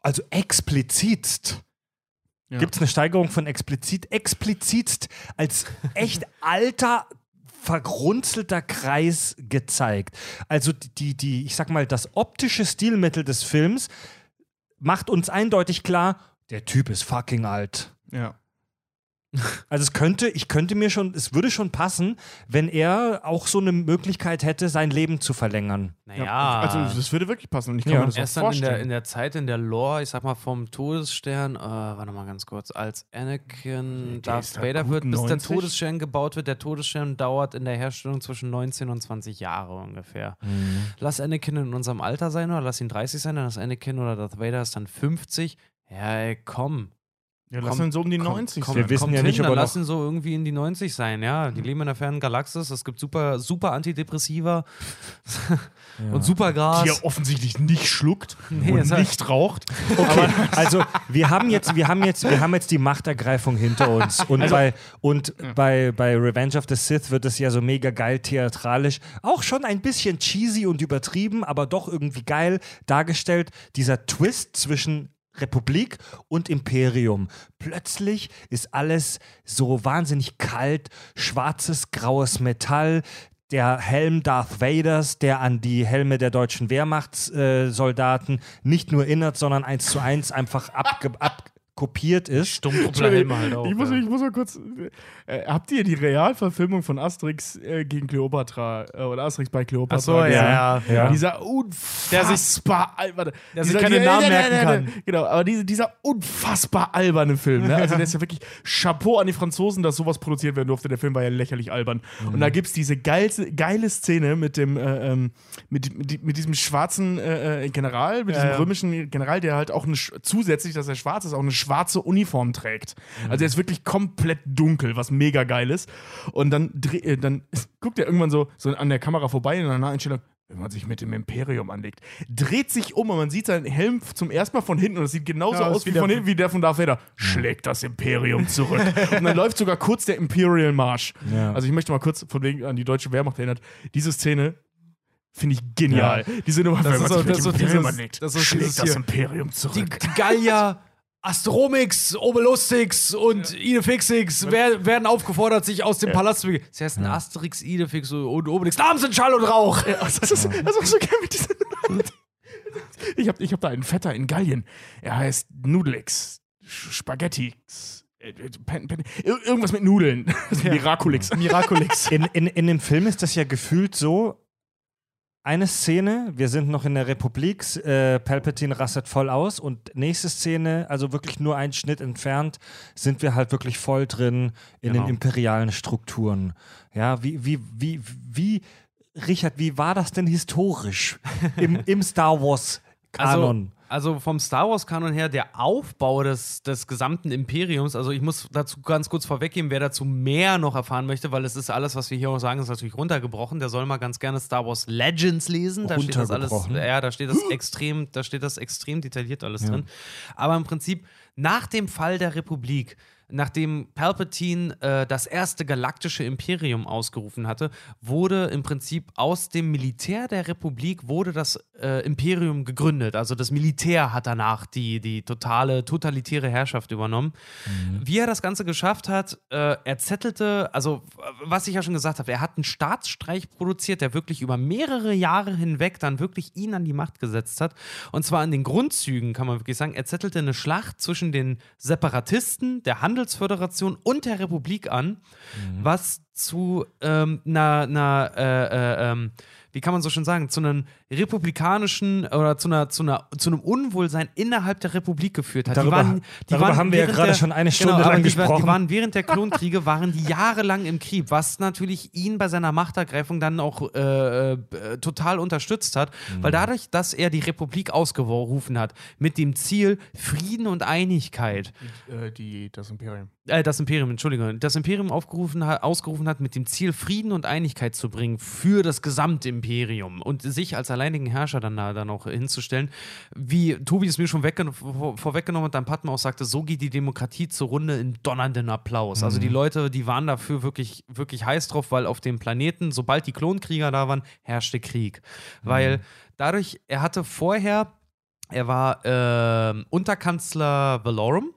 also explizitst Ja. Gibt es eine Steigerung von explizit? Explizit als echt alter, vergrunzelter Kreis gezeigt. Also die, die, ich sag mal, das optische Stilmittel des Films macht uns eindeutig klar, der Typ ist fucking alt. Ja. Also es könnte, ich könnte mir schon, es würde schon passen, wenn er auch so eine Möglichkeit hätte, sein Leben zu verlängern. Naja. Also das würde wirklich passen und ich kann Ja. mir das er auch ist dann in der, vorstellen. in der Zeit, in der Lore, ich sag mal, vom Todesstern, äh, warte mal ganz kurz, als Anakin Der Darth ist Vader wird, bis der 90. Todesstern gebaut wird. Der Todesstern dauert in der Herstellung zwischen 19 und 20 Jahre ungefähr. Lass Anakin in unserem Alter sein oder lass ihn 30 sein, dann ist Anakin oder Darth Vader ist dann 50. Ja, ey, komm. Ja, lass ihn so um die komm, 90 komm, sein. Wir wissen kommt ja nicht, hin, ob er lass ihn so irgendwie in die 90 sein, ja. Die leben in einer fernen Galaxis, es gibt super, super Antidepressiva und super Gras. die er offensichtlich nicht schluckt Nee, und nicht raucht. Okay, also wir haben jetzt, wir haben jetzt, wir haben jetzt die Machtergreifung hinter uns. Und, Also- bei, und bei, bei Revenge of the Sith wird es ja so mega geil theatralisch, auch schon ein bisschen cheesy und übertrieben, aber doch irgendwie geil dargestellt. Dieser Twist zwischen Republik und Imperium. Plötzlich ist alles so wahnsinnig kalt, schwarzes, graues Metall. Der Helm Darth Vaders, der an die Helme der deutschen Wehrmachtssoldaten äh, nicht nur erinnert, sondern eins zu eins einfach abge ab kopiert ist. Sturmtruppler-Helme halt auch. Ich muss, ja. ich muss mal kurz. Äh, habt ihr die Realverfilmung von Asterix äh, gegen Kleopatra äh, oder Asterix bei Kleopatra? Ach so, ja, gesehen? ja. Ja. Dieser unfassbar alberne. der sich dieser- keine dieser- Namen der- merken der- der- kann. Genau, aber diese, dieser unfassbar alberne Film. Ne? Also, der ist ja wirklich Chapeau an die Franzosen, dass sowas produziert werden durfte. Der Film war ja lächerlich albern. Und da gibt es diese geilste, geile Szene mit dem, äh, ähm, mit, mit, mit diesem schwarzen äh, äh, General, mit diesem ja. römischen General, der halt auch eine, zusätzlich, dass er schwarz ist, auch eine schwarze Uniform trägt. Also er ist wirklich komplett dunkel, was mega geil ist. Und dann, dreh- äh, dann guckt er irgendwann so, so an der Kamera vorbei in einer Einstellung, wenn man sich mit dem Imperium anlegt, dreht sich um und man sieht seinen Helm zum ersten Mal von hinten und es sieht genauso Ja, aus wie von hinten wie der von Darth Vader. Schlägt das Imperium zurück. und dann läuft sogar kurz der Imperial Marsch. Ja. Also ich möchte mal kurz von wegen an die deutsche Wehrmacht erinnert. Diese Szene finde ich genial. Diese Nummer, Das wenn man so- sich mit das dem Imperium dieses- anlegt, das schlägt das hier- Imperium Die, zurück. die Gallier, Astromix, Obelustix und Idefixix wer, werden aufgefordert, sich aus dem Palast zu begeben. Sie heißen Asterix, Idefix und Obelix. Namen sind Schall und Rauch. Das ist, das ist auch so geil mit diesen. Ich habe ich hab da einen Vetter in Gallien. Er heißt Nudelix. Spaghetti. äh, äh, Pen, Pen, ir- irgendwas mit Nudeln. Miraculix. Miraculix. In, in, in dem Film ist das ja gefühlt so. Eine Szene, wir sind noch in der Republik, äh, Palpatine rastet voll aus und nächste Szene, also wirklich nur ein Schnitt entfernt, sind wir halt wirklich voll drin in Genau. den imperialen Strukturen. Ja, wie, wie, wie, wie, Richard, wie war das denn historisch im, im Star Wars Kanon? Also, also vom Star Wars-Kanon her, der Aufbau des, des gesamten Imperiums, also ich muss dazu ganz kurz vorweggeben, wer dazu mehr noch erfahren möchte, weil es ist alles, was wir hier auch sagen, ist natürlich runtergebrochen. Der soll mal ganz gerne Star Wars Legends lesen. Da steht das alles, ja, da steht das extrem, da steht das extrem detailliert alles drin. Aber im Prinzip, nach dem Fall der Republik, nachdem Palpatine äh, das erste galaktische Imperium ausgerufen hatte, wurde im Prinzip aus dem Militär der Republik wurde das äh, Imperium gegründet. Also das Militär hat danach die, die totale, totalitäre Herrschaft übernommen. Wie er das Ganze geschafft hat, äh, er zettelte, also was ich ja schon gesagt habe, er hat einen Staatsstreich produziert, der wirklich über mehrere Jahre hinweg dann wirklich ihn an die Macht gesetzt hat. Und zwar in den Grundzügen, kann man wirklich sagen, er zettelte eine Schlacht zwischen den Separatisten, der Handelsföderation und der Republik an, was zu ähm, einer, einer äh, äh, ähm, wie kann man so schön sagen, zu einem republikanischen oder zu, einer, zu, einer, zu einem Unwohlsein innerhalb der Republik geführt hat. Darüber- die waren, die darüber waren haben wir ja während gerade der- schon eine Stunde genau, lang die, gesprochen. Die waren während der Klonkriege waren die jahrelang im Krieg, was natürlich ihn bei seiner Machtergreifung dann auch äh, äh, total unterstützt hat, Mhm. weil dadurch, dass er die Republik ausgerufen hat, mit dem Ziel Frieden und Einigkeit, Äh, die, das Imperium. äh, das Imperium, Entschuldigung, das Imperium aufgerufen hat, ausgerufen hat, mit dem Ziel, Frieden und Einigkeit zu bringen für das Gesamtimperium und sich als alleinigen Herrscher dann da dann auch hinzustellen. Wie Tobi es mir schon vor, vorweggenommen hat, dann Padma auch sagte, so geht die Demokratie zur Runde in donnernden Applaus. Also die Leute, die waren dafür wirklich, wirklich heiß drauf, weil auf dem Planeten, sobald die Klonkrieger da waren, herrschte Krieg. Weil dadurch, er hatte vorher er war ähm, Unterkanzler Valorum,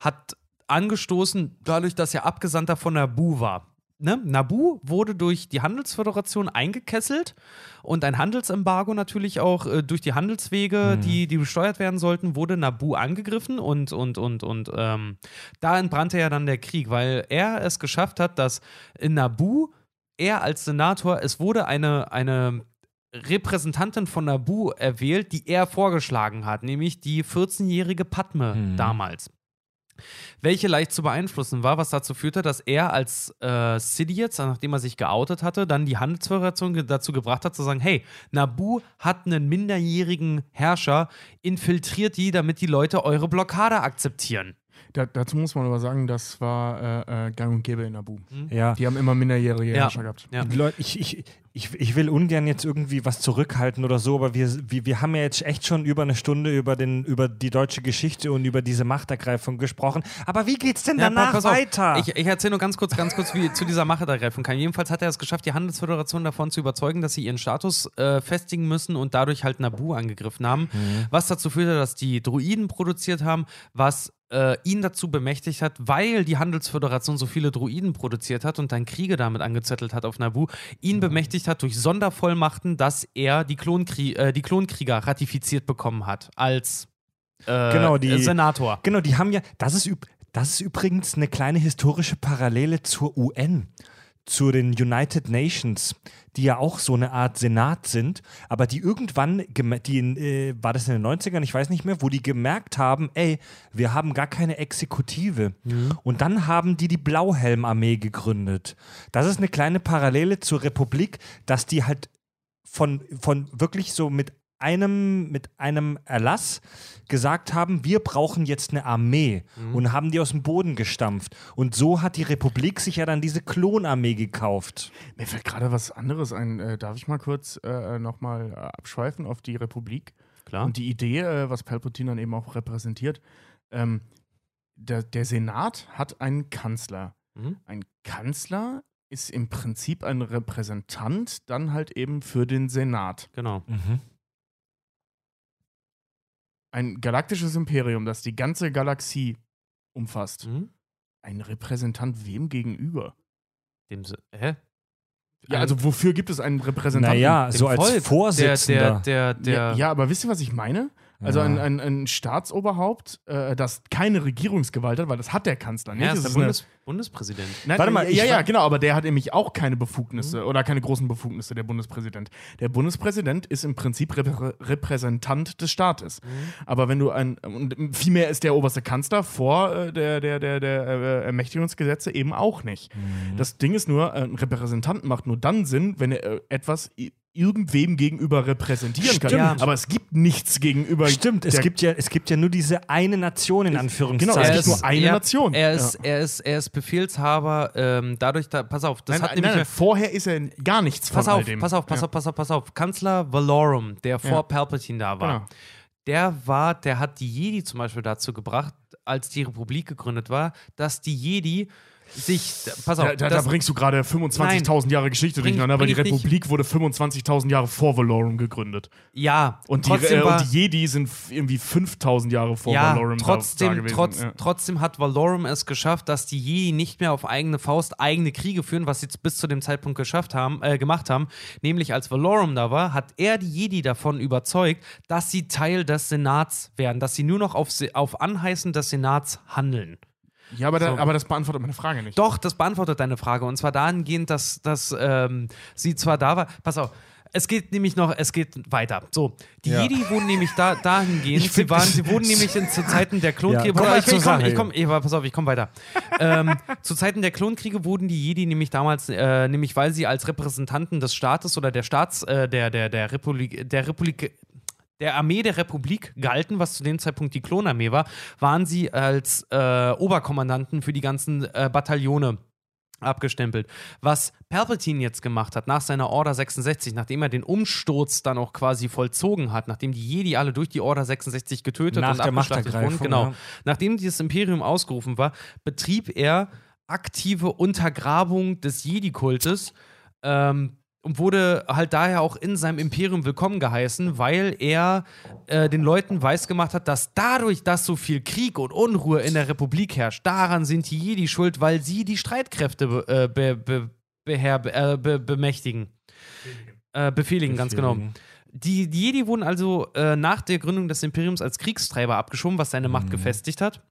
hat angestoßen, dadurch, dass er Abgesandter von Nabu war. Ne? Nabu wurde durch die Handelsföderation eingekesselt und ein Handelsembargo natürlich auch äh, durch die Handelswege, die, die besteuert werden sollten, wurde Nabu angegriffen und, und, und, und ähm, da entbrannte ja dann der Krieg, weil er es geschafft hat, dass in Nabu er als Senator, es wurde eine, eine Repräsentantin von Nabu erwählt, die er vorgeschlagen hat, nämlich die 14-jährige Padme damals. Welche leicht zu beeinflussen war, was dazu führte, dass er als äh, Sidious, nachdem er sich geoutet hatte, dann die Handelsföderation dazu gebracht hat, zu sagen: Hey, Nabu hat einen minderjährigen Herrscher, infiltriert die, damit die Leute eure Blockade akzeptieren. Da, dazu muss man aber sagen, das war äh, äh, gang und gäbe in Nabu. ja. Die haben immer minderjährige Herrscher gehabt. ja. Leute, ich, ich, ich, ich will ungern jetzt irgendwie was zurückhalten oder so, aber wir, wir, wir haben ja jetzt echt schon über eine Stunde über, den, über die deutsche Geschichte und über diese Machtergreifung gesprochen. Aber wie geht's denn Ja, danach auf. weiter? Ich, ich erzähle nur ganz kurz, ganz kurz, wie zu dieser Machtergreifung kam. Jedenfalls hat er es geschafft, die Handelsföderation davon zu überzeugen, dass sie ihren Status äh, festigen müssen und dadurch halt Nabu angegriffen haben. Was dazu führte, dass die Druiden produziert haben, was äh, ihn dazu bemächtigt hat, weil die Handelsföderation so viele Druiden produziert hat und dann Kriege damit angezettelt hat auf Nabu, ihn bemächtigt hat durch Sondervollmachten, dass er die, Klonkrie äh, die Klonkrieger ratifiziert bekommen hat als äh, Genau, die- Senator. Genau, die haben ja, das ist, üb- das ist übrigens eine kleine historische Parallele zur UN, zu den United Nations, die ja auch so eine Art Senat sind, aber die irgendwann, die, äh, war das in den 90ern, ich weiß nicht mehr, wo die gemerkt haben, ey, wir haben gar keine Exekutive. Und dann haben die die Blauhelmarmee gegründet. Das ist eine kleine Parallele zur Republik, dass die halt von, von wirklich so mit einem, mit einem Erlass gesagt haben, wir brauchen jetzt eine Armee und haben die aus dem Boden gestampft. Und so hat die Republik sich ja dann diese Klonarmee gekauft. Mir fällt gerade was anderes ein. Äh, darf ich mal kurz äh, nochmal äh, abschweifen auf die Republik? Klar. Und die Idee, äh, was Palpatine dann eben auch repräsentiert. Ähm, der, der Senat hat einen Kanzler. Mhm. Ein Kanzler ist im Prinzip ein Repräsentant dann halt eben für den Senat. Genau. Ein galaktisches Imperium, das die ganze Galaxie umfasst. Mhm. Ein Repräsentant wem gegenüber? Dem, Se- hä? Ja, also wofür gibt es einen Repräsentanten? Naja, so als Volk. Der, Vorsitzender. der, der, der, ja, ja, aber wisst ihr, was ich meine? Also Ja. ein, ein, ein Staatsoberhaupt, äh, das keine Regierungsgewalt hat, weil das hat der Kanzler nicht. Das ist der Bundes, Bundespräsident. Nein, Warte mal, ja, ja, genau, aber der hat nämlich auch keine Befugnisse oder keine großen Befugnisse, der Bundespräsident. Der Bundespräsident ist im Prinzip Reprä Repräsentant des Staates. Aber wenn du ein, und vielmehr ist der oberste Kanzler vor äh, der, der, der, der äh, Ermächtigungsgesetze eben auch nicht. Das Ding ist nur, ein Repräsentant macht nur dann Sinn, wenn er äh, etwas irgendwem gegenüber repräsentieren kann. Stimmt. Aber es gibt nichts gegenüber. Stimmt, es gibt, ja, es gibt ja nur diese eine Nation in Anführungszeichen. Genau, es Er gibt ist- nur eine ja, Nation. Er ist, Ja. er ist, er ist Befehlshaber, ähm, dadurch, da, pass auf, das Nein, hat nein, nämlich. nein, vorher ist er gar nichts von pass all auf, dem. pass auf, pass Ja. auf, pass auf, pass auf. Kanzler Valorum, der vor Ja. Palpatine da war, Genau. der war, der hat die Jedi zum Beispiel dazu gebracht, als die Republik gegründet war, dass die Jedi sich, pass auf, Da, da, da bringst du gerade 25.000 Jahre Geschichte Bring- durcheinander, weil die ich nicht. Republik wurde 25.000 Jahre vor Valorum gegründet. ja, Und die, trotzdem äh, und die Jedi sind irgendwie 5.000 Jahre vor ja, Valorum da- da, trotzdem, gewesen. trotz, ja. trotzdem hat Valorum es geschafft, dass die Jedi nicht mehr auf eigene Faust eigene Kriege führen, was sie jetzt bis zu dem Zeitpunkt geschafft haben, äh, gemacht haben. Nämlich als Valorum da war, hat er die Jedi davon überzeugt, dass sie Teil des Senats werden, dass sie nur noch auf, auf Anheißen des Senats handeln. Ja, aber, da, so. aber das beantwortet meine Frage nicht. Doch, das beantwortet deine Frage. Und zwar dahingehend, dass, dass ähm, sie zwar da war. Pass auf. Es geht nämlich noch, es geht weiter. So, die Ja. Jedi wurden nämlich da, dahingehend, Ich sie, waren, sie wurden nämlich in, zu Zeiten der Klonkriege. Ja, ich komm, Sache, ich komm, ich, pass auf, ich komme weiter. ähm, zu Zeiten der Klonkriege wurden die Jedi nämlich damals, äh, nämlich weil sie als Repräsentanten des Staates oder der Staats, äh, der, der, der Republik, der Republik, der Armee der Republik galten, was zu dem Zeitpunkt die Klonarmee war, waren sie als äh, Oberkommandanten für die ganzen äh, Bataillone abgestempelt. Was Palpatine jetzt gemacht hat nach seiner Order 66, nachdem er den Umsturz dann auch quasi vollzogen hat, nachdem die Jedi alle durch die Order 66 getötet Nach und abgeschlachtet wurden, genau, ja. nachdem dieses Imperium ausgerufen war, betrieb er aktive Untergrabung des Jedi-Kultes ähm, und wurde halt daher auch in seinem Imperium willkommen geheißen, weil er äh, den Leuten weisgemacht hat, dass dadurch, dass so viel Krieg und Unruhe in der Republik herrscht, daran sind die Jedi schuld, weil sie die Streitkräfte be, äh, be, be, beher, äh, be, bemächtigen. Äh, befehligen, ganz genau. Die, die Jedi wurden also äh, nach der Gründung des Imperiums als Kriegstreiber abgeschoben, was seine Macht gefestigt hat.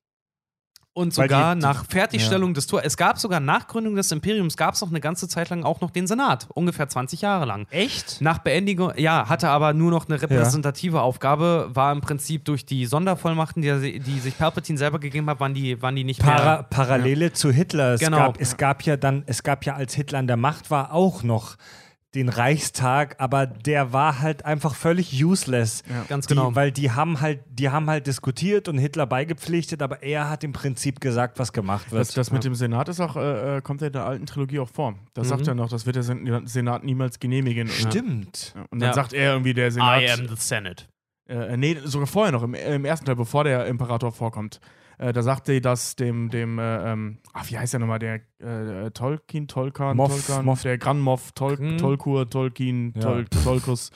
Und Weil die- sogar die- nach Fertigstellung des Tor. Es gab sogar nach Gründung des Imperiums, gab es noch eine ganze Zeit lang auch noch den Senat, ungefähr 20 Jahre lang. Echt? Nach Beendigung, ja, hatte aber nur noch eine repräsentative Aufgabe, war im Prinzip durch die Sondervollmachten, die, die sich Palpatine selber gegeben hat, waren die, waren die nicht Para mehr. Parallele zu Hitler. Es, Genau. gab, es gab ja dann, es gab ja, als Hitler an der Macht war, auch noch den Reichstag, aber der war halt einfach völlig useless. Ganz Die, genau. weil die haben halt, die haben halt diskutiert und Hitler beigepflichtet, aber er hat im Prinzip gesagt, was gemacht wird. Das, das mit dem Senat ist auch, äh, äh, kommt ja in der alten Trilogie auch vor. Da Mhm. sagt er noch, das wird der Sen Senat niemals genehmigen. Stimmt. Ja. Und dann Ja. sagt er irgendwie, der Senat. the Senate. Äh, nee, sogar vorher noch, im, im ersten Teil, bevor der Imperator vorkommt. Äh, da sagt er das dem, dem äh, ähm, ach, wie heißt der nochmal, der äh, Tolkien, Tolkan, Moff, Tolkan, Moff. der Gran Moff, Tol Hm. Tolkur, Tolkien, Ja. Tol Tolkus,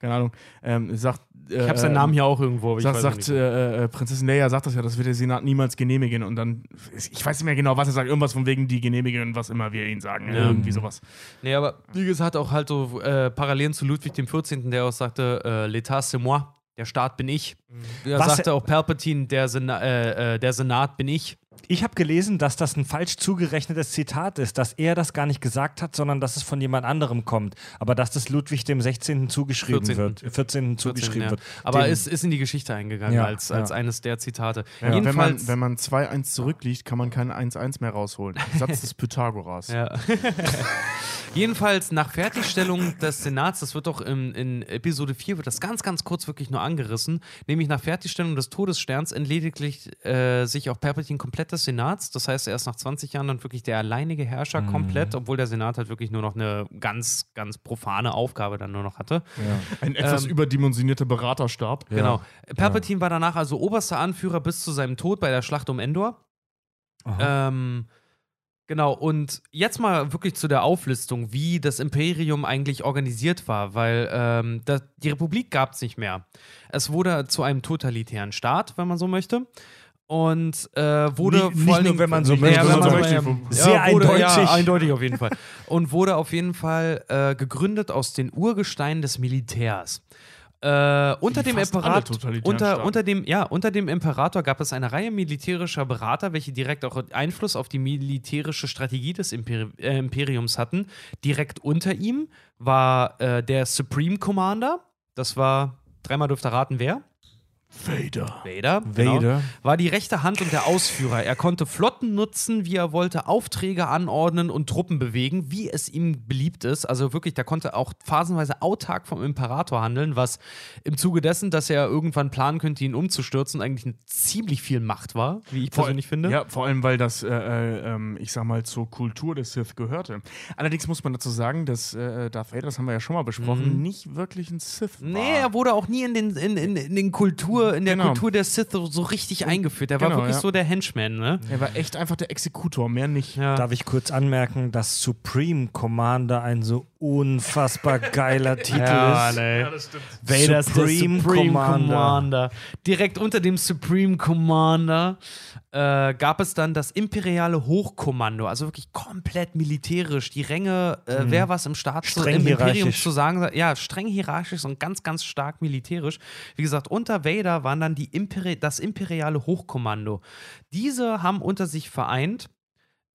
keine Ahnung, ähm, sagt. Äh, Ich habe seinen Namen hier auch irgendwo, Sagt, sagt äh, Prinzessin Leia sagt das ja, das wird der Senat niemals genehmigen und dann, ich weiß nicht mehr genau, was er sagt, irgendwas von wegen die genehmigen, was immer wir ihnen sagen, Ja. irgendwie sowas. Nee, aber wie gesagt, auch halt so äh, Parallelen zu Ludwig XIV., der auch sagte, äh, l'état c'est moi. Der Staat bin ich. Er Was- sagte auch Palpatine, der, Sena äh, äh, der Senat bin ich. Ich habe gelesen, dass das ein falsch zugerechnetes Zitat ist, dass er das gar nicht gesagt hat, sondern dass es von jemand anderem kommt. Aber dass das Ludwig dem 16. zugeschrieben 14.. wird. 14. zugeschrieben ja. wird. Aber Dem- ist, ist in die Geschichte eingegangen Ja, als, als ja. eines der Zitate. Ja, wenn man, wenn man 2-1 zurückliegt, kann man kein 1-1 mehr rausholen. Satz des Pythagoras. Ja. Jedenfalls nach Fertigstellung des Senats, das wird doch in, in Episode 4, wird das ganz, ganz kurz wirklich nur angerissen, nämlich nach Fertigstellung des Todessterns entledigt äh, sich auch Palpatine komplett des Senats. Das heißt, er ist nach 20 Jahren dann wirklich der alleinige Herrscher komplett, obwohl der Senat halt wirklich nur noch eine ganz, ganz profane Aufgabe dann nur noch hatte. Ein etwas Ähm, überdimensionierter Beraterstab. Genau. Palpatine war danach also oberster Anführer bis zu seinem Tod bei der Schlacht um Endor. Ähm, genau, und jetzt mal wirklich zu der Auflistung, wie das Imperium eigentlich organisiert war, weil ähm, da, die Republik gab es nicht mehr. Es wurde zu einem totalitären Staat, wenn man so möchte. Und äh, wurde Nicht- vor nicht allen nur, wenn man so Ja, möchte, wenn man so möchte. Sehr ja, wurde, eindeutig. Ja, eindeutig auf jeden Fall. Und wurde auf jeden Fall äh, gegründet aus den Urgesteinen des Militärs. Äh, unter dem Imperator, unter, unter dem, ja, unter dem Imperator gab es eine Reihe militärischer Berater, welche direkt auch Einfluss auf die militärische Strategie des Imperi äh, Imperiums hatten. Direkt unter ihm war äh, der Supreme Commander. Das war, dreimal dürft ihr raten, wer? Vader. Vader. Genau. Vader. War die rechte Hand und der Ausführer. Er konnte Flotten nutzen, wie er wollte, Aufträge anordnen und Truppen bewegen, wie es ihm beliebt ist. Also wirklich, der konnte auch phasenweise autark vom Imperator handeln, was im Zuge dessen, dass er irgendwann planen könnte, ihn umzustürzen, eigentlich ein ziemlich viel Macht war, wie ich persönlich finde. Ja, vor allem, weil das, äh, äh, ähm, ich sag mal, zur Kultur des Sith gehörte. Allerdings muss man dazu sagen, dass äh, Darth Vader, das haben wir ja schon mal besprochen, nicht wirklich ein Sith war. Mhm. Nee, er wurde auch nie in den, in, in, in den Kultur, in der Genau. Kultur der Sith so, richtig eingeführt. Er war Genau, wirklich ja. so der Henchman, ne? Er war echt einfach der Exekutor, mehr nicht. Ja. Darf ich kurz anmerken, dass Supreme Commander ein so unfassbar geiler Titel ist? nee. Vader ist der Supreme Supreme Commander. Commander. Direkt unter dem Supreme Commander äh, gab es dann das imperiale Hochkommando, also wirklich komplett militärisch. Die Ränge, äh, wer was im Staat zu, Mhm. Im Imperium zu sagen, ja, streng hierarchisch und ganz, ganz stark militärisch. Wie gesagt, unter Vader waren dann die Imperi das imperiale Hochkommando. Diese haben unter sich vereint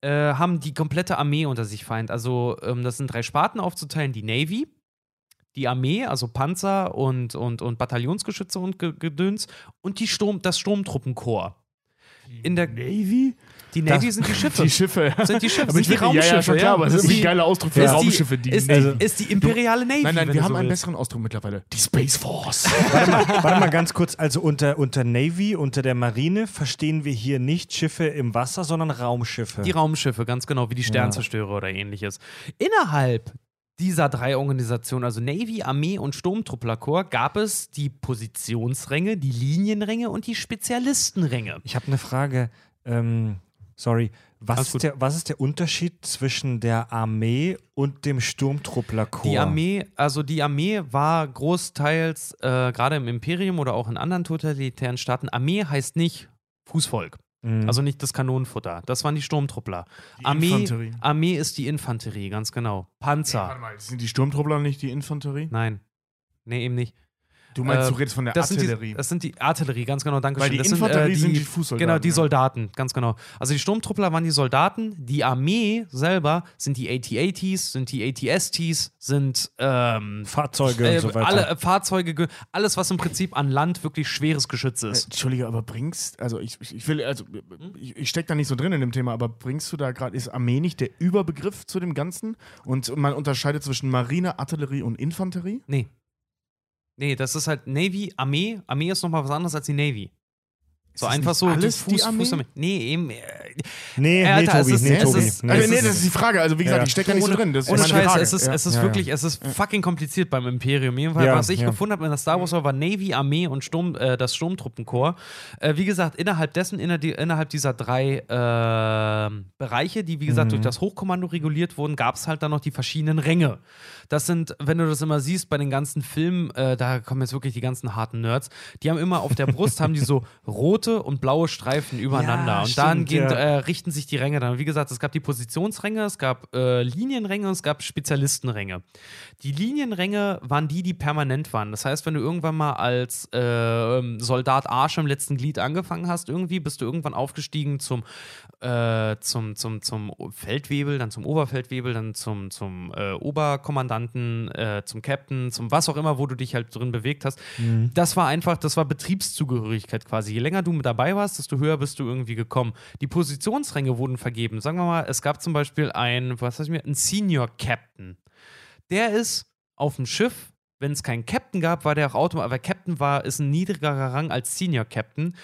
äh, haben die komplette Armee unter sich vereint. Also, ähm, das sind drei Sparten aufzuteilen: die Navy, die Armee, also Panzer und, und, und Bataillonsgeschütze und Ge Gedöns, und die Sturm, das Sturmtruppenkorps. In der Navy? Die Navy sind die Schiffe. Die Schiffe. Sind die Schiffe, Aber sind ich die finde, ja, ja, schon Raumschiffe, klar, aber ja. ist irgendwie Die- ein geiler Ausdruck für ist Raumschiffe. die, Die ist, Navy. ist die imperiale Navy. Nein, nein, wir haben so einen willst. besseren Ausdruck mittlerweile. Die Space Force. Warte mal, warte mal ganz kurz. Also unter, unter Navy, unter der Marine verstehen wir hier nicht Schiffe im Wasser, sondern Raumschiffe. Die Raumschiffe, ganz genau, wie die Sternzerstörer oder ähnliches. Innerhalb dieser drei Organisationen, also Navy, Armee und Sturmtrupplerkorps, gab es die Positionsränge, die Linienränge und die Spezialistenränge. ich habe eine Frage. Ähm, sorry. Was ist, der, was ist der Unterschied zwischen der Armee und dem Sturmtrupplerkorps? Die Armee, also die Armee war großteils, äh, gerade im Imperium oder auch in anderen totalitären Staaten, Armee heißt nicht Fußvolk. Mhm. Also nicht das Kanonenfutter. Das waren die Sturmtruppler. Die Armee, Infanterie. Armee ist die Infanterie, ganz genau. Panzer. Warte mal, sind die Sturmtruppler nicht die Infanterie? Nein. Nee, eben nicht. Du meinst, Äh, du redest von der Das sind, Artillerie. die, das sind die Artillerie, ganz genau, danke Weil schön. die das Infanterie äh, sind die Fußsoldaten, Genau, die ja. Soldaten, ganz genau. Also die Sturmtruppler waren die Soldaten, die Armee selber sind die AT-ATs, sind die AT-STs, sind ähm, Fahrzeuge äh, und so weiter. alle äh, Fahrzeuge, ge- alles, was im Prinzip an Land wirklich schweres Geschütz Äh, ist. Entschuldige, aber bringst, also ich, ich ich will, also ich, ich stecke da nicht so drin in dem Thema, aber bringst du da gerade, ist Armee nicht der Überbegriff zu dem Ganzen? Und man unterscheidet zwischen Marine, Artillerie und Infanterie? Nee. Nee, das ist halt Navy, Armee. Armee ist nochmal was anderes als die Navy. So das einfach nicht so alles die Armee? Nee, eben. Äh, nee, nee, Alter, es Tobi, ist- nee, es Tobi. ist- nee. Also, es nee, ist- das ist die Frage. Also wie gesagt, Ja. ich stecke da nicht so drin. Das ist Ohne meine Scheiß, Frage. es ist, ja. es ist Ja, wirklich, es ist fucking kompliziert beim Imperium. Jedenfalls, Ja, was ich ja. gefunden habe in der Star Wars war, war Navy, Armee und Sturm, äh, das Sturmtruppenkorps. Äh, wie gesagt, innerhalb dessen, innerhalb dieser drei äh, Bereiche, die wie gesagt durch das Hochkommando reguliert wurden, gab es halt dann noch die verschiedenen Ränge. Das sind, wenn du das immer siehst bei den ganzen Filmen, äh, da kommen jetzt wirklich die ganzen harten Nerds, die haben immer auf der Brust, haben die so rote und blaue Streifen übereinander. Ja, und dann stimmt, gehen, ja. äh, richten sich die Ränge dann. Wie gesagt, es gab die Positionsränge, es gab äh, Linienränge und es gab Spezialistenränge. Die Linienränge waren die, die permanent waren. Das heißt, wenn du irgendwann mal als äh, Soldat Arsch im letzten Glied angefangen hast, irgendwie bist du irgendwann aufgestiegen zum, äh, zum, zum, zum Feldwebel, dann zum Oberfeldwebel, dann zum, zum äh, Oberkommandanten, äh, zum Captain, zum was auch immer, wo du dich halt drin bewegt hast. Das war einfach, das war Betriebszugehörigkeit quasi. Je länger du mit dabei warst, desto höher bist du irgendwie gekommen. Die Positionsränge wurden vergeben. Sagen wir mal, es gab zum Beispiel ein, was heißt mir, ein Senior Captain. Der ist auf dem Schiff, wenn es keinen Captain gab, war der auch automatisch, aber Captain war, ist ein niedrigerer Rang als Senior Captain.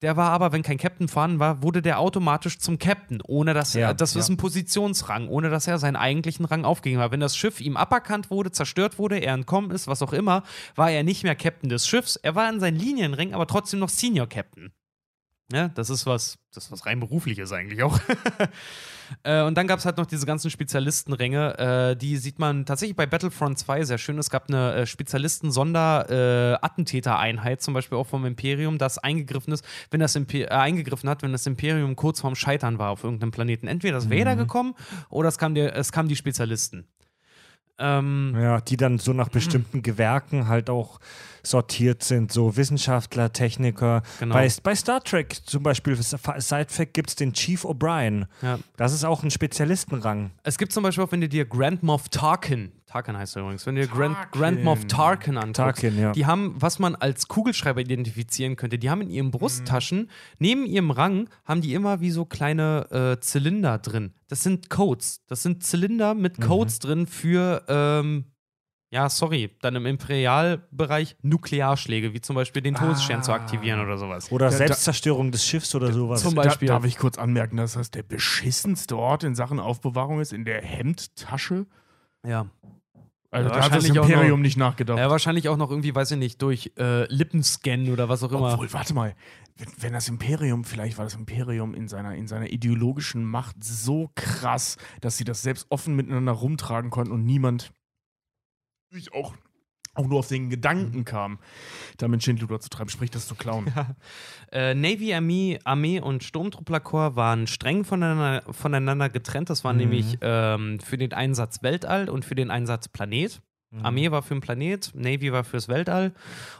Der war aber, wenn kein Captain vorhanden war, wurde der automatisch zum Captain, ohne dass er, Ja, das ist ja. ein Positionsrang, ohne dass er seinen eigentlichen Rang aufgegeben hat. Wenn das Schiff ihm aberkannt wurde, zerstört wurde, er entkommen ist, was auch immer, war er nicht mehr Captain des Schiffs. Er war in seinen Linienring, aber trotzdem noch Senior Captain. Ja, das ist was, das ist was rein berufliches eigentlich auch. äh, und dann gab es halt noch diese ganzen Spezialistenränge, äh, die sieht man tatsächlich bei Battlefront 2 sehr schön. Es gab eine äh, Spezialisten-Sonder-Attentätereinheit, zum Beispiel auch vom Imperium, das eingegriffen ist, wenn das Imper äh, eingegriffen hat, wenn das Imperium kurz vorm Scheitern war auf irgendeinem Planeten. Entweder ist Vader gekommen oder es kam der, es kamen die Spezialisten. Ähm, Ja, die dann so nach bestimmten Gewerken halt auch sortiert sind, so Wissenschaftler, Techniker. Genau. Bei, bei Star Trek zum Beispiel, Sidefact, gibt es den Chief O'Brien. ja. Das ist auch ein Spezialistenrang. Es gibt zum Beispiel auch, wenn du dir Grand Moff Tarkin, Tarkin heißt er übrigens, wenn dir Grand, Tarkin. Grand Moff Tarkin anguckst, Tarkin, ja. die haben, was man als Kugelschreiber identifizieren könnte, die haben in ihren Brusttaschen, neben ihrem Rang, haben die immer wie so kleine äh, Zylinder drin. Das sind Codes. Das sind Zylinder mit Codes drin für, ähm, ja, sorry, dann im Imperialbereich Nuklearschläge, wie zum Beispiel den Todesstern zu aktivieren oder sowas. Oder da- Selbstzerstörung des Schiffs oder sowas. Zum Da, Beispiel. darf ich kurz anmerken, dass das der beschissenste Ort in Sachen Aufbewahrung ist, in der Hemdtasche? Ja. Also Ja, da hat das Imperium nicht nachgedacht. ja, wahrscheinlich auch noch irgendwie, weiß ich nicht, durch äh, Lippenscan oder was auch immer. Obwohl, warte mal, wenn, wenn das Imperium, vielleicht war das Imperium in seiner, in seiner ideologischen Macht so krass, dass sie das selbst offen miteinander rumtragen konnten und niemand sich auch, auch nur auf den Gedanken kam, damit Schindluder zu treiben, sprich das zu klauen. Äh, Navy, Armee, Armee und Sturmtrupplerkorps waren streng voneinander, voneinander getrennt. Das war nämlich ähm, für den Einsatz Weltall und für den Einsatz Planet. Armee war für den Planet, Navy war fürs Weltall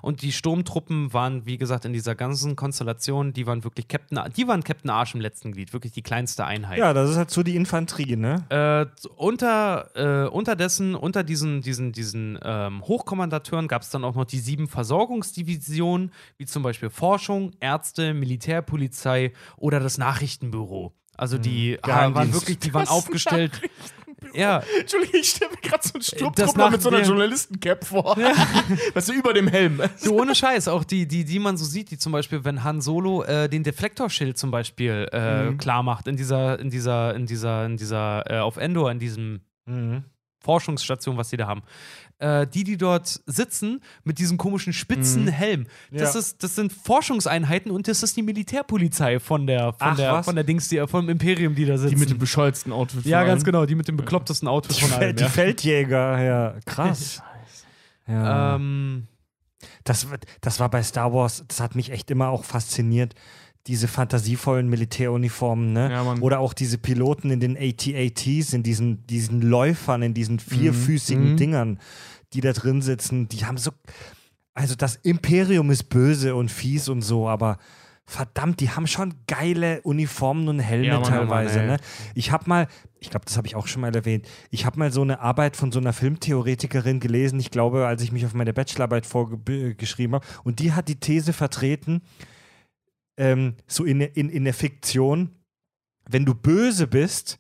und die Sturmtruppen waren, wie gesagt, in dieser ganzen Konstellation, die waren wirklich Captain, die waren Captain Arsch im letzten Glied, wirklich die kleinste Einheit. ja, das ist halt so die Infanterie, ne? Äh, unter, äh, unterdessen, unter diesen, diesen, diesen ähm, Hochkommandateuren gab es dann auch noch die sieben Versorgungsdivisionen, wie zum Beispiel Forschung, Ärzte, Militärpolizei oder das Nachrichtenbüro. Also die waren Geheimdienst. wirklich, die waren Das aufgestellt. Ja, Entschuldigung, ich stelle mir gerade so einen Das Sturmtruppler mit so einer Journalistencap vor. weißt du, über dem Helm. Du, ohne Scheiß, auch die, die, die man so sieht, die zum Beispiel, wenn Han Solo äh, den Deflektorschild zum Beispiel äh, klar macht in dieser, in dieser, in dieser, in dieser, äh, auf Endor, in diesem Mhm. Forschungsstation, was die da haben. Äh, die, die dort sitzen mit diesem komischen spitzen Helm. Das, Ja. ist, das sind Forschungseinheiten und das ist die Militärpolizei von der, von Ach, der, was? von der Dings, die, vom Imperium, die da sitzen. Die mit dem bescheuertsten Outfit. ja, ganz genau, die mit dem beklopptesten Outfit von allem. Die Ja. Feldjäger, ja, krass. Ja. Ähm, Das, das war bei Star Wars, das hat mich echt immer auch fasziniert. Diese fantasievollen Militäruniformen, ne? Ja, Mann. Oder auch diese Piloten in den AT-ATs, in diesen, diesen Läufern, in diesen vierfüßigen Mhm. Dingern, die da drin sitzen. Die haben so. Also, das Imperium ist böse und fies und so, aber verdammt, die haben schon geile Uniformen und Helme Ja, Mann, oh Mann, teilweise, ey. ne? Ich habe mal, ich glaube, das habe ich auch schon mal erwähnt, ich habe mal so eine Arbeit von so einer Filmtheoretikerin gelesen, ich glaube, als ich mich auf meine Bachelorarbeit vorgeschrieben habe, und die hat die These vertreten, ähm, so in, in, in der Fiktion, wenn du böse bist,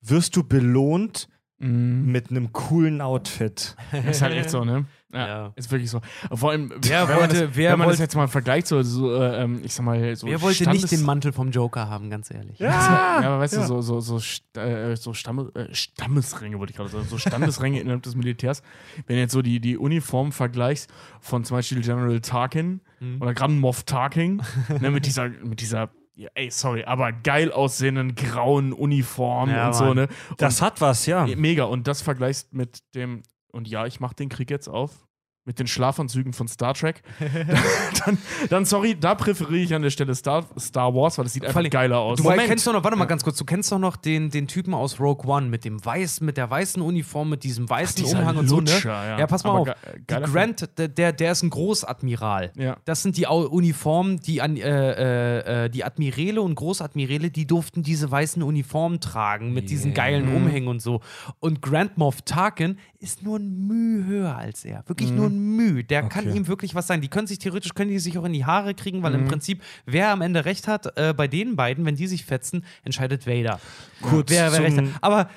wirst du belohnt Mhm. mit einem coolen Outfit. Ist halt echt so, ne? Ja, Ja. Ist wirklich so. Vor allem, Wer wenn man, wollte- das, wer wenn man das jetzt mal vergleicht, so, so äh, ähm, ich sag mal, so wer wollte Standes- nicht den Mantel vom Joker haben, ganz ehrlich? Ja, aber weißt du, so, so, so, St- äh, so Stamme, äh, Stammesränge, wollte ich gerade sagen, so Standesränge innerhalb des Militärs. Wenn du jetzt so die, die Uniform vergleichst von zum Beispiel General Tarkin Mhm. oder Grand Moff Tarkin, ne, mit dieser, mit dieser, ja, ey, sorry, aber geil aussehenden grauen Uniform Ja, und so, Mann. ne? Das hat was, ja. Und, mega. Und das vergleichst mit dem, und ja, ich mach den Krieg jetzt auf mit den Schlafanzügen von Star Trek, dann, dann, sorry, da präferiere ich an der Stelle Star, Star Wars, weil das sieht einfach allem, geiler aus. Du kennst doch noch, warte mal ganz kurz, du kennst doch noch den, den Typen aus Rogue One mit dem weißen, mit der weißen Uniform, mit diesem weißen dieser Umhang und so, ne? Lutscher, ja. Ja, pass mal Aber auf. ge- Grant, der, der, ist ein Großadmiral. Ja. Das sind die Uniformen, die an äh, äh, äh, die Admirale und Großadmirale, die durften diese weißen Uniformen tragen mit diesen geilen. Umhängen und so. Und Grand Moff Tarkin ist nur ein Mühe höher als er. Wirklich Mhm. nur ein Mühe. Der kann Okay. ihm wirklich was sagen. Die können sich theoretisch können die sich auch in die Haare kriegen, weil Mhm. im Prinzip wer am Ende recht hat äh, bei den beiden, wenn die sich fetzen, entscheidet Vader. Kurz wer, wer recht hat. Aber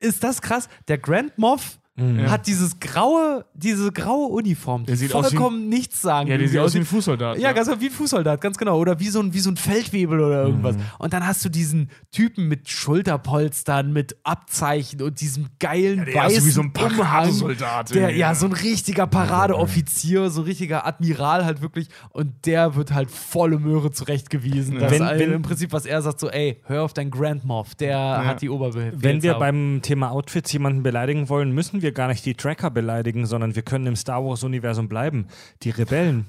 ist das krass? Der Grand Moff Mhm. hat dieses graue, diese graue Uniform, die Der vollkommen nichts sagen. Ja, die sieht aus wie ein. Fußsoldat. Ja, ganz wie ein Fußsoldat, ganz genau. Oder wie so ein, wie so ein Feldwebel oder irgendwas. Mhm. Und dann hast du diesen Typen mit Schulterpolstern, mit Abzeichen und diesem geilen der ist weißen wie so ein. Paradesoldat Der, ja, ja. so ein richtiger Paradeoffizier, so ein richtiger Admiral halt wirklich. Und der wird halt volle Möhre zurechtgewiesen. Das Wenn- wenn- Im Prinzip, was er sagt, so, ey, hör auf deinen Grand Moff, der hat die Oberbefehlshaber. Wenn wir beim Thema Outfits jemanden beleidigen wollen, müssen wir gar nicht die Tracker beleidigen, sondern wir können im Star Wars-Universum bleiben. Die Rebellen.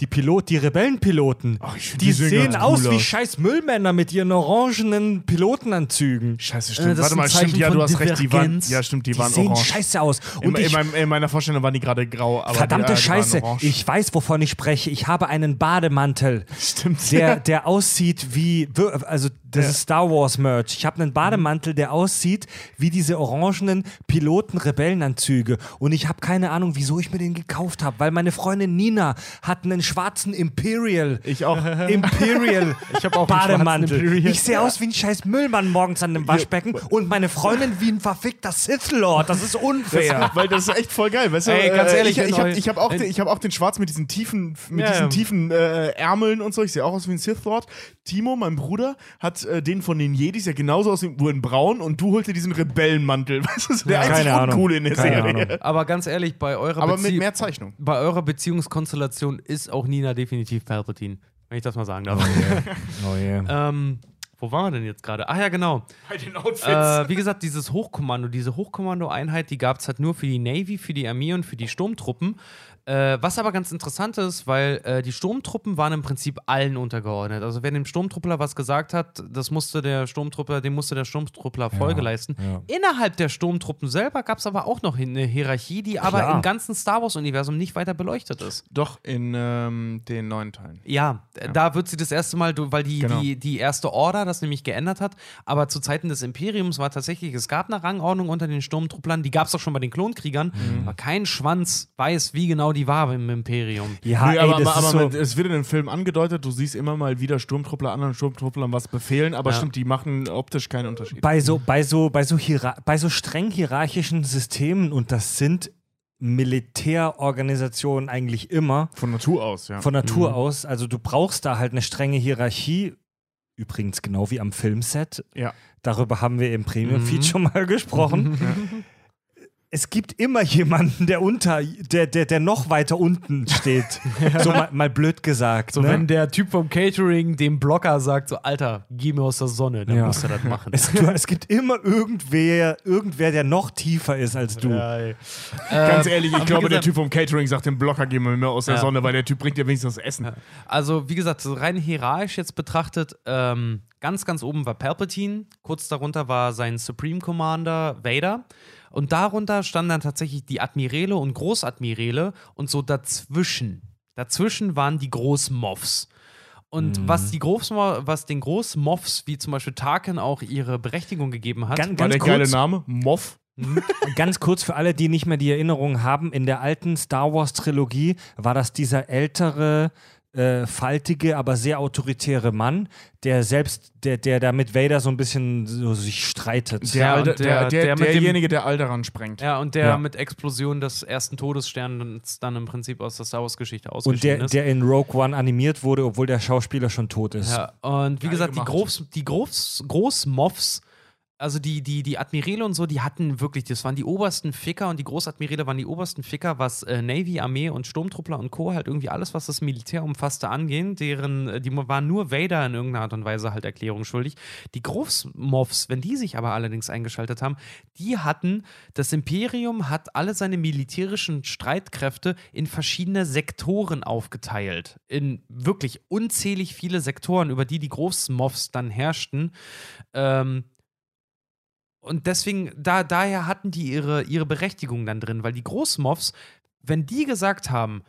Die Pilot, die Rebellenpiloten. find die, die sehen aus cool wie aus. scheiß Müllmänner mit ihren orangenen Pilotenanzügen. Scheiße, Äh, stimmt. ist Warte mal, stimmt, ja, du hast recht, die waren, ja, stimmt, die, Die waren sehen orange. scheiße aus. In, Und in, ich, meinem, in meiner Vorstellung waren die gerade grau. Aber verdammte die, äh, Scheiße, ich weiß, wovon ich spreche. Ich habe einen Bademantel. Stimmt. der, der aussieht wie, also das ist Star Wars Merch. Ich habe einen Bademantel, der aussieht wie diese orangenen Piloten-Rebellenanzüge. Und ich habe keine Ahnung, wieso ich mir den gekauft habe, weil meine Freundin Nina hat einen schwarzen Imperial. Ich auch. Imperial Ich hab auch einen schwarzen Bademantel. Imperial. Ich sehe aus wie ein scheiß Müllmann morgens an dem Waschbecken und meine Freundin wie ein verfickter Sith Lord. Das ist unfair. Weil das ist echt voll geil, weißt du? Ey, ganz äh, ehrlich, ich, ich habe hab auch, den, ich hab auch den Schwarz mit diesen tiefen, mit Ja, diesen ja. tiefen äh, Ärmeln und so. Ich sehe auch aus wie ein Sith Lord. Timo, mein Bruder, hat äh, den von den Jedis ja genauso aus, wie- nur in braun und du holt dir diesen Rebellenmantel. Weißt du, der Ja, einzig keine Ahnung. uncoole in der Keine Serie. Ahnung. Aber ganz ehrlich, bei eurer, Aber mit Bezie mehr Zeichnung. bei eurer Beziehungskonstellation ist auch Nina definitiv Palpatine. Wenn ich das mal sagen darf. Oh yeah. ähm, wo waren wir denn jetzt gerade? Ach ja, genau. Bei den Outfits. Äh, wie gesagt, dieses Hochkommando, diese Hochkommando-Einheit, die gab es halt nur für die Navy, für die Armee und für die Sturmtruppen. Äh, was aber ganz interessant ist, weil äh, die Sturmtruppen waren im Prinzip allen untergeordnet. Also wer dem Sturmtruppler was gesagt hat, das musste der Sturmtruppler, dem musste der Sturmtruppler Folge leisten. ja. Innerhalb der Sturmtruppen selber gab es aber auch noch eine Hierarchie, die aber Klar. im ganzen Star Wars-Universum nicht weiter beleuchtet ist. Doch in ähm, den neuen Teilen. Ja, äh, da wird sie das erste Mal, weil die, Genau. die, die erste Order das nämlich geändert hat, aber zu Zeiten des Imperiums war tatsächlich, es gab eine Rangordnung unter den Sturmtrupplern, die gab es auch schon bei den Klonkriegern, Mhm. aber kein Schwanz weiß, wie genau die war im Imperium. Ja, Nö, ey, aber, das aber, ist aber so, es wird in dem Film angedeutet, du siehst immer mal wieder Sturmtruppler anderen Sturmtrupplern was befehlen, aber Ja. stimmt, die machen optisch keinen Unterschied. bei so, bei so, bei so, bei so streng hierarchischen Systemen, und das sind Militärorganisationen eigentlich immer Von Natur aus, ja. von Natur aus, also du brauchst da halt eine strenge Hierarchie, übrigens genau wie am Filmset. Ja. Darüber haben wir im Premium-Feed Mhm. schon mal gesprochen. Es gibt immer jemanden, der unter, der, der, der noch weiter unten steht. So mal, mal blöd gesagt. So, ne? wenn der Typ vom Catering dem Blocker sagt, so, Alter, geh mir aus der Sonne, dann Ja. musst du das machen. es, du, es gibt immer irgendwer, irgendwer, der noch tiefer ist als du. Ganz ehrlich, ich glaube, der gesagt- Typ vom Catering sagt dem Blocker, geh mehr aus der Ja. Sonne, weil der Typ bringt ja wenigstens das Essen. Also, wie gesagt, so rein hierarchisch jetzt betrachtet, ähm, ganz, ganz oben war Palpatine, kurz darunter war sein Supreme Commander Vader. Und darunter standen dann tatsächlich die Admirale und Großadmirale und so dazwischen. Dazwischen waren die Großmoffs. Und was, die Großmo was den Großmoffs, wie zum Beispiel Tarkin, auch ihre Berechtigung gegeben hat, Ganz, War ganz der geile kurz, Name? Moff? Ganz kurz für alle, die nicht mehr die Erinnerung haben, in der alten Star Wars Trilogie war das dieser ältere, äh, faltige, aber sehr autoritäre Mann, der selbst, der, der da mit Vader so ein bisschen so sich streitet. Der, Ja, und der, der- der, der mit dem- derjenige, der Alderan sprengt. Ja, und der Ja. mit Explosion des ersten Todessterns dann im Prinzip aus der Star Wars-Geschichte und ausgeschieden der, ist. der in Rogue One animiert wurde, obwohl der Schauspieler schon tot ist. Ja, und wie Geil gesagt, die, gemacht. Groß, die Groß, Großmoffs also die, die, die Admirale und so, die hatten wirklich, das waren die obersten Ficker und die Großadmirale waren die obersten Ficker, was äh, Navy, Armee und Sturmtruppler und Co. halt irgendwie alles, was das Militär umfasste, angehen. Deren, äh, die waren nur Vader in irgendeiner Art und Weise halt Erklärung schuldig. Die Großmoffs, wenn die sich aber allerdings eingeschaltet haben, die hatten, das Imperium hat alle seine militärischen Streitkräfte in verschiedene Sektoren aufgeteilt. In wirklich unzählig viele Sektoren, über die die Großmoffs dann herrschten. Ähm, und deswegen, da, daher hatten die ihre, ihre Berechtigung dann drin, weil die Großmoffs, wenn die gesagt haben,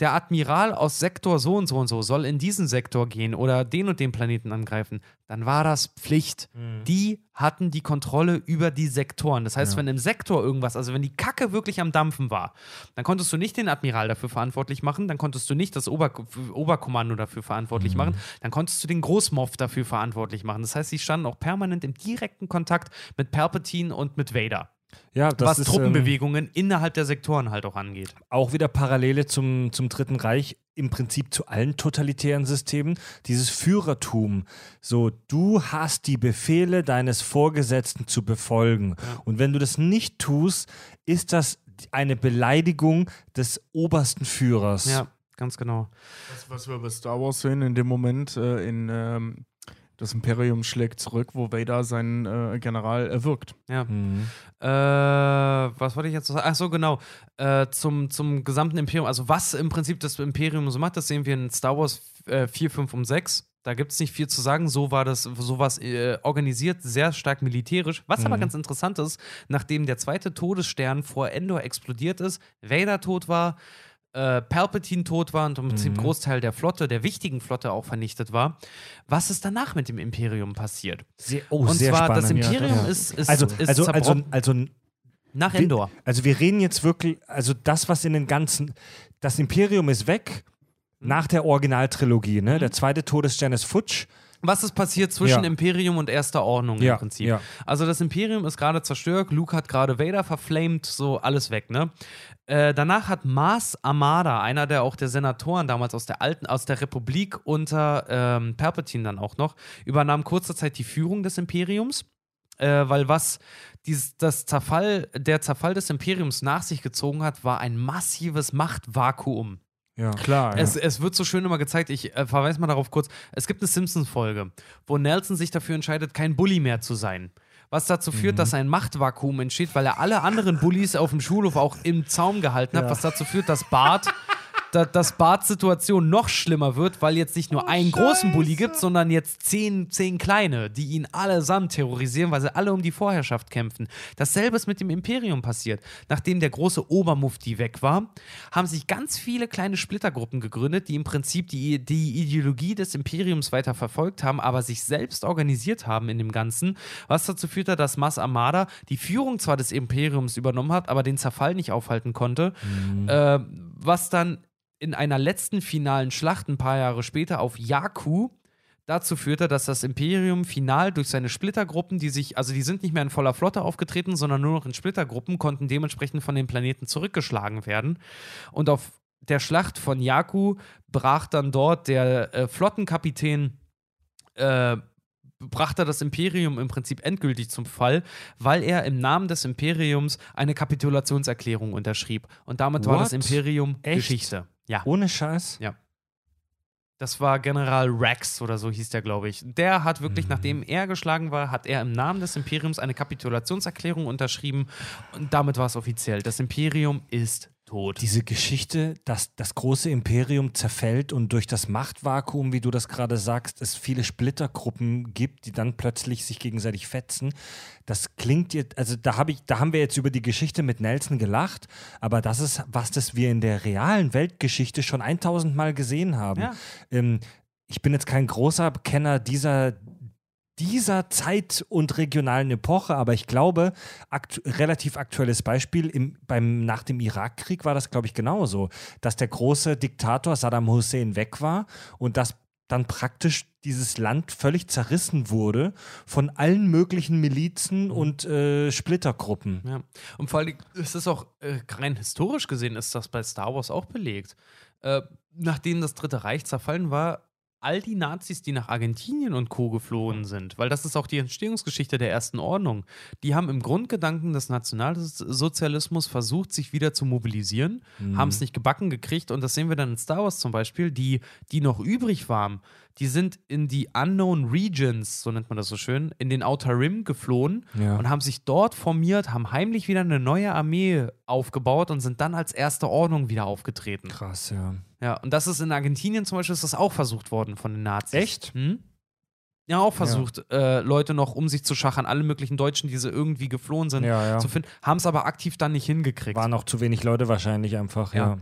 der Admiral aus Sektor so und so und so soll in diesen Sektor gehen oder den und den Planeten angreifen, dann war das Pflicht. Mhm. Die hatten die Kontrolle über die Sektoren. Das heißt, Ja. wenn im Sektor irgendwas, also wenn die Kacke wirklich am Dampfen war, dann konntest du nicht den Admiral dafür verantwortlich machen, dann konntest du nicht das Ober Oberkommando dafür verantwortlich Mhm. machen, dann konntest du den Großmoff dafür verantwortlich machen. Das heißt, sie standen auch permanent im direkten Kontakt mit Palpatine und mit Vader, Ja, das was ist ähm, Truppenbewegungen innerhalb der Sektoren halt auch angeht. auch wieder Parallele zum, zum Dritten Reich, im Prinzip zu allen totalitären Systemen. Dieses Führertum, so du hast die Befehle deines Vorgesetzten zu befolgen. Und wenn du das nicht tust, ist das eine Beleidigung des obersten Führers. Ja, ganz genau. Das, was wir bei Star Wars sehen, in dem Moment, äh, in ähm, das Imperium schlägt zurück, wo Vader seinen äh, General erwürgt. Ja. Mhm. Äh, was wollte ich jetzt noch sagen? Ach so, genau. Äh, zum, zum gesamten Imperium. Also, was im Prinzip das Imperium so macht, das sehen wir in Star Wars äh, 4, 5 und 6. Da gibt es nicht viel zu sagen. So war das, so war es äh, organisiert, sehr stark militärisch. Was aber ganz interessant ist, nachdem der zweite Todesstern vor Endor explodiert ist, Vader tot war, äh, Palpatine tot war und im Prinzip Großteil der Flotte, der wichtigen Flotte auch vernichtet war, was ist danach mit dem Imperium passiert? Sehr, oh, und sehr zwar, spannend. das Imperium Ja. ist, ist, also, ist also, also, also nach Wir- Endor. Also wir reden jetzt wirklich, also das, was in den ganzen, das Imperium ist weg Mhm. nach der Originaltrilogie, ne? Der zweite Todesstern ist futsch. Was ist passiert zwischen Ja. Imperium und Erster Ordnung Ja, im Prinzip? ja. Also das Imperium ist gerade zerstört, Luke hat gerade Vader verflamed, so alles weg, ne? Äh, danach hat Mars Amada, einer der auch der Senatoren damals aus der alten, aus der Republik unter ähm, Palpatine dann auch noch, übernahm kurze Zeit die Führung des Imperiums. Äh, weil was dieses, das Zerfall, der Zerfall des Imperiums nach sich gezogen hat, war ein massives Machtvakuum. Ja. Klar, Es, es wird so schön immer gezeigt, ich äh, verweise mal darauf kurz. Es gibt eine Simpsons-Folge, wo Nelson sich dafür entscheidet, kein Bully mehr zu sein. Was dazu führt, dass ein Machtvakuum entsteht, weil er alle anderen Bullies auf dem Schulhof auch im Zaum gehalten hat, was dazu führt, dass Bart. da, dass Barts Situation noch schlimmer wird, weil jetzt nicht nur einen großen Bully gibt, sondern jetzt zehn, zehn kleine, die ihn allesamt terrorisieren, weil sie alle um die Vorherrschaft kämpfen. Dasselbe ist mit dem Imperium passiert. Nachdem der große Obermufti weg war, haben sich ganz viele kleine Splittergruppen gegründet, die im Prinzip die, die Ideologie des Imperiums weiter verfolgt haben, aber sich selbst organisiert haben in dem Ganzen, was dazu führte, dass Mas Amada die Führung zwar des Imperiums übernommen hat, aber den Zerfall nicht aufhalten konnte, äh, was dann in einer letzten finalen Schlacht ein paar Jahre später auf Jakku dazu führte, dass das Imperium final durch seine Splittergruppen, die sich, also die sind nicht mehr in voller Flotte aufgetreten, sondern nur noch in Splittergruppen, konnten dementsprechend von den Planeten zurückgeschlagen werden. Und auf der Schlacht von Jakku brach dann dort der äh, Flottenkapitän äh, brachte das Imperium im Prinzip endgültig zum Fall, weil er im Namen des Imperiums eine Kapitulationserklärung unterschrieb. Und damit war das What? Imperium Echt? Geschichte. Ja. Ohne Scheiß. Das war General Rex oder so hieß der, glaube ich. Der hat wirklich, nachdem er geschlagen war, hat er im Namen des Imperiums eine Kapitulationserklärung unterschrieben und damit war es offiziell. Das Imperium ist tot. Diese Geschichte, dass das große Imperium zerfällt und durch das Machtvakuum, wie du das gerade sagst, es viele Splittergruppen gibt, die dann plötzlich sich gegenseitig fetzen. Das klingt jetzt, also da habe ich, da haben wir jetzt über die Geschichte mit Nelson gelacht, aber das ist was, das wir in der realen Weltgeschichte schon 1000 Mal gesehen haben. Ja. Ähm, ich bin jetzt kein großer Kenner dieser dieser Zeit- und regionalen Epoche, aber ich glaube, aktu relativ aktuelles Beispiel, im, beim, nach dem Irakkrieg war das, glaube ich, genauso, dass der große Diktator Saddam Hussein weg war und dass dann praktisch dieses Land völlig zerrissen wurde von allen möglichen Milizen und äh, Splittergruppen. Ja. Und vor allem, es ist auch äh, rein historisch gesehen, ist das bei Star Wars auch belegt. Äh, nachdem das Dritte Reich zerfallen war, all die Nazis, die nach Argentinien und Co. geflohen sind, weil das ist auch die Entstehungsgeschichte der ersten Ordnung, die haben im Grundgedanken des Nationalsozialismus versucht, sich wieder zu mobilisieren, Mhm. haben es nicht gebacken gekriegt und das sehen wir dann in Star Wars zum Beispiel, die, die noch übrig waren, die sind in die Unknown Regions, so nennt man das so schön, in den Outer Rim geflohen Ja. und haben sich dort formiert, haben heimlich wieder eine neue Armee aufgebaut und sind dann als erste Ordnung wieder aufgetreten. Krass, ja. Ja, und das ist in Argentinien zum Beispiel ist das auch versucht worden von den Nazis. Echt? Hm? Ja, auch versucht, Äh, Leute noch um sich zu schachern, alle möglichen Deutschen, die sie irgendwie geflohen sind, Ja, ja. zu finden, haben es aber aktiv dann nicht hingekriegt. Waren auch zu wenig Leute wahrscheinlich einfach, ja.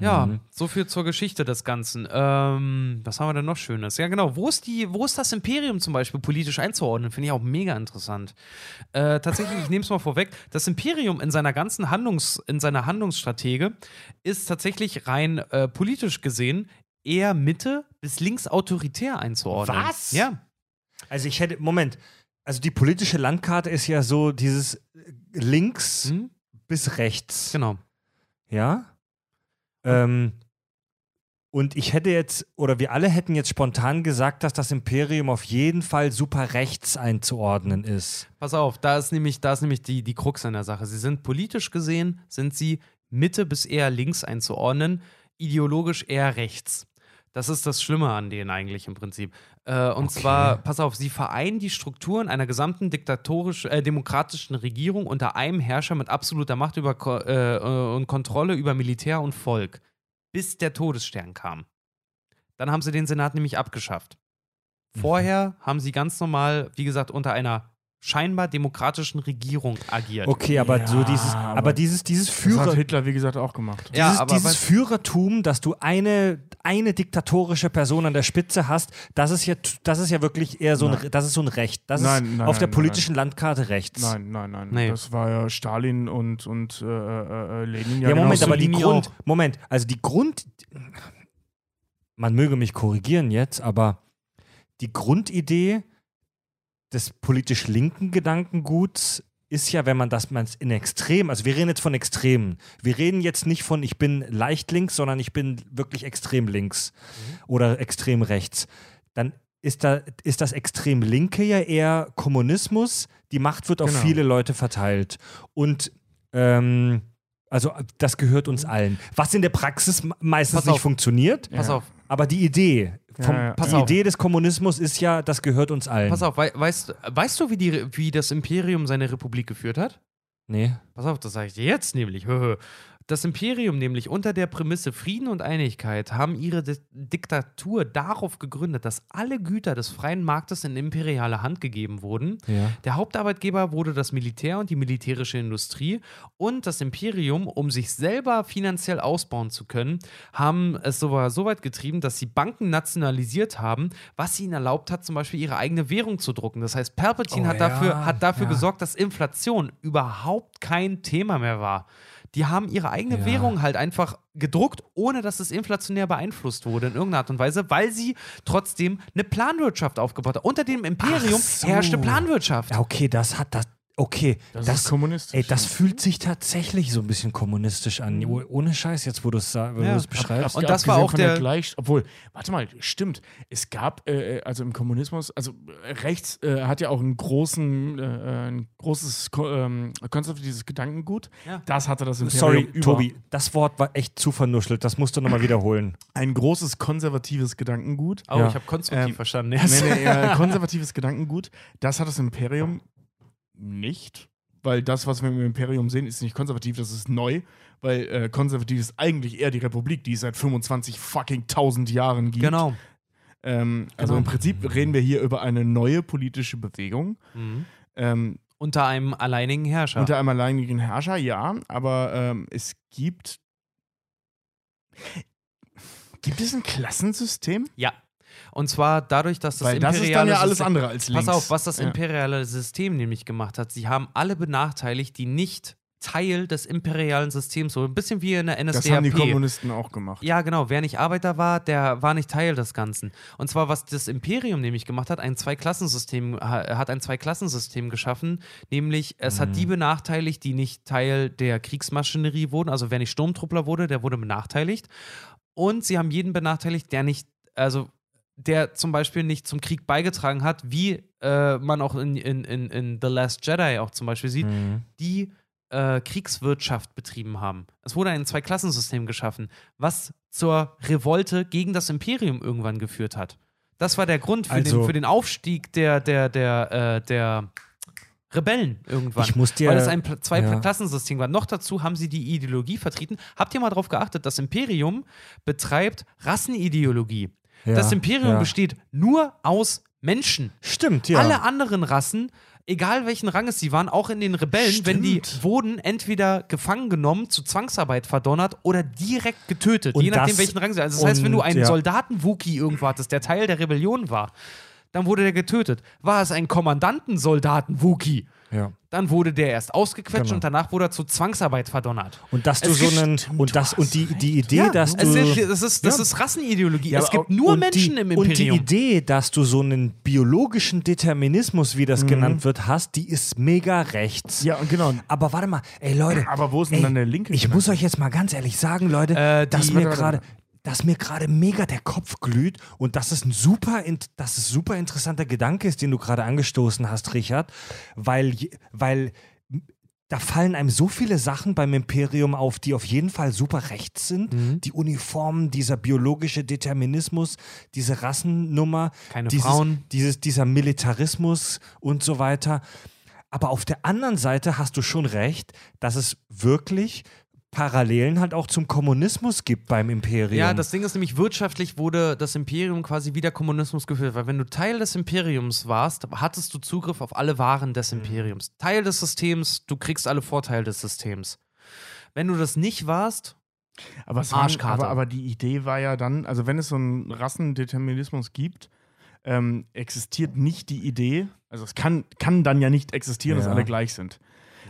Ja. Mhm. so viel zur Geschichte des Ganzen. Ähm, was haben wir denn noch Schönes? Ja, genau. Wo ist, die, wo ist das Imperium zum Beispiel politisch einzuordnen? Finde ich auch mega interessant. Äh, tatsächlich, ich nehme es mal vorweg, das Imperium in seiner ganzen Handlungs-, in seiner Handlungsstratege ist tatsächlich rein äh, politisch gesehen eher Mitte bis links autoritär einzuordnen. Was? Ja. Also ich hätte, Moment, also die politische Landkarte ist ja so dieses äh, links Hm? bis rechts. Genau. Ja. Ähm, und ich hätte jetzt, oder wir alle hätten jetzt spontan gesagt, dass das Imperium auf jeden Fall super rechts einzuordnen ist. Pass auf, da ist nämlich, da ist nämlich die, die Krux an der Sache. Sie sind politisch gesehen, sind sie Mitte bis eher links einzuordnen, ideologisch eher rechts. Das ist das Schlimme an denen eigentlich im Prinzip. Äh, und Okay. zwar, pass auf, sie vereinen die Strukturen einer gesamten diktatorisch, äh, demokratischen Regierung unter einem Herrscher mit absoluter Macht über, äh, äh, und Kontrolle über Militär und Volk, bis der Todesstern kam. Dann haben sie den Senat nämlich abgeschafft. Vorher haben sie ganz normal, wie gesagt, unter einer scheinbar demokratischen Regierung agiert. Okay, aber Ja, so dieses, aber, aber dieses, dieses Das Führer, hat Hitler, wie gesagt, auch gemacht. Ja, dieses, aber dieses Führertum, dass du eine, eine diktatorische Person an der Spitze hast, das ist ja, das ist ja wirklich eher so ein, Nein. das ist so ein Recht. Das Nein, ist nein, auf der nein, politischen Landkarte rechts. Nein, nein, nein. Nee. Das war ja Stalin und, und äh, äh, äh, Lenin. Ja, Moment, genauso. aber die Grund, auch. Moment, also die Grund, man möge mich korrigieren jetzt, aber die Grundidee des politisch linken Gedankenguts ist ja, wenn man das man in Extrem, also wir reden jetzt von Extremen. Wir reden jetzt nicht von ich bin leicht links, sondern ich bin wirklich extrem links oder extrem rechts. Dann ist, da, ist das extrem linke ja eher Kommunismus. Die Macht wird auf Genau. viele Leute verteilt. Und ähm, also das gehört uns allen. Was in der Praxis me- meistens nicht funktioniert, Pass auf, aber die Idee, vom, Ja, ja. Die auf. Idee des Kommunismus ist ja, das gehört uns allen. pass auf, wei weißt, weißt du, wie, die, wie das Imperium seine Republik geführt hat? Nee. Pass auf, das sage ich dir jetzt nämlich. Das Imperium nämlich unter der Prämisse Frieden und Einigkeit haben ihre Di Diktatur darauf gegründet, dass alle Güter des freien Marktes in imperiale Hand gegeben wurden. Ja. Der Hauptarbeitgeber wurde das Militär und die militärische Industrie und das Imperium, um sich selber finanziell ausbauen zu können, haben es sogar so weit getrieben, dass sie Banken nationalisiert haben, was ihnen erlaubt hat, zum Beispiel ihre eigene Währung zu drucken. Das heißt, Palpatine Oh hat ja, dafür, hat dafür ja. gesorgt, dass Inflation überhaupt kein Thema mehr war. Die haben ihre eigene Ja. Währung halt einfach gedruckt, ohne dass es inflationär beeinflusst wurde in irgendeiner Art und Weise, weil sie trotzdem eine Planwirtschaft aufgebaut haben. Unter dem Imperium so. herrschte Planwirtschaft. Ja, okay, das hat das. Okay, Das, das, ist kommunistisch. ey, das ja. fühlt sich tatsächlich so ein bisschen kommunistisch an. Oh- Ohne Scheiß, jetzt wo du es Ja. beschreibst. Und das war auch von der- Gleich, obwohl, warte mal, stimmt. Es gab, äh, äh, also im Kommunismus, also äh, rechts äh, hat ja auch einen großen, äh, ein großes ähm, konservatives Gedankengut. Ja. Das hatte das Imperium Sorry, über. Tobi, das Wort war echt zu vernuschelt. Das musst du nochmal wiederholen. Ein großes konservatives Gedankengut. Oh, Ja. ich habe konstruktiv Ähm, verstanden. Nee, nee, äh, konservatives Gedankengut. Das hat das Imperium nicht. Weil das, was wir im Imperium sehen, ist nicht konservativ, das ist neu. Weil äh, konservativ ist eigentlich eher die Republik, die es seit 25 fucking 1000 Jahren gibt. Genau. Ähm, also Genau. im Prinzip reden wir hier über eine neue politische Bewegung. Mhm. Ähm, Unter einem alleinigen Herrscher. Unter einem alleinigen Herrscher, ja, aber ähm, es gibt. Gibt es ein Klassensystem? ja. Und zwar dadurch, dass das Weil das imperiale ist dann ja alles System- andere als links. Pass auf, was das imperiale System nämlich gemacht hat. Sie haben alle benachteiligt, die nicht Teil des imperialen Systems, so ein bisschen wie in der NSDAP. Das haben die Kommunisten auch gemacht. Ja, genau. Wer nicht Arbeiter war, der war nicht Teil des Ganzen. Und zwar, was das Imperium nämlich gemacht hat, ein Zweiklassensystem, ha- hat ein Zweiklassensystem geschaffen, nämlich es hat die benachteiligt, die nicht Teil der Kriegsmaschinerie wurden. Also wer nicht Sturmtruppler wurde, der wurde benachteiligt. Und sie haben jeden benachteiligt, der nicht also der zum Beispiel nicht zum Krieg beigetragen hat, wie äh, man auch in, in, in, in The Last Jedi auch zum Beispiel sieht, Mhm. die äh, Kriegswirtschaft betrieben haben. Es wurde ein Zweiklassensystem geschaffen, was zur Revolte gegen das Imperium irgendwann geführt hat. Das war der Grund für, Also- den, für den Aufstieg der, der, der, äh, der Rebellen irgendwann. Ich muss dir- weil es ein Pla- ja. Zwei-Klassensystem war. Noch dazu haben sie die Ideologie vertreten. Habt ihr mal darauf geachtet, das Imperium betreibt Rassenideologie. Ja, das Imperium ja. besteht nur aus Menschen. Stimmt, ja. Alle anderen Rassen, egal welchen Ranges sie waren, auch in den Rebellen, wenn die Stimmt. wurden entweder gefangen genommen, zu Zwangsarbeit verdonnert oder direkt getötet, Und je nachdem welchen Rang sie. Also das heißt, wenn du und, einen ja. Soldaten-Wookie irgendwo hattest, der Teil der Rebellion war, dann wurde der getötet. War es ein Kommandanten-Soldaten-Wookie, ja. dann wurde der erst ausgequetscht Genau. und danach wurde er zu Zwangsarbeit verdonnert. Und dass du Es so einen und das und die die Idee, Ja, dass du ist, das ist, das Ja. ist Rassenideologie. Es gibt nur Menschen die, im Und die Imperium. Idee, dass du so einen biologischen Determinismus, wie Mhm. das genannt wird, hast, die ist mega rechts. Ja, genau. Aber warte mal, ey Leute. Aber wo ist denn ey, dann der linke Ich muss euch jetzt mal ganz ehrlich sagen, Leute, Äh, dass mir gerade. Dass mir gerade mega der Kopf glüht und dass es ein super, dass es super interessanter Gedanke ist, den du gerade angestoßen hast, Richard, weil, weil da fallen einem so viele Sachen beim Imperium auf, die auf jeden Fall super rechts sind. Mhm. Die Uniformen, dieser biologische Determinismus, diese Rassennummer, Keine dieses, Frauen. Dieses, dieser Militarismus und so weiter. Aber auf der anderen Seite hast du schon recht, dass es wirklich Parallelen halt auch zum Kommunismus gibt beim Imperium. Ja, das Ding ist nämlich, wirtschaftlich wurde das Imperium quasi wie der Kommunismus geführt, weil wenn du Teil des Imperiums warst, hattest du Zugriff auf alle Waren des Imperiums. Teil des Systems, du kriegst alle Vorteile des Systems. Wenn du das nicht warst, Aber, es waren, Arschkarte. aber, aber die Idee war ja dann, also wenn es so einen Rassendeterminismus gibt, ähm, existiert nicht die Idee, also es kann, kann dann ja nicht existieren, dass Ja. alle gleich sind.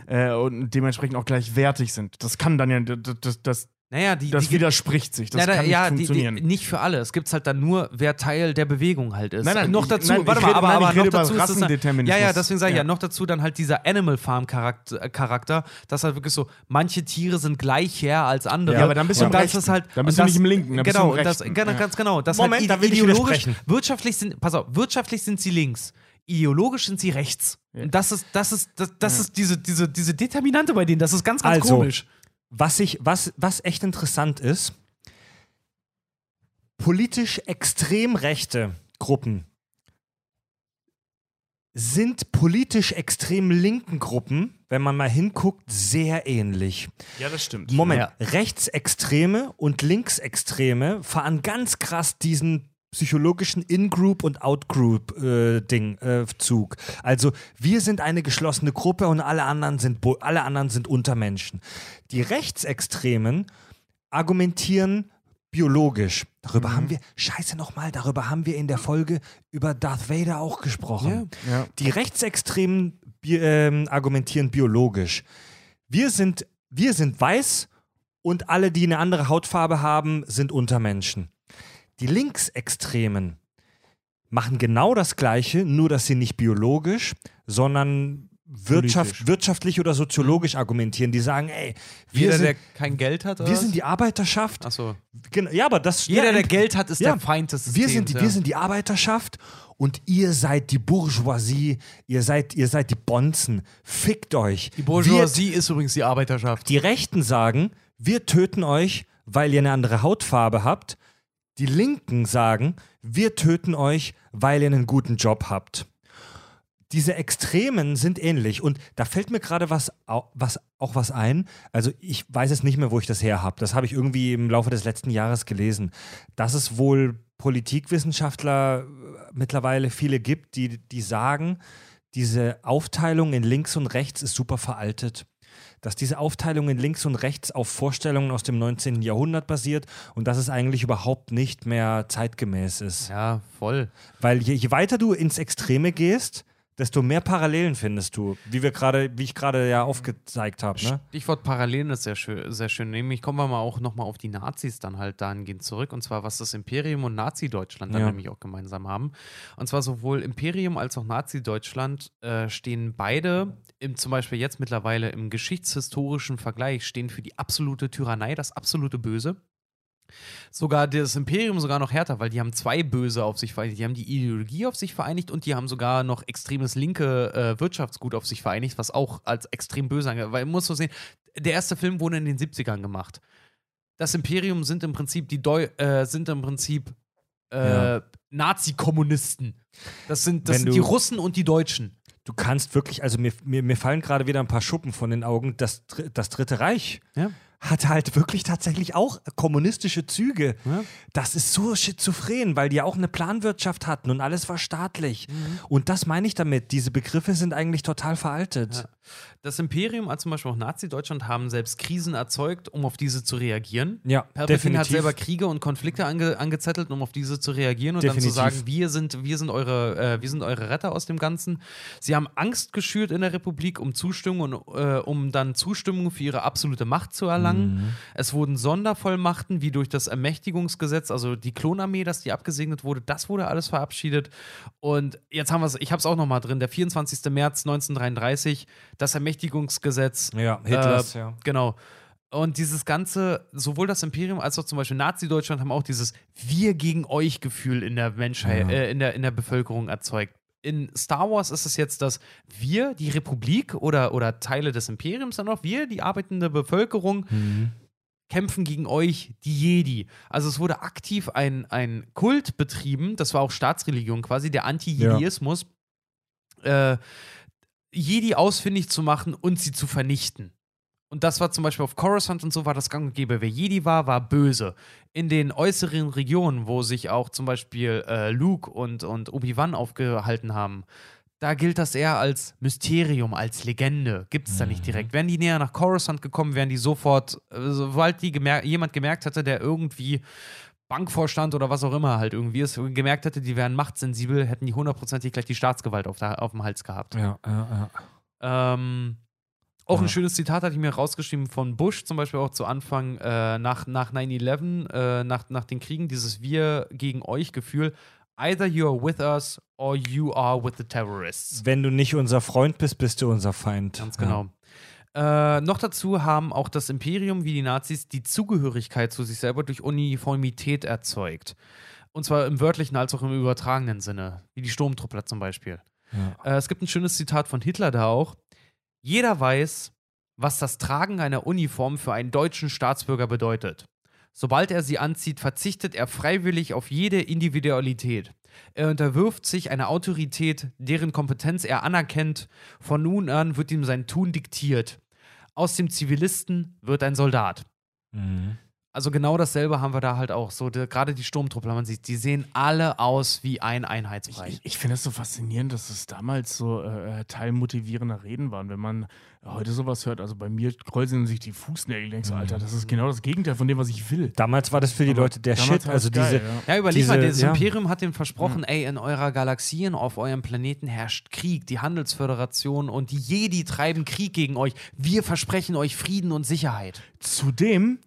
Äh, und dementsprechend auch gleichwertig sind. Das kann dann ja, das, das, das, naja, die, das die widerspricht sich. Das ja, da, kann nicht ja, funktionieren. die, nicht für alle. Es gibt halt dann nur, wer Teil der Bewegung halt ist. Nein, nein, noch ich- dazu, nein, warte mal, rede- aber, nein, aber noch dazu ist. Ja, ja, deswegen sage ich ja. Ja. noch dazu dann halt dieser Animal Farm Charakter, Charakter, dass halt wirklich so, manche Tiere sind gleicher als andere. Ja, aber dann bist du und im das ist halt, Dann bist du nicht im Linken, dann bist du genau, im das, Rechten. genau, Ja. ganz genau. Das Moment, halt da will ich widersprechen. wirtschaftlich sind, pass auf, wirtschaftlich sind sie links. Ideologisch sind sie rechts. Ja. Und das ist, das ist, das, das ist diese, diese, diese Determinante bei denen. Das ist ganz, ganz Also, komisch. Was, ich, was, was echt interessant ist, politisch extrem rechte Gruppen sind politisch extrem linken Gruppen, wenn man mal hinguckt, sehr ähnlich. ja, das stimmt. Moment, Ja. Rechtsextreme und Linksextreme fahren ganz krass diesen psychologischen In-Group und Out-Group-Ding äh, Zug. Also wir sind eine geschlossene Gruppe und alle anderen sind alle anderen sind Untermenschen. Die Rechtsextremen argumentieren biologisch. Darüber haben wir Scheiße nochmal, darüber haben wir in der Folge über Darth Vader auch gesprochen. Ja. Die Rechtsextremen bi ähm, argumentieren biologisch. Wir sind, wir sind weiß und alle, die eine andere Hautfarbe haben, sind Untermenschen. Die Linksextremen machen genau das Gleiche, nur dass sie nicht biologisch, sondern Wirtschaft, wirtschaftlich oder soziologisch argumentieren. Die sagen, ey, wir, Jeder, sind, der kein Geld hat, oder wir was? sind die Arbeiterschaft. Achso. Gen- Ja, aber das Jeder, ja, der Geld hat, ist Ja. der Feind des wir Systems. sind, die, ja. wir sind die Arbeiterschaft und ihr seid die Bourgeoisie, ihr seid, ihr seid die Bonzen. Fickt euch. die Bourgeoisie ist übrigens die Arbeiterschaft. Wir, die Rechten sagen, wir töten euch, weil ihr eine andere Hautfarbe habt. Die Linken sagen, wir töten euch, weil ihr einen guten Job habt. Diese Extremen sind ähnlich und da fällt mir gerade was, was, auch was ein. Also ich weiß es nicht mehr, wo ich das her habe. Das habe ich irgendwie im Laufe des letzten Jahres gelesen, dass es wohl Politikwissenschaftler äh, mittlerweile viele gibt, die, die sagen, diese Aufteilung in links und rechts ist super veraltet. Dass diese Aufteilung in links und rechts auf Vorstellungen aus dem 19. Jahrhundert basiert und dass es eigentlich überhaupt nicht mehr zeitgemäß ist. Ja, voll. Weil je, je weiter du ins Extreme gehst, desto mehr Parallelen findest du, wie wir gerade, wie ich gerade ja aufgezeigt habe. Ne? Stichwort Parallelen ist sehr schön. Sehr schön. Nämlich kommen wir mal auch nochmal auf die Nazis dann halt dahingehend zurück. Und zwar, was das Imperium und Nazi-Deutschland dann Ja. nämlich auch gemeinsam haben. Und zwar sowohl Imperium als auch Nazi-Deutschland äh, stehen beide, im, zum Beispiel jetzt mittlerweile im geschichtshistorischen Vergleich, stehen für die absolute Tyrannei, das absolute Böse. Sogar das Imperium sogar noch härter, weil die haben zwei Böse auf sich vereinigt. Die haben die Ideologie auf sich vereinigt und die haben sogar noch extremes linke äh, Wirtschaftsgut auf sich vereinigt, was auch als extrem böse angeht. Weil man muss so sehen, der erste Film wurde in den 70ern gemacht. Das Imperium sind im Prinzip die Deu äh, sind im Prinzip äh, Ja. Nazi-Kommunisten. Das sind, das sind die Russen und die Deutschen. Du kannst wirklich, also mir, mir, mir fallen gerade wieder ein paar Schuppen von den Augen. Das, das Dritte Reich Ja. Hat halt wirklich tatsächlich auch kommunistische Züge. Ja. Das ist so schizophren, weil die ja auch eine Planwirtschaft hatten und alles war staatlich. Mhm. Und das meine ich damit. Diese Begriffe sind eigentlich total veraltet. Ja. Das Imperium, als zum Beispiel auch Nazi-Deutschland, haben selbst Krisen erzeugt, um auf diese zu reagieren. Ja, Palpatine definitiv. hat selber Kriege und Konflikte ange angezettelt, um auf diese zu reagieren und dann Definitiv. zu sagen, wir sind, wir sind eure, äh, wir sind eure Retter aus dem Ganzen. Sie haben Angst geschürt in der Republik, um Zustimmung und äh, um dann Zustimmung für ihre absolute Macht zu erlangen. Mhm. Es wurden Sondervollmachten, wie durch das Ermächtigungsgesetz, also die Klonarmee, dass die abgesegnet wurde, das wurde alles verabschiedet. Und jetzt haben wir es, ich habe es auch noch mal drin, der 24. März 1933, das Ermächtigungsgesetz Ja, Hitlers, äh, ja. Genau. Und dieses ganze, sowohl das Imperium als auch zum Beispiel Nazi-Deutschland haben auch dieses Wir gegen euch Gefühl in der Menschheit, Ja. äh, in, der, in der Bevölkerung erzeugt. In Star Wars ist es jetzt, dass wir, die Republik oder, oder Teile des Imperiums, dann auch wir, die arbeitende Bevölkerung, Mhm. kämpfen gegen euch, die Jedi. Also es wurde aktiv ein, ein Kult betrieben, das war auch Staatsreligion quasi, der Anti-Jediismus, äh, Jedi ausfindig zu machen und sie zu vernichten. Und das war zum Beispiel auf Coruscant und so war das gang und gäbe. Wer Jedi war, war böse. In den äußeren Regionen, wo sich auch zum Beispiel äh, Luke und, und Obi-Wan aufgehalten haben, da gilt das eher als Mysterium, als Legende. Gibt es da nicht direkt. Wären die näher nach Coruscant gekommen, wären die sofort, äh, sobald die gemer jemand gemerkt hätte, der irgendwie Bankvorstand oder was auch immer halt irgendwie ist, gemerkt hätte, die wären machtsensibel, hätten die hundertprozentig gleich die Staatsgewalt auf, der, auf dem Hals gehabt. Ja, ja, ja. Ähm, auch ein Ja. schönes Zitat hatte ich mir rausgeschrieben von Bush, zum Beispiel auch zu Anfang äh, nach, nach 9-11, äh, nach, nach den Kriegen, dieses Wir gegen euch Gefühl. Either you are with us or you are with the terrorists. Wenn du nicht unser Freund bist, bist du unser Feind. Ganz genau. Äh, noch dazu haben auch das Imperium wie die Nazis die Zugehörigkeit zu sich selber durch Uniformität erzeugt. Und zwar im wörtlichen als auch im übertragenen Sinne, wie die Sturmtruppler zum Beispiel. Ja. Äh, es gibt ein schönes Zitat von Hitler da auch. Jeder weiß, was das Tragen einer Uniform für einen deutschen Staatsbürger bedeutet. Sobald er sie anzieht, verzichtet er freiwillig auf jede Individualität. Er unterwirft sich einer Autorität, deren Kompetenz er anerkennt. Von nun an wird ihm sein Tun diktiert. Aus dem Zivilisten wird ein Soldat. Mhm. Also genau dasselbe haben wir da halt auch. So gerade die Sturmtruppler, man sieht, die sehen alle aus wie ein Einheitsbrei. Ich, ich finde es so faszinierend, dass es damals so äh, teilmotivierender Reden waren. Wenn man heute sowas hört, also bei mir kräuseln sich die Fußnägel, denkst du, Alter, das ist genau das Gegenteil von dem, was ich will. Damals war das für die Aber Leute der damals Shit. Also geil, diese, ja. Ja, überleg Diese- mal, das ja. Imperium hat dem versprochen, ey, in eurer Galaxie und auf eurem Planeten herrscht Krieg, die Handelsföderation und die Jedi treiben Krieg gegen euch. Wir versprechen euch Frieden und Sicherheit. Zudem,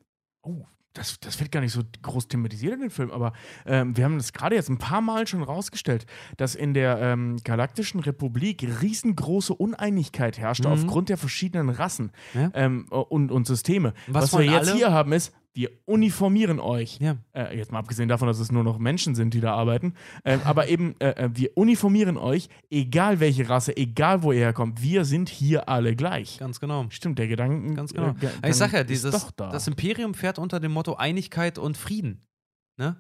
oh, das, das wird gar nicht so groß thematisiert in dem Film, aber ähm, wir haben das gerade jetzt ein paar Mal schon rausgestellt, dass in der ähm, Galaktischen Republik riesengroße Uneinigkeit herrscht aufgrund der verschiedenen Rassen Ja. ähm, und, und Systeme. Was Was, wir jetzt alle? hier haben ist, wir uniformieren euch. Ja. Äh, jetzt mal abgesehen davon, dass es nur noch Menschen sind, die da arbeiten. Ähm, aber eben, äh, äh, wir uniformieren euch, egal welche Rasse, egal wo ihr herkommt. Wir sind hier alle gleich. Ganz genau. Stimmt, der Gedanken. Ganz genau. äh, Ge- ich sag ja, dieses, doch da. das Imperium fährt unter dem Motto Einigkeit und Frieden. Ne?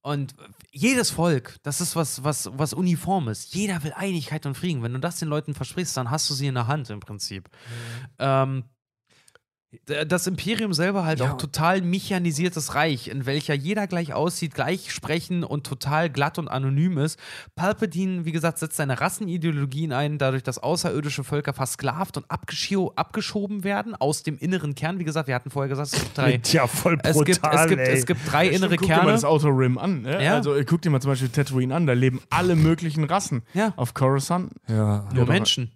Und jedes Volk, das ist was, was, was Uniformes. Jeder will Einigkeit und Frieden. Wenn du das den Leuten versprichst, dann hast du sie in der Hand im Prinzip. Ähm, d- das Imperium selber halt Ja. auch total mechanisiertes Reich, in welcher jeder gleich aussieht, gleich sprechen und total glatt und anonym ist. Palpatine, wie gesagt, setzt seine Rassenideologien ein, dadurch, dass außerirdische Völker versklavt und abgescho abgeschoben werden aus dem inneren Kern. Wie gesagt, wir hatten vorher gesagt, es gibt drei. ja, voll brutal, Es gibt, es, gibt, ey. es gibt drei Ja, innere stimmt, guck dir mal Kerne. das Outer Rim an. Ne? Ja. Also äh, guck dir mal zum Beispiel Tatooine an, da leben alle möglichen Rassen. Ja. Auf Coruscant. ja. Nur. Menschen.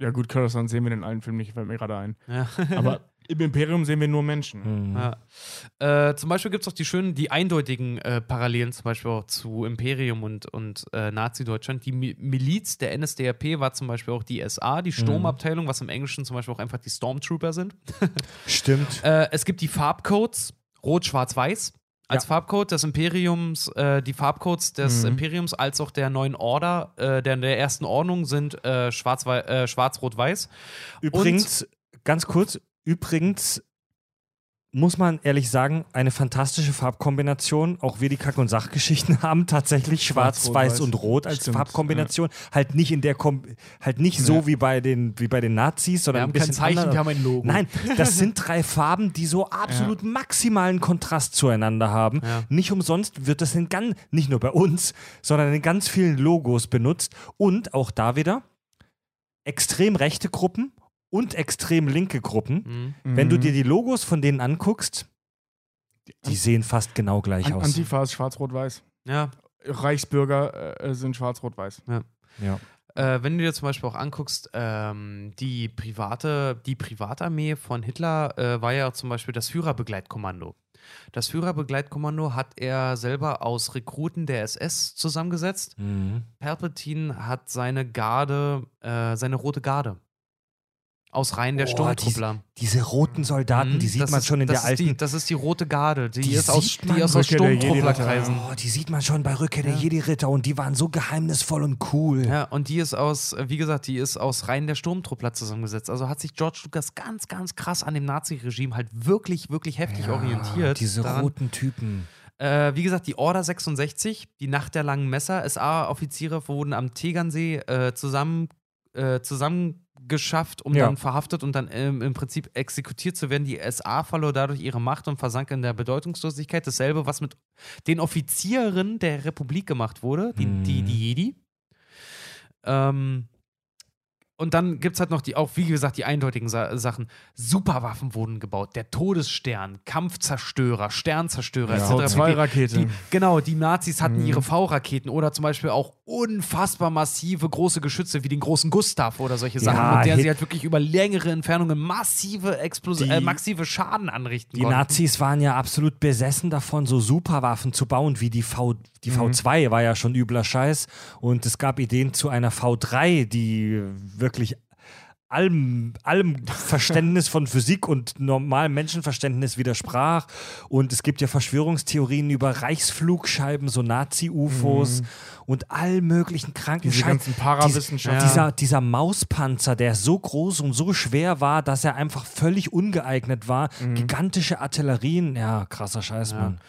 Ja gut, Coruscant sehen wir in allen Filmen nicht, fällt mir gerade ein. Ja. Aber im Imperium sehen wir nur Menschen. Mhm. Ja. Äh, zum Beispiel gibt es auch die schönen, die eindeutigen äh, Parallelen, zum Beispiel auch zu Imperium und, und äh, Nazi-Deutschland. Die Mi Miliz der NSDAP war zum Beispiel auch die SA, die Sturmabteilung, was im Englischen zum Beispiel auch einfach die Stormtrooper sind. Stimmt. Äh, es gibt die Farbcodes, Rot, Schwarz, Weiß. als Ja. Farbcode des Imperiums, äh, die Farbcodes des Mhm. Imperiums als auch der neuen Order, äh, der, der ersten Ordnung sind äh, schwarz, wei- äh, schwarz-rot-weiß. Übrigens, ganz kurz, übrigens muss man ehrlich sagen, eine fantastische Farbkombination. Auch wir, die Kack- und Sachgeschichten, haben tatsächlich Schwarz, Schwarz, Weiß Weiß. und Rot als Stimmt, Farbkombination. Halt nicht in der Kom halt nicht so Ja. wie bei den wie bei den Nazis, Wir sondern haben ein kein bisschen Zeichen, anders. wir haben ein Logo. Nein, das sind drei Farben, die so absolut maximalen Kontrast zueinander haben. Ja. Nicht umsonst wird das in ganz, nicht nur bei uns, sondern in ganz vielen Logos benutzt. Und auch da wieder extrem rechte Gruppen und extrem linke Gruppen. Mhm. Wenn du Mhm. dir die Logos von denen anguckst, die sehen fast genau gleich An aus. Antifa ist schwarz-rot-weiß. Ja. Reichsbürger äh, sind schwarz-rot-weiß. ja. Äh, wenn du dir zum Beispiel auch anguckst, ähm, die private, die Privatarmee von Hitler äh, war ja zum Beispiel das Führerbegleitkommando. Das Führerbegleitkommando hat er selber aus Rekruten der SS zusammengesetzt. Mhm. Palpatine hat seine Garde, äh, seine rote Garde. Aus Reihen der Oh, Sturmtruppler. Diese roten Soldaten, Mhm, die sieht man ist- schon in der ist Die, alten. das ist die rote Garde. Die, Die ist aus, die aus Sturmtrupplerkreisen. Oh, die sieht man schon bei Rückkehr der Ja. Jedi-Ritter und die waren so geheimnisvoll und cool. Ja, und die ist aus, äh, wie gesagt, die ist aus Reihen der Sturmtruppler zusammengesetzt. Also hat sich George Lucas ganz, ganz krass an dem Nazi-Regime halt wirklich, wirklich heftig Ja, orientiert. Diese daran. roten Typen. Äh, wie gesagt, die Order 66, die Nacht der langen Messer, SA-Offiziere wurden am Tegernsee äh, zusammen, äh, zusammengeschafft, um Ja. dann verhaftet und dann ähm, im Prinzip exekutiert zu werden. Die SA verlor dadurch ihre Macht und versank in der Bedeutungslosigkeit. Dasselbe, was mit den Offizieren der Republik gemacht wurde, die, die, Mhm. die Jedi. Ähm, und dann gibt es halt noch die, auch wie gesagt, die eindeutigen Sa Sachen. Superwaffen wurden gebaut. Der Todesstern, Kampfzerstörer, Sternzerstörer Ja, etc. V2-Rakete. Die, genau, die Nazis hatten Mhm. ihre V-Raketen oder zum Beispiel auch unfassbar massive große Geschütze wie den großen Gustav oder solche Sachen, Ja, mit der sie halt wirklich über längere Entfernungen massive, Explos Die- äh, massive Schaden anrichten Die konnten. Nazis waren ja absolut besessen davon, so Superwaffen zu bauen, wie die V. Die V2 war ja schon übler Scheiß. Und es gab Ideen zu einer V3, die wirklich allem, allem Verständnis von Physik und normalem Menschenverständnis widersprach. Und es gibt ja Verschwörungstheorien über Reichsflugscheiben, so Nazi-UFOs und all möglichen kranken Diese ganzen Parawissenschaften. Ja. Dieser, dieser Mauspanzer, der so groß und so schwer war, dass er einfach völlig ungeeignet war. Gigantische Artillerien. Ja, krasser Scheiß, Ja. Mann.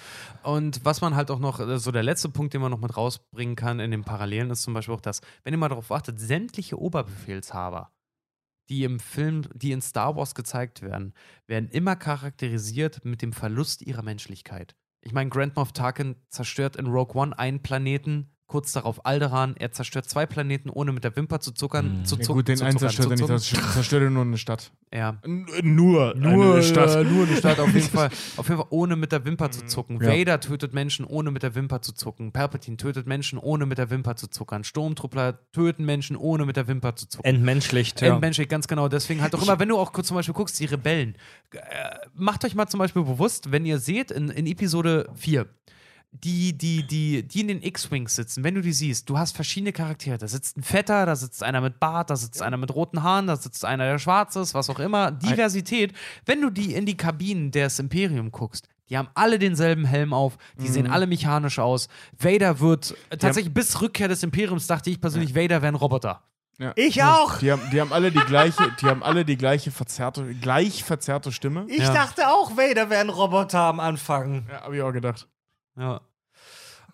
Und was man halt auch noch, äh, so der letzte Punkt, den man noch mit rausbringen kann in den Parallelen, ist zum Beispiel auch das, wenn ihr mal darauf achtet, sämtliche Oberbefehlshaber, die im Film, die in Star Wars gezeigt werden, werden immer charakterisiert mit dem Verlust ihrer Menschlichkeit. Ich meine, Grand Moff Tarkin zerstört in Rogue One einen Planeten, kurz darauf Alderaan, er zerstört zwei Planeten, ohne mit der Wimper zu zuckern. Mhm. Zu Ja, zucken, gut, den zu einen zuckern, zerstört er nicht, zerstört er nur eine Stadt. Ja. Nur, Nur, eine Stadt. äh, nur eine Stadt, auf jeden Fall. Auf jeden Fall ohne mit der Wimper zu zucken. Ja. Vader tötet Menschen, ohne mit der Wimper zu zucken. Palpatine tötet Menschen, ohne mit der Wimper zu zuckern. Sturmtruppler töten Menschen, ohne mit der Wimper zu zucken. Entmenschlicht. Ja. Endmenschlich, ganz genau. Deswegen halt auch immer, wenn du auch kurz zum Beispiel guckst, die Rebellen, äh, macht euch mal zum Beispiel bewusst, wenn ihr seht, in, in Episode 4, die, die, die, die in den X-Wings sitzen, wenn du die siehst, du hast verschiedene Charaktere. Da sitzt ein Fetter, da sitzt einer mit Bart, da sitzt einer mit roten Haaren, da sitzt einer, der schwarz ist, was auch immer. Diversität. Wenn du die in die Kabinen des Imperium guckst, die haben alle denselben Helm auf, die sehen alle mechanisch aus. Vader wird, äh, tatsächlich bis Rückkehr des Imperiums dachte ich persönlich, Vader wäre ein Roboter. Ja. Ich auch. Die haben, die haben alle die gleiche, die haben alle die gleiche verzerrte, gleich verzerrte Stimme. Ich Ja. dachte auch, Vader wäre ein Roboter am Anfang. Ja, hab ich auch gedacht. Ja.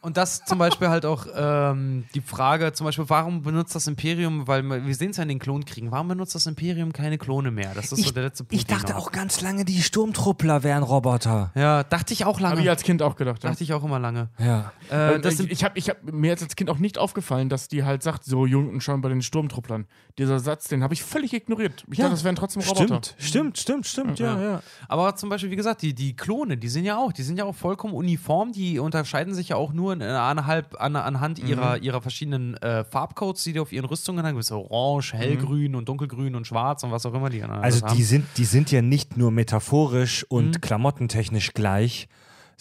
Und das zum Beispiel halt auch ähm, die Frage, zum Beispiel, warum benutzt das Imperium, weil wir sehen es ja in den Klonkriegen, warum benutzt das Imperium keine Klone mehr? Das ist so Ich, der letzte Punkt. ich dachte auch ganz lange, die Sturmtruppler wären Roboter. Ja, dachte ich auch Habe lange. ich als Kind auch gedacht. Ja. dachte ich auch immer lange. Ja. Äh, das ich sind, ich habe ich hab, mir als Kind auch nicht aufgefallen, dass die halt sagt, so jung und schon bei den Sturmtrupplern. Dieser Satz, den habe ich völlig ignoriert. Ich Ja, dachte, das wären trotzdem Roboter. Stimmt, stimmt, stimmt, stimmt, ja, ja. aber zum Beispiel, wie gesagt, die, die Klone, die sind ja auch, die sind ja auch vollkommen uniform, die unterscheiden sich ja auch nur in, anhalb, an, anhand ihrer, ihrer verschiedenen äh, Farbcodes, die die auf ihren Rüstungen haben. So orange, hellgrün und dunkelgrün und schwarz und was auch immer die Also alles die haben. sind, die sind ja nicht nur metaphorisch und Mhm. klamottentechnisch gleich,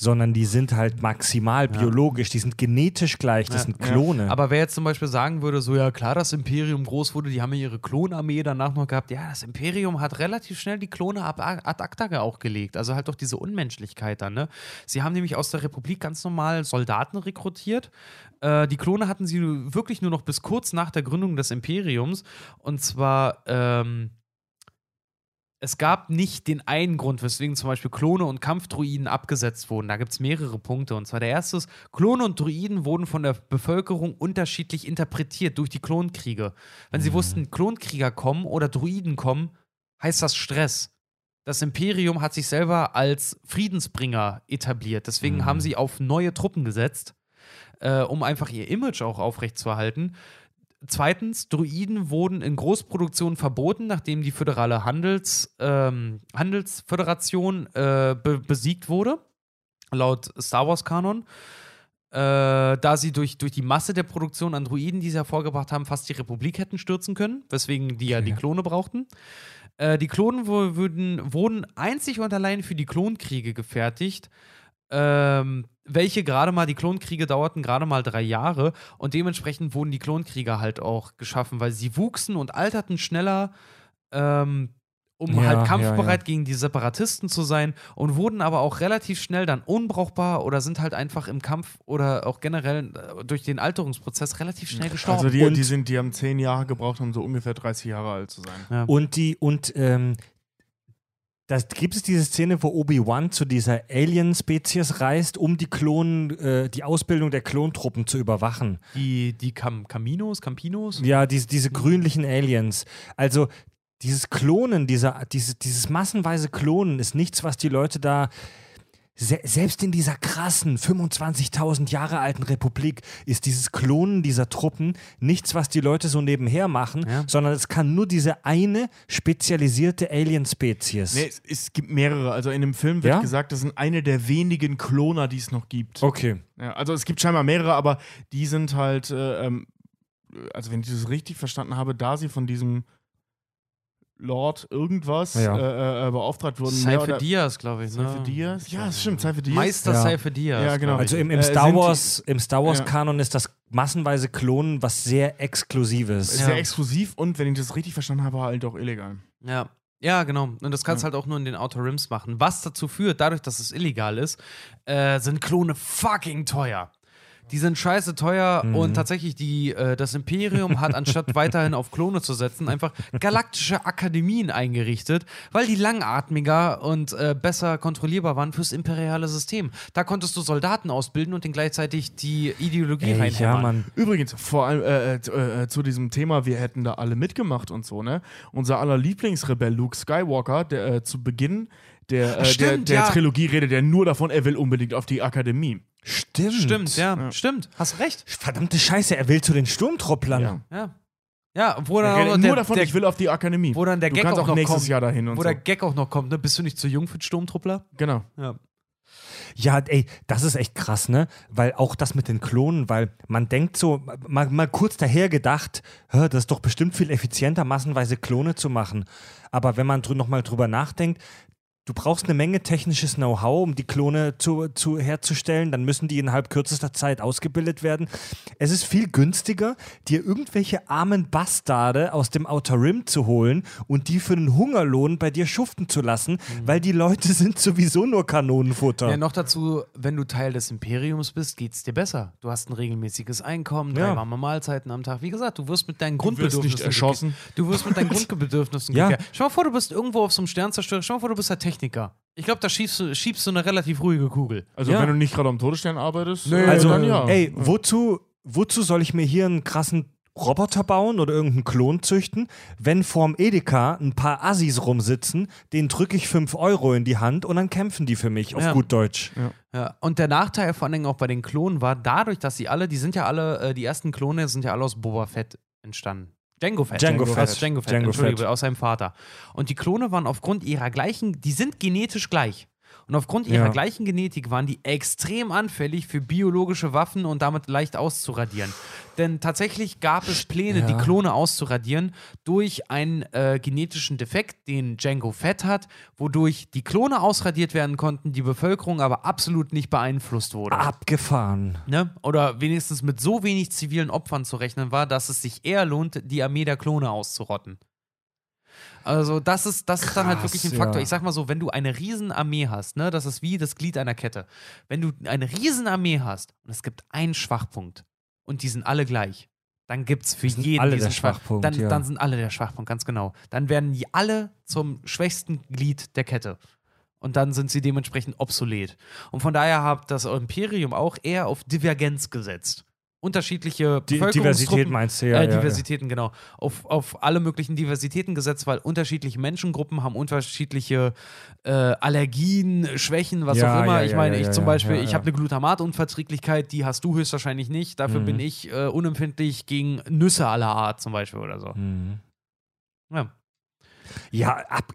sondern die sind halt maximal biologisch, die sind genetisch gleich, das Ja. sind Klone. Aber wer jetzt zum Beispiel sagen würde, so ja klar, das Imperium groß wurde, die haben ja ihre Klonarmee danach noch gehabt. Ja, das Imperium hat relativ schnell die Klone ab ad acta auch gelegt. Also halt doch diese Unmenschlichkeit dann, ne? Sie haben nämlich aus der Republik ganz normal Soldaten rekrutiert. Äh, die Klone hatten sie wirklich nur noch bis kurz nach der Gründung des Imperiums. Und zwar, ähm, es gab nicht den einen Grund, weswegen zum Beispiel Klone und Kampfdruiden abgesetzt wurden. Da gibt es mehrere Punkte. Und zwar der erste ist, Klone und Druiden wurden von der Bevölkerung unterschiedlich interpretiert durch die Klonkriege. Wenn sie wussten, Klonkrieger kommen oder Druiden kommen, heißt das Stress. Das Imperium hat sich selber als Friedensbringer etabliert. Deswegen haben sie auf neue Truppen gesetzt, äh, um einfach ihr Image auch aufrechtzuerhalten. Zweitens, Druiden wurden in Großproduktion verboten, nachdem die föderale Handels, ähm, Handelsföderation äh, be besiegt wurde, laut Star Wars-Kanon. Äh, da sie durch, durch die Masse der Produktion an Druiden, die sie hervorgebracht haben, fast die Republik hätten stürzen können, weswegen die ja die Klone brauchten. Äh, die Klonen wurden einzig und allein für die Klonkriege gefertigt, ähm, welche gerade mal, die Klonkriege dauerten gerade mal drei Jahre und dementsprechend wurden die Klonkrieger halt auch geschaffen, weil sie wuchsen und alterten schneller, ähm, um Ja, halt kampfbereit ja, ja. gegen die Separatisten zu sein und wurden aber auch relativ schnell dann unbrauchbar oder sind halt einfach im Kampf oder auch generell äh, durch den Alterungsprozess relativ schnell gestorben. Also die, Und- die, sind, die haben zehn Jahre gebraucht, um so ungefähr 30 Jahre alt zu sein. ja. Und die, und ähm, das gibt es diese Szene, wo Obi-Wan zu dieser Alien-Spezies reist, um die Klonen, äh, die Ausbildung der Klontruppen zu überwachen. die die Cam Caminos, Campinos? Ja, diese, diese grünlichen Aliens. Also dieses Klonen, dieser, diese, dieses massenweise Klonen ist nichts, was die Leute da se selbst in dieser krassen 25.000 Jahre alten Republik ist dieses Klonen dieser Truppen nichts, was die Leute so nebenher machen, Ja. sondern es kann nur diese eine spezialisierte Alien-Spezies. Nee, es, es gibt mehrere. Also in dem Film wird Ja? gesagt, das sind eine der wenigen Kloner, die es noch gibt. Okay. Ja, also es gibt scheinbar mehrere, aber die sind halt, äh, ähm, also wenn ich das richtig verstanden habe, da sie von diesem Lord irgendwas Ja. äh, äh, beauftragt wurden. Seife Diaz, glaube ich. Ne? Seife Diaz? Ja, das stimmt, Seife Diaz. Meister Ja. Seife Diaz. Ja, genau. Also im, im Äh, Star Wars, im Star Wars Ja. Kanon ist das massenweise Klonen was sehr Exklusives. Ja. Sehr exklusiv und, wenn ich das richtig verstanden habe, halt auch illegal. Ja. Ja, genau. Und das kannst du halt auch nur in den Outer Rims machen. Was dazu führt, dadurch, dass es illegal ist, äh, sind Klone fucking teuer. Die sind scheiße teuer Mhm. und tatsächlich die, äh, das Imperium hat anstatt weiterhin auf Klone zu setzen, einfach galaktische Akademien eingerichtet, weil die langatmiger und äh, besser kontrollierbar waren fürs imperiale System. Da konntest du Soldaten ausbilden und denen gleichzeitig die Ideologie Ey, ja. Mann. Übrigens, vor allem äh, äh, zu- äh, zu diesem Thema, wir hätten da alle mitgemacht und so, ne? Unser aller Lieblingsrebell Luke Skywalker, der äh, zu Beginn der, äh, der, Stimmt, der ja. Trilogie redet er nur davon, er will unbedingt auf die Akademie. Stimmt. Stimmt, ja, stimmt. Hast recht. Verdammte Scheiße, er will zu den Sturmtrupplern. Ja. Ja. Ja, wo Er dann, nur der, davon, der, ich will auf die Akademie. wo dann der du Gag kannst auch auch noch nächstes kommt, Jahr dahin und wo so. der Gag auch noch kommt, ne? Bist du nicht zu jung für den Sturmtruppler? genau. Ja. Ja, ey, das ist echt krass, ne? Weil auch das mit den Klonen, weil man denkt so, mal, mal kurz daher gedacht, das ist doch bestimmt viel effizienter, massenweise Klone zu machen. Aber wenn man drü nochmal drüber nachdenkt, du brauchst eine Menge technisches Know-how, um die Klone zu, zu, herzustellen, dann müssen die innerhalb kürzester Zeit ausgebildet werden. Es ist viel günstiger, dir irgendwelche armen Bastarde aus dem Outer Rim zu holen und die für einen Hungerlohn bei dir schuften zu lassen, weil die Leute sind sowieso nur Kanonenfutter. Ja, noch dazu, wenn du Teil des Imperiums bist, geht's dir besser. Du hast ein regelmäßiges Einkommen, drei Ja. warme Mahlzeiten am Tag. Wie gesagt, du wirst mit deinen wirst Grundbedürfnissen nicht erschossen. Du wirst mit deinen Grundbedürfnissen Ja. geklärt. Stell mal vor, du bist irgendwo auf so einem Sternzerstörer. Stell mal vor, du bist der Techniker. Ich glaube, da schiebst du, schiebst du eine relativ ruhige Kugel. Also Ja. wenn du nicht gerade am Todesstern arbeitest, Nee, äh, Also, dann ja. ey, wozu, wozu soll ich mir hier einen krassen Roboter bauen oder irgendeinen Klon züchten, wenn vorm Edeka ein paar Assis rumsitzen, denen drücke ich 5 Euro in die Hand und dann kämpfen die für mich, auf Ja. gut Deutsch. Ja, und der Nachteil vor allen Dingen auch bei den Klonen war, dadurch, dass sie alle, die sind ja alle, äh, die ersten Klone sind ja alle aus Boba Fett entstanden. Django Fett. Django Aus Fett. Django Fett, Django Entschuldige, Fett. aus seinem Vater. Und die Klone waren aufgrund ihrer gleichen, die sind genetisch gleich. Und aufgrund ihrer Ja. gleichen Genetik waren die extrem anfällig für biologische Waffen und damit leicht auszuradieren. Denn tatsächlich gab es Pläne, Ja. die Klone auszuradieren durch einen äh, genetischen Defekt, den Django Fett hat, wodurch die Klone ausradiert werden konnten, die Bevölkerung aber absolut nicht beeinflusst wurde. Abgefahren. Ne? Oder wenigstens mit so wenig zivilen Opfern zu rechnen war, dass es sich eher lohnt, die Armee der Klone auszurotten. Also das ist, das ist dann halt Krass, wirklich ein Faktor. ja. Ich sag mal so, wenn du eine Riesenarmee hast, ne, das ist wie das Glied einer Kette. Wenn du eine Riesenarmee hast und es gibt einen Schwachpunkt und die sind alle gleich, dann gibt es für sind jeden alle diesen Schwach- Schwachpunkt, Dann, ja. dann sind alle der Schwachpunkt, ganz genau. Dann werden die alle zum schwächsten Glied der Kette. Und dann sind sie dementsprechend obsolet. Und von daher hat das Imperium auch eher auf Divergenz gesetzt. Unterschiedliche Die Diversität meinst du, ja. äh, ja, ja. Diversitäten, genau. Auf, auf alle möglichen Diversitäten gesetzt, weil unterschiedliche Menschengruppen haben unterschiedliche äh, Allergien, Schwächen, was Ja, auch immer. ja, ich ja, meine, ja, ich ja, zum Beispiel, ja, ich ja. habe eine Glutamatunverträglichkeit, die hast du höchstwahrscheinlich nicht. Dafür Mhm. bin ich äh, unempfindlich gegen Nüsse aller Art zum Beispiel oder so. Mhm. Ja. Ja, ab,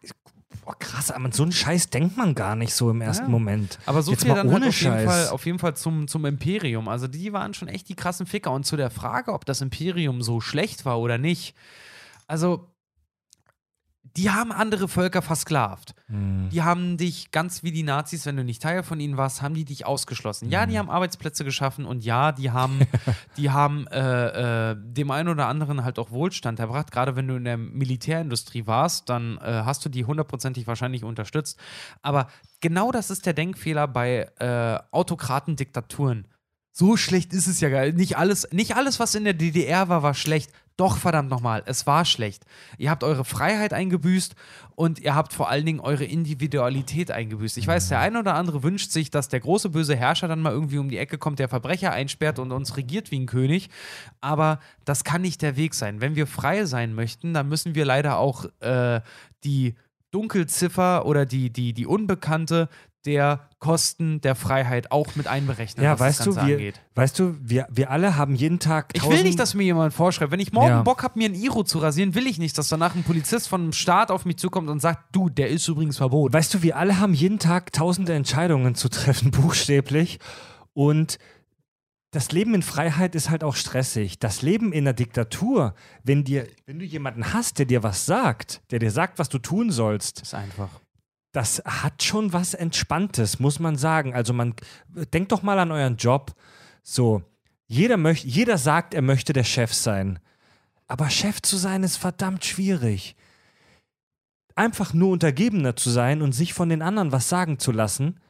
boah, krass, aber so einen Scheiß denkt man gar nicht so im ersten Ja. Moment. Aber so Jetzt viel mal dann halt ohne auf jeden, Scheiß. Fall, auf jeden Fall zum, zum Imperium. Also die waren schon echt die krassen Ficker. Und zu der Frage, ob das Imperium so schlecht war oder nicht. Also, die haben andere Völker versklavt. Mhm. Die haben dich, ganz wie die Nazis, wenn du nicht Teil von ihnen warst, haben die dich ausgeschlossen. Ja, Mhm. die haben Arbeitsplätze geschaffen und ja, die haben, die haben äh, äh, dem einen oder anderen halt auch Wohlstand erbracht. Gerade wenn du in der Militärindustrie warst, dann äh, hast du die hundertprozentig wahrscheinlich unterstützt. Aber genau das ist der Denkfehler bei äh, Autokraten, Diktaturen. So schlecht ist es ja gar nicht. Alles, nicht alles, was in der DDR war, war schlecht. Doch, verdammt nochmal, es war schlecht. Ihr habt eure Freiheit eingebüßt und ihr habt vor allen Dingen eure Individualität eingebüßt. Ich weiß, der eine oder andere wünscht sich, dass der große böse Herrscher dann mal irgendwie um die Ecke kommt, der Verbrecher einsperrt und uns regiert wie ein König. Aber das kann nicht der Weg sein. Wenn wir frei sein möchten, dann müssen wir leider auch äh, die Dunkelziffer oder die, die, die Unbekannte der Kosten der Freiheit auch mit einberechnen, Ja, was weißt das du, Ganze wir, angeht. weißt du, wir, wir alle haben jeden Tag Ich will nicht, dass mir jemand vorschreibt. Wenn ich morgen Ja. Bock habe, mir ein Iro zu rasieren, will ich nicht, dass danach ein Polizist von einem Staat auf mich zukommt und sagt, du, der ist übrigens verboten. Weißt du, wir alle haben jeden Tag tausende Entscheidungen zu treffen, buchstäblich. Und das Leben in Freiheit ist halt auch stressig. Das Leben in der Diktatur, wenn dir, wenn du jemanden hast, der dir was sagt, der dir sagt, was du tun sollst, ist einfach. Das hat schon was Entspanntes, muss man sagen. Also man, denkt doch mal an euren Job. So, jeder, möcht, jeder sagt, er möchte der Chef sein. Aber Chef zu sein ist verdammt schwierig. Einfach nur Untergebener zu sein und sich von den anderen was sagen zu lassen,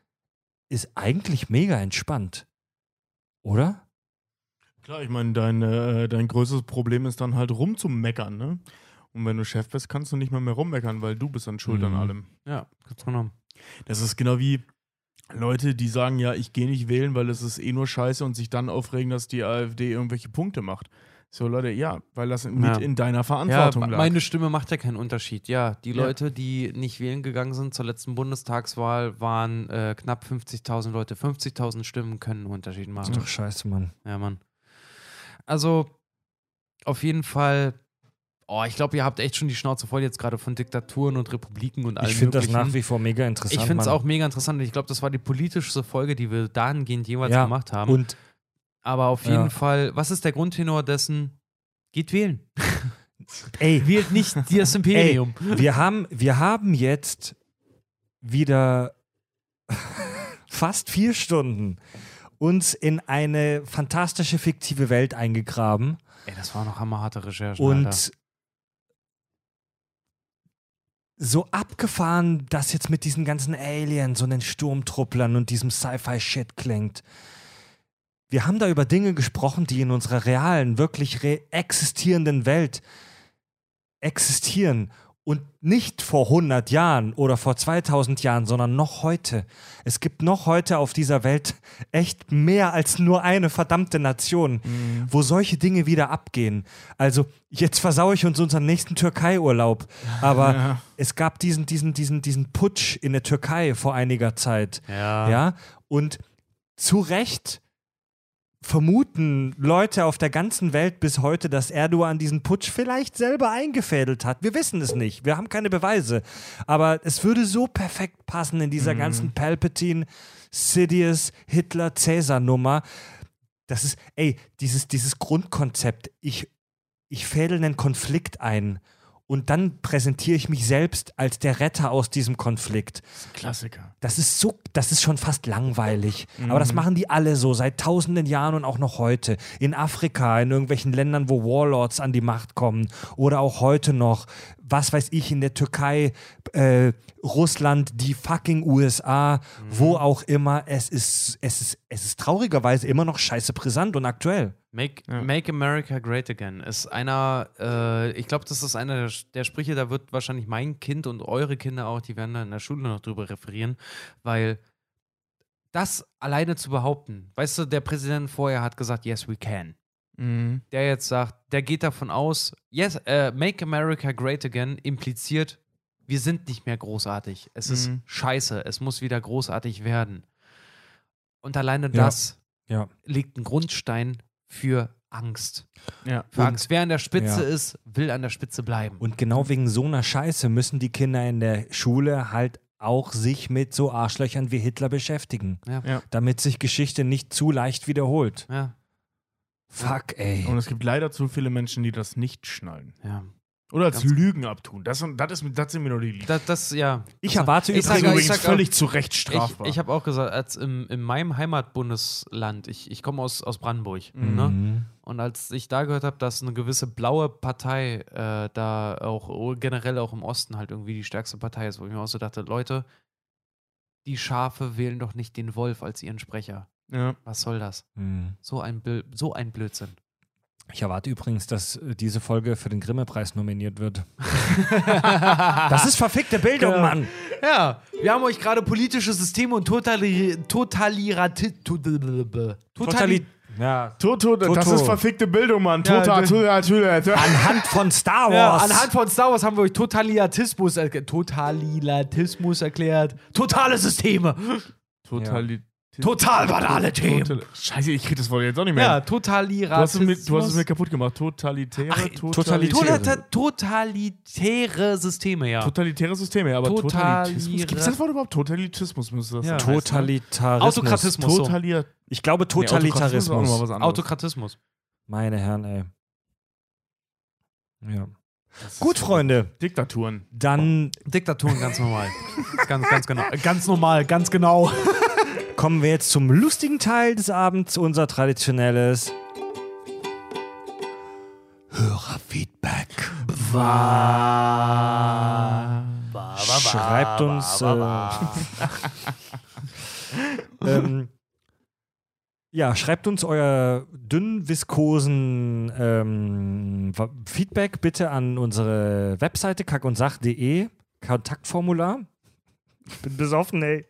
ist eigentlich mega entspannt. Oder? Klar, ich meine, dein, äh, dein größtes Problem ist dann halt rumzumeckern, ne? Und wenn du Chef bist, kannst du nicht mal mehr rummeckern, weil du bist dann schuld an Mhm. allem. Ja, ganz genau. Das ist genau wie Leute, die sagen, ja, ich gehe nicht wählen, weil es ist eh nur scheiße und sich dann aufregen, dass die AfD irgendwelche Punkte macht. So, Leute, ja, weil das mit Ja. in deiner Ja, Verantwortung lag. meine Stimme macht ja keinen Unterschied. Ja, die Ja. Leute, die nicht wählen gegangen sind zur letzten Bundestagswahl, waren äh, knapp 50.000 Leute. 50.000 Stimmen können einen Unterschied machen. Ist doch scheiße, Mann. Ja, Mann. Also, auf jeden Fall. Oh, ich glaube, ihr habt echt schon die Schnauze voll jetzt gerade von Diktaturen und Republiken und allem Ich finde das nach wie vor mega interessant. Ich finde es auch mega interessant. Ich glaube, das war die politischste Folge, die wir dahingehend jeweils ja, gemacht haben. Und Aber auf jeden Ja. Fall, was ist der Grundtenor dessen? Geht wählen. ey, Wählt nicht das Imperium. Wir haben, wir haben jetzt wieder fast vier Stunden uns in eine fantastische fiktive Welt eingegraben Ey, das war noch hammerharte Recherche. und Alter. So abgefahren, dass jetzt mit diesen ganzen Aliens und den Sturmtrupplern und diesem Sci-Fi-Shit klingt. Wir haben da über Dinge gesprochen, die in unserer realen, wirklich re existierenden Welt existieren und nicht vor 100 Jahren oder vor 2000 Jahren, sondern noch heute. Es gibt noch heute auf dieser Welt echt mehr als nur eine verdammte Nation, wo solche Dinge wieder abgehen. Also jetzt versau ich uns unseren nächsten Türkei-Urlaub, aber Ja. es gab diesen, diesen, diesen, diesen Putsch in der Türkei vor einiger Zeit. ja. Ja, und zu Recht vermuten Leute auf der ganzen Welt bis heute, dass Erdogan diesen Putsch vielleicht selber eingefädelt hat. Wir wissen es nicht. Wir haben keine Beweise. Aber es würde so perfekt passen in dieser ganzen Palpatine, Sidious, Hitler, Cäsar-Nummer. Das ist, ey, dieses, dieses Grundkonzept, ich, ich fädel einen Konflikt ein und dann präsentiere ich mich selbst als der Retter aus diesem Konflikt. Klassiker. Das ist so, das ist schon fast langweilig. Mhm. Aber das machen die alle so seit tausenden Jahren und auch noch heute. In Afrika, in irgendwelchen Ländern, wo Warlords an die Macht kommen. Oder auch heute noch, was weiß ich, in der Türkei, äh, Russland, die fucking USA, Mhm. wo auch immer. Es ist, es ist, es ist traurigerweise immer noch scheiße brisant und aktuell. Make, Ja. Make America Great Again ist einer, äh, ich glaube, das ist einer der, der Sprüche, da wird wahrscheinlich mein Kind und eure Kinder auch, die werden da in der Schule noch drüber referieren, weil das alleine zu behaupten, weißt du, der Präsident vorher hat gesagt, yes, we can. Mhm. Der jetzt sagt, der geht davon aus, yes, äh, Make America Great Again impliziert, wir sind nicht mehr großartig. Es ist Mhm. scheiße, es muss wieder großartig werden. Und alleine Ja. das Ja. legt einen Grundstein für Angst. Ja. Für Und- Angst. Wer an der Spitze Ja. ist, will an der Spitze bleiben. Und genau wegen so einer Scheiße müssen die Kinder in der Schule halt auch sich mit so Arschlöchern wie Hitler beschäftigen. Ja. Ja. Damit sich Geschichte nicht zu leicht wiederholt. Ja, Fuck, ey. Und es gibt leider zu viele Menschen, die das nicht schnallen. ja. Oder als Ganz- Lügen abtun. Das, das, ist, das sind mir nur die Lieben. Das, das ja. Ich Also, erwarte ich sag- ist ich übrigens sag völlig zu Recht Ich, strafbar. ich habe auch gesagt, als im, in meinem Heimatbundesland, ich, ich komme aus, aus Brandenburg, Mhm. ne? Und als ich da gehört habe, dass eine gewisse blaue Partei äh, da auch oh, generell auch im Osten halt irgendwie die stärkste Partei ist, wo ich mir auch so dachte, Leute, die Schafe wählen doch nicht den Wolf als ihren Sprecher. ja. Was soll das? Mhm. So ein, so ein Blödsinn. Ich erwarte übrigens, dass äh, diese Folge für den Grimme-Preis nominiert wird. das ist verfickte Bildung, Genau. Mann. Ja, wir haben euch gerade politische Systeme und Totali Totalirati Totali Totali ja. Toto, das Toto. ist verfickte Bildung, Mann. Ja, Tota, das- tota, tota, tota. Anhand von Star ja, Wars. anhand von Star Wars haben wir euch Totaliatismus, erklärt. Totaliatismus erklärt. Totale Systeme. Totali Total banale Themen. Total Scheiße, ich krieg das Wort jetzt auch nicht mehr. Ja, Totaliratismus. du hast es mir kaputt gemacht. Totalitäre, Ach, totalitäre, Tota- totalitäre Systeme, ja. totalitäre Systeme, ja, aber Totalitismus. Gibt es das Wort überhaupt? Totalitismus müsste das Ja. sein. Totalitarismus. Autokratismus. so. Totalia Ich glaube Nee, Autokratismus Totalitarismus. was anderes. Autokratismus. Meine Herren, ey. Ja. Gut, Freunde. Diktaturen. Dann Diktaturen ganz normal. ganz, ganz genau. Ganz normal, ganz genau. kommen wir jetzt zum lustigen Teil des Abends, unser traditionelles Hörerfeedback. Schreibt uns. Äh, ähm, ja, schreibt uns euer dünn viskosen ähm, Feedback bitte an unsere Webseite kackundsach.de Kontaktformular. Ich bin besoffen, ey.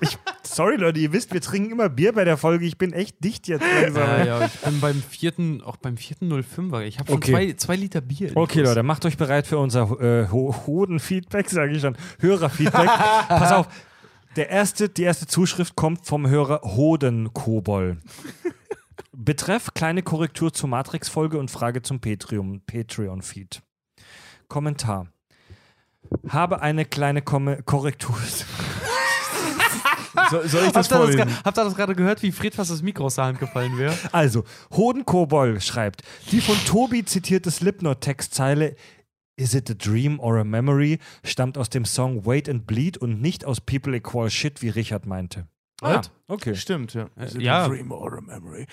Ich, sorry, Leute, ihr wisst, wir trinken immer Bier bei der Folge. Ich bin echt dicht jetzt langsam. Ja, ja, ich bin beim vierten, auch beim vierten 05er. Ich habe schon Okay. zwei, zwei Liter Bier. Okay. Leute, macht euch bereit für unser äh, Ho Hoden-Feedback, sage ich schon. Hörerfeedback. Pass auf, der erste, die erste Zuschrift kommt vom Hörer Hoden-Kobol. Betreff kleine Korrektur zur Matrix-Folge und Frage zum Patreon- Patreon-Feed. Kommentar. Habe eine kleine Komme Korrektur. So, soll ich das Habt ihr das, vorlesen? habt ihr das gerade gehört, wie Fred fast das Mikro aus der Hand gefallen wäre? Also, Hoden-Kobol schreibt, die von Tobi zitierte Slipknot-Textzeile Is it a dream or a memory stammt aus dem Song Wait and Bleed und nicht aus People Equal Shit, wie Richard meinte. Ah, okay. Stimmt, ja. Is it ja. a dream or a memory?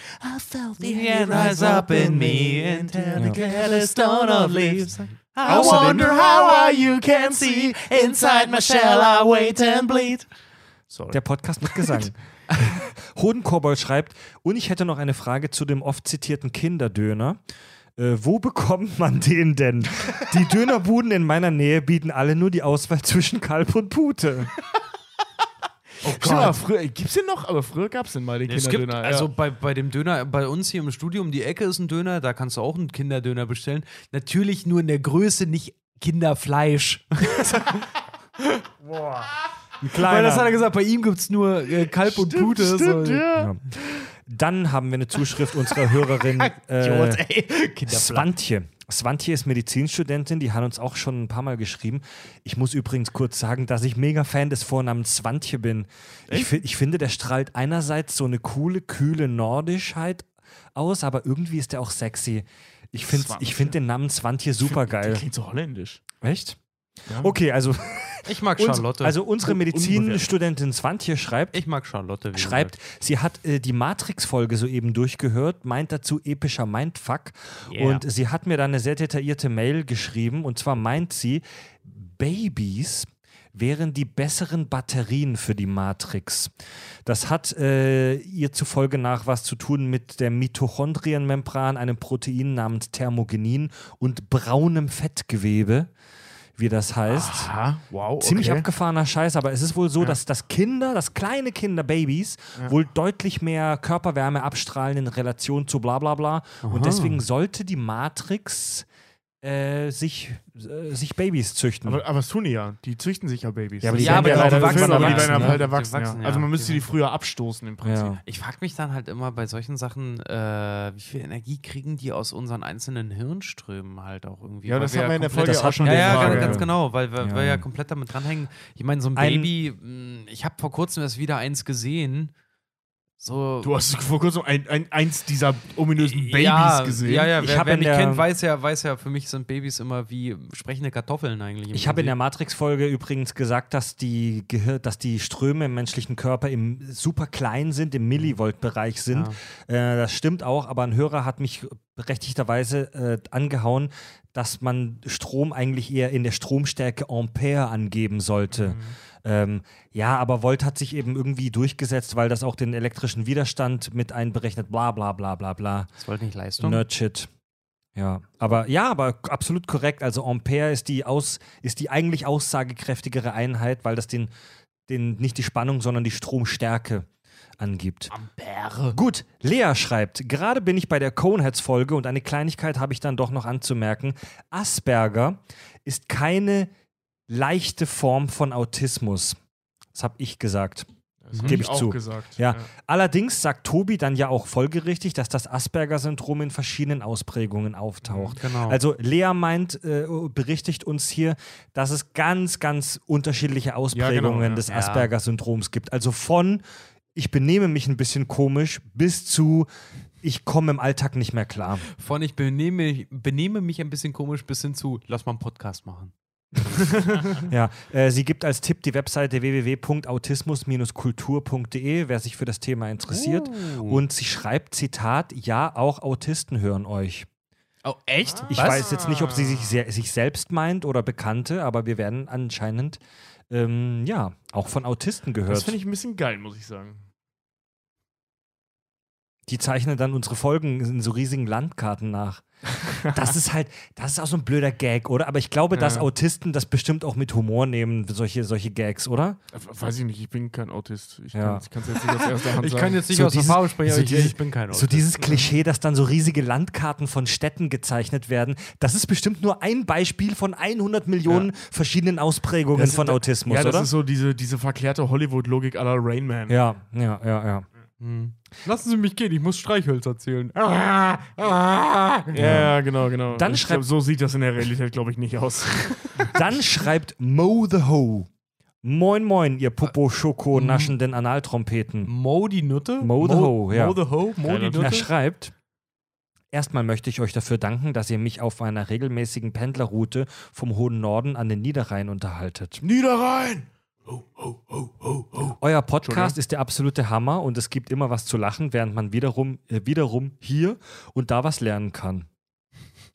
The air rise up in me and turn Ja. the careless stone of leaves. I Außerdem- wonder how I you can see inside my shell I wait and bleed. Sorry. Der Podcast mit Gesang. Hodenkobold schreibt, und ich hätte noch eine Frage zu dem oft zitierten Kinderdöner. Äh, wo bekommt man den denn? Die Dönerbuden in meiner Nähe bieten alle nur die Auswahl zwischen Kalb und Pute. oh Gott. Ja, früher, gibt's den noch? Aber früher gab's den mal, den Es gibt, Kinderdöner. also ja. bei, bei dem Döner, bei uns hier im Studio um die Ecke ist ein Döner, da kannst du auch einen Kinderdöner bestellen. Natürlich nur in der Größe, nicht Kinderfleisch. Ein Weil das hat er gesagt, bei ihm gibt es nur äh, Kalb und Pute. Stimmt, so. ja. Dann haben wir eine Zuschrift unserer Hörerin äh. Swantje. Swantje ist Medizinstudentin, die hat uns auch schon ein paar Mal geschrieben. Ich muss übrigens kurz sagen, dass ich mega Fan des Vornamens Swantje bin. Ich, ich finde, der strahlt einerseits so eine coole, kühle Nordischheit aus, aber irgendwie ist der auch sexy. Ich finde find den Namen Swantje super Der geil. klingt so holländisch. Echt? Ja. Okay, also, Ich mag Charlotte. also unsere Un- Medizinstudentin Swantje schreibt, ich mag Charlotte. wie schreibt, sie hat äh, die Matrix-Folge soeben durchgehört, meint dazu epischer Mindfuck. Yeah. Und sie hat mir dann eine sehr detaillierte Mail geschrieben. Und zwar meint sie, Babys wären die besseren Batterien für die Matrix. Das hat äh, ihr zufolge nach was zu tun mit der Mitochondrienmembran, einem Protein namens Thermogenin und braunem Fettgewebe, wie das heißt. Aha, wow. Ziemlich okay. abgefahrener Scheiß, aber es ist wohl so, dass, dass Kinder, dass kleine Kinder, Babys, wohl deutlich mehr Körperwärme abstrahlen in Relation zu bla bla bla. Und deswegen sollte die Matrix äh, sich, äh, sich Babys züchten. Aber, aber das tun die ja. Die züchten sich ja Babys. Ja, aber die Ja, werden aber ja leider wachsen, irgendwann aber die werden ne? halt erwachsen. wachsen, ja. Also man müsste Die die früher abstoßen im Prinzip. Ja. Ich frage mich dann halt immer bei solchen Sachen, äh, wie viel Energie kriegen die aus unseren einzelnen Hirnströmen halt auch irgendwie. Ja, das haben wir in der komplett- Folge das auch schon Ja, ja, Frage, ganz, genau, weil wir Ja, wir ja, komplett damit dranhängen. Ich meine, so ein Ein- Baby, mh, ich habe vor kurzem erst wieder eins gesehen. So. Du hast vor kurzem ein, ein, eins dieser ominösen Babys ja, gesehen. Ja, ja, Ich wer, wer mich der- kennt, weiß ja, weiß ja, für mich sind Babys immer wie sprechende Kartoffeln eigentlich. im Ich habe in der. Matrix-Folge übrigens gesagt, dass die, Gehir dass die Ströme im menschlichen Körper im super klein sind, im Millivolt-Bereich sind. Äh, das stimmt auch, aber ein Hörer hat mich berechtigterweise äh, angehauen, dass man Strom eigentlich eher in der Stromstärke Ampere angeben sollte. Ähm, ja, aber Volt hat sich eben irgendwie durchgesetzt, weil das auch den elektrischen Widerstand mit einberechnet, bla bla bla bla bla. Das wollte nicht Leistung. Nerdshit. Ja, aber ja, aber absolut korrekt. Also Ampere ist die aus, ist die eigentlich aussagekräftigere Einheit, weil das den, den nicht die Spannung, sondern die Stromstärke angibt. Ampere. Gut, Lea schreibt, gerade bin ich bei der Coneheads-Folge und eine Kleinigkeit habe ich dann doch noch anzumerken. Asperger ist keine leichte Form von Autismus. Das habe ich gesagt. Das Geb ich auch zu. gesagt. Ja. Allerdings sagt Tobi dann ja auch folgerichtig, dass das Asperger-Syndrom in verschiedenen Ausprägungen auftaucht. Genau. Also Lea meint, äh, berichtigt uns hier, dass es ganz, ganz unterschiedliche Ausprägungen ja. des Ja. Asperger-Syndroms gibt. Also von ich benehme mich ein bisschen komisch bis zu ich komme im Alltag nicht mehr klar. Von ich benehme, benehme mich ein bisschen komisch bis hin zu, lass mal einen Podcast machen. Ja, äh, sie gibt als Tipp die Webseite www.autismus-kultur.de, wer sich für das Thema interessiert. Oh. Und sie schreibt, Zitat, ja, auch Autisten hören euch. Oh, echt? Ich weiß jetzt nicht, ob sie sich, se sich selbst meint oder Bekannte, aber wir werden anscheinend ähm, ja auch von Autisten Das gehört. finde ich ein bisschen geil, muss ich sagen. Die zeichnen dann unsere Folgen in so riesigen Landkarten nach. Das ist halt, das ist auch so ein blöder Gag, oder? Aber ich glaube, dass Ja. Autisten das bestimmt auch mit Humor nehmen, solche, solche Gags, oder? Äh, Weiß ich nicht, ich bin kein Autist. Ich Ja. kann es jetzt nicht aus erster Hand Ich sagen. kann jetzt nicht So aus dieses- Erfahrung sprechen, so aber ich, dieses- ich bin kein So Autist. dieses Klischee, dass dann so riesige Landkarten von Städten gezeichnet werden, das ist bestimmt nur ein Beispiel von 100 Millionen verschiedenen Ausprägungen von Autismus, Ja, das oder? ist so diese, diese verklärte Hollywood-Logik aller Rain Man. ja, ja, ja, ja. Hm. Lassen Sie mich gehen, ich muss Streichhölzer zählen. Ja, ja, genau, genau. Dann ich schreibt- glaub, so sieht das in der Realität, glaube ich, nicht aus. Dann schreibt Mo the Ho. Moin, moin, ihr Popo-Schoko naschenden Analtrompeten. Mo die Nutte? Mo the Ho, ja. Mo the Ho? Mo die Typ. Er Nutte? schreibt, erstmal möchte ich euch dafür danken, dass ihr mich auf einer regelmäßigen Pendlerroute vom hohen Norden an den Niederrhein unterhaltet. Niederrhein! Euer Podcast ist der absolute Hammer und es gibt immer was zu lachen, während man wiederum, äh, wiederum hier und da was lernen kann.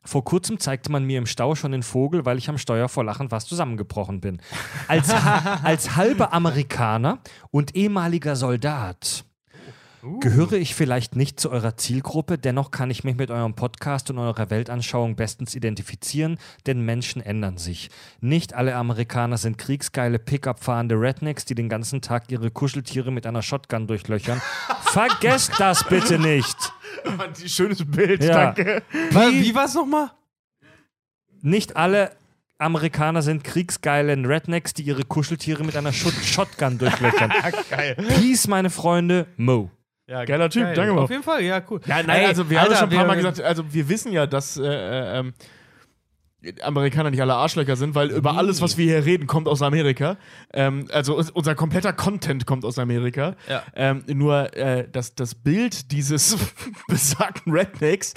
Vor kurzem zeigte man mir im Stau schon den Vogel, weil ich am Steuer vor Lachen fast zusammengebrochen bin. Als, als halber Amerikaner und ehemaliger Soldat gehöre ich vielleicht nicht zu eurer Zielgruppe, dennoch kann ich mich mit eurem Podcast und eurer Weltanschauung bestens identifizieren, denn Menschen ändern sich. Nicht alle Amerikaner sind kriegsgeile Pickup-fahrende Rednecks, die den ganzen Tag ihre Kuscheltiere mit einer Shotgun durchlöchern. Vergesst das bitte nicht! Schönes Bild, Ja. danke. Wie, wie war es nochmal? Nicht alle Amerikaner sind kriegsgeile Rednecks, die ihre Kuscheltiere mit einer Shot Shotgun durchlöchern. Geil. Peace, meine Freunde, Mo. Ja, Geiler Typ, danke, Mo. Auf jeden Fall, ja, cool. Ja, nein, Ey, also wir haben Alter, das schon ein paar Mal gesagt, also wir wissen ja, dass äh, äh, ähm, Amerikaner nicht alle Arschlöcher sind, weil über alles, was wir hier reden, kommt aus Amerika. Ähm, also unser kompletter Content kommt aus Amerika. Ja. Ähm, nur äh, das, das Bild dieses besagten Rednecks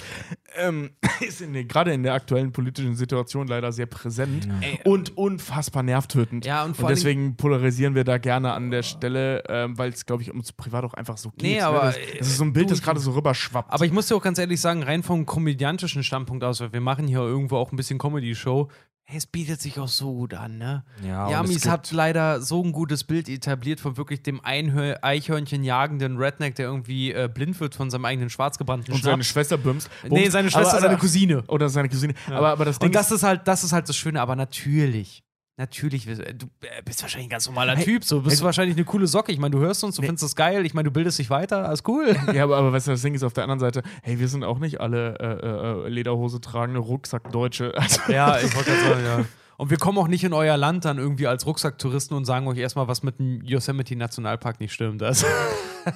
ähm, ist in der- gerade in der aktuellen politischen Situation leider sehr präsent Ey, und unfassbar nervtötend. Ja, und und deswegen polarisieren wir da gerne an der Stelle, ähm, weil es, glaube ich, uns privat auch einfach so geht. Nee, ne? aber, das, das ist so ein Bild, du, das gerade so rüberschwappt. Aber ich muss dir auch ganz ehrlich sagen, rein vom komödiantischen Standpunkt aus, weil wir machen hier irgendwo auch ein bisschen Comedy-Show. Hey, es bietet sich auch so gut an, ne? Ja, Die Amis habt leider so ein gutes Bild etabliert von wirklich dem Einhör Eichhörnchen jagenden Redneck, der irgendwie äh, blind wird von seinem eigenen schwarzgebrannten und seine Schnaps. Schwester bümst. Nee, seine Schwester, aber, seine Cousine. Oder seine Cousine. Aber, aber das Ding Und das ist halt, das ist halt das Schöne, aber natürlich. Natürlich, du äh, bist wahrscheinlich ein ganz normaler Typ, so bist hey, du wahrscheinlich eine coole Socke. Ich meine, du hörst uns, du findest das geil. Ich meine, du bildest dich weiter, alles cool. Ja, aber, aber weißt du, das Ding ist auf der anderen Seite, hey, wir sind auch nicht alle äh, äh, Lederhose tragende Rucksackdeutsche. Also, Ja, ich wollte gerade sagen, ja. Und wir kommen auch nicht in euer Land dann irgendwie als Rucksacktouristen und sagen euch erstmal, was mit dem Yosemite Nationalpark nicht stimmt. Also,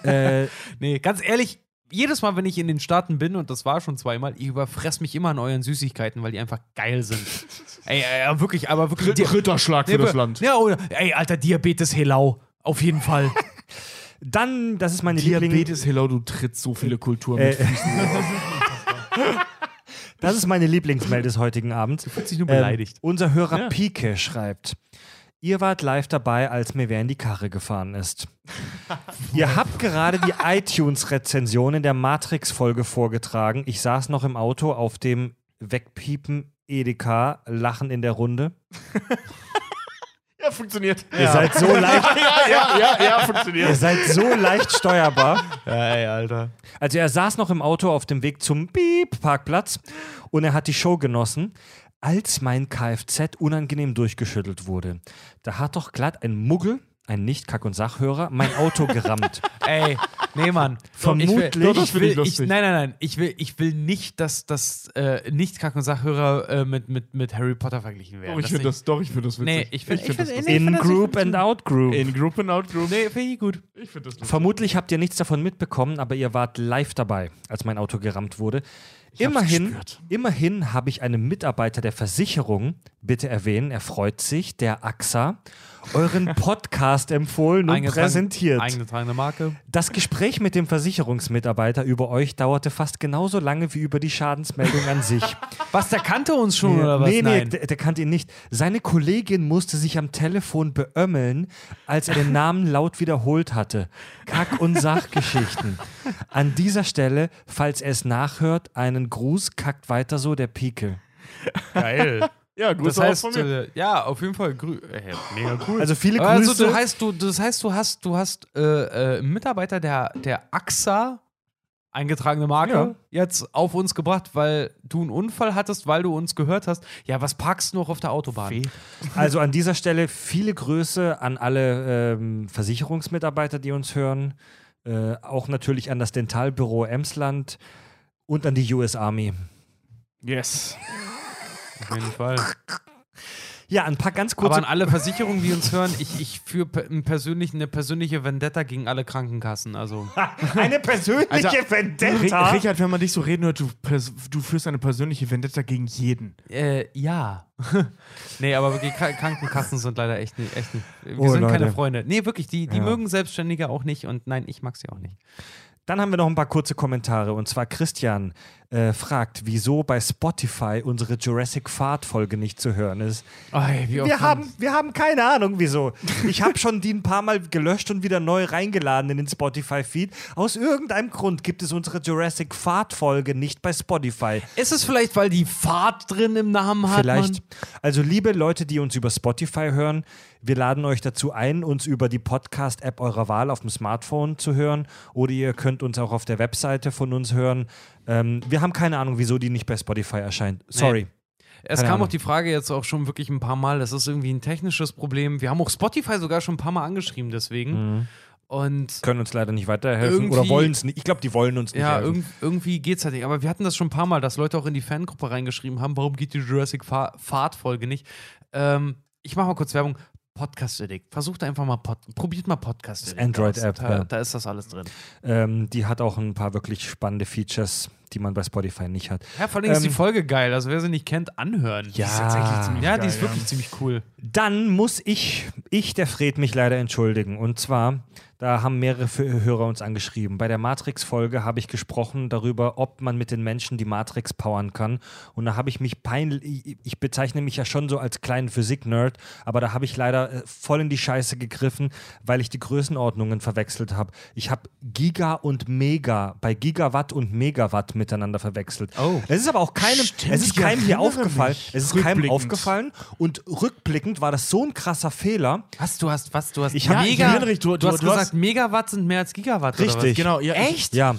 Äh, nee, ganz ehrlich, jedes Mal, wenn ich in den Staaten bin, und das war schon zweimal, ich überfress mich immer an euren Süßigkeiten, weil die einfach geil sind. ey, ey, wirklich, aber wirklich. Ritt- Ritterschlag für Nee, das Land. Ja, oder, ey, alter, Diabetes Helau. Auf jeden Fall. dann, das ist meine Liebling Diabetes, hello, du trittst so viele Kulturen Äh, mit Füßen. Das ist meine Lieblingsmail des heutigen Abends. Fühlt sich nur Ähm, beleidigt. unser Hörer Ja. Pike schreibt: Ihr wart live dabei, als mir wer in die Karre gefahren ist. Ihr habt gerade die iTunes-Rezension in der Matrix-Folge vorgetragen. Ich saß noch im Auto auf dem Wegpiepen Edeka, Lachen in der Runde. Ja, funktioniert. Ihr seid so leicht, ja, ja, ja, ja, ihr funktioniert. seid so leicht steuerbar. Ja, ey, Alter. Also er saß noch im Auto auf dem Weg zum Beep-Parkplatz und er hat die Show genossen, als mein Kfz unangenehm durchgeschüttelt wurde. Da hat doch glatt ein Muggel, ein Nicht-Kack- und Sachhörer, mein Auto gerammt. Ey, nee, Mann. Vermutlich- Ich will, Das ich finde ich will, ich, nein, nein, nein. Ich will, ich will nicht, dass das äh, nicht Kack- und Sachhörer äh, mit, mit, mit Harry Potter verglichen werden. Doch, ich finde das, doch, ich finde das witzig. Nee, ich find- ich find find- das nee, lustig. In das- Group and Out Group. In Group and Out Group. Nee, finde ich gut. Ich finde das lustig. Vermutlich habt ihr nichts davon mitbekommen, aber ihr wart live dabei, als mein Auto gerammt wurde. Immerhin, gespürt. immerhin habe ich einem Mitarbeiter der Versicherung, bitte erwähnen, er freut sich, der AXA, euren Podcast empfohlen und präsentiert. Eingetragene Marke. Das Gespräch mit dem Versicherungsmitarbeiter über euch dauerte fast genauso lange wie über die Schadensmeldung an sich. Was, der kannte uns schon oder was? nee, nee, Nein. der, der kannte ihn nicht. Seine Kollegin musste sich am Telefon beömmeln, als er den Namen laut wiederholt hatte. Kack- und Sachgeschichten. An dieser Stelle, falls er es nachhört, einen Gruß, kackt weiter so der Pike. Geil. Ja, Das Grüße heißt, auch von mir. äh, ja, auf jeden Fall. Grü äh, mega cool. Also viele Aber Grüße. Also, du heißt, du, das heißt, du hast, du hast äh, äh, einen Mitarbeiter der, der AXA, eingetragene Marke, Ja. jetzt auf uns gebracht, weil du einen Unfall hattest, weil du uns gehört hast. Ja, was parkst du noch auf der Autobahn? Also an dieser Stelle viele Grüße an alle ähm, Versicherungsmitarbeiter, die uns hören. Äh, auch natürlich an das Dentalbüro Emsland und an die US Army. Yes. Auf jeden Fall. Ja, ein paar ganz Aber kurze an alle Versicherungen, die uns hören, ich, ich führe pe- einen persönlichen- eine persönliche Vendetta gegen alle Krankenkassen. Also, Eine persönliche Alter, Ri- Vendetta. Richard, wenn man dich so reden hört, du, du führst eine persönliche Vendetta gegen jeden. äh, ja. nee, aber wirklich, Kra- Krankenkassen sind leider echt nicht. Echt nicht. Wir Oh, sind keine Leute. Freunde. Nee, wirklich, die, die Ja. mögen Selbstständige auch nicht und nein, ich mag sie auch nicht. Dann haben wir noch ein paar kurze Kommentare. Und zwar Christian äh, fragt, wieso bei Spotify unsere Jurassic Fahrt Folge nicht zu hören ist. Oft Wir haben, wir haben keine Ahnung, wieso. Ich habe schon die ein paar Mal gelöscht und wieder neu reingeladen in den Spotify-Feed. Aus irgendeinem Grund gibt es unsere Jurassic Fahrt-Folge nicht bei Spotify. Ist es vielleicht, weil die Fahrt drin im Namen hat? Vielleicht. Mann? Also, liebe Leute, die uns über Spotify hören, wir laden euch dazu ein, uns über die Podcast-App eurer Wahl auf dem Smartphone zu hören. Oder ihr könnt uns auch auf der Webseite von uns hören. Ähm, wir haben keine Ahnung, wieso die nicht bei Spotify erscheint. Sorry. Es Keine kam Ahnung. auch die Frage jetzt auch schon wirklich ein paar Mal. Das ist irgendwie ein technisches Problem. Wir haben auch Spotify sogar schon ein paar Mal angeschrieben, deswegen. Und Können uns leider nicht weiterhelfen oder wollen es nicht. Ich glaube, die wollen uns nicht ja, helfen. irg irgendwie geht's halt nicht. Aber wir hatten das schon ein paar Mal, dass Leute auch in die Fangruppe reingeschrieben haben, warum geht die Jurassic Fa- Fahrt-Folge nicht? Ähm, ich mache mal kurz Werbung. Podcast Addict. Versucht einfach mal, Pod probiert mal Podcast Addict. Android-App. Da, ja. da ist das alles drin. Ähm, die hat auch ein paar wirklich spannende Features. Die man bei Spotify nicht hat. Ja, vor allem ist die Ähm, Folge geil. Also wer sie nicht kennt, anhören. Ja. Die ist tatsächlich ziemlich ja, die geil, ist wirklich ja. ziemlich cool. Dann muss ich, ich, der Fred, mich leider entschuldigen. Und zwar, da haben mehrere Hörer uns angeschrieben. Bei der Matrix-Folge habe ich gesprochen darüber, ob man mit den Menschen die Matrix powern kann. Und da habe ich mich peinlich, ich- ich bezeichne mich ja schon so als kleinen Physik-Nerd, aber da habe ich leider äh, voll in die Scheiße gegriffen, weil ich die Größenordnungen verwechselt habe. Ich habe Giga und Mega bei Gigawatt und Megawatt miteinander verwechselt. Oh. Es ist aber auch keinem, Stimmt, es ist keinem hier aufgefallen. mich. Es ist keinem aufgefallen und rückblickend war das so ein krasser Fehler. Was, du hast, was, du hast Ich mega, ich erinnere mich, du- du, du- hast du hast- gesagt, Megawatt sind mehr als Gigawatt. Richtig. Genau, ja. Echt? Ja.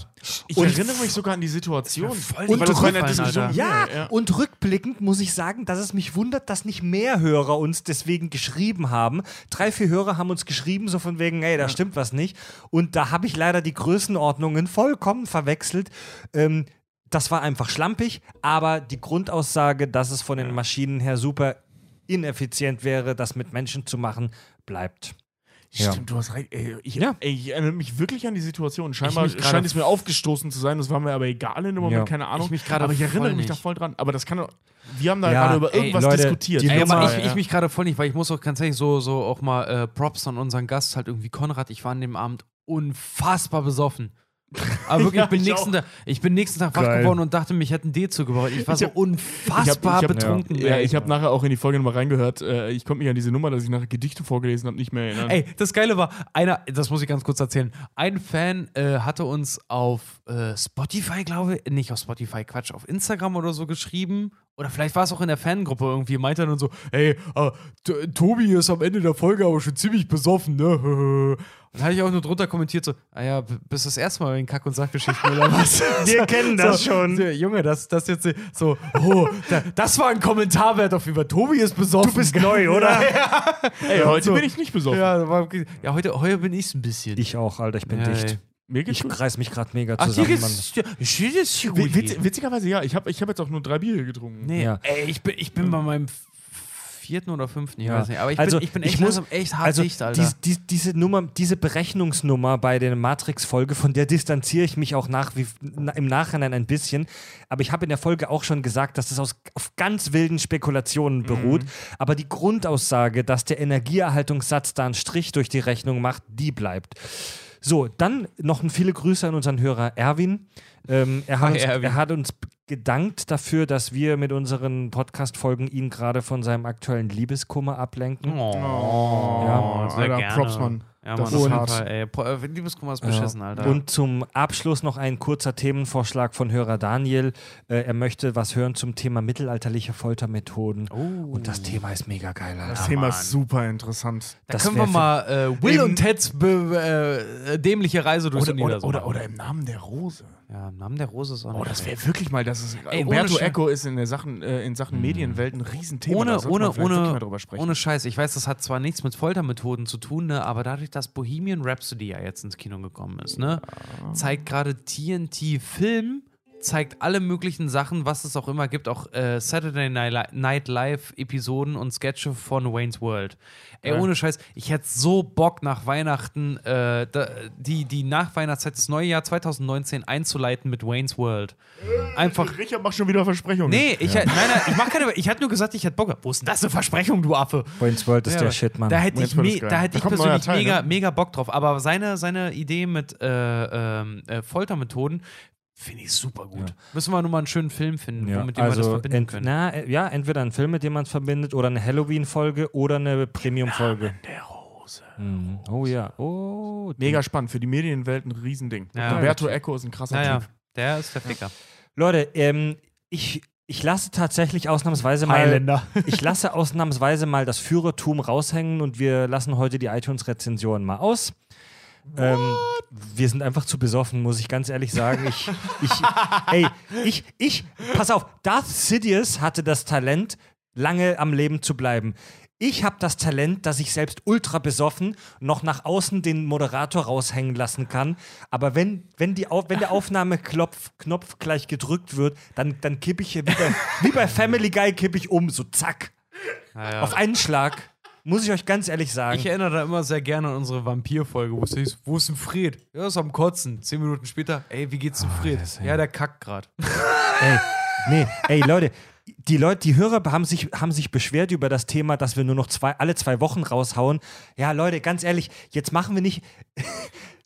Ich Und- erinnere mich sogar an die Situation. voll Diskussion. Alter. Ja, Ja, ja. und rückblickend muss ich sagen, dass es mich wundert, dass nicht mehr Hörer uns deswegen geschrieben haben. Drei, vier Hörer haben uns geschrieben, so von wegen, ey, da stimmt was nicht. Und da habe ich leider die Größenordnungen vollkommen verwechselt. Ähm, das war einfach schlampig, aber die Grundaussage, dass es von den Maschinen her super ineffizient wäre, das mit Menschen zu machen, bleibt. Ja. Stimmt, du hast recht. Ey, ich, Ja. ey, ich erinnere mich wirklich an die Situation. Scheinbar scheint es mir aufgestoßen zu sein. Das war mir aber egal in dem Moment, Ja. keine Ahnung. Ich mich gerade aber ich erinnere mich da nicht. voll dran. Aber das kann doch. Wir haben da Ja, gerade über ey, irgendwas Leute, diskutiert. Ey, aber ich, ja. ich mich gerade voll nicht, weil ich muss auch ganz ehrlich so, so auch mal äh, Props an unseren Gast, halt irgendwie Konrad. Ich war an dem Abend unfassbar besoffen. Aber wirklich, Ja, ich, bin ich nächsten Tag, ich bin nächsten Tag wach Geil. geworden und dachte mir, ich hätte einen D zugebracht. Ich war Ich so hab- unfassbar ich hab- ich hab- betrunken. Ja, ey. ich habe nachher auch in die Folge nochmal reingehört. Äh, ich konnte mich an diese Nummer, dass ich nachher Gedichte vorgelesen habe, nicht mehr erinnern. Ey, das Geile war, einer, das muss ich ganz kurz erzählen. Ein Fan äh, hatte uns auf äh, Spotify, glaube ich, nicht auf Spotify, Quatsch, auf Instagram oder so geschrieben. Oder vielleicht war es auch in der Fangruppe irgendwie, meinte dann so, ey, äh, T- Tobi ist am Ende der Folge aber schon ziemlich besoffen, ne? Und dann hatte ich auch nur drunter kommentiert so, ah ja, bist das erste Mal in Kack- und Sachgeschichten oder was? Wir kennen das so, schon. So, Junge, das, das jetzt so, oh, da, das war ein Kommentar wert auf über Tobi ist besoffen. Du bist neu, oder? Ey, heute so. bin ich nicht besoffen. Ja, war, ja heute, heute bin ich ein bisschen. Ich auch, Alter, ich bin Ja, dicht. ey. Mir geht's Ich gut. reiß mich gerade mega Ach, zusammen, Mann. geht's, ja, jetzt hier Wi- gut. Witz, hier. witzigerweise, ja. Ich habe ich hab jetzt auch nur drei Bier getrunken. Nee, Ja. ey, ich bin, ich bin bei meinem vierten oder fünften, ich Ja. weiß nicht. Aber ich Also, bin, ich bin ich echt muss- langsam echt hart Also dicht, Alter. dies, dies, diese Nummer, diese Berechnungsnummer bei der Matrix-Folge, von der distanziere ich mich auch nach, wie, im Nachhinein ein bisschen. Aber ich habe in der Folge auch schon gesagt, dass das aus, auf ganz wilden Spekulationen beruht. Aber die Grundaussage, dass der Energieerhaltungssatz da einen Strich durch die Rechnung macht, die bleibt. So, dann noch ein viele Grüße an unseren Hörer Erwin. Ähm, er, hat Hi, uns, Erwin. er hat uns gedankt dafür, dass wir mit unseren Podcast-Folgen ihn gerade von seinem aktuellen Liebeskummer ablenken. oh, Ja, sehr Alter, gerne. Props, Mann. Ja, Das Mann, ist auf jeden hart. Fall, ey. Pro- äh, Liebeskummer ist beschissen, Alter. Und zum Abschluss noch ein kurzer Themenvorschlag von Hörer Daniel. Äh, er möchte was hören zum Thema mittelalterliche Foltermethoden. oh. Und das Thema ist mega geil, Das Alter. Thema Mann. ist super interessant. da das können wir mal äh, Will und Teds äh, dämliche Reise durchs Oder, oder, oder, oder im Namen der Rose. Ja, im Namen der Rose ist auch Oh, das wäre wirklich mal, das ist. Ey, Umberto. Eco ist in, der Sachen, äh, in Sachen Medienwelt ein Riesenthema. ohne, ohne, ohne, mal drüber sprechen. ohne Scheiß. Ich weiß, das hat zwar nichts mit Foltermethoden zu tun, ne, aber dadurch, dass Bohemian Rhapsody ja jetzt ins Kino gekommen ist, ne, zeigt gerade TNT Film, zeigt alle möglichen Sachen, was es auch immer gibt, auch äh, Saturday Night Live Episoden und Sketche von Wayne's World. Ey, ohne Scheiß, ich hätte so Bock nach Weihnachten, äh, die, die Nachweihnachtszeit, das neue Jahr 2019 einzuleiten mit Wayne's World. Einfach Richard macht schon wieder Versprechungen. Nee, ich, hätt- nein, nein, ich mach keine. Ich hatte nur gesagt, ich hätte Bock. Wo ist denn das eine Versprechung, du Affe? Wayne's World ist Ja, der Shit, Mann. Da hätte ich, me da hätte Da ich persönlich Teil, mega, ne? mega Bock drauf. Aber seine, seine Idee mit äh, äh, Foltermethoden finde ich super gut. Müssen wir nur mal einen schönen Film finden, Ja, womit wir das also verbinden können. na, ja, entweder ein Film, mit dem man es verbindet, oder eine Halloween-Folge oder eine Premium-Folge. Der Rose. Mhm. Oh ja, oh. Mega spannend. Für die Medienwelt ein Riesending. Ja, Umberto Eco ist ein krasser naja, Typ. der ist der Ficker. Leute, ähm, ich, ich lasse tatsächlich ausnahmsweise mal. Ich lasse ausnahmsweise mal das Führertum raushängen und wir lassen heute die iTunes-Rezensionen mal aus. Ähm, wir sind einfach zu besoffen, muss ich ganz ehrlich sagen. Ich, ich, ey, ich, ich, pass auf, Darth Sidious hatte das Talent, lange am Leben zu bleiben. Ich habe das Talent, dass ich selbst ultra besoffen noch nach außen den Moderator raushängen lassen kann. Aber wenn, wenn, die Auf, wenn der Aufnahmeknopf Knopf gleich gedrückt wird, dann, dann kippe ich hier wie bei, wie bei Family Guy kippe ich um, so zack. Ja, ja. Auf einen Schlag. Muss ich euch ganz ehrlich sagen. Ich erinnere da immer sehr gerne an unsere Vampir-Folge, wo es hieß, wo ist denn Fred? Ja, ist am Kotzen. Zehn Minuten später, ey, wie geht's dem Fred? das- ja, der kackt gerade. Ey, nee, ey Leute, die Leute, die Hörer haben sich, haben sich beschwert über das Thema, dass wir nur noch zwei, alle zwei Wochen raushauen. Ja, Leute, ganz ehrlich, jetzt machen wir nicht.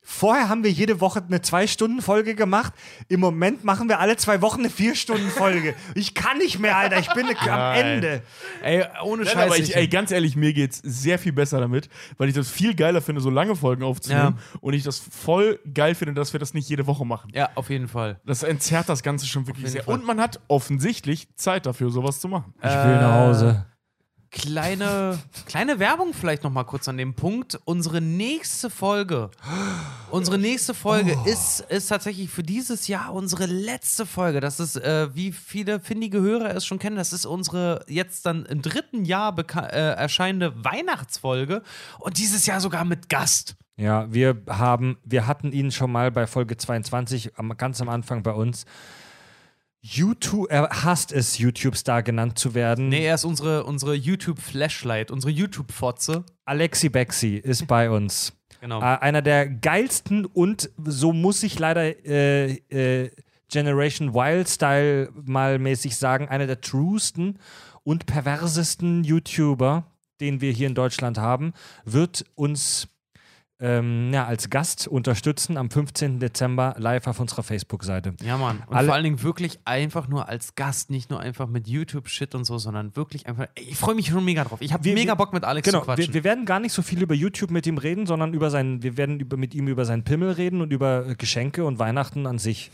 Vorher haben wir jede Woche eine Zwei-Stunden-Folge gemacht. Im Moment machen wir alle zwei Wochen eine Vier-Stunden-Folge. Ich kann nicht mehr, Alter. Ich bin am. Ende. Ey, ohne Nein, Scheiß. aber ich, ey, ganz ehrlich, mir geht's sehr viel besser damit, weil ich das viel geiler finde, so lange Folgen aufzunehmen und ich das voll geil finde, dass wir das nicht jede Woche machen. ja, auf jeden Fall. Das entzerrt das Ganze schon wirklich sehr. Fall. Und man hat offensichtlich Zeit dafür, sowas zu machen. Ich will nach Hause. Kleine, kleine Werbung vielleicht noch mal kurz an dem Punkt. Unsere nächste Folge, unsere nächste Folge ist, ist tatsächlich für dieses Jahr unsere letzte Folge. Das ist, äh, wie viele findige Hörer es schon kennen, das ist unsere jetzt dann im dritten Jahr äh, erscheinende Weihnachtsfolge und dieses Jahr sogar mit Gast. Ja, wir haben, wir hatten ihn schon mal bei Folge 22, am, ganz am Anfang bei uns. YouTube, er hasst es, YouTube-Star genannt zu werden. Nee, er ist unsere, unsere YouTube-Flashlight, unsere YouTube-Fotze. Alexi Bexi ist bei uns. Genau. Äh, einer der geilsten und so muss ich leider äh, äh, Generation Wild Style mal mäßig sagen, einer der truesten und perversesten YouTuber, den wir hier in Deutschland haben, wird uns ähm, ja, als Gast unterstützen am 15. Dezember live auf unserer Facebook-Seite. Ja, Mann. Und Alle- vor allen Dingen wirklich einfach nur als Gast, nicht nur einfach mit YouTube-Shit und so, sondern wirklich einfach. Ey, Ich freue mich schon mega drauf. Ich habe mega Bock mit Alex Genau, zu quatschen. wir, wir werden gar nicht so viel über YouTube mit ihm reden, sondern über sein, wir werden über, mit ihm über seinen Pimmel reden und über äh, Geschenke und Weihnachten an sich.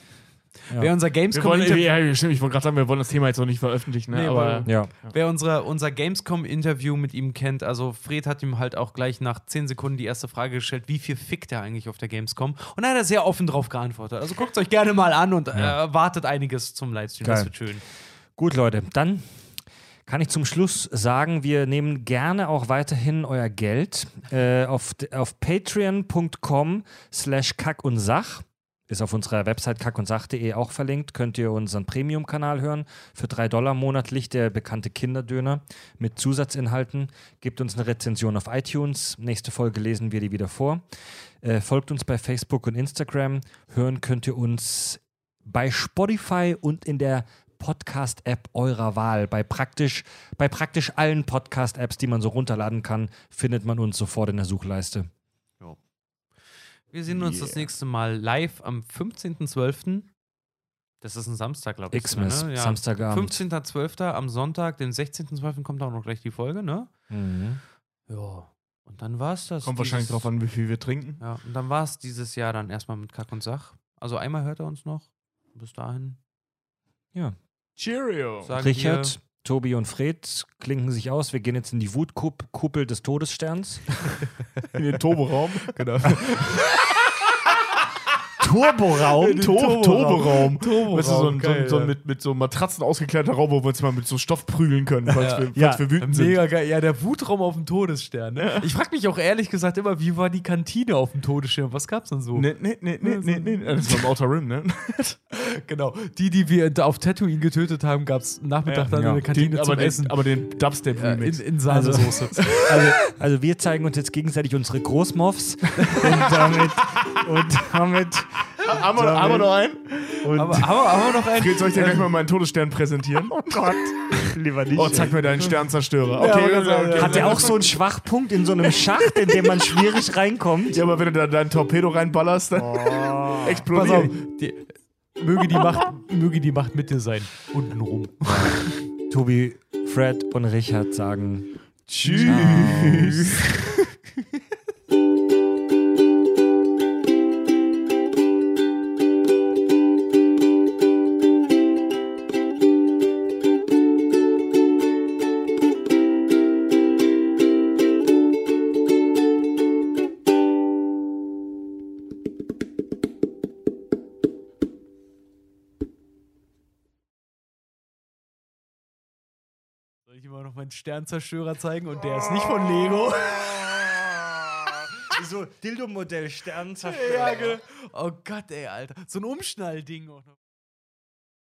Wer unser Wir Gamescom wollen, Interview, ja, stimmt, ich wollte gerade sagen, wir wollen das Thema jetzt noch nicht veröffentlichen, ne? Nee, aber Ja. wer unsere, unser Gamescom Interview mit ihm kennt, also Fred hat ihm halt auch gleich nach 10 Sekunden die erste Frage gestellt, wie viel fickt er eigentlich auf der Gamescom? Und da hat er sehr offen drauf geantwortet. Also guckt es euch gerne mal an und äh, erwartet einiges zum Livestream. Das Geil. wird schön. Gut, Leute, dann kann ich zum Schluss sagen, wir nehmen gerne auch weiterhin euer Geld äh, auf, auf patreon.com slash kack und sach. Ist auf unserer Website kackundsach.de auch verlinkt. Könnt ihr unseren Premium-Kanal hören. Für drei Dollar monatlich der bekannte Kinderdöner mit Zusatzinhalten. Gebt uns eine Rezension auf iTunes. Nächste Folge lesen wir die wieder vor. Äh, folgt uns bei Facebook und Instagram. Hören könnt ihr uns bei Spotify und in der Podcast-App eurer Wahl. Bei praktisch, bei praktisch allen Podcast-Apps, die man so runterladen kann, findet man uns sofort in der Suchleiste. Wir sehen uns das nächste Mal live am 15.12. Das ist ein Samstag, glaube ich. sogar, Xmas, ne? Ja. Samstagabend. 15.12. am Sonntag, den 16.12. kommt auch noch gleich die Folge, ne? Mhm. Ja. Und dann war's das. kommt wahrscheinlich dieses- drauf an, wie viel wir trinken. Ja, und dann war es dieses Jahr dann erstmal mit Kack und Sach. Also einmal hört er uns noch. Bis dahin. Ja. Cheerio. Sagen Richard, Tobi und Fred klinken sich aus. Wir gehen jetzt in die Wutkuppel des Todessterns. In den Turboraum. genau. Turboraum? To Turboraum. Turboraum, Weißt du, so, ein, so, geil, ein, so ein mit, mit so Matratzen ausgekleideter Raum, wo wir uns mal mit so Stoff prügeln können, falls, Ja. wir, falls Ja. wir wütend sind. Mega geil. Ja, der Wutraum auf dem Todesstern. Ne? Ich frage mich auch ehrlich gesagt immer, wie war die Kantine auf dem Todesstern? Was gab's denn so? Nee, nee, nee, nee, nee, nee. Das war im Outer Rim, ne? Genau. Die, die wir da auf Tatooine getötet haben, gab's Nachmittag dann Ja. in der Kantine Den, zum aber, Essen. den, aber den Dubstep-Remix. äh, in, in Sahnesoße. Also, also wir zeigen uns jetzt gegenseitig unsere Großmoffs und damit und damit haben, wir, haben wir noch einen? und aber, aber, aber noch ein. Fred, soll ich dir gleich mal meinen Todesstern präsentieren? oh Gott, lieber nicht. Oh, zeig mir deinen Sternzerstörer. Ja, Okay, aber- okay, okay. Hat er auch so einen Schwachpunkt in so einem Schacht, in dem man schwierig reinkommt? Ja, aber wenn du da deinen Torpedo reinballerst, dann Oh. Pass explodiert. auf. Die, möge, die Macht, möge die Macht mit dir sein. Untenrum. Tobi, Fred und Richard sagen Tschüss. Soll meinen Sternzerstörer zeigen? Und der ist nicht von Lego. so Dildo-Modell Sternzerstörer. ja, genau. Oh Gott, ey, Alter. So ein Umschnallding auch noch.